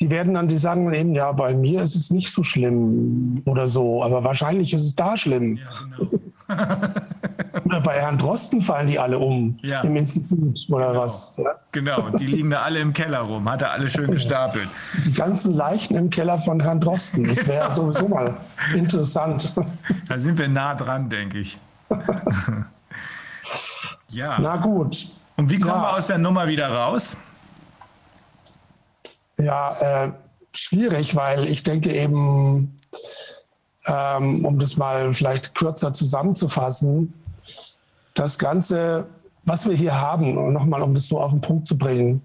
Die werden dann, die sagen eben, ja, bei mir ist es nicht so schlimm oder so, aber wahrscheinlich ist es da schlimm. Ja, genau. Oder bei Herrn Drosten fallen die alle um ja. im Institut oder genau. was. Ja? Genau, die liegen da alle im Keller rum, hat er alle schön gestapelt. Die ganzen Leichen im Keller von Herrn Drosten, das wäre genau. sowieso mal interessant. Da sind wir nah dran, denke ich. ja. Na gut. Und wie kommen ja. wir aus der Nummer wieder raus? Ja, äh, schwierig, weil ich denke eben, ähm, um das mal vielleicht kürzer zusammenzufassen, das Ganze, was wir hier haben, nochmal um das so auf den Punkt zu bringen,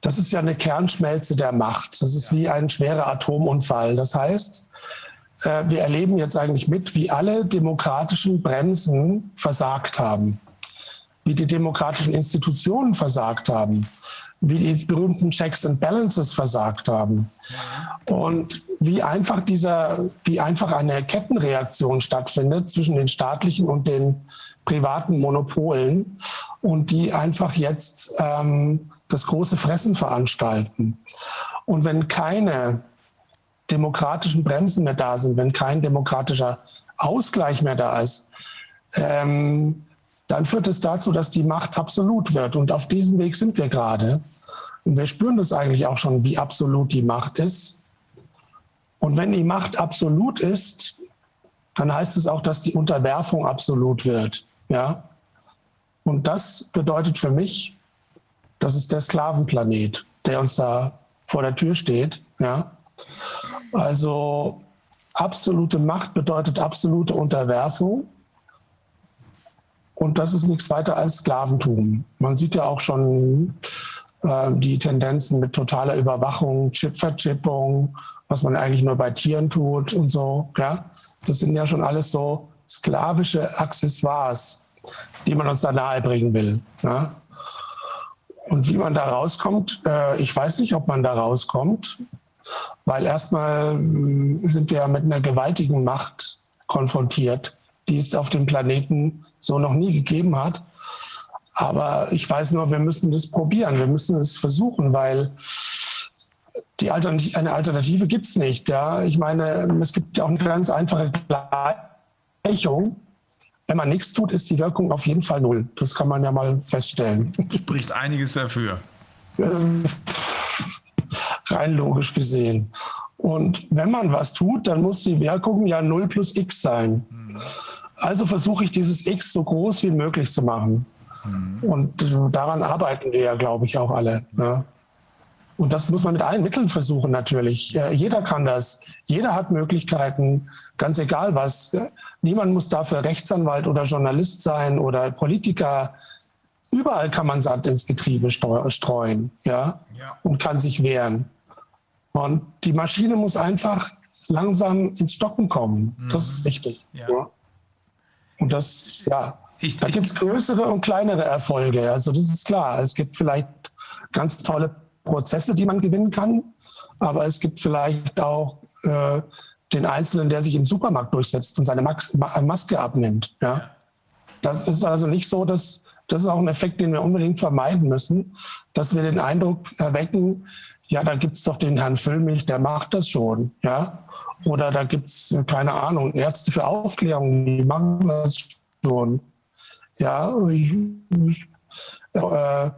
das ist ja eine Kernschmelze der Macht. Das ist wie ein schwerer Atomunfall. Das heißt, äh, wir erleben jetzt eigentlich mit, wie alle demokratischen Bremsen versagt haben, wie die demokratischen Institutionen versagt haben, wie die berühmten Checks and Balances versagt haben und wie einfach dieser, wie einfach eine Kettenreaktion stattfindet zwischen den staatlichen und den privaten Monopolen und die einfach jetzt ähm, das große Fressen veranstalten. Und wenn keine demokratischen Bremsen mehr da sind, wenn kein demokratischer Ausgleich mehr da ist, ähm, dann führt es dazu, dass die Macht absolut wird. Und auf diesem Weg sind wir gerade. Und wir spüren das eigentlich auch schon, wie absolut die Macht ist. Und wenn die Macht absolut ist, dann heißt es auch, dass die Unterwerfung absolut wird. Ja? Und das bedeutet für mich, das ist der Sklavenplanet, der uns da vor der Tür steht. Ja? Also absolute Macht bedeutet absolute Unterwerfung. Und das ist nichts weiter als Sklaventum. Man sieht ja auch schon die Tendenzen mit totaler Überwachung, Chipverchippung, was man eigentlich nur bei Tieren tut und so. Ja? Das sind ja schon alles so sklavische Accessoires, die man uns da nahebringen will. Ja? Und wie man da rauskommt, äh, ich weiß nicht, ob man da rauskommt, weil erstmal äh, sind wir mit einer gewaltigen Macht konfrontiert, die es auf dem Planeten so noch nie gegeben hat. Aber ich weiß nur, wir müssen das probieren, wir müssen es versuchen, weil die Alternative, eine Alternative gibt es nicht. Ja? Ich meine, es gibt ja auch eine ganz einfache Gleichung. Wenn man nichts tut, ist die Wirkung auf jeden Fall null. Das kann man ja mal feststellen. Spricht einiges dafür. Rein logisch gesehen. Und wenn man was tut, dann muss die Wirkung ja 0 plus x sein. Also versuche ich dieses x so groß wie möglich zu machen. Mhm. Und daran arbeiten wir ja, glaube ich, auch alle. Ne? Und das muss man mit allen Mitteln versuchen natürlich. Jeder kann das. Jeder hat Möglichkeiten, ganz egal was. Niemand muss dafür Rechtsanwalt oder Journalist sein oder Politiker. Überall kann man Sand ins Getriebe streuen ja? ja. und kann sich wehren. Und die Maschine muss einfach langsam ins Stocken kommen. Mhm. Das ist wichtig. Ja. ja. Und das, ja, ich, da gibt es größere und kleinere Erfolge. Also das ist klar. Es gibt vielleicht ganz tolle Prozesse, die man gewinnen kann. Aber es gibt vielleicht auch äh, den Einzelnen, der sich im Supermarkt durchsetzt und seine Max Maske abnimmt. Ja? Das ist also nicht so, dass das ist auch ein Effekt, den wir unbedingt vermeiden müssen, dass wir den Eindruck erwecken, ja, da gibt es doch den Herrn Füllmilch, der macht das schon. Ja? Oder da gibt es, keine Ahnung, Ärzte für Aufklärung, die machen das schon. Ja, ich, ich, äh,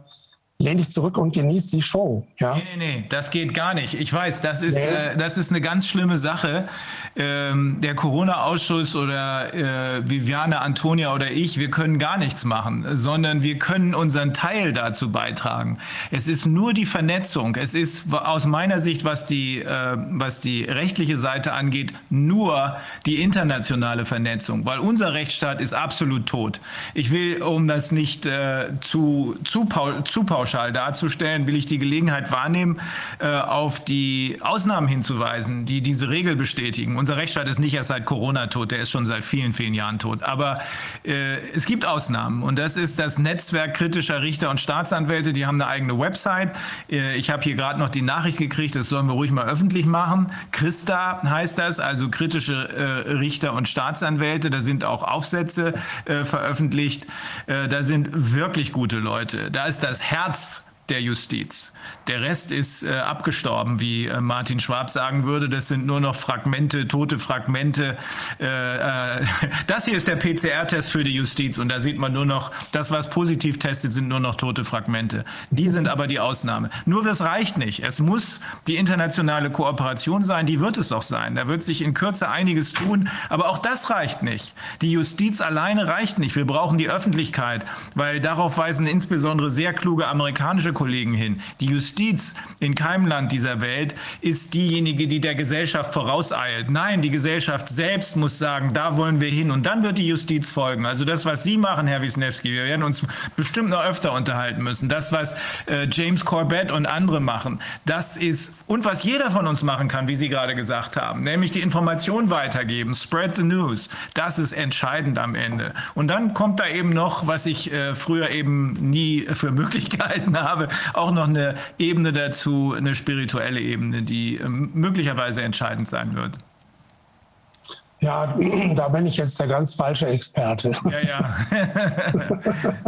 lehn dich zurück und genieß die Show. Ja? Nee, nee, nee, das geht gar nicht. Ich weiß, das ist, nee. äh, das ist eine ganz schlimme Sache. Ähm, der Corona-Ausschuss oder äh, Viviane, Antonia oder ich, wir können gar nichts machen, sondern wir können unseren Teil dazu beitragen. Es ist nur die Vernetzung. Es ist aus meiner Sicht, was die, äh, was die rechtliche Seite angeht, nur die internationale Vernetzung, weil unser Rechtsstaat ist absolut tot. Ich will, um das nicht äh, zu, zu, zu pauschal pauschal darzustellen, will ich die Gelegenheit wahrnehmen, äh, auf die Ausnahmen hinzuweisen, die diese Regel bestätigen. Unser Rechtsstaat ist nicht erst seit Corona tot, der ist schon seit vielen, vielen Jahren tot. Aber äh, es gibt Ausnahmen und das ist das Netzwerk kritischer Richter und Staatsanwälte. Die haben eine eigene Website. Äh, ich habe hier gerade noch die Nachricht gekriegt, das sollen wir ruhig mal öffentlich machen. Christa heißt das, also kritische Richter und Staatsanwälte. Da sind auch Aufsätze veröffentlicht. Da sind wirklich gute Leute. Da ist das Herz der Justiz. Der Rest ist äh, abgestorben, wie äh, Martin Schwab sagen würde. Das sind nur noch Fragmente, tote Fragmente. Äh, äh das hier ist der PCR-Test für die Justiz und da sieht man nur noch, das, was positiv testet, sind nur noch tote Fragmente. Die sind aber die Ausnahme. Nur das reicht nicht. Es muss die internationale Kooperation sein, die wird es auch sein. Da wird sich in Kürze einiges tun, aber auch das reicht nicht. Die Justiz alleine reicht nicht. Wir brauchen die Öffentlichkeit, weil darauf weisen insbesondere sehr kluge amerikanische Kollegen hin. Die Justiz in keinem Land dieser Welt ist diejenige, die der Gesellschaft vorauseilt. Nein, die Gesellschaft selbst muss sagen, da wollen wir hin und dann wird die Justiz folgen. Also das, was Sie machen, Herr Wisniewski, wir werden uns bestimmt noch öfter unterhalten müssen. Das, was äh, James Corbett und andere machen, das ist und was jeder von uns machen kann, wie Sie gerade gesagt haben, nämlich die Information weitergeben, spread the news. Das ist entscheidend am Ende. Und dann kommt da eben noch, was ich äh, früher eben nie für möglich gehalten habe, auch noch eine Ebene dazu, eine spirituelle Ebene, die äh, möglicherweise entscheidend sein wird. Ja, da bin ich jetzt der ganz falsche Experte. Ja, ja.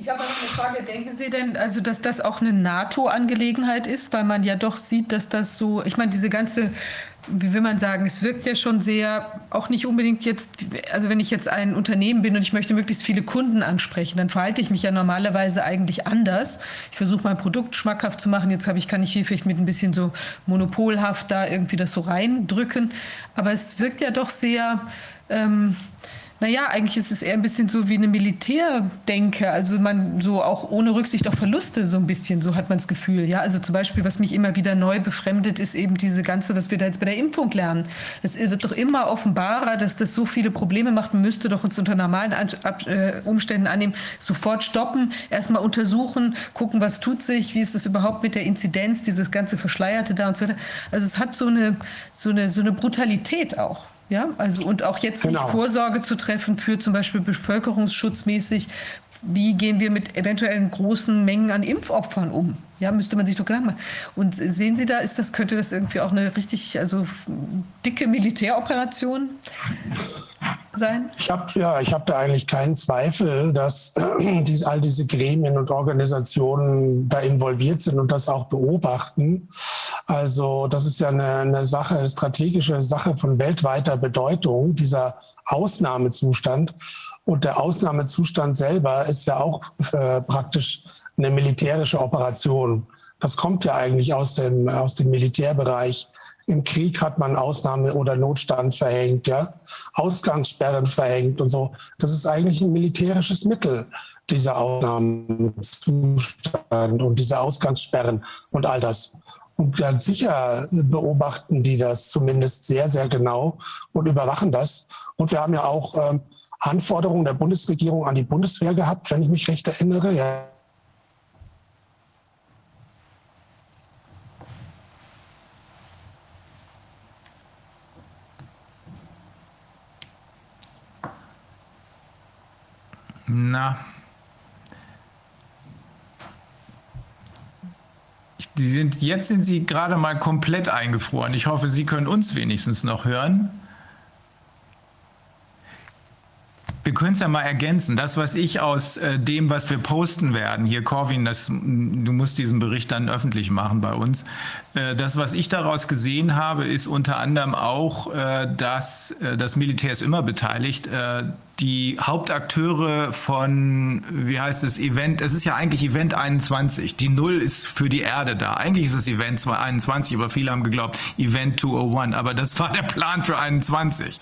Ich habe noch eine Frage. Denken Sie denn, also, dass das auch eine NATO-Angelegenheit ist, weil man ja doch sieht, dass das so, ich meine, diese ganze wie will man sagen, es wirkt ja schon sehr, auch nicht unbedingt jetzt, also wenn ich jetzt ein Unternehmen bin und ich möchte möglichst viele Kunden ansprechen, dann verhalte ich mich ja normalerweise eigentlich anders. Ich versuche mein Produkt schmackhaft zu machen. Jetzt habe ich, kann ich hier vielleicht mit ein bisschen so monopolhaft da irgendwie das so reindrücken. Aber es wirkt ja doch sehr, ähm, naja, eigentlich ist es eher ein bisschen so wie eine Militärdenke. Also man so auch ohne Rücksicht auf Verluste so ein bisschen, so hat man das Gefühl. Ja, also zum Beispiel, was mich immer wieder neu befremdet, ist eben diese ganze, was wir da jetzt bei der Impfung lernen. Es wird doch immer offenbarer, dass das so viele Probleme macht. Man müsste doch uns unter normalen äh, Umständen annehmen, sofort stoppen, erstmal untersuchen, gucken, was tut sich, wie ist es überhaupt mit der Inzidenz, dieses ganze Verschleierte da und so weiter. Also es hat so eine, so eine, so eine Brutalität auch. Ja, also und auch jetzt genau. nicht Vorsorge zu treffen für zum Beispiel bevölkerungsschutzmäßig. Wie gehen wir mit eventuellen großen Mengen an Impfopfern um? Ja, müsste man sich doch Gedanken machen. Und sehen Sie da, ist das, könnte das irgendwie auch eine richtig, also dicke Militäroperation sein? Ich habe ja, ich da eigentlich keinen Zweifel, dass dies, all diese Gremien und Organisationen da involviert sind und das auch beobachten. Also das ist ja eine, eine Sache, eine strategische Sache von weltweiter Bedeutung, dieser Ausnahmezustand. Und der Ausnahmezustand selber ist ja auch äh, praktisch eine militärische Operation. Das kommt ja eigentlich aus dem, aus dem Militärbereich. Im Krieg hat man Ausnahme- oder Notstand verhängt, ja, Ausgangssperren verhängt und so. Das ist eigentlich ein militärisches Mittel, dieser Ausnahmezustand und diese Ausgangssperren und all das. Und ganz sicher beobachten die das zumindest sehr, sehr genau und überwachen das. Und wir haben ja auch ähm, Anforderungen der Bundesregierung an die Bundeswehr gehabt, wenn ich mich recht erinnere. Ja. Na. Die sind, jetzt sind Sie gerade mal komplett eingefroren. Ich hoffe, Sie können uns wenigstens noch hören. Wir können es ja mal ergänzen. Das, was ich aus äh, dem, was wir posten werden, hier Corvin, das, du musst diesen Bericht dann öffentlich machen bei uns. Äh, das, was ich daraus gesehen habe, ist unter anderem auch, äh, dass äh, das Militär ist immer beteiligt. Äh, die Hauptakteure von, wie heißt es, Event, es ist ja eigentlich Event 21. Die Null ist für die Erde da. Eigentlich ist es Event 21, aber viele haben geglaubt Event 201. Aber das war der Plan für 21.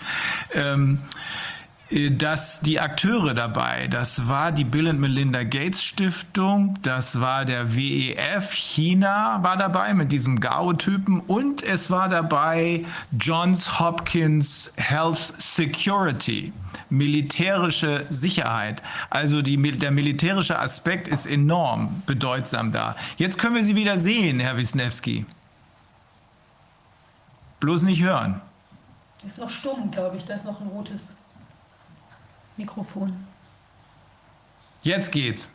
Ähm, äh, dass die Akteure dabei, das war die Bill and Melinda Gates Stiftung, das war der WEF, China war dabei mit diesem Gao-Typen und es war dabei Johns Hopkins Health Security, militärische Sicherheit. Also die, der militärische Aspekt ist enorm bedeutsam da. Jetzt können wir Sie wieder sehen, Herr Wisniewski. Bloß nicht hören. Ist noch stumm, glaube ich. Da ist noch ein rotes Mikrofon. Jetzt geht's.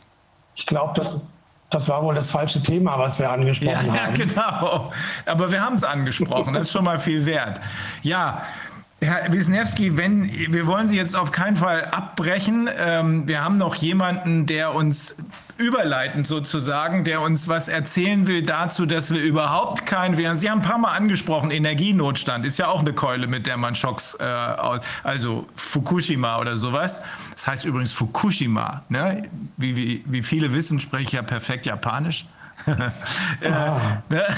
Ich glaube, das, das war wohl das falsche Thema, was wir angesprochen ja, haben. Ja, genau. Aber wir haben es angesprochen. Das ist schon mal viel wert. Ja. Herr Wisniewski, wenn, wir wollen Sie jetzt auf keinen Fall abbrechen. Ähm, wir haben noch jemanden, der uns überleitend sozusagen, der uns was erzählen will dazu, dass wir überhaupt kein, Sie haben ein paar Mal angesprochen, Energienotstand ist ja auch eine Keule, mit der man Schocks, äh, also Fukushima oder sowas. Das heißt übrigens Fukushima. Ne? Wie, wie, wie viele wissen, spreche ich ja perfekt Japanisch. Ah. Herr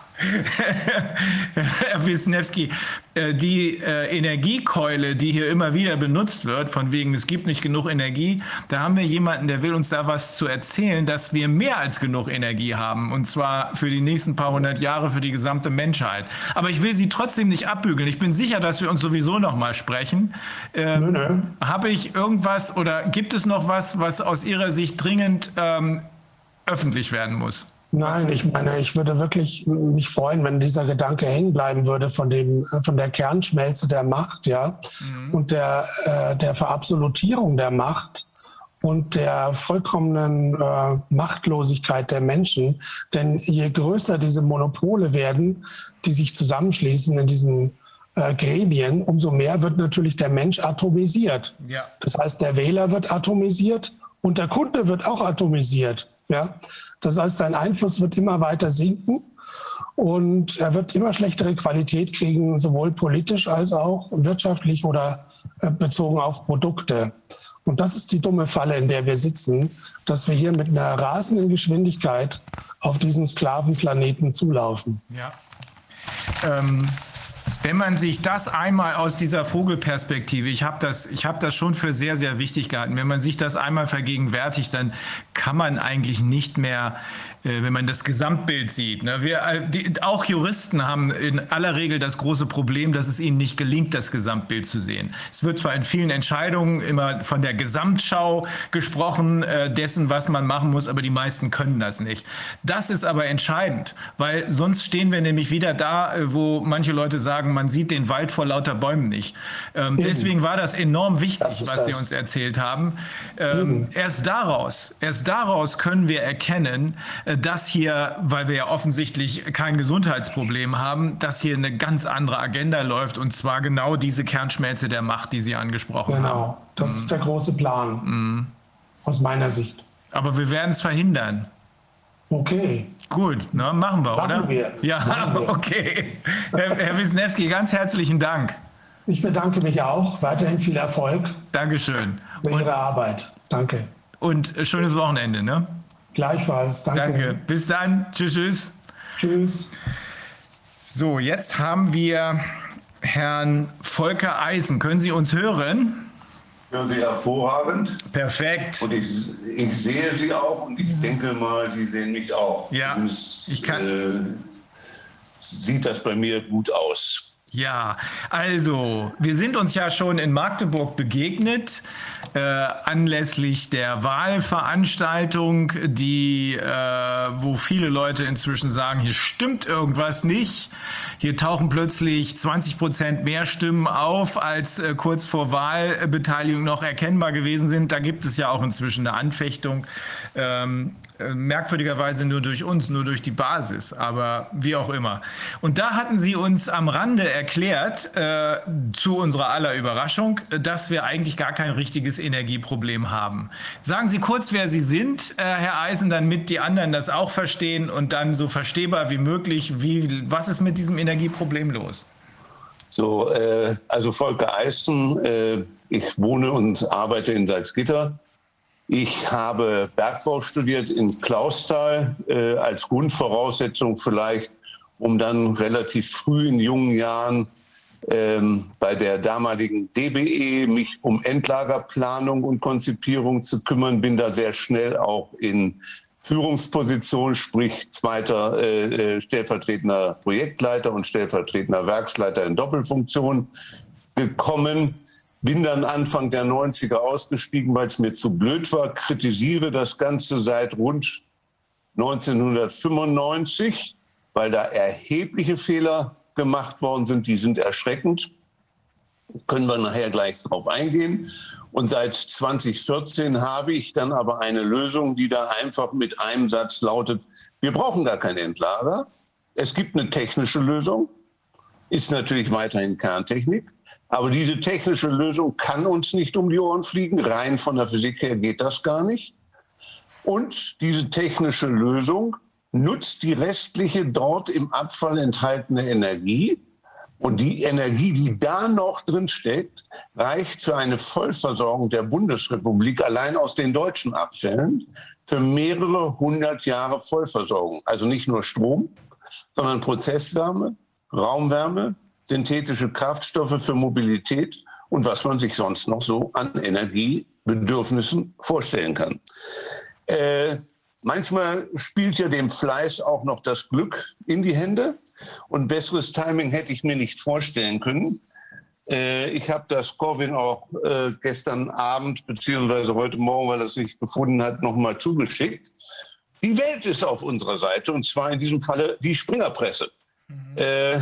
Wisniewski, äh, die äh, Energiekeule, die hier immer wieder benutzt wird, von wegen, es gibt nicht genug Energie, da haben wir jemanden, der will uns da was zu erzählen, dass wir mehr als genug Energie haben. Und zwar für die nächsten paar hundert Jahre, für die gesamte Menschheit. Aber ich will Sie trotzdem nicht abbügeln. Ich bin sicher, dass wir uns sowieso noch mal sprechen. Ähm, Habe ich irgendwas oder gibt es noch was, was aus Ihrer Sicht dringend ähm, öffentlich werden muss? Nein, ich meine, ich würde wirklich mich freuen, wenn dieser Gedanke hängen bleiben würde von dem, äh, von der Kernschmelze der Macht, ja, mhm. und der, äh, der Verabsolutierung der Macht und der vollkommenen äh, Machtlosigkeit der Menschen. Denn je größer diese Monopole werden, die sich zusammenschließen in diesen äh, Gremien, umso mehr wird natürlich der Mensch atomisiert. Ja. Das heißt, der Wähler wird atomisiert und der Kunde wird auch atomisiert. Ja? Das heißt, sein Einfluss wird immer weiter sinken und er wird immer schlechtere Qualität kriegen, sowohl politisch als auch wirtschaftlich oder äh, bezogen auf Produkte. Und das ist die dumme Falle, in der wir sitzen, dass wir hier mit einer rasenden Geschwindigkeit auf diesen Sklavenplaneten zulaufen. Ja. Ähm, wenn man sich das einmal aus dieser Vogelperspektive, ich habe das, habe das schon für sehr, sehr wichtig gehalten, wenn man sich das einmal vergegenwärtigt, dann kann man eigentlich nicht mehr wenn man das Gesamtbild sieht. Ne? Wir, äh, die, auch Juristen haben in aller Regel das große Problem, dass es ihnen nicht gelingt, das Gesamtbild zu sehen. Es wird zwar in vielen Entscheidungen immer von der Gesamtschau gesprochen, äh, dessen, was man machen muss, aber die meisten können das nicht. Das ist aber entscheidend, weil sonst stehen wir nämlich wieder da, wo manche Leute sagen, man sieht den Wald vor lauter Bäumen nicht. Ähm, deswegen war das enorm wichtig, das was das. Sie uns erzählt haben. Ähm, erst daraus, erst daraus können wir erkennen, dass hier, weil wir ja offensichtlich kein Gesundheitsproblem haben, dass hier eine ganz andere Agenda läuft und zwar genau diese Kernschmelze der Macht, die Sie angesprochen genau. haben. Genau, das mhm. ist der große Plan mhm. aus meiner Sicht. Aber wir werden es verhindern. Okay. Gut, ne, machen wir, machen oder? Wir. Ja, machen wir. okay. Herr, Wisniewski, ganz herzlichen Dank. Ich bedanke mich auch. Weiterhin viel Erfolg. Dankeschön. Für Ihre Arbeit. Danke. Und schönes Wochenende, ne? Gleichfalls, danke. Danke. Bis dann. Tschüss, tschüss. Tschüss. So, jetzt haben wir Herrn Volker Eisen. Können Sie uns hören? Hören Sie hervorragend. Perfekt. Und ich, ich sehe Sie auch und ich denke mal, Sie sehen mich auch. Ja, ich kann. Äh, sieht das bei mir gut aus. Ja, also wir sind uns ja schon in Magdeburg begegnet äh, anlässlich der Wahlveranstaltung, die, äh, wo viele Leute inzwischen sagen, hier stimmt irgendwas nicht. Hier tauchen plötzlich 20 Prozent mehr Stimmen auf, als äh, kurz vor Wahlbeteiligung noch erkennbar gewesen sind. Da gibt es ja auch inzwischen eine Anfechtung. Ähm, äh, merkwürdigerweise nur durch uns, nur durch die Basis, aber wie auch immer. Und da hatten Sie uns am Rande erklärt, äh, zu unserer aller Überraschung, dass wir eigentlich gar kein richtiges Energieproblem haben. Sagen Sie kurz, wer Sie sind, äh, Herr Eisen, damit die anderen das auch verstehen und dann so verstehbar wie möglich, wie, was ist mit diesem Energieproblem los? So, äh, also Volker Eisen, äh, ich wohne und arbeite in Salzgitter ich habe Bergbau studiert in Klausthal äh, als Grundvoraussetzung vielleicht, um dann relativ früh in jungen Jahren ähm, bei der damaligen DBE mich um Endlagerplanung und Konzipierung zu kümmern. Bin da sehr schnell auch in Führungsposition, sprich zweiter äh, äh stellvertretender Projektleiter und stellvertretender Werksleiter in Doppelfunktion gekommen bin dann Anfang der 90er ausgestiegen, weil es mir zu blöd war, kritisiere das Ganze seit rund 1995, weil da erhebliche Fehler gemacht worden sind, die sind erschreckend. Können wir nachher gleich drauf eingehen. Und seit 2014 habe ich dann aber eine Lösung, die da einfach mit einem Satz lautet, wir brauchen gar kein Endlager. Es gibt eine technische Lösung, ist natürlich weiterhin Kerntechnik. Aber diese technische Lösung kann uns nicht um die Ohren fliegen. Rein von der Physik her geht das gar nicht. Und diese technische Lösung nutzt die restliche dort im Abfall enthaltene Energie Und die Energie, die da noch drin steckt, reicht für eine Vollversorgung der Bundesrepublik allein aus den deutschen Abfällen für mehrere hundert Jahre Vollversorgung. Also nicht nur Strom, sondern Prozesswärme, Raumwärme, synthetische Kraftstoffe für Mobilität und was man sich sonst noch so an Energiebedürfnissen vorstellen kann. Äh, manchmal spielt ja dem Fleiß auch noch das Glück in die Hände und besseres Timing hätte ich mir nicht vorstellen können. Äh, ich habe das Corvin auch äh, gestern Abend beziehungsweise heute Morgen, weil er es nicht gefunden hat, nochmal zugeschickt. Die Welt ist auf unserer Seite und zwar in diesem Falle die Springerpresse. Mhm. Äh,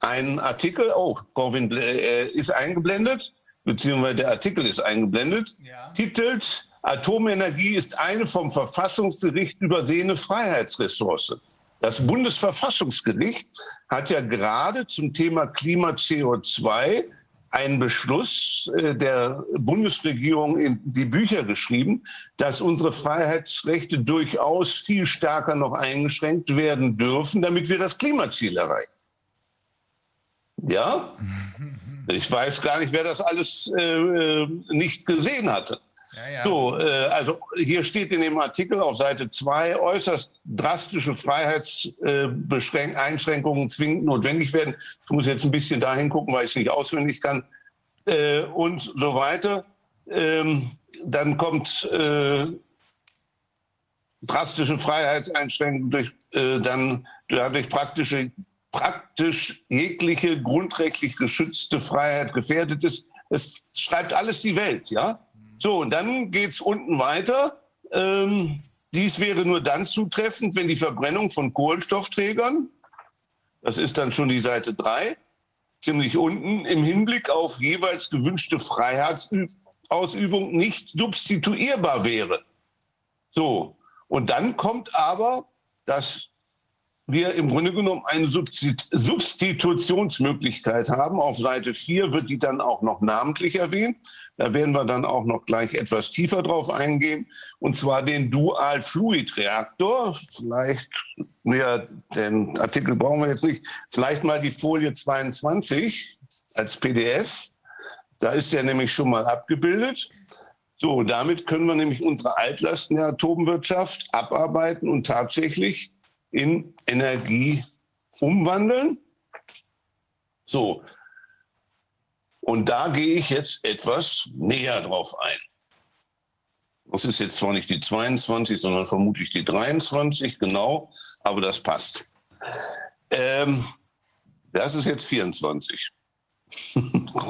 ein Artikel, oh, Corvin äh, ist eingeblendet, beziehungsweise der Artikel ist eingeblendet, ja. titelt Atomenergie ist eine vom Verfassungsgericht übersehene Freiheitsressource. Das Bundesverfassungsgericht hat ja gerade zum Thema Klima CO2 einen Beschluss äh, der Bundesregierung in die Bücher geschrieben, dass unsere Freiheitsrechte durchaus viel stärker noch eingeschränkt werden dürfen, damit wir das Klimaziel erreichen. Ja? Ich weiß gar nicht, wer das alles äh, äh nicht gesehen hatte. Ja. So, äh, also hier steht in dem Artikel auf Seite 2, äußerst drastische Freiheitseinschränkungen zwingend notwendig werden. Ich muss jetzt ein bisschen dahin gucken, weil ich es nicht auswendig kann äh, und so weiter. Ähm, dann kommt äh, drastische Freiheitseinschränkungen durch, äh, dann dadurch praktische praktisch jegliche grundrechtlich geschützte Freiheit gefährdet ist. Es schreibt alles die Welt, ja. So, und dann geht es unten weiter. Ähm, dies wäre nur dann zutreffend, wenn die Verbrennung von Kohlenstoffträgern, das ist dann schon die Seite 3, ziemlich unten, im Hinblick auf jeweils gewünschte Freiheitsausübung nicht substituierbar wäre. So, und dann kommt aber das wir im Grunde genommen eine Substitutionsmöglichkeit haben. Auf Seite 4 wird die dann auch noch namentlich erwähnt. Da werden wir dann auch noch gleich etwas tiefer drauf eingehen. Und zwar den Dual-Fluid-Reaktor. Vielleicht, ja, den Artikel brauchen wir jetzt nicht. Vielleicht mal die Folie 22 als PDF. Da ist der nämlich schon mal abgebildet. So, damit können wir nämlich unsere Altlasten der Atomwirtschaft abarbeiten und tatsächlich in Energie umwandeln. So, und da gehe ich jetzt etwas näher drauf ein. Das ist jetzt zwar nicht die 22, sondern vermutlich die 23, genau, aber das passt. Ähm, das ist jetzt 24.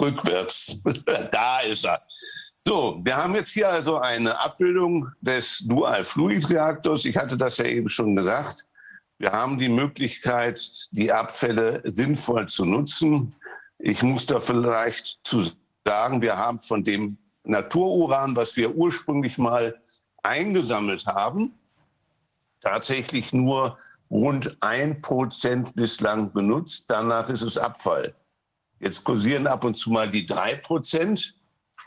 Rückwärts. da ist er. So, wir haben jetzt hier also eine Abbildung des Dual-Fluid-Reaktors. Ich hatte das ja eben schon gesagt. Wir haben die Möglichkeit, die Abfälle sinnvoll zu nutzen. Ich muss da vielleicht zu sagen, wir haben von dem Natururan, was wir ursprünglich mal eingesammelt haben, tatsächlich nur rund ein Prozent bislang benutzt. Danach ist es Abfall. Jetzt kursieren ab und zu mal die drei Prozent.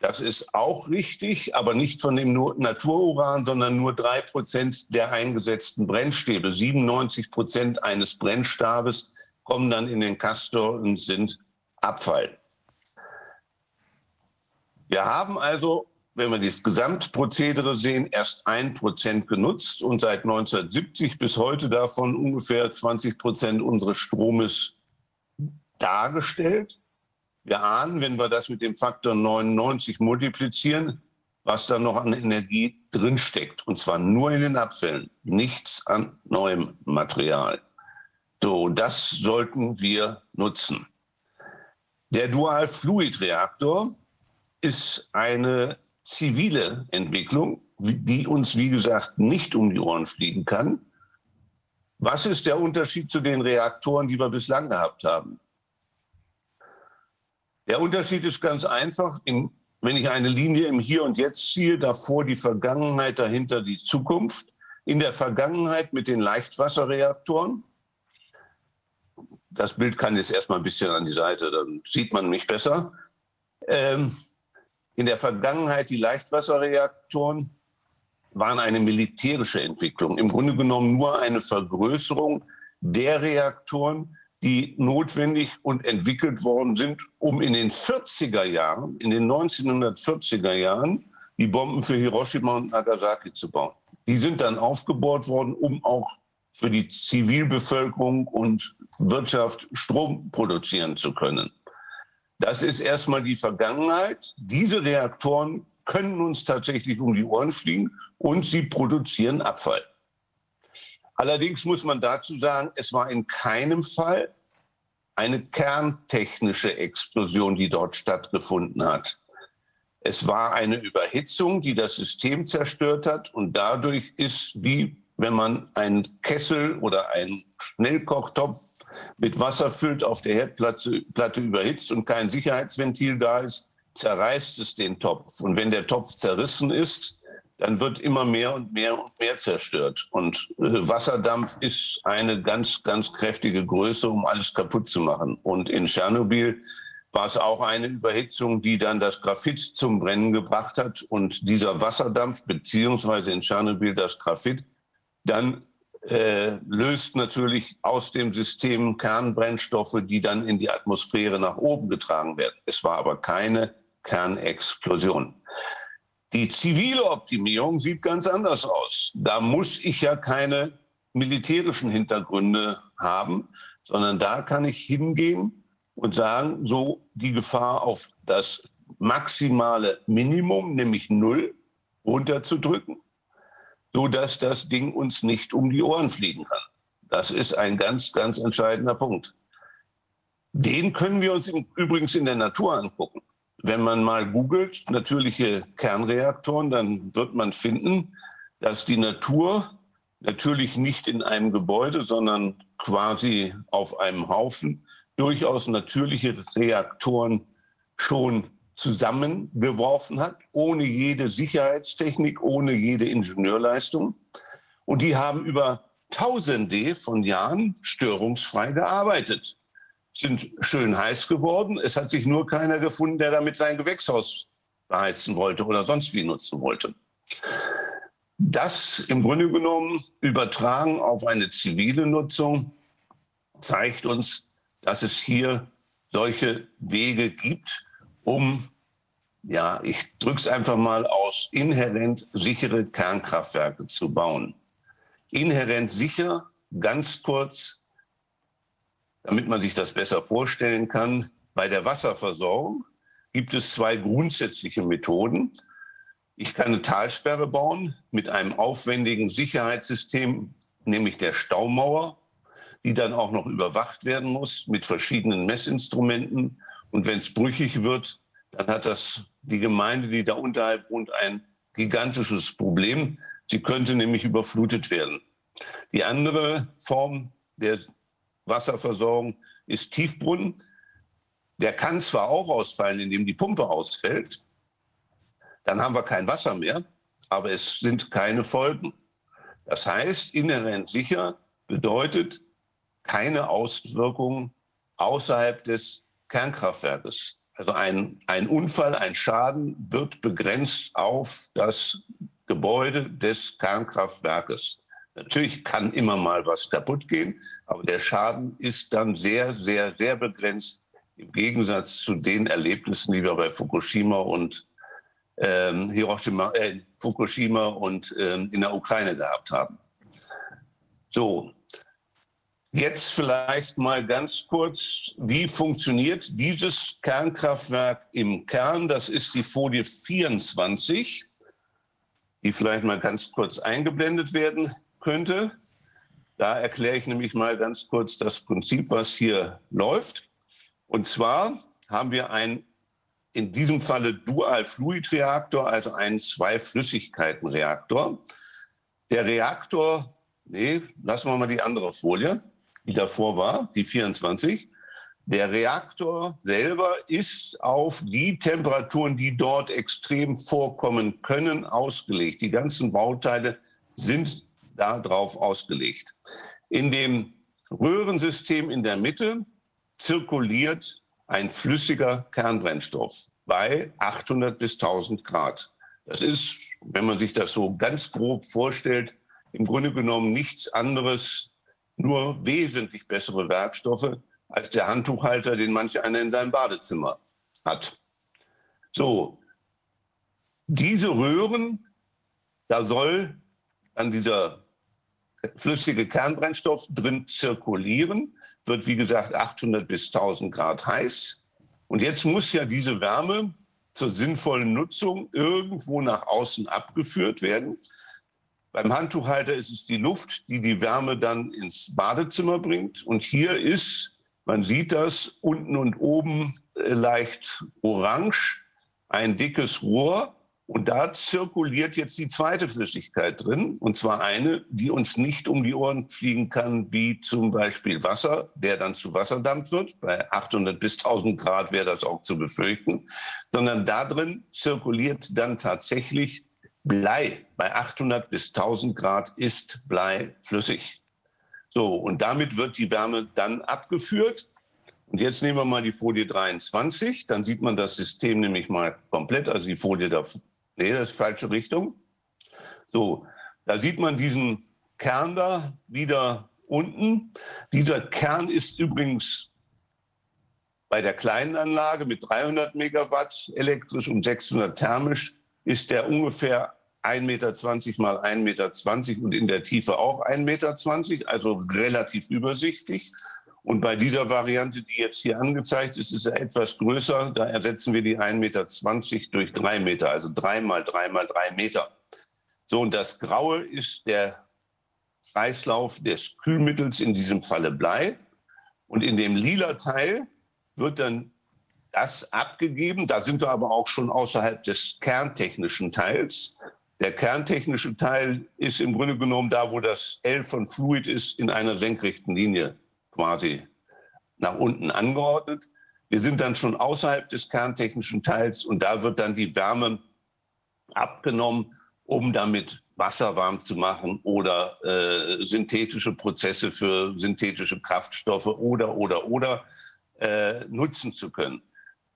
Das ist auch richtig, aber nicht von dem Natururan, sondern nur drei Prozent der eingesetzten Brennstäbe. 97 Prozent eines Brennstabes kommen dann in den Castor und sind Abfall. Wir haben also, wenn wir das Gesamtprozedere sehen, erst ein Prozent genutzt und seit 1970 bis heute davon ungefähr 20 Prozent unseres Stromes dargestellt. Wir ahnen, wenn wir das mit dem Faktor 99 multiplizieren, was da noch an Energie drinsteckt. Und zwar nur in den Abfällen, nichts an neuem Material. So, das sollten wir nutzen. Der Dual-Fluid-Reaktor ist eine zivile Entwicklung, die uns, wie gesagt, nicht um die Ohren fliegen kann. Was ist der Unterschied zu den Reaktoren, die wir bislang gehabt haben? Der Unterschied ist ganz einfach. In, wenn ich eine Linie im Hier und Jetzt ziehe, davor die Vergangenheit, dahinter die Zukunft. In der Vergangenheit mit den Leichtwasserreaktoren. Das Bild kann jetzt erstmal ein bisschen an die Seite, dann sieht man mich besser. Ähm, in der Vergangenheit die Leichtwasserreaktoren waren eine militärische Entwicklung. Im Grunde genommen nur eine Vergrößerung der Reaktoren, die notwendig und entwickelt worden sind, um in den 40er Jahren, in den 1940er Jahren, die Bomben für Hiroshima und Nagasaki zu bauen. Die sind dann aufgebohrt worden, um auch für die Zivilbevölkerung und Wirtschaft Strom produzieren zu können. Das ist erstmal die Vergangenheit. Diese Reaktoren können uns tatsächlich um die Ohren fliegen und sie produzieren Abfall. Allerdings muss man dazu sagen, es war in keinem Fall eine kerntechnische Explosion, die dort stattgefunden hat. Es war eine Überhitzung, die das System zerstört hat und dadurch ist, wie wenn man einen Kessel oder einen Schnellkochtopf mit Wasser füllt, auf der Herdplatte Platte überhitzt und kein Sicherheitsventil da ist, zerreißt es den Topf. Und wenn der Topf zerrissen ist, dann wird immer mehr und mehr und mehr zerstört. Und äh, Wasserdampf ist eine ganz, ganz kräftige Größe, um alles kaputt zu machen. Und in Tschernobyl war es auch eine Überhitzung, die dann das Graphit zum Brennen gebracht hat. Und dieser Wasserdampf, beziehungsweise in Tschernobyl das Graphit, dann äh, löst natürlich aus dem System Kernbrennstoffe, die dann in die Atmosphäre nach oben getragen werden. Es war aber keine Kernexplosion. Die zivile Optimierung sieht ganz anders aus. Da muss ich ja keine militärischen Hintergründe haben, sondern da kann ich hingehen und sagen, so die Gefahr auf das maximale Minimum, nämlich null, runterzudrücken, sodass das Ding uns nicht um die Ohren fliegen kann. Das ist ein ganz, ganz entscheidender Punkt. Den können wir uns übrigens in der Natur angucken. Wenn man mal googelt, natürliche Kernreaktoren, dann wird man finden, dass die Natur natürlich nicht in einem Gebäude, sondern quasi auf einem Haufen durchaus natürliche Reaktoren schon zusammengeworfen hat, ohne jede Sicherheitstechnik, ohne jede Ingenieurleistung. Und die haben über Tausende von Jahren störungsfrei gearbeitet sind schön heiß geworden. Es hat sich nur keiner gefunden, der damit sein Gewächshaus beheizen wollte oder sonst wie nutzen wollte. Das im Grunde genommen übertragen auf eine zivile Nutzung zeigt uns, dass es hier solche Wege gibt, um, ja, ich drücke es einfach mal aus, inhärent sichere Kernkraftwerke zu bauen. Inhärent sicher, ganz kurz, damit man sich das besser vorstellen kann, bei der Wasserversorgung gibt es zwei grundsätzliche Methoden. Ich kann eine Talsperre bauen mit einem aufwendigen Sicherheitssystem, nämlich der Staumauer, die dann auch noch überwacht werden muss mit verschiedenen Messinstrumenten. Und wenn es brüchig wird, dann hat das die Gemeinde, die da unterhalb wohnt, ein gigantisches Problem. Sie könnte nämlich überflutet werden. Die andere Form der Wasserversorgung ist Tiefbrunnen. Der kann zwar auch ausfallen, indem die Pumpe ausfällt, dann haben wir kein Wasser mehr, aber es sind keine Folgen. Das heißt, inhärent sicher bedeutet keine Auswirkungen außerhalb des Kernkraftwerkes. Also ein, ein Unfall, ein Schaden wird begrenzt auf das Gebäude des Kernkraftwerkes. Natürlich kann immer mal was kaputt gehen, aber der Schaden ist dann sehr, sehr, sehr begrenzt im Gegensatz zu den Erlebnissen, die wir bei Fukushima und ähm, Hiroshima, äh, Fukushima und ähm, in der Ukraine gehabt haben. So, jetzt vielleicht mal ganz kurz, wie funktioniert dieses Kernkraftwerk im Kern? Das ist die Folie 24, die vielleicht mal ganz kurz eingeblendet werden könnte. Da erkläre ich nämlich mal ganz kurz das Prinzip, was hier läuft. Und zwar haben wir einen in diesem Falle Dual-Fluid-Reaktor, also einen Zwei-Flüssigkeiten-Reaktor. Der Reaktor, nee, lassen wir mal die andere Folie, die davor war, die 24. Der Reaktor selber ist auf die Temperaturen, die dort extrem vorkommen können, ausgelegt. Die ganzen Bauteile sind darauf ausgelegt. In dem Röhrensystem in der Mitte zirkuliert ein flüssiger Kernbrennstoff bei 800 bis 1000 Grad. Das ist, wenn man sich das so ganz grob vorstellt, im Grunde genommen nichts anderes, nur wesentlich bessere Werkstoffe als der Handtuchhalter, den manch einer in seinem Badezimmer hat. So, diese Röhren, da soll dann dieser flüssige Kernbrennstoff drin zirkulieren, wird wie gesagt 800 bis 1000 Grad heiß. Und jetzt muss ja diese Wärme zur sinnvollen Nutzung irgendwo nach außen abgeführt werden. Beim Handtuchhalter ist es die Luft, die die Wärme dann ins Badezimmer bringt. Und hier ist, man sieht das, unten und oben äh, leicht orange, ein dickes Rohr. Und da zirkuliert jetzt die zweite Flüssigkeit drin, und zwar eine, die uns nicht um die Ohren fliegen kann, wie zum Beispiel Wasser, der dann zu Wasserdampf wird. Bei 800 bis 1000 Grad wäre das auch zu befürchten, sondern da drin zirkuliert dann tatsächlich Blei. Bei 800 bis 1000 Grad ist Blei flüssig. So, und damit wird die Wärme dann abgeführt. Und jetzt nehmen wir mal die Folie 23, dann sieht man das System nämlich mal komplett, also die Folie da Nee, das ist falsche Richtung. So, da sieht man diesen Kern da wieder unten. Dieser Kern ist übrigens bei der kleinen Anlage mit 300 Megawatt elektrisch und 600 thermisch ist der ungefähr 1,20 Meter mal 1,20 Meter und in der Tiefe auch 1,20 Meter, also relativ übersichtlich. Und bei dieser Variante, die jetzt hier angezeigt ist, ist er etwas größer. Da ersetzen wir die 1,20 Meter durch 3 Meter, also 3 mal 3 mal 3 Meter. So, und das Graue ist der Kreislauf des Kühlmittels, in diesem Falle Blei. Und in dem lila Teil wird dann das abgegeben. Da sind wir aber auch schon außerhalb des kerntechnischen Teils. Der kerntechnische Teil ist im Grunde genommen da, wo das L von Fluid ist, in einer senkrechten Linie quasi nach unten angeordnet. Wir sind dann schon außerhalb des kerntechnischen Teils und da wird dann die Wärme abgenommen, um damit Wasser warm zu machen oder äh, synthetische Prozesse für synthetische Kraftstoffe oder, oder, oder äh, nutzen zu können.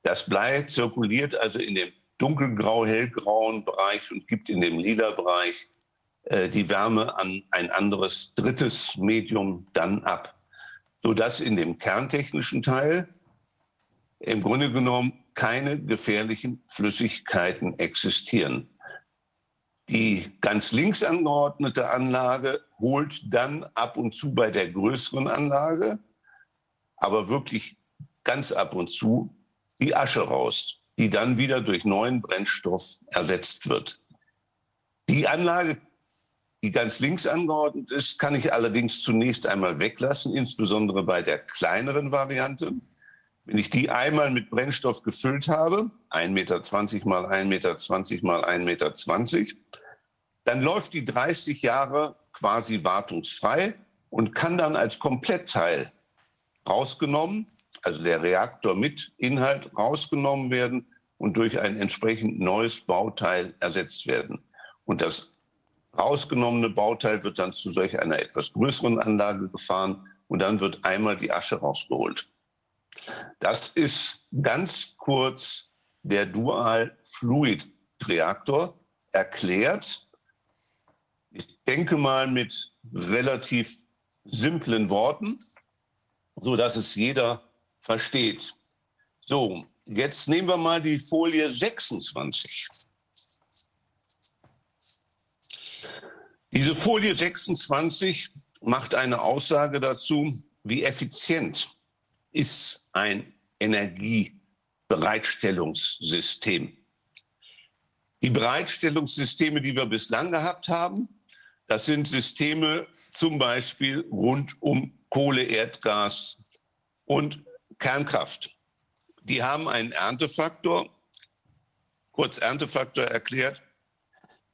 Das Blei zirkuliert also in dem dunkelgrau-hellgrauen Bereich und gibt in dem lila Bereich äh, die Wärme an ein anderes drittes Medium dann ab sodass in dem kerntechnischen Teil im Grunde genommen keine gefährlichen Flüssigkeiten existieren. Die ganz links angeordnete Anlage holt dann ab und zu bei der größeren Anlage, aber wirklich ganz ab und zu die Asche raus, die dann wieder durch neuen Brennstoff ersetzt wird. Die Anlage die ganz links angeordnet ist, kann ich allerdings zunächst einmal weglassen, insbesondere bei der kleineren Variante. Wenn ich die einmal mit Brennstoff gefüllt habe, 1,20 Meter mal 1,20 Meter mal 1,20 Meter, dann läuft die 30 Jahre quasi wartungsfrei und kann dann als Komplettteil rausgenommen, also der Reaktor mit Inhalt rausgenommen werden und durch ein entsprechend neues Bauteil ersetzt werden. Und das rausgenommene Bauteil wird dann zu solch einer etwas größeren Anlage gefahren und dann wird einmal die Asche rausgeholt. Das ist ganz kurz der Dual-Fluid-Reaktor erklärt. Ich denke mal mit relativ simplen Worten, so dass es jeder versteht. So, jetzt nehmen wir mal die Folie 26. Diese Folie 26 macht eine Aussage dazu, wie effizient ist ein Energiebereitstellungssystem. Die Bereitstellungssysteme, die wir bislang gehabt haben, das sind Systeme zum Beispiel rund um Kohle, Erdgas und Kernkraft. Die haben einen Erntefaktor, kurz Erntefaktor erklärt,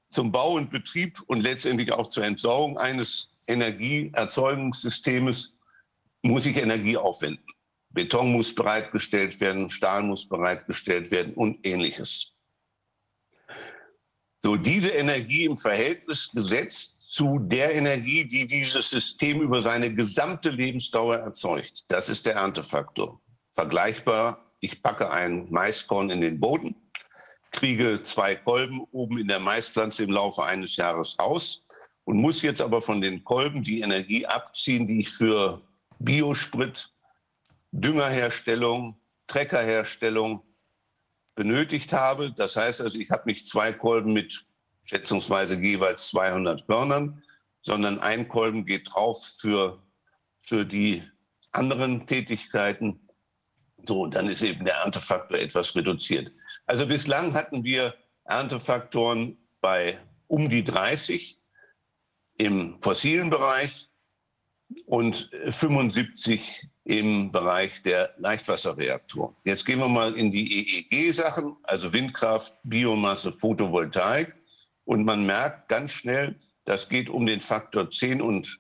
zum Bau und Betrieb und letztendlich auch zur Entsorgung eines Energieerzeugungssystems muss ich Energie aufwenden. Beton muss bereitgestellt werden, Stahl muss bereitgestellt werden und ähnliches. So, diese Energie im Verhältnis gesetzt zu der Energie, die dieses System über seine gesamte Lebensdauer erzeugt. Das ist der Erntefaktor. Vergleichbar, ich packe ein Maiskorn in den Boden kriege zwei Kolben oben in der Maispflanze im Laufe eines Jahres raus und muss jetzt aber von den Kolben die Energie abziehen, die ich für Biosprit, Düngerherstellung, Treckerherstellung benötigt habe. Das heißt also, ich habe nicht zwei Kolben mit schätzungsweise jeweils 200 Körnern, sondern ein Kolben geht drauf für, für die anderen Tätigkeiten. So, dann ist eben der Erntefaktor etwas reduziert. Also bislang hatten wir Erntefaktoren bei um die 30 im fossilen Bereich und 75 im Bereich der Leichtwasserreaktoren. Jetzt gehen wir mal in die EEG-Sachen, also Windkraft, Biomasse, Photovoltaik. Und man merkt ganz schnell, das geht um den Faktor 10 und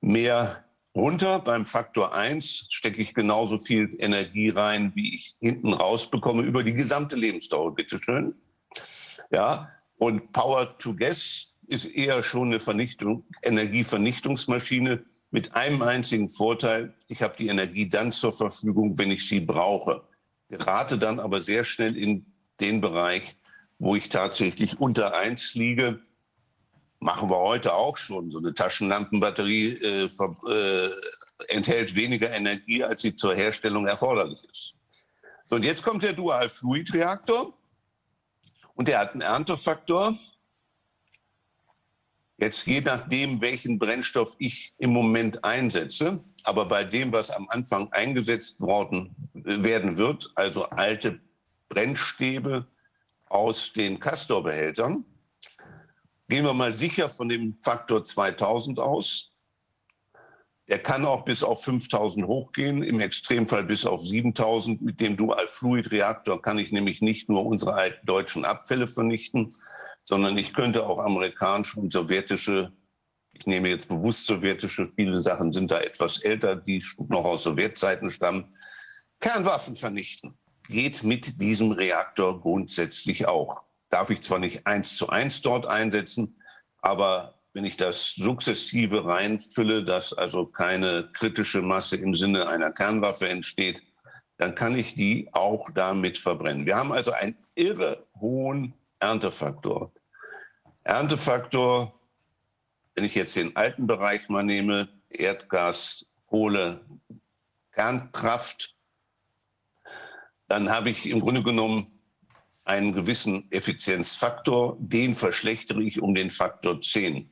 mehr runter. Beim Faktor 1 stecke ich genauso viel Energie rein, wie ich hinten rausbekomme über die gesamte Lebensdauer, bitteschön. Ja, und Power to Gas ist eher schon eine Vernichtung, Energievernichtungsmaschine mit einem einzigen Vorteil, ich habe die Energie dann zur Verfügung, wenn ich sie brauche. Gerate dann aber sehr schnell in den Bereich, wo ich tatsächlich unter eins liege. Machen wir heute auch schon. So eine Taschenlampenbatterie äh, äh, enthält weniger Energie, als sie zur Herstellung erforderlich ist. So, und jetzt kommt der Dual-Fluid-Reaktor. Und der hat einen Erntefaktor Jetzt je nachdem, welchen Brennstoff ich im Moment einsetze, aber bei dem, was am Anfang eingesetzt worden äh, werden wird, also alte Brennstäbe aus den Castor-Behältern, gehen wir mal sicher von dem Faktor 2000 aus. Der kann auch bis auf 5000 hochgehen, im Extremfall bis auf 7000. Mit dem Dual-Fluid-Reaktor kann ich nämlich nicht nur unsere alten deutschen Abfälle vernichten, sondern ich könnte auch amerikanische und sowjetische, ich nehme jetzt bewusst sowjetische, viele Sachen sind da etwas älter, die noch aus Sowjetzeiten stammen, Kernwaffen vernichten. Geht mit diesem Reaktor grundsätzlich auch. Darf ich zwar nicht eins zu eins dort einsetzen, aber wenn ich das sukzessive reinfülle, dass also keine kritische Masse im Sinne einer Kernwaffe entsteht, dann kann ich die auch damit verbrennen. Wir haben also einen irre hohen Erntefaktor. Erntefaktor, wenn ich jetzt den alten Bereich mal nehme, Erdgas, Kohle, Kernkraft, dann habe ich im Grunde genommen einen gewissen Effizienzfaktor, den verschlechtere ich um den Faktor 10.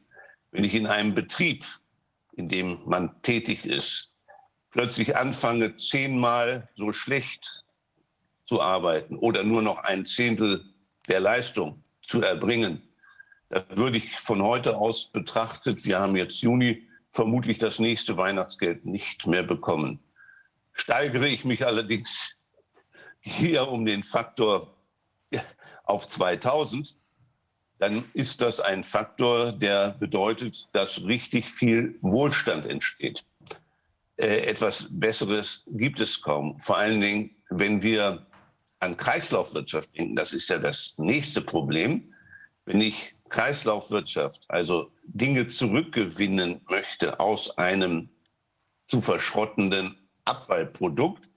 Wenn ich in einem Betrieb, in dem man tätig ist, plötzlich anfange, zehnmal so schlecht zu arbeiten oder nur noch ein Zehntel der Leistung zu erbringen, da würde ich von heute aus betrachtet, wir haben jetzt Juni, vermutlich das nächste Weihnachtsgeld nicht mehr bekommen. Steigere ich mich allerdings hier um den Faktor auf 2000, dann ist das ein Faktor, der bedeutet, dass richtig viel Wohlstand entsteht. Äh, etwas Besseres gibt es kaum. Vor allen Dingen, wenn wir an Kreislaufwirtschaft denken, das ist ja das nächste Problem. Wenn ich Kreislaufwirtschaft, also Dinge zurückgewinnen möchte aus einem zu verschrottenden Abfallprodukt,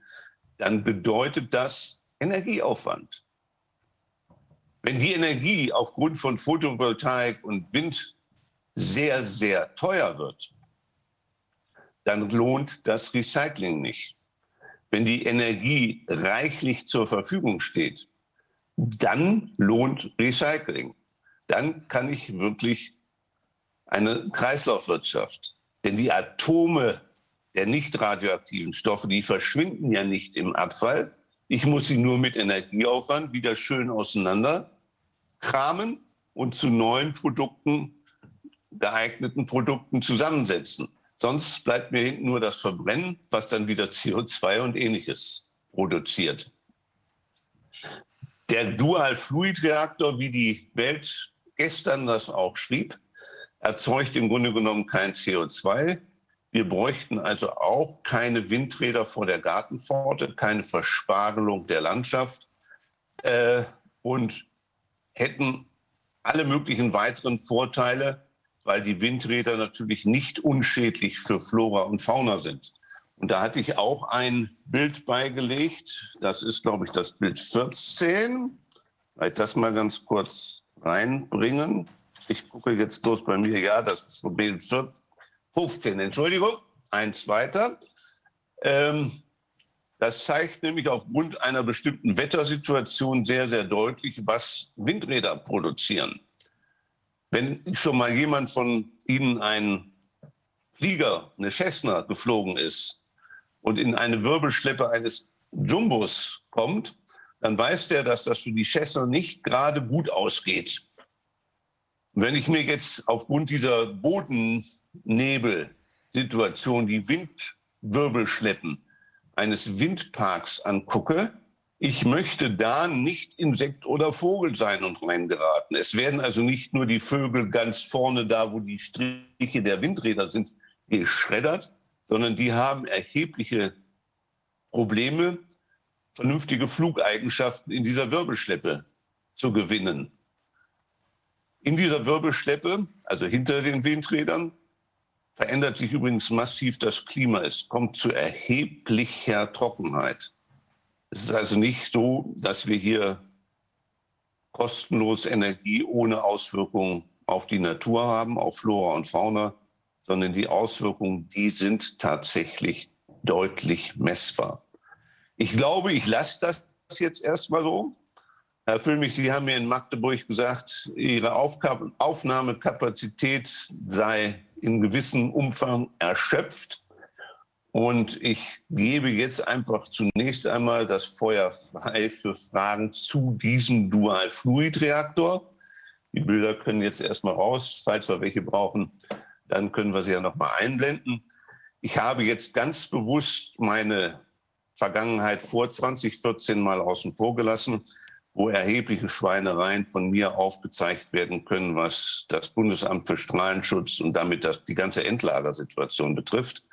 dann bedeutet das Energieaufwand. Wenn die Energie aufgrund von Photovoltaik und Wind sehr, sehr teuer wird, dann lohnt das Recycling nicht wenn die Energie reichlich zur Verfügung steht, dann lohnt Recycling. Dann kann ich wirklich eine Kreislaufwirtschaft. Denn die Atome der nicht radioaktiven Stoffe, die verschwinden ja nicht im Abfall. Ich muss sie nur mit Energieaufwand wieder schön auseinander kramen und zu neuen Produkten, geeigneten Produkten zusammensetzen. Sonst bleibt mir hinten nur das Verbrennen, was dann wieder CO2 und ähnliches produziert. Der Dual-Fluid-Reaktor, wie die Welt gestern das auch schrieb, erzeugt im Grunde genommen kein CO2. Wir bräuchten also auch keine Windräder vor der Gartenpforte, keine Verspargelung der Landschaft äh, und hätten alle möglichen weiteren Vorteile, weil die Windräder natürlich nicht unschädlich für Flora und Fauna sind. Und da hatte ich auch ein Bild beigelegt. Das ist, glaube ich, das Bild 14. Vielleicht das mal ganz kurz reinbringen. Ich gucke jetzt bloß bei mir. Ja, das ist Bild 15. Entschuldigung, eins weiter. Ähm, Das zeigt nämlich aufgrund einer bestimmten Wettersituation sehr, sehr deutlich, was Windräder produzieren. Wenn schon mal jemand von Ihnen ein Flieger, eine Cessna geflogen ist und in eine Wirbelschleppe eines Jumbos kommt, dann weiß der, dass das für die Cessna nicht gerade gut ausgeht. wenn ich mir jetzt aufgrund dieser Bodennebelsituation die Windwirbelschleppen eines Windparks angucke, ich möchte da nicht Insekt oder Vogel sein und reingeraten. Es werden also nicht nur die Vögel ganz vorne da, wo die Striche der Windräder sind, geschreddert, sondern die haben erhebliche Probleme, vernünftige Flugeigenschaften in dieser Wirbelschleppe zu gewinnen. In dieser Wirbelschleppe, also hinter den Windrädern, verändert sich übrigens massiv das Klima. Es kommt zu erheblicher Trockenheit. Es ist also nicht so, dass wir hier kostenlos Energie ohne Auswirkungen auf die Natur haben, auf Flora und Fauna, sondern die Auswirkungen, die sind tatsächlich deutlich messbar. Ich glaube, ich lasse das jetzt erstmal so. Herr Füllmich, Sie haben mir in Magdeburg gesagt, Ihre Aufnahmekapazität sei in gewissem Umfang erschöpft. Und ich gebe jetzt einfach zunächst einmal das Feuer frei für Fragen zu diesem Dual-Fluid-Reaktor. Die Bilder können jetzt erstmal raus. Falls wir welche brauchen, dann können wir sie ja noch mal einblenden. Ich habe jetzt ganz bewusst meine Vergangenheit vor 2014 mal außen vor gelassen, wo erhebliche Schweinereien von mir aufgezeigt werden können, was das Bundesamt für Strahlenschutz und damit das, die ganze Endlagersituation betrifft.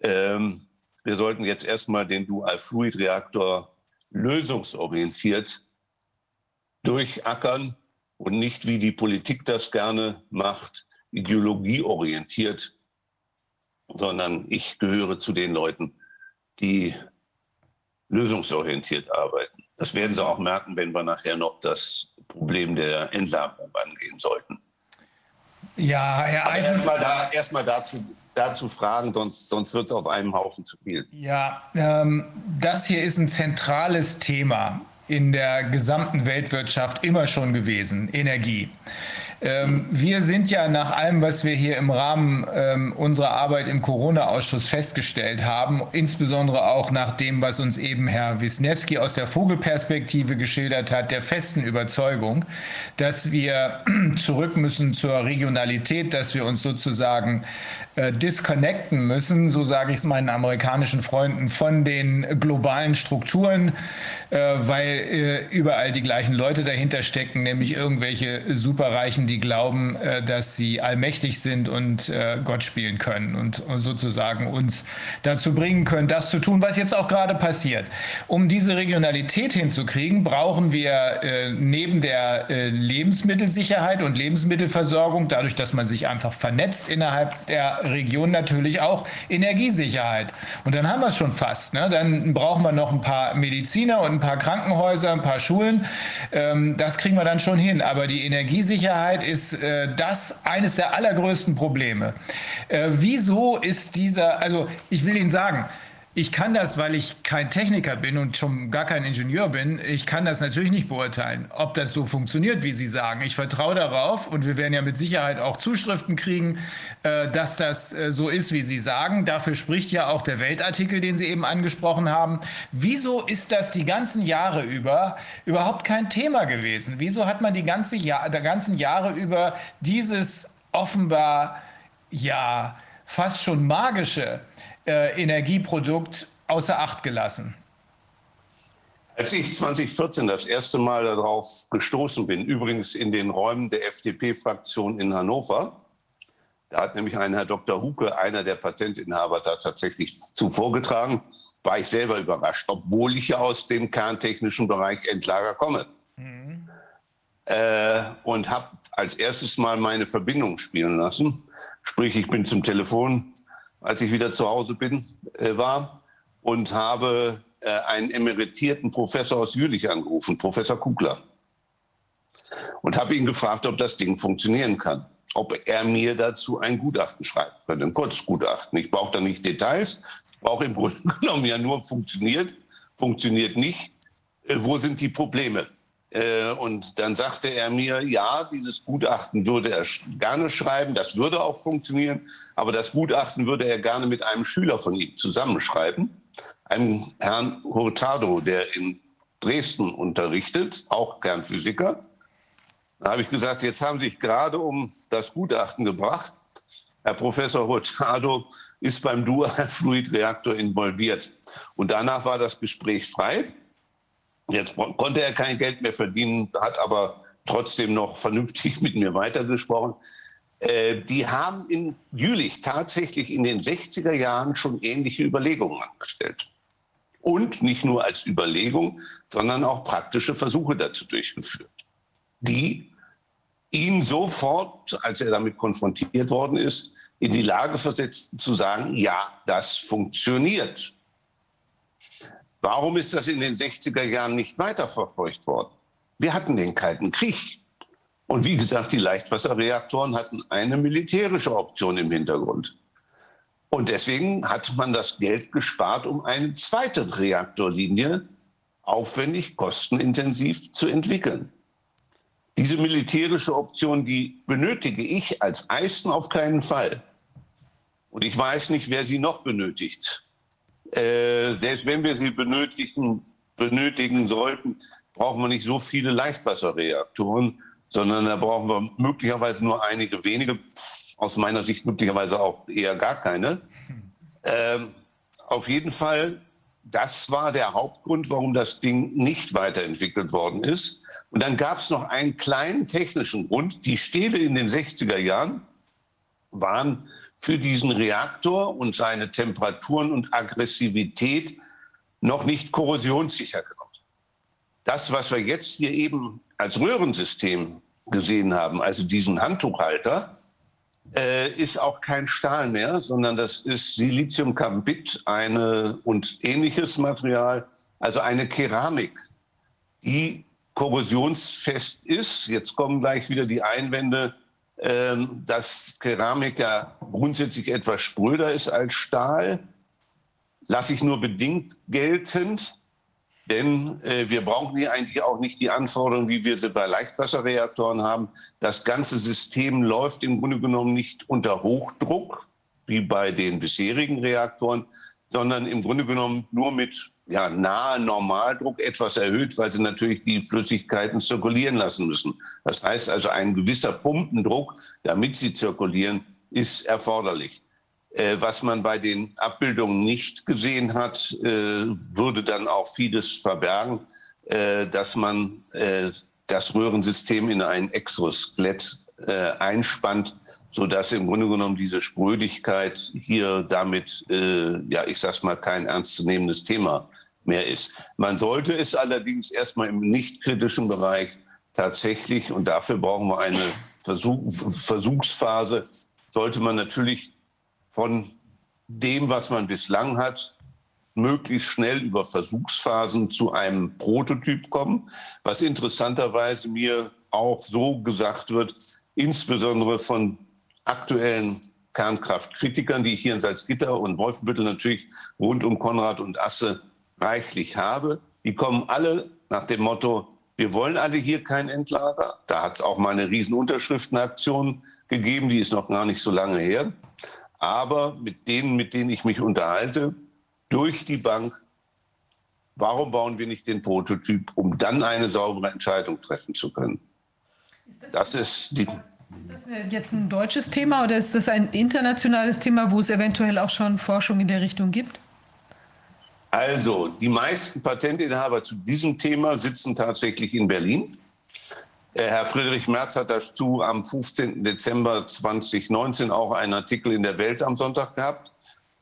Ähm, wir sollten jetzt erstmal den Dual-Fluid-Reaktor lösungsorientiert durchackern und nicht, wie die Politik das gerne macht, ideologieorientiert, sondern ich gehöre zu den Leuten, die lösungsorientiert arbeiten. Das werden Sie auch merken, wenn wir nachher noch das Problem der Entlagerung angehen sollten. Ja, Herr Eisen. Erstmal da, erst dazu, dazu fragen, sonst, sonst wird es auf einem Haufen zu viel. Ja, ähm, das hier ist ein zentrales Thema in der gesamten Weltwirtschaft immer schon gewesen, Energie. Ähm, wir sind ja nach allem, was wir hier im Rahmen ähm, unserer Arbeit im Corona-Ausschuss festgestellt haben, insbesondere auch nach dem, was uns eben Herr Wisniewski aus der Vogelperspektive geschildert hat, der festen Überzeugung, dass wir zurück müssen zur Regionalität, dass wir uns sozusagen äh, disconnecten müssen, so sage ich es meinen amerikanischen Freunden, von den globalen Strukturen, äh, weil äh, überall die gleichen Leute dahinter stecken, nämlich irgendwelche Superreichen, die glauben, äh, dass sie allmächtig sind und äh, Gott spielen können und, und, sozusagen uns dazu bringen können, das zu tun, was jetzt auch gerade passiert. Um diese Regionalität hinzukriegen, brauchen wir neben der Lebensmittelsicherheit und Lebensmittelversorgung, dadurch, dass man sich einfach vernetzt innerhalb der Region natürlich auch Energiesicherheit. Und dann haben wir es schon fast. Ne? Dann brauchen wir noch ein paar Mediziner und ein paar Krankenhäuser, ein paar Schulen. Ähm, das kriegen wir dann schon hin. Aber die Energiesicherheit ist äh, das eines der allergrößten Probleme. Äh, wieso ist dieser, also ich will Ihnen sagen, ich kann das, weil ich kein Techniker bin und schon gar kein Ingenieur bin, ich kann das natürlich nicht beurteilen, ob das so funktioniert, wie Sie sagen. Ich vertraue darauf und wir werden ja mit Sicherheit auch Zuschriften kriegen, äh, dass das äh, so ist, wie Sie sagen. Dafür spricht ja auch der Weltartikel, den Sie eben angesprochen haben. Wieso ist das die ganzen Jahre über überhaupt kein Thema gewesen? Wieso hat man die ganze Jahr, der ganzen Jahre über dieses offenbar ja fast schon magische äh, Energieprodukt außer Acht gelassen? Als ich 2014 das erste Mal darauf gestoßen bin, übrigens in den Räumen der FDP-Fraktion in Hannover, da hat nämlich ein Herr Dr. Huke, einer der Patentinhaber, da tatsächlich zuvor getragen, war ich selber überrascht, obwohl ich ja aus dem kerntechnischen Bereich Endlager komme. Mhm. Äh, und habe als erstes mal meine Verbindung spielen lassen. Sprich, ich bin zum Telefon als ich wieder zu Hause bin, äh, war und habe äh, einen emeritierten Professor aus Jülich angerufen, Professor Kugler. Und habe ihn gefragt, ob das Ding funktionieren kann. Ob er mir dazu ein Gutachten schreiben könnte, ein Kurzgutachten. Ich brauche da nicht Details. auch im Grunde genommen ja nur funktioniert, funktioniert nicht. Äh, wo sind die Probleme? Äh, und dann sagte er mir, ja, dieses Gutachten würde er gerne schreiben, das würde auch funktionieren, aber das Gutachten würde er gerne mit einem Schüler von ihm zusammenschreiben, einem Herrn Hurtado, der in Dresden unterrichtet, auch Kernphysiker. Da habe ich gesagt, jetzt haben Sie sich gerade um das Gutachten gebracht. Herr Professor Hurtado ist beim Dual-Fluid-Reaktor involviert. Und danach war das Gespräch frei. Jetzt konnte er kein Geld mehr verdienen, hat aber trotzdem noch vernünftig mit mir weitergesprochen. Äh, die haben in Jülich tatsächlich in den 60er Jahren schon ähnliche Überlegungen angestellt. Und nicht nur als Überlegung, sondern auch praktische Versuche dazu durchgeführt, die ihn sofort, als er damit konfrontiert worden ist, in die Lage versetzten zu sagen, ja, das funktioniert. Warum ist das in den 60er Jahren nicht weiterverfolgt worden? Wir hatten den Kalten Krieg. Und wie gesagt, die Leichtwasserreaktoren hatten eine militärische Option im Hintergrund. Und deswegen hat man das Geld gespart, um eine zweite Reaktorlinie aufwendig, kostenintensiv zu entwickeln. Diese militärische Option, die benötige ich als Eisen auf keinen Fall. Und ich weiß nicht, wer sie noch benötigt. Äh, selbst wenn wir sie benötigen, benötigen sollten, brauchen wir nicht so viele Leichtwasserreaktoren, sondern da brauchen wir möglicherweise nur einige wenige, aus meiner Sicht möglicherweise auch eher gar keine. Ähm, auf jeden Fall, das war der Hauptgrund, warum das Ding nicht weiterentwickelt worden ist. Und dann gab es noch einen kleinen technischen Grund. Die Stähle in den 60er Jahren waren für diesen Reaktor und seine Temperaturen und Aggressivität noch nicht korrosionssicher genug. Das, was wir jetzt hier eben als Röhrensystem gesehen haben, also diesen Handtuchhalter, äh, ist auch kein Stahl mehr, sondern das ist Siliziumcarbid eine und ähnliches Material, also eine Keramik, die korrosionsfest ist. Jetzt kommen gleich wieder die Einwände, dass Keramik ja grundsätzlich etwas spröder ist als Stahl, lasse ich nur bedingt geltend. Denn äh, wir brauchen hier eigentlich auch nicht die Anforderungen, wie wir sie bei Leichtwasserreaktoren haben. Das ganze System läuft im Grunde genommen nicht unter Hochdruck, wie bei den bisherigen Reaktoren, sondern im Grunde genommen nur mit ja, nahe Normaldruck etwas erhöht, weil sie natürlich die Flüssigkeiten zirkulieren lassen müssen. Das heißt also, ein gewisser Pumpendruck, damit sie zirkulieren, ist erforderlich. Äh, was man bei den Abbildungen nicht gesehen hat, äh, würde dann auch vieles verbergen, äh, dass man äh, das Röhrensystem in ein Exoskelett äh, einspannt, sodass im Grunde genommen diese Sprödigkeit hier damit, äh, ja, ich sag's mal, kein ernstzunehmendes Thema mehr ist. Man sollte es allerdings erstmal im nicht kritischen Bereich tatsächlich, und dafür brauchen wir eine Versuch, Versuchsphase, sollte man natürlich von dem, was man bislang hat, möglichst schnell über Versuchsphasen zu einem Prototyp kommen, was interessanterweise mir auch so gesagt wird, insbesondere von aktuellen Kernkraftkritikern, die ich hier in Salzgitter und Wolfenbüttel natürlich rund um Konrad und Asse reichlich habe. Die kommen alle nach dem Motto, wir wollen alle hier kein Endlager. Da hat es auch mal eine Riesenunterschriftenaktion gegeben, die ist noch gar nicht so lange her. Aber mit denen, mit denen ich mich unterhalte, durch die Bank, warum bauen wir nicht den Prototyp, um dann eine saubere Entscheidung treffen zu können? Ist das, das ist die. Ist das jetzt ein deutsches Thema oder ist das ein internationales Thema, wo es eventuell auch schon Forschung in der Richtung gibt? Also, die meisten Patentinhaber zu diesem Thema sitzen tatsächlich in Berlin. Äh, Herr Friedrich Merz hat dazu am 15. Dezember 2019 auch einen Artikel in der Welt am Sonntag gehabt,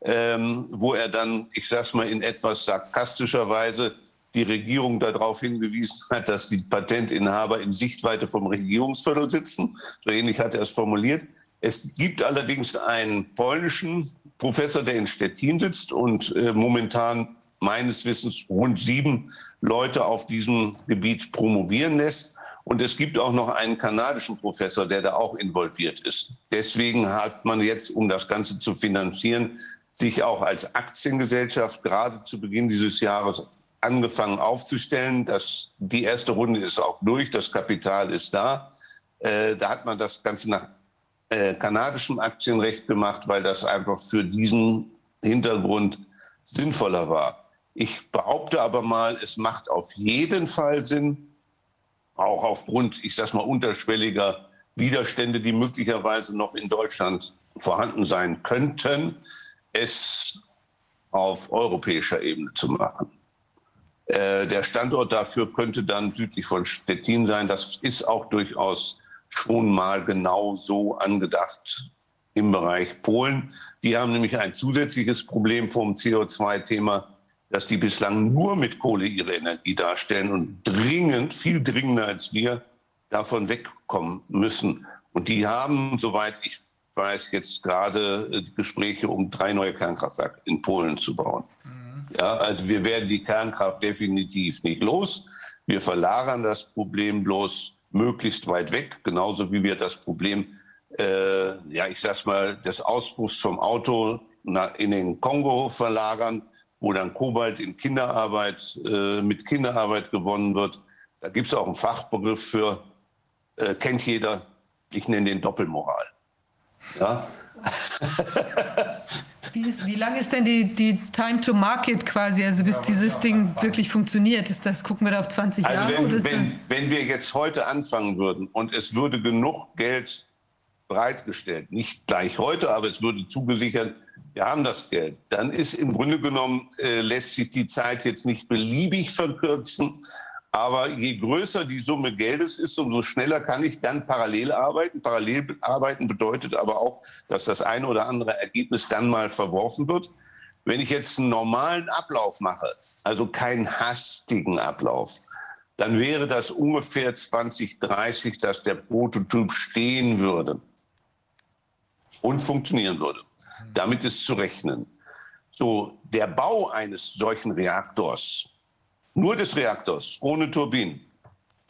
ähm, wo er dann, ich sag's mal in etwas sarkastischer Weise, die Regierung darauf hingewiesen hat, dass die Patentinhaber in Sichtweite vom Regierungsviertel sitzen. So ähnlich hat er es formuliert. Es gibt allerdings einen polnischen Professor, der in Stettin sitzt und äh, momentan meines Wissens rund sieben Leute auf diesem Gebiet promovieren lässt. Und es gibt auch noch einen kanadischen Professor, der da auch involviert ist. Deswegen hat man jetzt, um das Ganze zu finanzieren, sich auch als Aktiengesellschaft gerade zu Beginn dieses Jahres angefangen aufzustellen. Das, die erste Runde ist auch durch, das Kapital ist da. Äh, da hat man das Ganze nach äh, kanadischem Aktienrecht gemacht, weil das einfach für diesen Hintergrund sinnvoller war. Ich behaupte aber mal, es macht auf jeden Fall Sinn, auch aufgrund, ich sage mal, unterschwelliger Widerstände, die möglicherweise noch in Deutschland vorhanden sein könnten, es auf europäischer Ebene zu machen. Äh, der Standort dafür könnte dann südlich von Stettin sein. Das ist auch durchaus schon mal genau so angedacht im Bereich Polen. Die haben nämlich ein zusätzliches Problem vom CO2-Thema, dass die bislang nur mit Kohle ihre Energie darstellen und dringend, viel dringender als wir, davon wegkommen müssen. Und die haben, soweit ich weiß, jetzt gerade äh, Gespräche, um drei neue Kernkraftwerke in Polen zu bauen. Mhm. Ja, also wir werden die Kernkraft definitiv nicht los. Wir verlagern das Problem bloß möglichst weit weg, genauso wie wir das Problem, äh, ja, ich sag's mal, des Ausbruchs vom Auto in den Kongo verlagern, wo dann Kobalt in Kinderarbeit, äh, mit Kinderarbeit gewonnen wird. Da gibt es auch einen Fachbegriff für, äh, kennt jeder, ich nenne den Doppelmoral. Ja. Wie, ist, wie lang ist denn die, die Time to Market quasi, also bis dieses Ding wirklich funktioniert? Ist das, gucken wir da auf 20 also Jahre? Wenn, oder wenn, wenn wir jetzt heute anfangen würden und es würde genug Geld bereitgestellt, nicht gleich heute, aber es würde zugesichert, wir haben das Geld, dann ist im Grunde genommen, äh, lässt sich die Zeit jetzt nicht beliebig verkürzen, aber je größer die Summe Geldes ist, umso schneller kann ich dann parallel arbeiten. Parallel arbeiten bedeutet aber auch, dass das eine oder andere Ergebnis dann mal verworfen wird. Wenn ich jetzt einen normalen Ablauf mache, also keinen hastigen Ablauf, dann wäre das ungefähr 2030, dass der Prototyp stehen würde und funktionieren würde. Damit ist zu rechnen. So, der Bau eines solchen Reaktors nur des Reaktors, ohne Turbinen.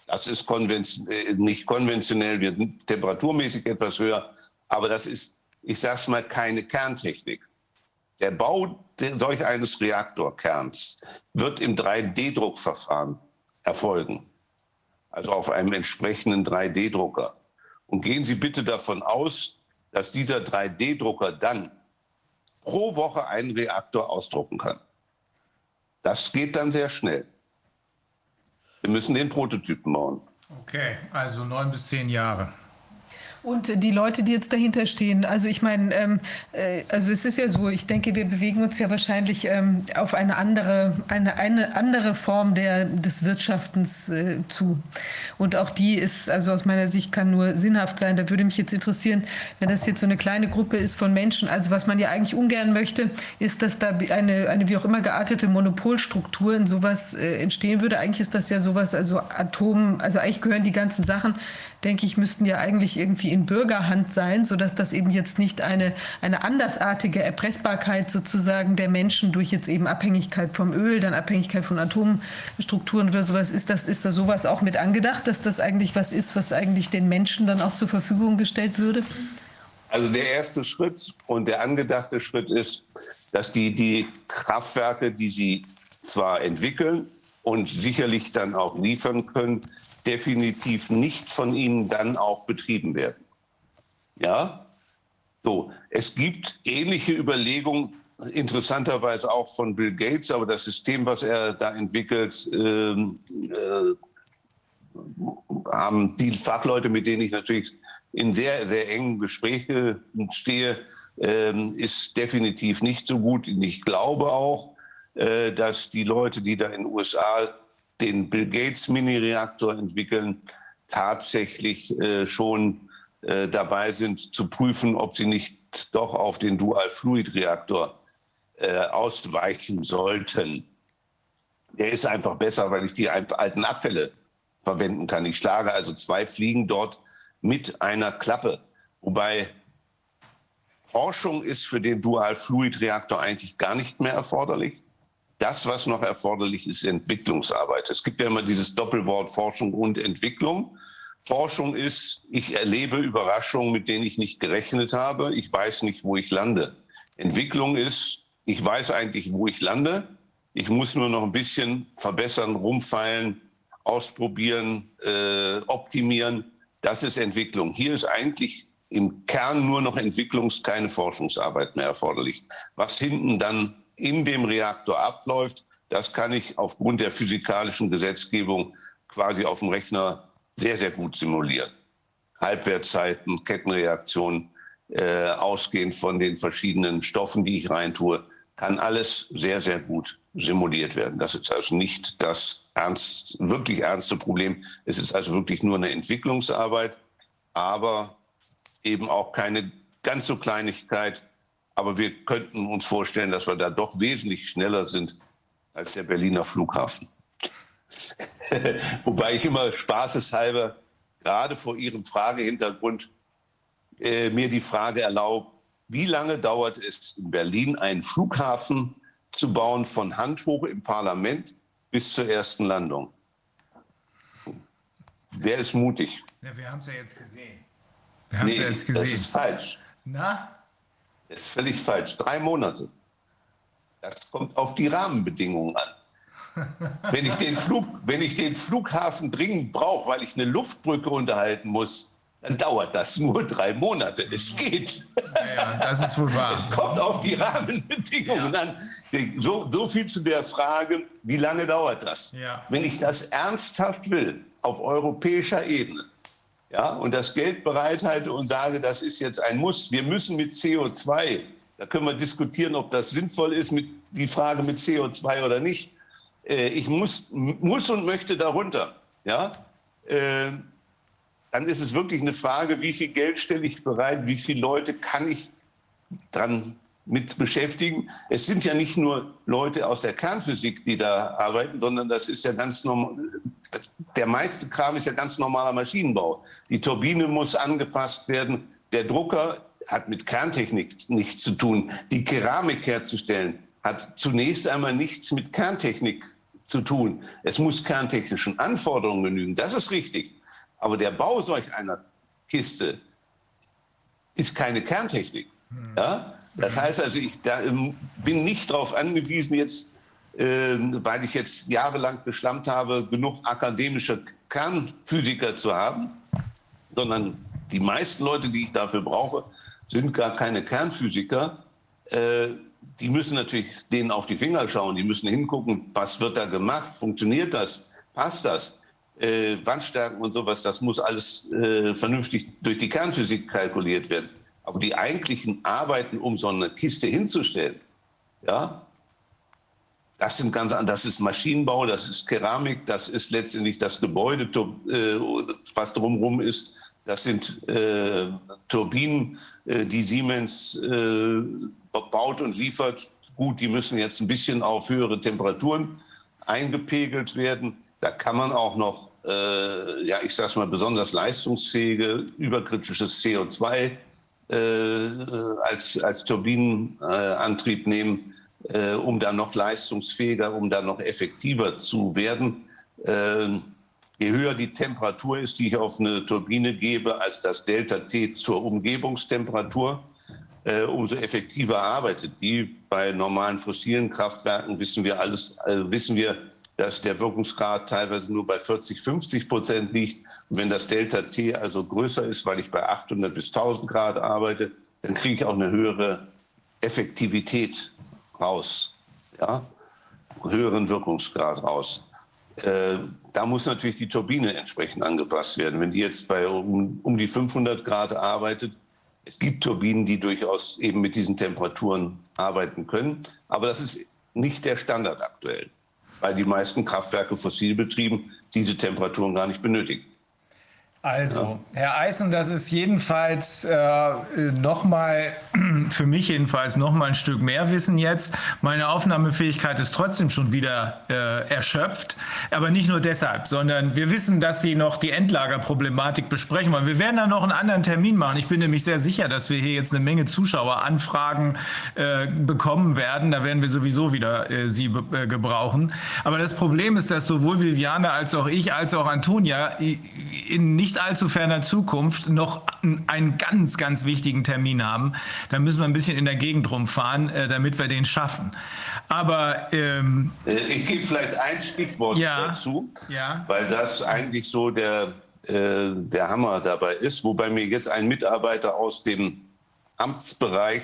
Das ist konvention äh, nicht konventionell, wir sind temperaturmäßig etwas höher, aber das ist, ich sage es mal, keine Kerntechnik. Der Bau solch eines Reaktorkerns wird im 3D-Druckverfahren erfolgen, also auf einem entsprechenden 3D-Drucker. Und gehen Sie bitte davon aus, dass dieser 3D-Drucker dann pro Woche einen Reaktor ausdrucken kann. Das geht dann sehr schnell. Wir müssen den Prototypen bauen. Okay, also neun bis zehn Jahre. Und die Leute, die jetzt dahinter stehen, also ich meine, ähm, äh, also es ist ja so, ich denke, wir bewegen uns ja wahrscheinlich ähm, auf eine andere, eine, eine andere Form der, des Wirtschaftens äh, zu. Und auch die ist, also aus meiner Sicht, kann nur sinnhaft sein. Da würde mich jetzt interessieren, wenn das jetzt so eine kleine Gruppe ist von Menschen, also was man ja eigentlich ungern möchte, ist, dass da eine, eine wie auch immer geartete Monopolstruktur in sowas äh, entstehen würde. Eigentlich ist das ja sowas, also Atom, also eigentlich gehören die ganzen Sachen denke ich, müssten ja eigentlich irgendwie in Bürgerhand sein, sodass das eben jetzt nicht eine, eine andersartige Erpressbarkeit sozusagen der Menschen durch jetzt eben Abhängigkeit vom Öl, dann Abhängigkeit von Atomstrukturen oder sowas ist. Das, ist da sowas auch mit angedacht, dass das eigentlich was ist, was eigentlich den Menschen dann auch zur Verfügung gestellt würde? Also der erste Schritt und der angedachte Schritt ist, dass die, die Kraftwerke, die sie zwar entwickeln und sicherlich dann auch liefern können, definitiv nicht von ihnen dann auch betrieben werden. Ja, so. Es gibt ähnliche Überlegungen, interessanterweise auch von Bill Gates, aber das System, was er da entwickelt, ähm, äh, haben die Fachleute, mit denen ich natürlich in sehr, sehr engen Gesprächen stehe, ähm, ist definitiv nicht so gut. Ich glaube auch, äh, dass die Leute, die da in den USA den Bill Gates Mini-Reaktor entwickeln, tatsächlich äh, schon äh, dabei sind zu prüfen, ob sie nicht doch auf den Dual-Fluid-Reaktor äh, ausweichen sollten. Der ist einfach besser, weil ich die alten Abfälle verwenden kann. Ich schlage also zwei Fliegen dort mit einer Klappe. Wobei Forschung ist für den Dual-Fluid-Reaktor eigentlich gar nicht mehr erforderlich. Das, was noch erforderlich ist, Entwicklungsarbeit. Es gibt ja immer dieses Doppelwort Forschung und Entwicklung. Forschung ist, ich erlebe Überraschungen, mit denen ich nicht gerechnet habe. Ich weiß nicht, wo ich lande. Entwicklung ist, ich weiß eigentlich, wo ich lande. Ich muss nur noch ein bisschen verbessern, rumfeilen, ausprobieren, äh, optimieren. Das ist Entwicklung. Hier ist eigentlich im Kern nur noch Entwicklungs-, keine Forschungsarbeit mehr erforderlich. Was hinten dann in dem Reaktor abläuft, das kann ich aufgrund der physikalischen Gesetzgebung quasi auf dem Rechner sehr, sehr gut simulieren. Halbwertszeiten, Kettenreaktionen, äh, ausgehend von den verschiedenen Stoffen, die ich reintue, kann alles sehr, sehr gut simuliert werden. Das ist also nicht das ernst, wirklich ernste Problem. Es ist also wirklich nur eine Entwicklungsarbeit, aber eben auch keine ganz so Kleinigkeit. Aber wir könnten uns vorstellen, dass wir da doch wesentlich schneller sind als der Berliner Flughafen. Wobei ich immer spaßeshalber, gerade vor Ihrem Fragehintergrund, äh, mir die Frage erlaube, wie lange dauert es in Berlin, einen Flughafen zu bauen von Hand hoch im Parlament bis zur ersten Landung? Wer ist mutig? Ja, wir haben es ja jetzt gesehen. Wir haben nee, ja jetzt gesehen. Das ist falsch. Na? Das ist völlig falsch. Drei Monate. Das kommt auf die Rahmenbedingungen an. Wenn, ich den Flug, wenn ich den Flughafen dringend brauche, weil ich eine Luftbrücke unterhalten muss, dann dauert das nur drei Monate. Es geht. Ja, das ist wohl wahr. Es kommt auf die Rahmenbedingungen ja. an. So, so, viel zu der Frage, wie lange dauert das? Ja. Wenn ich das ernsthaft will, auf europäischer Ebene, ja, und das Geld bereithalte und sage, das ist jetzt ein Muss, wir müssen mit CO2, da können wir diskutieren, ob das sinnvoll ist, mit, die Frage mit CO2 oder nicht. Äh, ich muss, muss und möchte darunter. Ja, äh, dann ist es wirklich eine Frage, wie viel Geld stelle ich bereit, wie viele Leute kann ich dran mit beschäftigen. Es sind ja nicht nur Leute aus der Kernphysik, die da arbeiten, sondern das ist ja ganz normal. Der meiste Kram ist ja ganz normaler Maschinenbau. Die Turbine muss angepasst werden. Der Drucker hat mit Kerntechnik nichts zu tun. Die Keramik herzustellen hat zunächst einmal nichts mit Kerntechnik zu tun. Es muss kerntechnischen Anforderungen genügen. Das ist richtig. Aber der Bau solch einer Kiste ist keine Kerntechnik. Hm. Ja? Das heißt also, ich da, ähm, bin nicht darauf angewiesen, jetzt, äh, weil ich jetzt jahrelang geschlammt habe, genug akademische Kernphysiker zu haben, sondern die meisten Leute, die ich dafür brauche, sind gar keine Kernphysiker. Äh, die müssen natürlich denen auf die Finger schauen, die müssen hingucken, was wird da gemacht, funktioniert das, passt das äh, Wandstärken und sowas, das muss alles äh, vernünftig durch die Kernphysik kalkuliert werden. Aber die eigentlichen Arbeiten, um so eine Kiste hinzustellen, ja, das sind ganz das ist Maschinenbau, das ist Keramik, das ist letztendlich das Gebäude, äh, was drumherum ist. Das sind äh, Turbinen, äh, die Siemens baut und liefert. Gut, die müssen jetzt ein bisschen auf höhere Temperaturen eingepegelt werden. Da kann man auch noch, äh, ja, ich sage mal, besonders leistungsfähige, überkritisches CO2 äh, als, als Turbinenantrieb nehmen, äh, um da noch leistungsfähiger, um da noch effektiver zu werden. Äh, je höher die Temperatur ist, die ich auf eine Turbine gebe, als das Delta T zur Umgebungstemperatur, äh, umso effektiver arbeitet die. Bei normalen fossilen Kraftwerken wissen wir alles, äh, wissen wir, dass der Wirkungsgrad teilweise nur bei 40, 50 Prozent liegt. Und wenn das Delta T also größer ist, weil ich bei 800 bis 1000 Grad arbeite, dann kriege ich auch eine höhere Effektivität raus, ja, höheren Wirkungsgrad raus. Äh, da muss natürlich die Turbine entsprechend angepasst werden. Wenn die jetzt bei um, um die 500 Grad arbeitet, es gibt Turbinen, die durchaus eben mit diesen Temperaturen arbeiten können, aber das ist nicht der Standard aktuell weil die meisten Kraftwerke fossil betrieben diese Temperaturen gar nicht benötigen. Also, Herr Eisen, das ist jedenfalls äh, nochmal, für mich jedenfalls nochmal ein Stück mehr Wissen jetzt. Meine Aufnahmefähigkeit ist trotzdem schon wieder äh, erschöpft. Aber nicht nur deshalb, sondern wir wissen, dass Sie noch die Endlagerproblematik besprechen wollen. Wir werden da noch einen anderen Termin machen. Ich bin nämlich sehr sicher, dass wir hier jetzt eine Menge Zuschaueranfragen äh, bekommen werden. Da werden wir sowieso wieder äh, Sie äh, gebrauchen. Aber das Problem ist, dass sowohl Viviane als auch ich, als auch Antonia in nicht allzu ferner Zukunft noch einen ganz, ganz wichtigen Termin haben. Da müssen wir ein bisschen in der Gegend rumfahren, äh, damit wir den schaffen. Aber ähm, äh, ich gebe vielleicht ein Stichwort ja, dazu, ja. weil das eigentlich so der, äh, der Hammer dabei ist, wobei mir jetzt ein Mitarbeiter aus dem Amtsbereich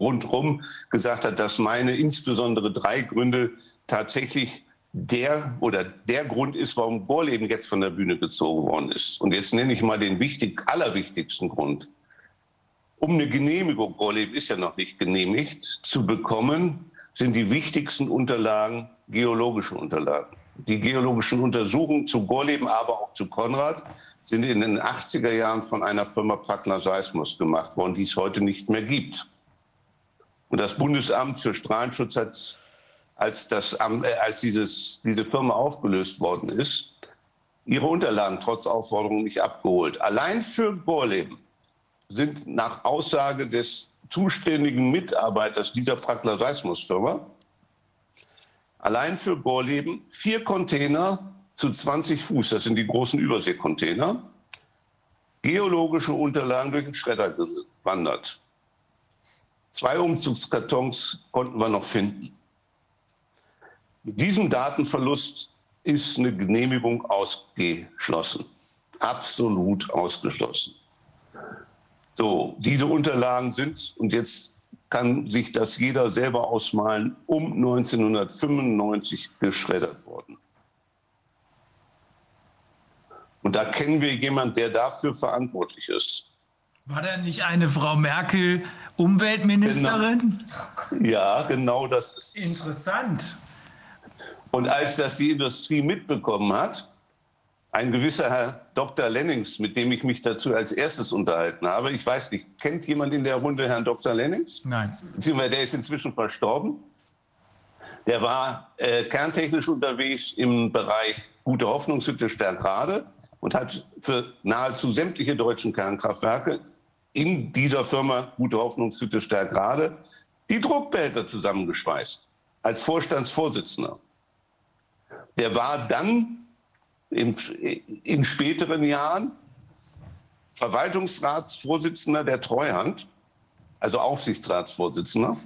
rundherum gesagt hat, dass meine insbesondere drei Gründe tatsächlich der oder der Grund ist, warum Gorleben jetzt von der Bühne gezogen worden ist. Und jetzt nenne ich mal den wichtig, allerwichtigsten Grund. Um eine Genehmigung, Gorleben ist ja noch nicht genehmigt, zu bekommen, sind die wichtigsten Unterlagen geologische Unterlagen. Die geologischen Untersuchungen zu Gorleben, aber auch zu Konrad sind in den 80er Jahren von einer Firma Prackner Seismus gemacht worden, die es heute nicht mehr gibt. Und das Bundesamt für Strahlenschutz hat als, das, äh, als dieses, diese Firma aufgelöst worden ist, ihre Unterlagen trotz Aufforderung nicht abgeholt. Allein für Gorleben sind nach Aussage des zuständigen Mitarbeiters dieser Prackler Seismusfirma allein für Gorleben vier Container zu 20 Fuß, das sind die großen Überseekontainer, geologische Unterlagen durch den Schredder gewandert. Zwei Umzugskartons konnten wir noch finden. Mit diesem Datenverlust ist eine Genehmigung ausgeschlossen. Absolut ausgeschlossen. So, diese Unterlagen sind, und jetzt kann sich das jeder selber ausmalen, um 1995 geschreddert worden. Und da kennen wir jemanden, der dafür verantwortlich ist. War da nicht eine Frau Merkel Umweltministerin? Genau. Ja, genau das ist es. Interessant. Und als das die Industrie mitbekommen hat, ein gewisser Herr Dr. Lennings, mit dem ich mich dazu als erstes unterhalten habe, ich weiß nicht, kennt jemand in der Runde Herrn Dr. Lennings? Nein. Beziehungsweise der ist inzwischen verstorben. Der war äh, kerntechnisch unterwegs im Bereich Gute Hoffnungshütte Stärkrade und hat für nahezu sämtliche deutschen Kernkraftwerke in dieser Firma Gute Hoffnungshütte Stärkrade die Druckbehälter zusammengeschweißt als Vorstandsvorsitzender. Der war dann in, in späteren Jahren Verwaltungsratsvorsitzender der Treuhand, also Aufsichtsratsvorsitzender.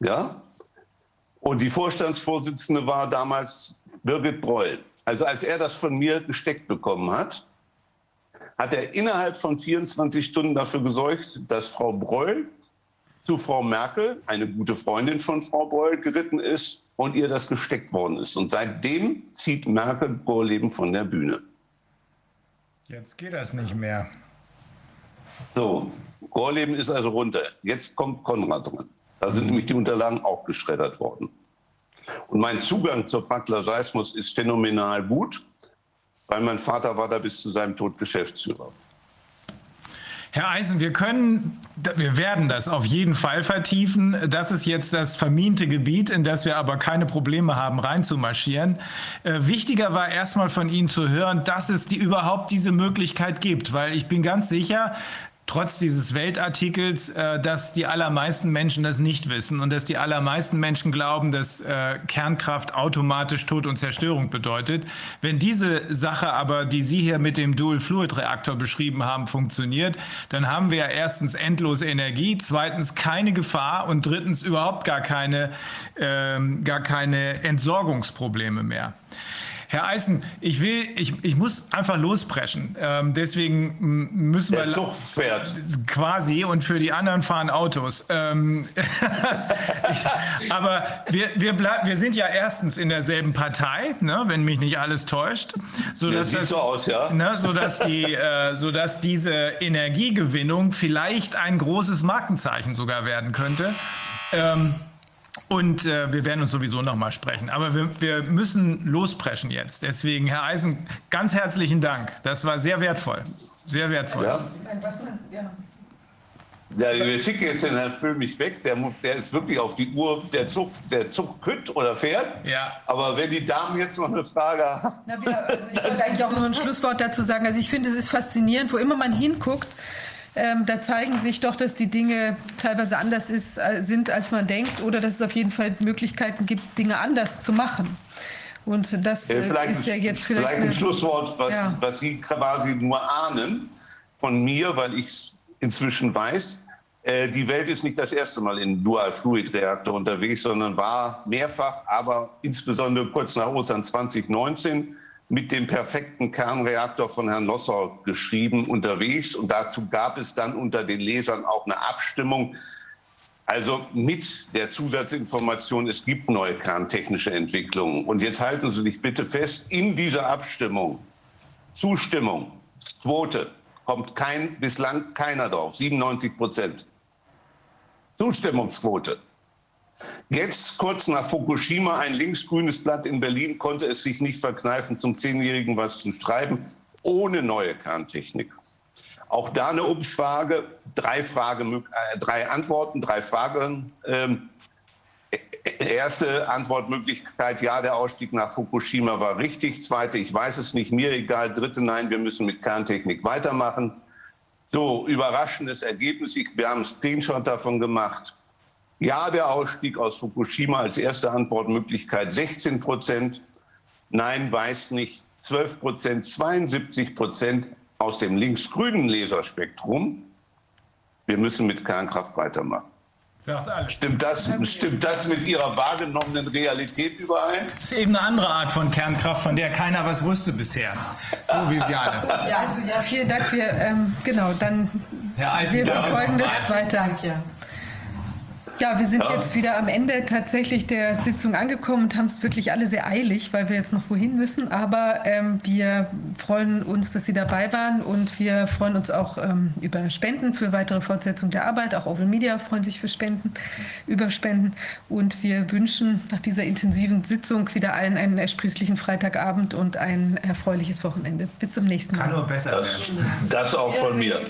Ja? Und die Vorstandsvorsitzende war damals Birgit Breul. Also als er das von mir gesteckt bekommen hat, hat er innerhalb von 24 Stunden dafür gesorgt, dass Frau Breul zu Frau Merkel, eine gute Freundin von Frau Breul, geritten ist und ihr das gesteckt worden ist. Und seitdem zieht Merkel Gorleben von der Bühne. Jetzt geht das nicht mehr. So, Gorleben ist also runter. Jetzt kommt Konrad dran. Da sind nämlich die Unterlagen auch geschreddert worden. Und mein Zugang zur Packler Seismus ist phänomenal gut, weil mein Vater war da bis zu seinem Tod Geschäftsführer. Herr Eisen, wir können, wir werden das auf jeden Fall vertiefen. Das ist jetzt das vermiente Gebiet, in das wir aber keine Probleme haben, reinzumarschieren. Äh, wichtiger war erstmal von Ihnen zu hören, dass es die, überhaupt diese Möglichkeit gibt, weil ich bin ganz sicher, trotz dieses Weltartikels, äh, dass die allermeisten Menschen das nicht wissen und dass die allermeisten Menschen glauben, dass äh, Kernkraft automatisch Tod und Zerstörung bedeutet. Wenn diese Sache aber, die Sie hier mit dem Dual-Fluid-Reaktor beschrieben haben, funktioniert, dann haben wir erstens endlos Energie, zweitens keine Gefahr und drittens überhaupt gar keine, ähm, gar keine Entsorgungsprobleme mehr. Herr Eisen, ich will, ich, ich muss einfach lospreschen. Ähm, deswegen müssen wir. Der Zug fährt. Quasi und für die anderen fahren Autos. Ähm, ich, aber wir, wir, bleib, wir sind ja erstens in derselben Partei, ne, wenn mich nicht alles täuscht. Sodass ja, sieht das, so aus, ja. Ne, sodass, die, äh, sodass diese Energiegewinnung vielleicht ein großes Markenzeichen sogar werden könnte. Ähm, und äh, wir werden uns sowieso noch mal sprechen. Aber wir, wir, müssen lospreschen jetzt. Deswegen, Herr Eisen, ganz herzlichen Dank. Das war sehr wertvoll. Sehr wertvoll. Ja. Ja, wir schicken jetzt den Herrn Füllmich weg. Der, der ist wirklich auf die Uhr. Der Zug, der Zug kütt oder fährt. Ja. Aber wenn die Damen jetzt noch eine Frage haben. Na, wir, also ich wollte eigentlich auch nur ein Schlusswort dazu sagen. Also ich finde, es ist faszinierend, wo immer man hinguckt, ähm, da zeigen sich doch, dass die Dinge teilweise anders ist, äh, sind, als man denkt, oder dass es auf jeden Fall Möglichkeiten gibt, Dinge anders zu machen. Und das Äh, vielleicht ist ja jetzt vielleicht, vielleicht, ein Schlusswort, was, Ja. was Sie quasi nur ahnen von mir, weil ich es inzwischen weiß. Äh, die Welt ist nicht das erste Mal in Dual-Fluid-Reaktor unterwegs, sondern war mehrfach, aber insbesondere kurz nach Ostern 2019 mit dem perfekten Kernreaktor von Herrn Lossau geschrieben unterwegs. Und dazu gab es dann unter den Lesern auch eine Abstimmung. Also mit der Zusatzinformation, es gibt neue kerntechnische Entwicklungen. Und jetzt halten Sie sich bitte fest, in dieser Abstimmung, Zustimmung, Quote, kommt kein, bislang keiner drauf, 97 Prozent. Zustimmungsquote. Jetzt, kurz nach Fukushima, ein linksgrünes Blatt in Berlin konnte es sich nicht verkneifen, zum Zehnjährigen was zu schreiben, ohne neue Kerntechnik. Auch da eine Umfrage, drei, Frage, äh, drei Antworten, drei Fragen. Ähm, erste Antwortmöglichkeit, ja, der Ausstieg nach Fukushima war richtig. Zweite, ich weiß es nicht, mir egal. Dritte, nein, wir müssen mit Kerntechnik weitermachen. So, überraschendes Ergebnis. Ich, wir haben einen Screenshot davon gemacht. Ja, der Ausstieg aus Fukushima als erste Antwortmöglichkeit 16 Prozent. Nein, weiß nicht 12 Prozent, 72 Prozent aus dem linksgrünen Laserspektrum. Wir müssen mit Kernkraft weitermachen. Stimmt das, stimmt das mit Ihrer wahrgenommenen Realität überein? Das ist eben eine andere Art von Kernkraft, von der keiner was wusste bisher. So, Viviane. Ja, also ja, vielen Dank. Wir, ähm, genau, dann Herr Eisen, wir verfolgen das weiter. Ja, wir sind jetzt wieder am Ende tatsächlich der Sitzung angekommen und haben es wirklich alle sehr eilig, weil wir jetzt noch wohin müssen. Aber ähm, wir freuen uns, dass Sie dabei waren und wir freuen uns auch ähm, über Spenden für weitere Fortsetzung der Arbeit. Auch Oval Media freuen sich für Spenden, über Spenden. Und wir wünschen nach dieser intensiven Sitzung wieder allen einen ersprießlichen Freitagabend und ein erfreuliches Wochenende. Bis zum nächsten Kann Mal. nur besser Das, werden. das auch von mir.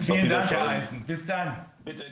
Vielen Dank, Herr. Eisen. Bis dann. Bitte.